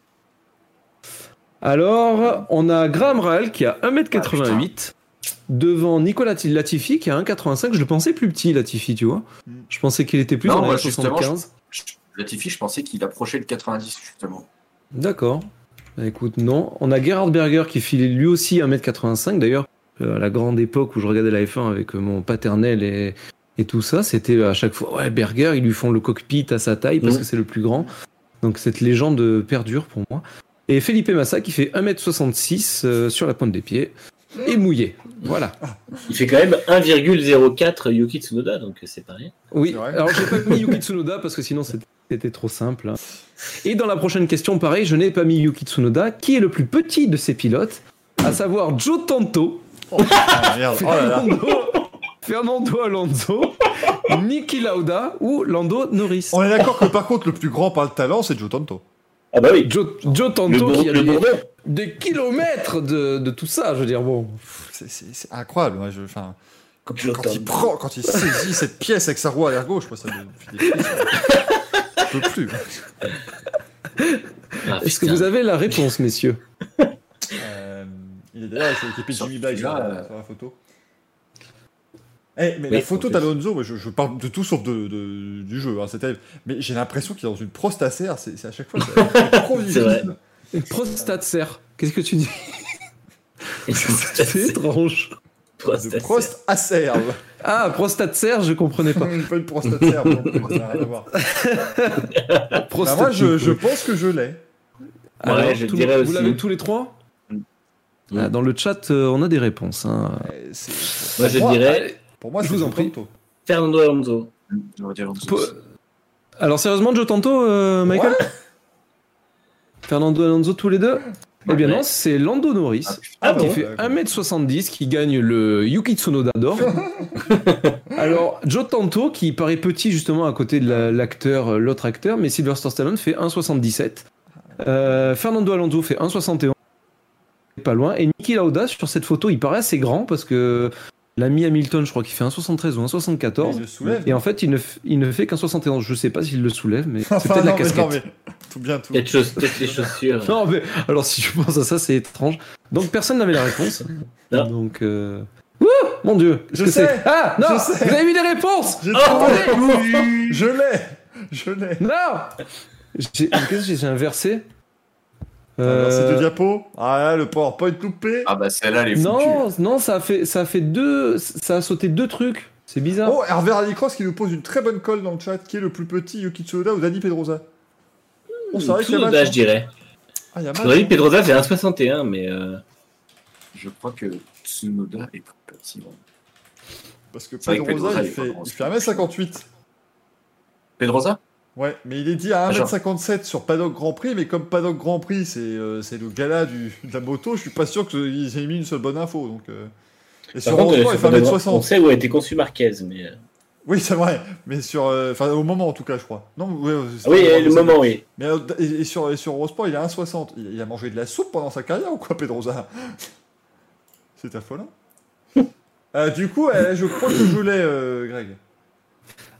Alors, on a Graham Rahal qui a 1m88 Ah, devant Nicolas Latifi qui a 1m85. Je le pensais plus petit, Latifi, tu vois. Mm. Je pensais qu'il était plus Non, dans justement, 75. Je- Latifi, je pensais qu'il approchait le 90, justement. D'accord. Bah, écoute, non. On a Gerhard Berger qui filait lui aussi 1m85. D'ailleurs, à la grande époque où je regardais la F1 avec euh, mon paternel et, et tout ça, c'était à chaque fois, ouais, Berger, ils lui font le cockpit à sa taille parce Mhm. que c'est le plus grand. Donc cette légende perdure pour moi. Et Felipe Massa qui fait 1m66 euh, sur la pointe des pieds et mouillé. Voilà. Il fait quand même 1,04 Yuki Tsunoda, donc c'est pareil. Oui, C'est vrai. alors j'ai pas mis Yuki Tsunoda parce que sinon c'était- c'était trop simple. hein. Et dans la prochaine question, pareil, je n'ai pas mis Yuki Tsunoda. Qui est le plus petit de ces pilotes À savoir Joe Tanto, Ah, merde, oh là là. Fernando, Alonso, Niki Lauda ou Lando Norris. On est d'accord que par contre, le plus grand par le talent, c'est Joe Tonto. Ah bah oui. Joe, Joe Tanto qui a des, kilomètres de, de tout ça, je veux dire, bon. C'est- incroyable. moi, je- enfin, quand, il prend, quand il saisit cette pièce avec sa roue arrière gauche, moi, ça me fait des. Je peux plus. Ah, Est-ce que vous avez la réponse, messieurs? Euh, il est d'ailleurs l'équipe de Sur Jimmy Black la- euh, sur la photo. Eh, mais Oui, la photo d'Alonso, je, je parle de tout sauf de, de- du jeu, hein, c'est terrible. Mais j'ai l'impression qu'il est dans une prostacère, c'est c'est à chaque fois c'est vrai. Une prostate serre. Qu'est-ce que tu dis? C'est étrange. De prost acerbe. Ah, prostate serre, je comprenais pas. pas une bon, ça n'a rien à voir. Bah, Prostate. moi, je, je pense que je l'ai. Alors, Ouais, je tout- dirais vous aussi. l'avez tous les trois? Ah, Dans le chat, euh, on a des réponses. hein. Euh, Moi, je dirais Pour moi, Je c'est vous en prie. Fernando Alonso. Alors, sérieusement, Joe Tanto, euh, Michael Ouais. Fernando Alonso, tous les deux Eh bien Ouais. non, c'est Lando Norris. Ah qui bon fait d'accord. 1m70, qui gagne le Yuki Tsunoda d'or. Alors, Joe Tanto, qui paraît petit justement à côté de la- l'acteur, euh, l'autre acteur, mais Sylvester Stallone fait 1,77. Euh, Fernando Alonso fait 1,71. Pas loin. Et Niki Lauda, sur cette photo, il paraît assez grand parce que l'ami Hamilton, je crois qu'il fait un 73 ou un 74. Il le soulève. Et en fait, il ne, il ne fait qu'un 71. Je sais pas s'il le soulève, mais c'est peut-être la casquette. non, mais tout bien, tout. Peut-être les chaussures. Non, mais alors si je pense à ça, c'est étrange. Donc personne n'avait la réponse. Non. Donc. Euh... Ouh, mon Dieu, Je que sais. c'est Ah non, Je sais. vous avez vu les réponses J'ai Oh, trouvé. Je l'ai. Je l'ai. Non J'ai- Qu'est-ce que j'ai inversé C'est Euh, deux diapos. Ah là, le PowerPoint loupé. Ah bah celle-là, elle est foutue. Non, non, ça a fait, ça a fait deux, ça a sauté deux trucs. C'est bizarre. Oh, Hervé Rallycross qui nous pose une très bonne colle dans le chat. Qui est le plus petit, Yuki Tsunoda ou Dani Pedrosa Oh, c'est y a Tsunoda, match, je dirais. Ah, il y a match. J'aurais dit hein. Pedrosa fait 1,61, mais euh, Je crois que Tsunoda est plus petit. bon. Parce que C'est Pedrosa, Pedrosa, il fait, il fait 1m58. Pedrosa Ouais, mais il est dit à Ah, genre. 1m57 sur Paddock Grand Prix, mais comme Paddock Grand Prix, c'est euh, c'est le gala du, de la moto, je suis pas sûr qu'ils aient mis une seule bonne info. Donc, euh. Et sur contre, Eurosport, il fait Pedrosa, on 1m60. sait où a été conçu Marquez, mais euh, Oui, c'est vrai, mais sur. euh, Enfin, au moment en tout cas, je crois. Non, ouais, ah oui, le moment, oui. Mais euh, et, et sur, et sur Eurosport, il est à 1,60. Il, il a mangé de la soupe pendant sa carrière ou quoi, Pedrosa C'est affolant. Euh, du coup, euh, je crois que je l'ai, euh, Greg.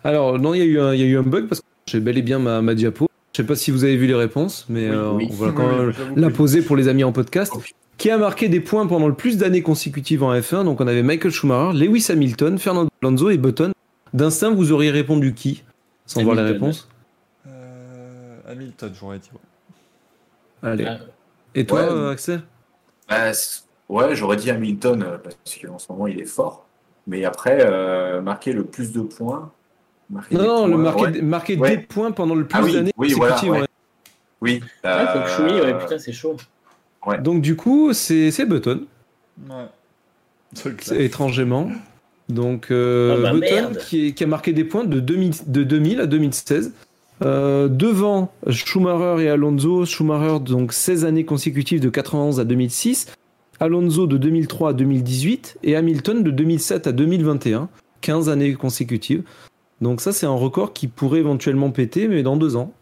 Alors non, il y a eu un, il y a eu un bug parce que j'ai bel et bien ma, ma diapo. Je sais pas si vous avez vu les réponses, mais Oui, euh, oui. on va quand oui, même la poser pour les amis en podcast. Qui a marqué des points pendant le plus d'années consécutives en F1 Donc on avait Michael Schumacher, Lewis Hamilton, Fernando Alonso et Button. D'instinct, vous auriez répondu qui? Sans voir les réponses. Euh, Hamilton, j'aurais dit. ouais. Allez. Ah, Et toi, Ouais. euh, Axel? Bah, Ouais, j'aurais dit Hamilton, euh, parce qu'en ce moment, il est fort. Mais après, euh, marquer le plus de points. Marquer Non, points, le marquer, ouais. marquer Ouais. des points pendant le plus Ah oui, d'années oui, voilà, ouais. Oui. Ah, faut que Choumi, ouais, euh, putain, c'est chaud. ouais. Donc du coup, c'est Button, Ouais. Étrangement. Donc euh, Ah bah Button qui, est- qui a marqué des points de 2000, de 2000 à 2016. Euh, devant Schumacher et Alonso, Schumacher donc 16 années consécutives de 91 à 2006, Alonso de 2003 à 2018 et Hamilton de 2007 à 2021, 15 années consécutives. Donc ça c'est un record qui pourrait éventuellement péter mais dans deux ans.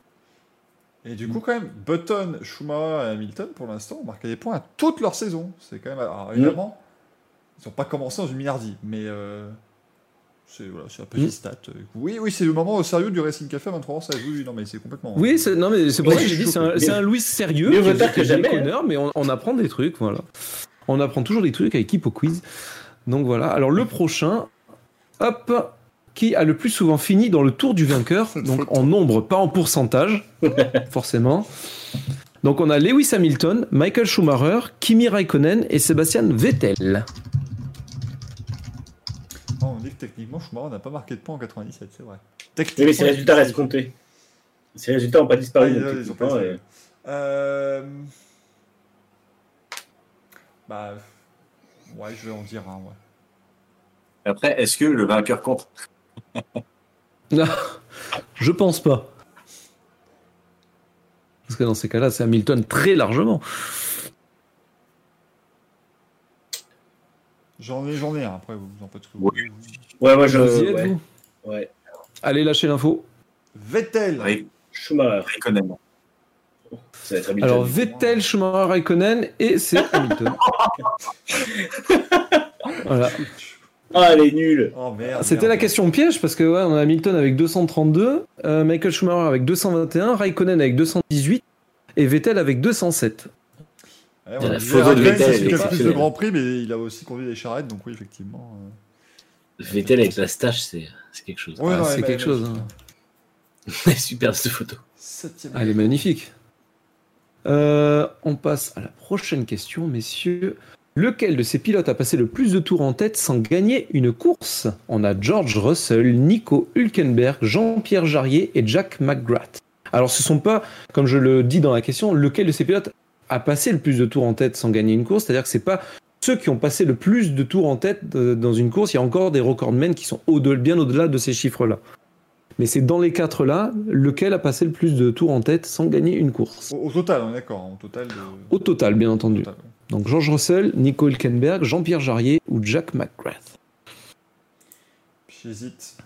Et du coup, quand même, Button, Schumacher et Hamilton, pour l'instant, ont marqué des points à toute leur saison. C'est quand même. Alors, évidemment, ils n'ont pas commencé dans une milliardie, mais euh, c'est voilà, c'est un petit Mm. stat. Oui, oui, c'est le moment au sérieux du Racing Café à 23h16. Oui, oui, non, mais c'est complètement. Oui, c'est- non mais c'est pour Oui, ça que j'ai dit c'est un, Louis sérieux. Mieux tard que jamais, déconneur, mais on, on apprend des trucs, voilà. On apprend toujours des trucs avec Hippo Quiz. Donc voilà. Alors le prochain, hop, qui a le plus souvent fini dans le tour du vainqueur, donc en nombre, pas en pourcentage, forcément. Donc on a Lewis Hamilton, Michael Schumacher, Kimi Raikkonen et Sébastien Vettel. Oh, on dit que techniquement, Schumacher n'a pas marqué de points en 97, c'est vrai. Techniquement, mais ces résultats restent comptés. Ces résultats n'ont pas Ah, disparu. ils- donc, ils ont techniquement, pas et- Euh... Bah. Ouais, je vais en dire un, ouais. Après, est-ce que le vainqueur compte? Je pense pas. Parce que dans ces cas-là, c'est Hamilton très largement. J'en ai, j'en ai un, après, vous en faites ce que vous Ouais. voulez. Ouais, moi je. Vous y êtes, ouais. vous ouais. Allez, lâchez l'info. Vettel Ray- Schumacher. Raikkonen. Ça va être Hamilton. Alors, Vettel, Schumacher, Raikkonen, et c'est Hamilton. voilà. Ah, elle est nulle. Oh. C'était la question piège parce que ouais, on a Hamilton avec 232, euh, Michael Schumacher avec 221, Raikkonen avec 218 et Vettel avec 207. Ouais, La on disait, photo de Vettel, qui a plus de. Grand Prix, mais il a aussi conduit des charrettes, donc oui, effectivement. euh. Vettel avec la stache, c'est c'est quelque chose. Ah, c'est quelque chose, hein. Super cette photo. Septième. Elle est magnifique. Euh, on passe à la prochaine question, messieurs. Lequel de ces pilotes a passé le plus de tours en tête sans gagner une course? On a George Russell, Nico Hülkenberg, Jean-Pierre Jarrier et Jack McGrath. Alors, ce sont pas, comme je le dis dans la question, lequel de ces pilotes a passé le plus de tours en tête sans gagner une course? C'est-à-dire que c'est pas ceux qui ont passé le plus de tours en tête euh, dans une course. Il y a encore des recordmen qui sont au bien au-delà de ces chiffres-là. Mais c'est dans les quatre là, lequel a passé le plus de tours en tête sans gagner une course? Au, total, on est d'accord. Au total. De... Au total, bien entendu. total, ouais. Donc George Russell, Nico Hülkenberg, Jean-Pierre Jarrier ou Jack McGrath. J'hésite.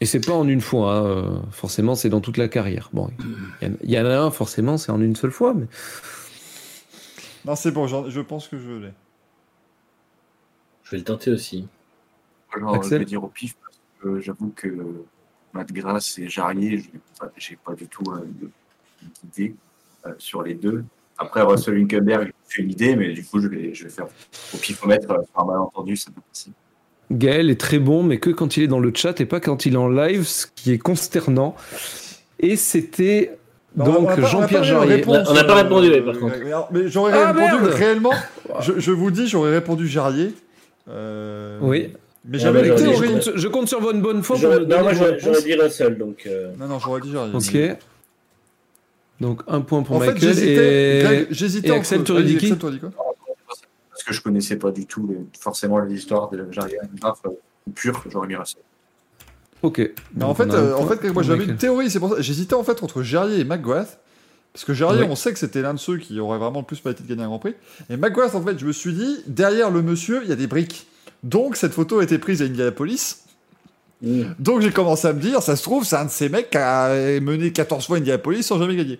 Et c'est pas en une fois, hein, euh, forcément c'est dans toute la carrière. Bon, il y en- il y, en a un forcément, c'est en une seule fois, mais Non, c'est bon, je pense que je l'ai. Je vais le tenter aussi. Alors, je vais dire au pif parce que j'avoue que Matt Grass et Jarrier, je n'ai pas, j'ai pas du tout euh, d'idée euh, sur les deux. Après, Russell Winkenberg, j'ai une idée, mais du coup, je vais, je vais faire au pifomètre euh, un malentendu, c'est pas possible. Gaël est très bon, mais que quand il est dans le chat et pas quand il est en live, ce qui est consternant. Et c'était a donc Jean-Pierre Jarrier. On n'a pas euh, répondu, oui, par contre. Mais, j'aurais Ah, répondu merde réellement. Je, je vous dis, j'aurais répondu Jarrier. Euh, Oui. Mais j'avais bah, dit- je, compte, je compte sur votre bonne foi pour non, moi j'aurais dit Russell, donc. euh, Non, non, j'aurais dit Jarrier. Ok. Donc un point pour En fait, Michael Greg, J'hésitais et entre- Axel, tu aurais Vas-y, dit qui Axel, tu aurais dit quoi Parce que je connaissais pas du tout les- forcément l'histoire de Graff euh, pure, j'aurais mis Russell. Ok. Mais en fait, euh, en fait, moi j'avais une théorie, c'est pour ça. J'hésitais en fait entre Jarrier et McGrath. Parce que Jarrier, Oui. on sait que c'était l'un de ceux qui aurait vraiment le plus mérité de gagner un Grand Prix. Et McGrath, en fait, je me suis dit, derrière le monsieur, il y a des briques. Donc cette photo a été prise à Indianapolis. Hmm. Donc j'ai commencé à me dire, ça se trouve, c'est un de ces mecs qui a mené 14 fois Indianapolis sans jamais gagner.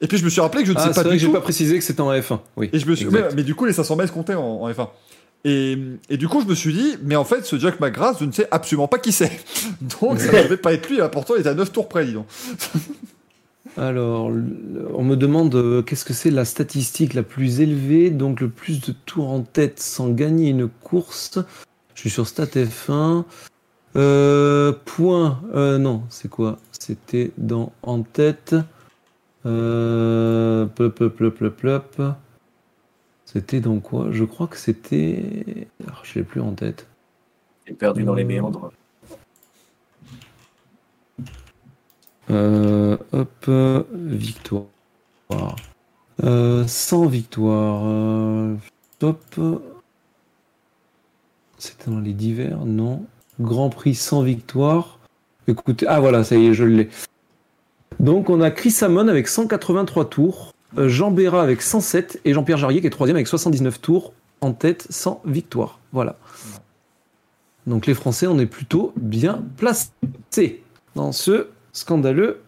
Et puis je me suis rappelé que je ne Ah, sais pas vrai du que j'ai pas précisé que c'était en F1. Oui. Et je me suis, Exact. mais, mais du coup, les 500 mètres comptaient en, en F1. Et, et du coup, je me suis dit, mais en fait, ce Jack McGrath, je ne sais absolument pas qui c'est. Donc, ça ne devait pas être lui. hein. Pourtant, il était à 9 tours près, dis donc. Alors, on me demande euh, qu'est-ce que c'est la statistique la plus élevée, donc le plus de tours en tête sans gagner une course? Je suis sur Stat F1. Euh, point. euh, non, c'est quoi? C'était dans en tête. Euh, plop, plop, plop. C'était dans quoi? Je crois que c'était. Alors, je l'ai plus en tête. Et perdu dans les Euh, méandres. Euh, hop, victoire. Sans victoire. top. C'était dans les divers, non. Grand Prix sans victoire. Écoutez, ah voilà, ça y est, je l'ai. Donc on a Chris Amon avec 183 tours, euh, Jean Béra avec 107 et Jean-Pierre Jarrier qui est troisième avec 79 tours en tête sans victoire. Voilà. Donc les Français, on est plutôt bien placés dans ce scandaleux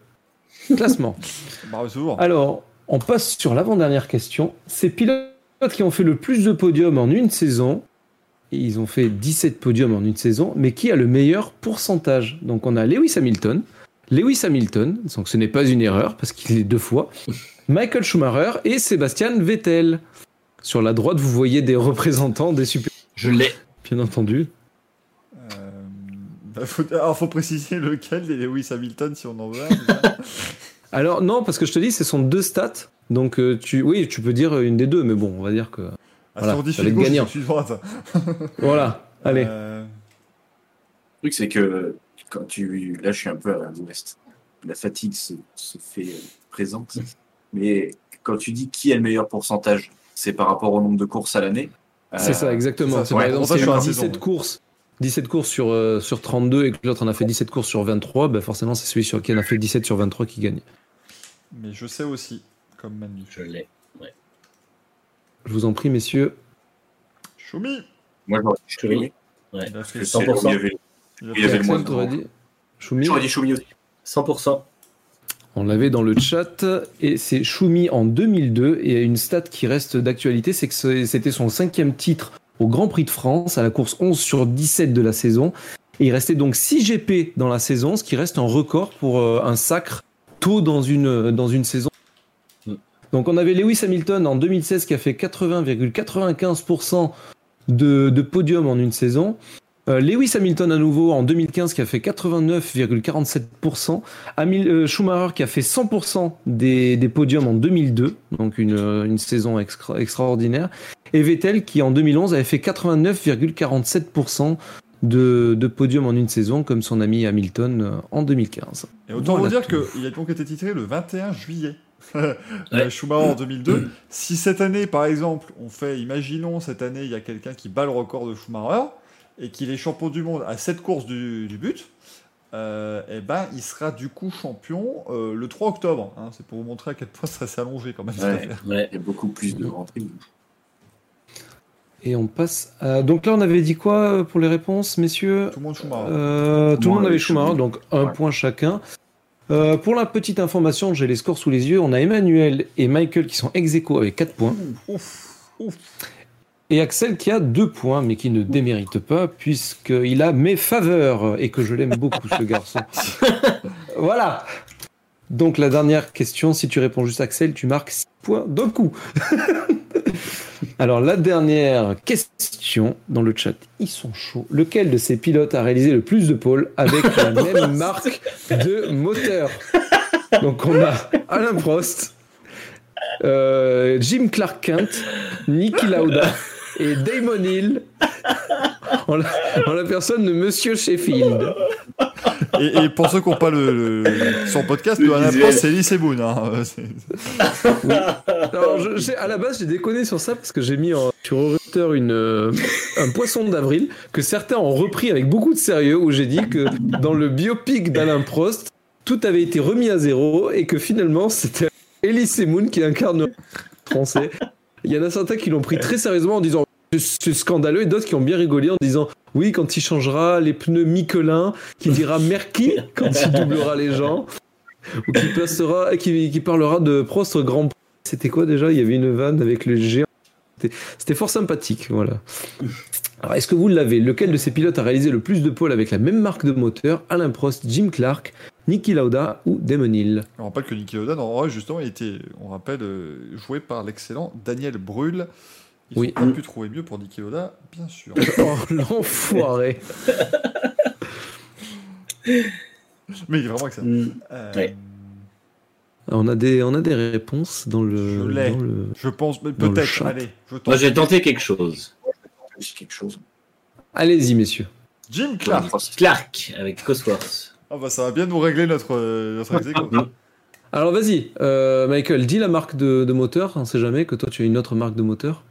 classement. Alors, on passe sur l'avant-dernière question. Ces pilotes qui ont fait le plus de podiums en une saison, ils ont fait 17 podiums en une saison, mais qui a le meilleur pourcentage? Donc on a Lewis Hamilton, Lewis Hamilton, donc ce n'est pas une erreur parce qu'il est deux fois, Michael Schumacher et Sébastien Vettel. Sur la droite, vous voyez des représentants des super... Je l'ai. Bien entendu. Euh, bah, faut, alors, faut préciser lequel des Lewis Hamilton, si on en veut. Alors non, parce que je te dis, ce sont deux stats. Donc euh, tu, oui, tu peux dire une des deux, mais bon, on va dire que... Ah, Voilà, si on dit ça va celui être de gauche, gagnant. c'est droite. Voilà, allez. Euh, Le truc, c'est que quand tu. Là, je suis un peu à l'ouest. La fatigue se, se fait euh, présente. Mais quand tu dis qui a le meilleur pourcentage, c'est par rapport au nombre de courses à l'année. C'est Euh, ça, exactement. ça, C'est ouais, par exemple, si je il y a suis eu à la saison, 17 ouais. courses, 17 courses sur, euh, sur 32 et que l'autre en a fait 17 courses sur 23, ben forcément, c'est celui sur qui en a fait 17 sur 23 qui gagne. Mais je sais aussi, comme Manu. Je l'ai. Je vous en prie, messieurs. Choumi Moi, j'aurais dit. Ouais. Il a fait parce que c'est là où 100%. il y avait- il y le moins de Choumi J'aurais dit Choumi aussi. 100%. On l'avait dans le chat et c'est Choumi en 2002 et une stat qui reste d'actualité, c'est que c'était son cinquième titre au Grand Prix de France à la course 11 sur 17 de la saison. Et il restait donc 6 GP dans la saison, ce qui reste un record pour euh, un sacre tôt dans une, dans une saison. Donc on avait Lewis Hamilton en 2016 qui a fait 80,95% de, de podium en une saison. Euh, Lewis Hamilton à nouveau en 2015 qui a fait 89,47%. Hamil- euh, Schumacher qui a fait 100% des, des podiums en 2002, donc une, euh, une saison extra- extraordinaire. Et Vettel qui en 2011 avait fait 89,47% de, de podiums en une saison, comme son ami Hamilton en 2015. Et autant Voilà vous dire qu'il a donc été titré le 21 juillet. Ouais. Euh, Schumacher en 2002. si cette année, par exemple, on fait, imaginons cette année, il y a quelqu'un qui bat le record de Schumacher et qu'il est champion du monde à cette course du, du but, euh, eh ben, il sera du coup champion euh, le 3 octobre. hein. C'est pour vous montrer à quel point ça s'est allongé quand même. Ouais. Ouais. Il y a beaucoup plus de rentrées. Et on passe à... Donc là, on avait dit quoi euh, pour les réponses, messieurs? Tout le monde Schumacher. Euh, tout le monde avait Schumacher, Schumacher. donc un Ouais. point chacun. Euh, pour la petite information, j'ai les scores sous les yeux. On a Emmanuel et Michael qui sont ex aequo avec 4 points. Ouf. Et Axel qui a deux points, mais qui ne démérite pas, puisqu'il a mes faveurs, et que je l'aime beaucoup, ce garçon. voilà. Donc la dernière question, si tu réponds juste Axel, tu marques 6 points d'un coup. Alors la dernière question dans le chat, ils sont chauds. Lequel de ces pilotes a réalisé le plus de pôles avec la même marque de moteur? Donc on a Alain Prost, euh, Jim Clark Kent, Niki Lauda et Damon Hill en la, en la personne de Monsieur Sheffield. Et, et pour ceux qui n'ont pas le, le- son podcast, Le c'est Elise Boone. Hein. Alors, je- à la base, j'ai déconné sur ça parce que j'ai mis en, sur Twitter une, euh, un poisson d'avril que certains ont repris avec beaucoup de sérieux où j'ai dit que dans le biopic d'Alain Prost, tout avait été remis à zéro et que finalement, c'était Elise Moon qui incarne le français. Il y en a certains qui l'ont pris très sérieusement en disant c'est scandaleux. Et d'autres qui ont bien rigolé en disant oui quand il changera les pneus Michelin qui dira Merki quand il doublera les gens. Ou qui passera qui, qui parlera de Prost Grand Prix. C'était quoi déjà? Il y avait une vanne avec le géant. C'était c'était fort sympathique voilà. Alors est-ce que vous l'avez? Lequel de ces pilotes a réalisé le plus de pôles avec la même marque de moteur? Alain Prost Jim Clark Niki Lauda ou Damon Hill? On rappelle que Niki Lauda, vrai, justement, il était, on rappelle, euh, joué par l'excellent Daniel Brühl. Ils Oui. ont pas pu trouver mieux pour Niki Lauda, bien sûr. oh l'enfoiré Mais il est vraiment excellent. Mm. Euh, Ouais. on a des on a des réponses dans le, Je l'ai. le- Je pense, peut-être, allez, je tente. Moi, j'ai tenté quelque chose. Quelque chose. allez-y messieurs Jim Clark. Clark avec Cosworth. Ah bah ça va bien nous régler notre, euh, notre aequo. Alors vas-y, euh, Michael, dis la marque de, de moteur. On sait jamais que toi tu as une autre marque de moteur.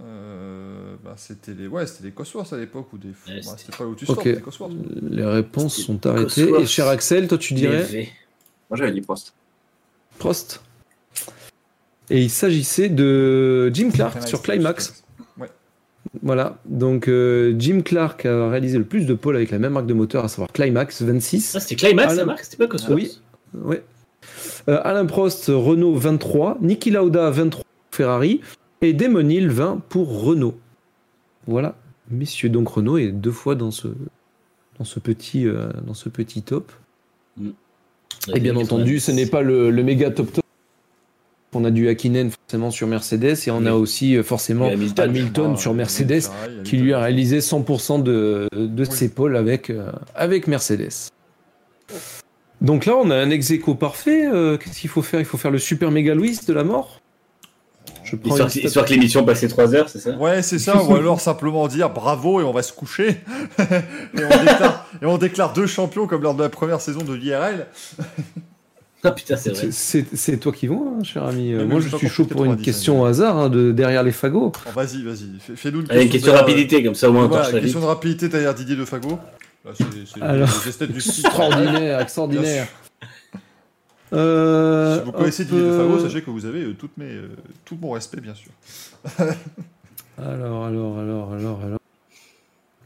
Euh, bah, c'était les, ouais, c'était les Cosworth à l'époque ou des, Ouais, bah, c'était- pas Lotus Ok. Sport, c'était Cosworth. Les réponses sont arrêtées. Cosworth. Et cher Axel, toi tu dirais. Moi, j'avais dit Prost. Prost. Et il s'agissait de Jim Clark sur Climax. Ouais. Voilà, donc euh, Jim Clark a réalisé le plus de pôles avec la même marque de moteur, à savoir Climax 26. Ah, c'était Climax, Alain- la marque C'était pas Cosworth Oui. Ouais. Euh, Alain Prost, Renault 23. Niki Lauda 23 pour Ferrari. Et Hill 20 pour Renault. Voilà, messieurs. Donc Renault est deux fois dans ce, dans ce, petit, euh, dans ce petit top. Et bien entendu, ce n'est pas le, le méga top top. On a du Hakkinen forcément sur Mercedes et on Oui. a aussi euh, forcément Hamilton. Hamilton, Ah, sur Mercedes qui lui a réalisé 100% de, de Oui. ses pôles avec, euh, avec Mercedes. Donc là, on a un ex parfait. euh, Qu'est-ce qu'il faut faire? Il faut faire le super méga Louis de la mort Je prends Histoire, une histoire que l'émission passait 3 heures, c'est ça Ouais, c'est ça, ou alors simplement dire bravo et on va se coucher. et, on déclare, et on déclare deux champions comme lors de la première saison de l'IRL. Ah putain, c'est vrai. C'est- toi qui vois, hein, cher ami. Euh, Mais Moi, moi, je suis chaud pour une 90, question au hasard hein, de derrière les fagots. Bon, vas-y, vas-y, fais- fais-nous une Allez, une question de rapidité, comme ça au moins Voilà, question vite. de rapidité derrière Didier de Fago. Là, c'est du. Extraordinaire, extraordinaire. Euh, Si vous connaissez Didier de Fago, euh, sachez que vous avez euh, toutes mes, euh, tout mon respect, bien sûr. Alors, alors, alors, alors, alors.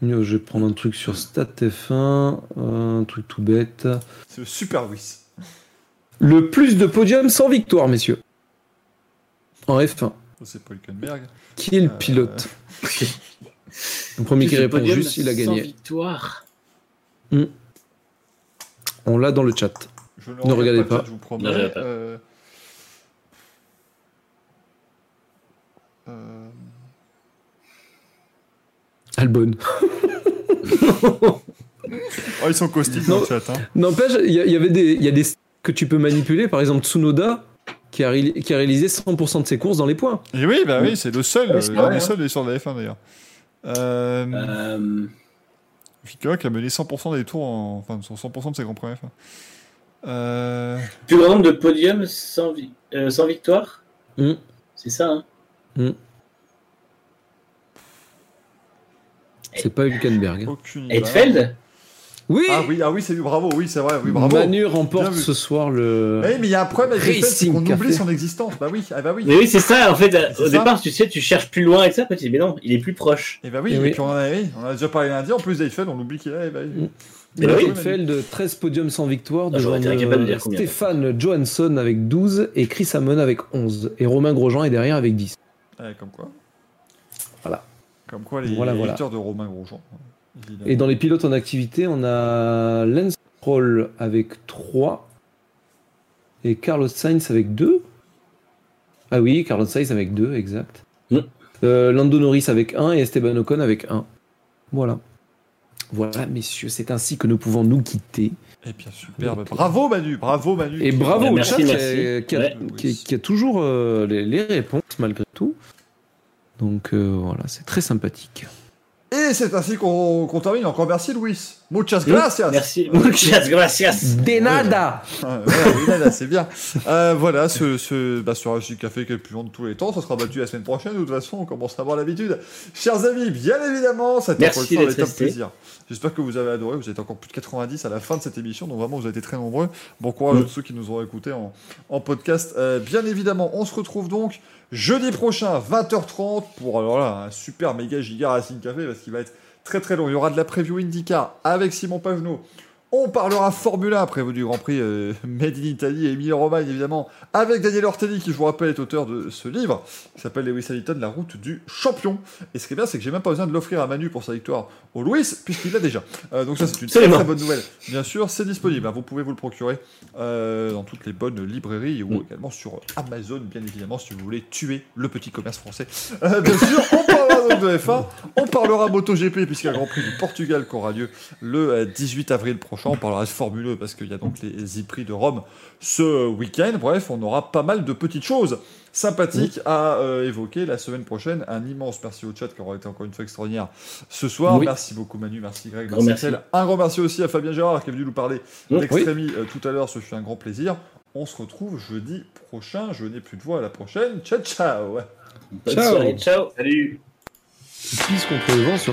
Yo, Je vais prendre un truc sur StatF1, un truc tout bête. C'est le Super Louis. Le plus de podiums sans victoire, messieurs. En F1. Ça, C'est Paul Hülkenberg. Qui est le Euh, pilote Le premier qui répond juste, il a sans gagné. victoire. On l'a dans le chat. Je Ne regarde regardez pas. chat, Je vous promets. Pas. Euh... euh, Albon. Oh, ils sont caustiques dans Non. le chat. Hein. N'empêche, il y, y avait des, il y a des que tu peux manipuler. Par exemple, Tsunoda, qui a, ré- qui a réalisé 100% de ses courses dans les points. Et oui, bah oui, c'est le seul, Ouais, c'est euh, l'un des hein. seuls sur la F1 d'ailleurs. Euh, Euh, Fika qui a mené 100% des tours, en... enfin sur 100% de ses grands premiers F1. Euh... plus grand nombre de podiums sans, vi- euh, sans victoire Mm. C'est ça, hein C'est pas Hülkenberg. hein. Idée. Heidfeld Oui, Ah oui, ah oui, c'est bravo, oui, c'est vrai, oui, bravo. Manu remporte ce soir le. Oui, mais il y a un problème avec les c'est Racing qu'on oublie son existence. Bah oui, ah bah oui. Mais oui, c'est ça, en fait, C'est au ça. départ, tu sais, tu cherches plus loin et ça, après tu dis, mais non, il est plus proche. Et bah oui, Et et, oui. puis on en a, oui, on a déjà parlé lundi, en plus d'Eiffel, on oublie qu'il est. Bah, oui. Mais oui. Hülkenfeld, 13 podiums sans victoire, Ah, devant euh. Stéphane Johansson avec 12 et Chris Amon avec 11. Et Romain Grosjean est derrière avec 10. Ouais, comme quoi. Comme quoi, les Voilà, voilà. lecteurs de Romain Grosjean. évidemment. Et dans les pilotes en activité, on a Lance Stroll avec 3 et Carlos Sainz avec 2. Ah oui, Carlos Sainz avec 2, exact. Mm. Euh, Lando Norris avec 1 et Esteban Ocon avec 1. Voilà. Voilà, messieurs, c'est ainsi que nous pouvons nous quitter. Eh bien, superbe. Bravo Manu, bravo Manu. Et bravo au chat qui a- merci. Qui, a, Ouais. qui a- qui a toujours euh, les, les réponses malgré tout. Donc euh, voilà, c'est très sympathique. Et c'est ainsi qu'on qu'on termine. Encore merci Louis. Muchas gracias. Merci. Muchas gracias. De nada Ah, oui, là, là, c'est bien. Euh, voilà, ce, ce, bah, ce Racing Café qui est le plus long de tous les temps, ça sera battu la semaine prochaine. De toute façon, on commence à avoir l'habitude. Chers amis, bien évidemment, ça a été un plaisir. J'espère que vous avez adoré. Vous êtes encore plus de 90 à la fin de cette émission, donc vraiment, vous avez été très nombreux. Bon courage Mm. à tous ceux qui nous auront écoutés en, en podcast. Euh, bien évidemment, on se retrouve donc jeudi prochain, 20h30, pour alors là, un super méga giga Racing Café, parce qu'il va être très très long. Il y aura de la preview IndyCar avec Simon Pagenaud. On parlera Formule 1 après du Grand Prix euh, Made in Italy et Emilia Romagne évidemment avec Daniel Ortelli qui je vous rappelle est auteur de ce livre. Qui s'appelle Lewis Hamilton La route du champion. Et ce qui est bien c'est que j'ai même pas besoin de l'offrir à Manu pour sa victoire au Louis puisqu'il l'a déjà. Euh, donc ça c'est une très, très bonne nouvelle. Bien sûr c'est disponible hein, vous pouvez vous le procurer euh, dans toutes les bonnes librairies ou également sur Amazon bien évidemment si vous voulez tuer le petit commerce français. Euh, bien sûr on parlera de F1 on parlera MotoGP puisqu'il y a le Grand Prix du Portugal qui aura lieu le euh, 18 avril prochain. On parlera de Formule 1 parce qu'il y a donc les e-prix de Rome ce week-end. Bref, on aura pas mal de petites choses sympathiques à euh, évoquer la semaine prochaine. Un immense merci au chat qui aura été encore une fois extraordinaire ce soir. Oui. Merci beaucoup Manu, merci Greg, merci merci. Un grand merci aussi à Fabien Gérard qui est venu nous parler Oui. d'Extremi euh, tout à l'heure. Ce fut un grand plaisir. On se retrouve jeudi prochain. Je n'ai plus de voix à la prochaine. Ciao, ciao Bonne Ciao. soirée. Ciao. Salut. Utilise contre le vent sur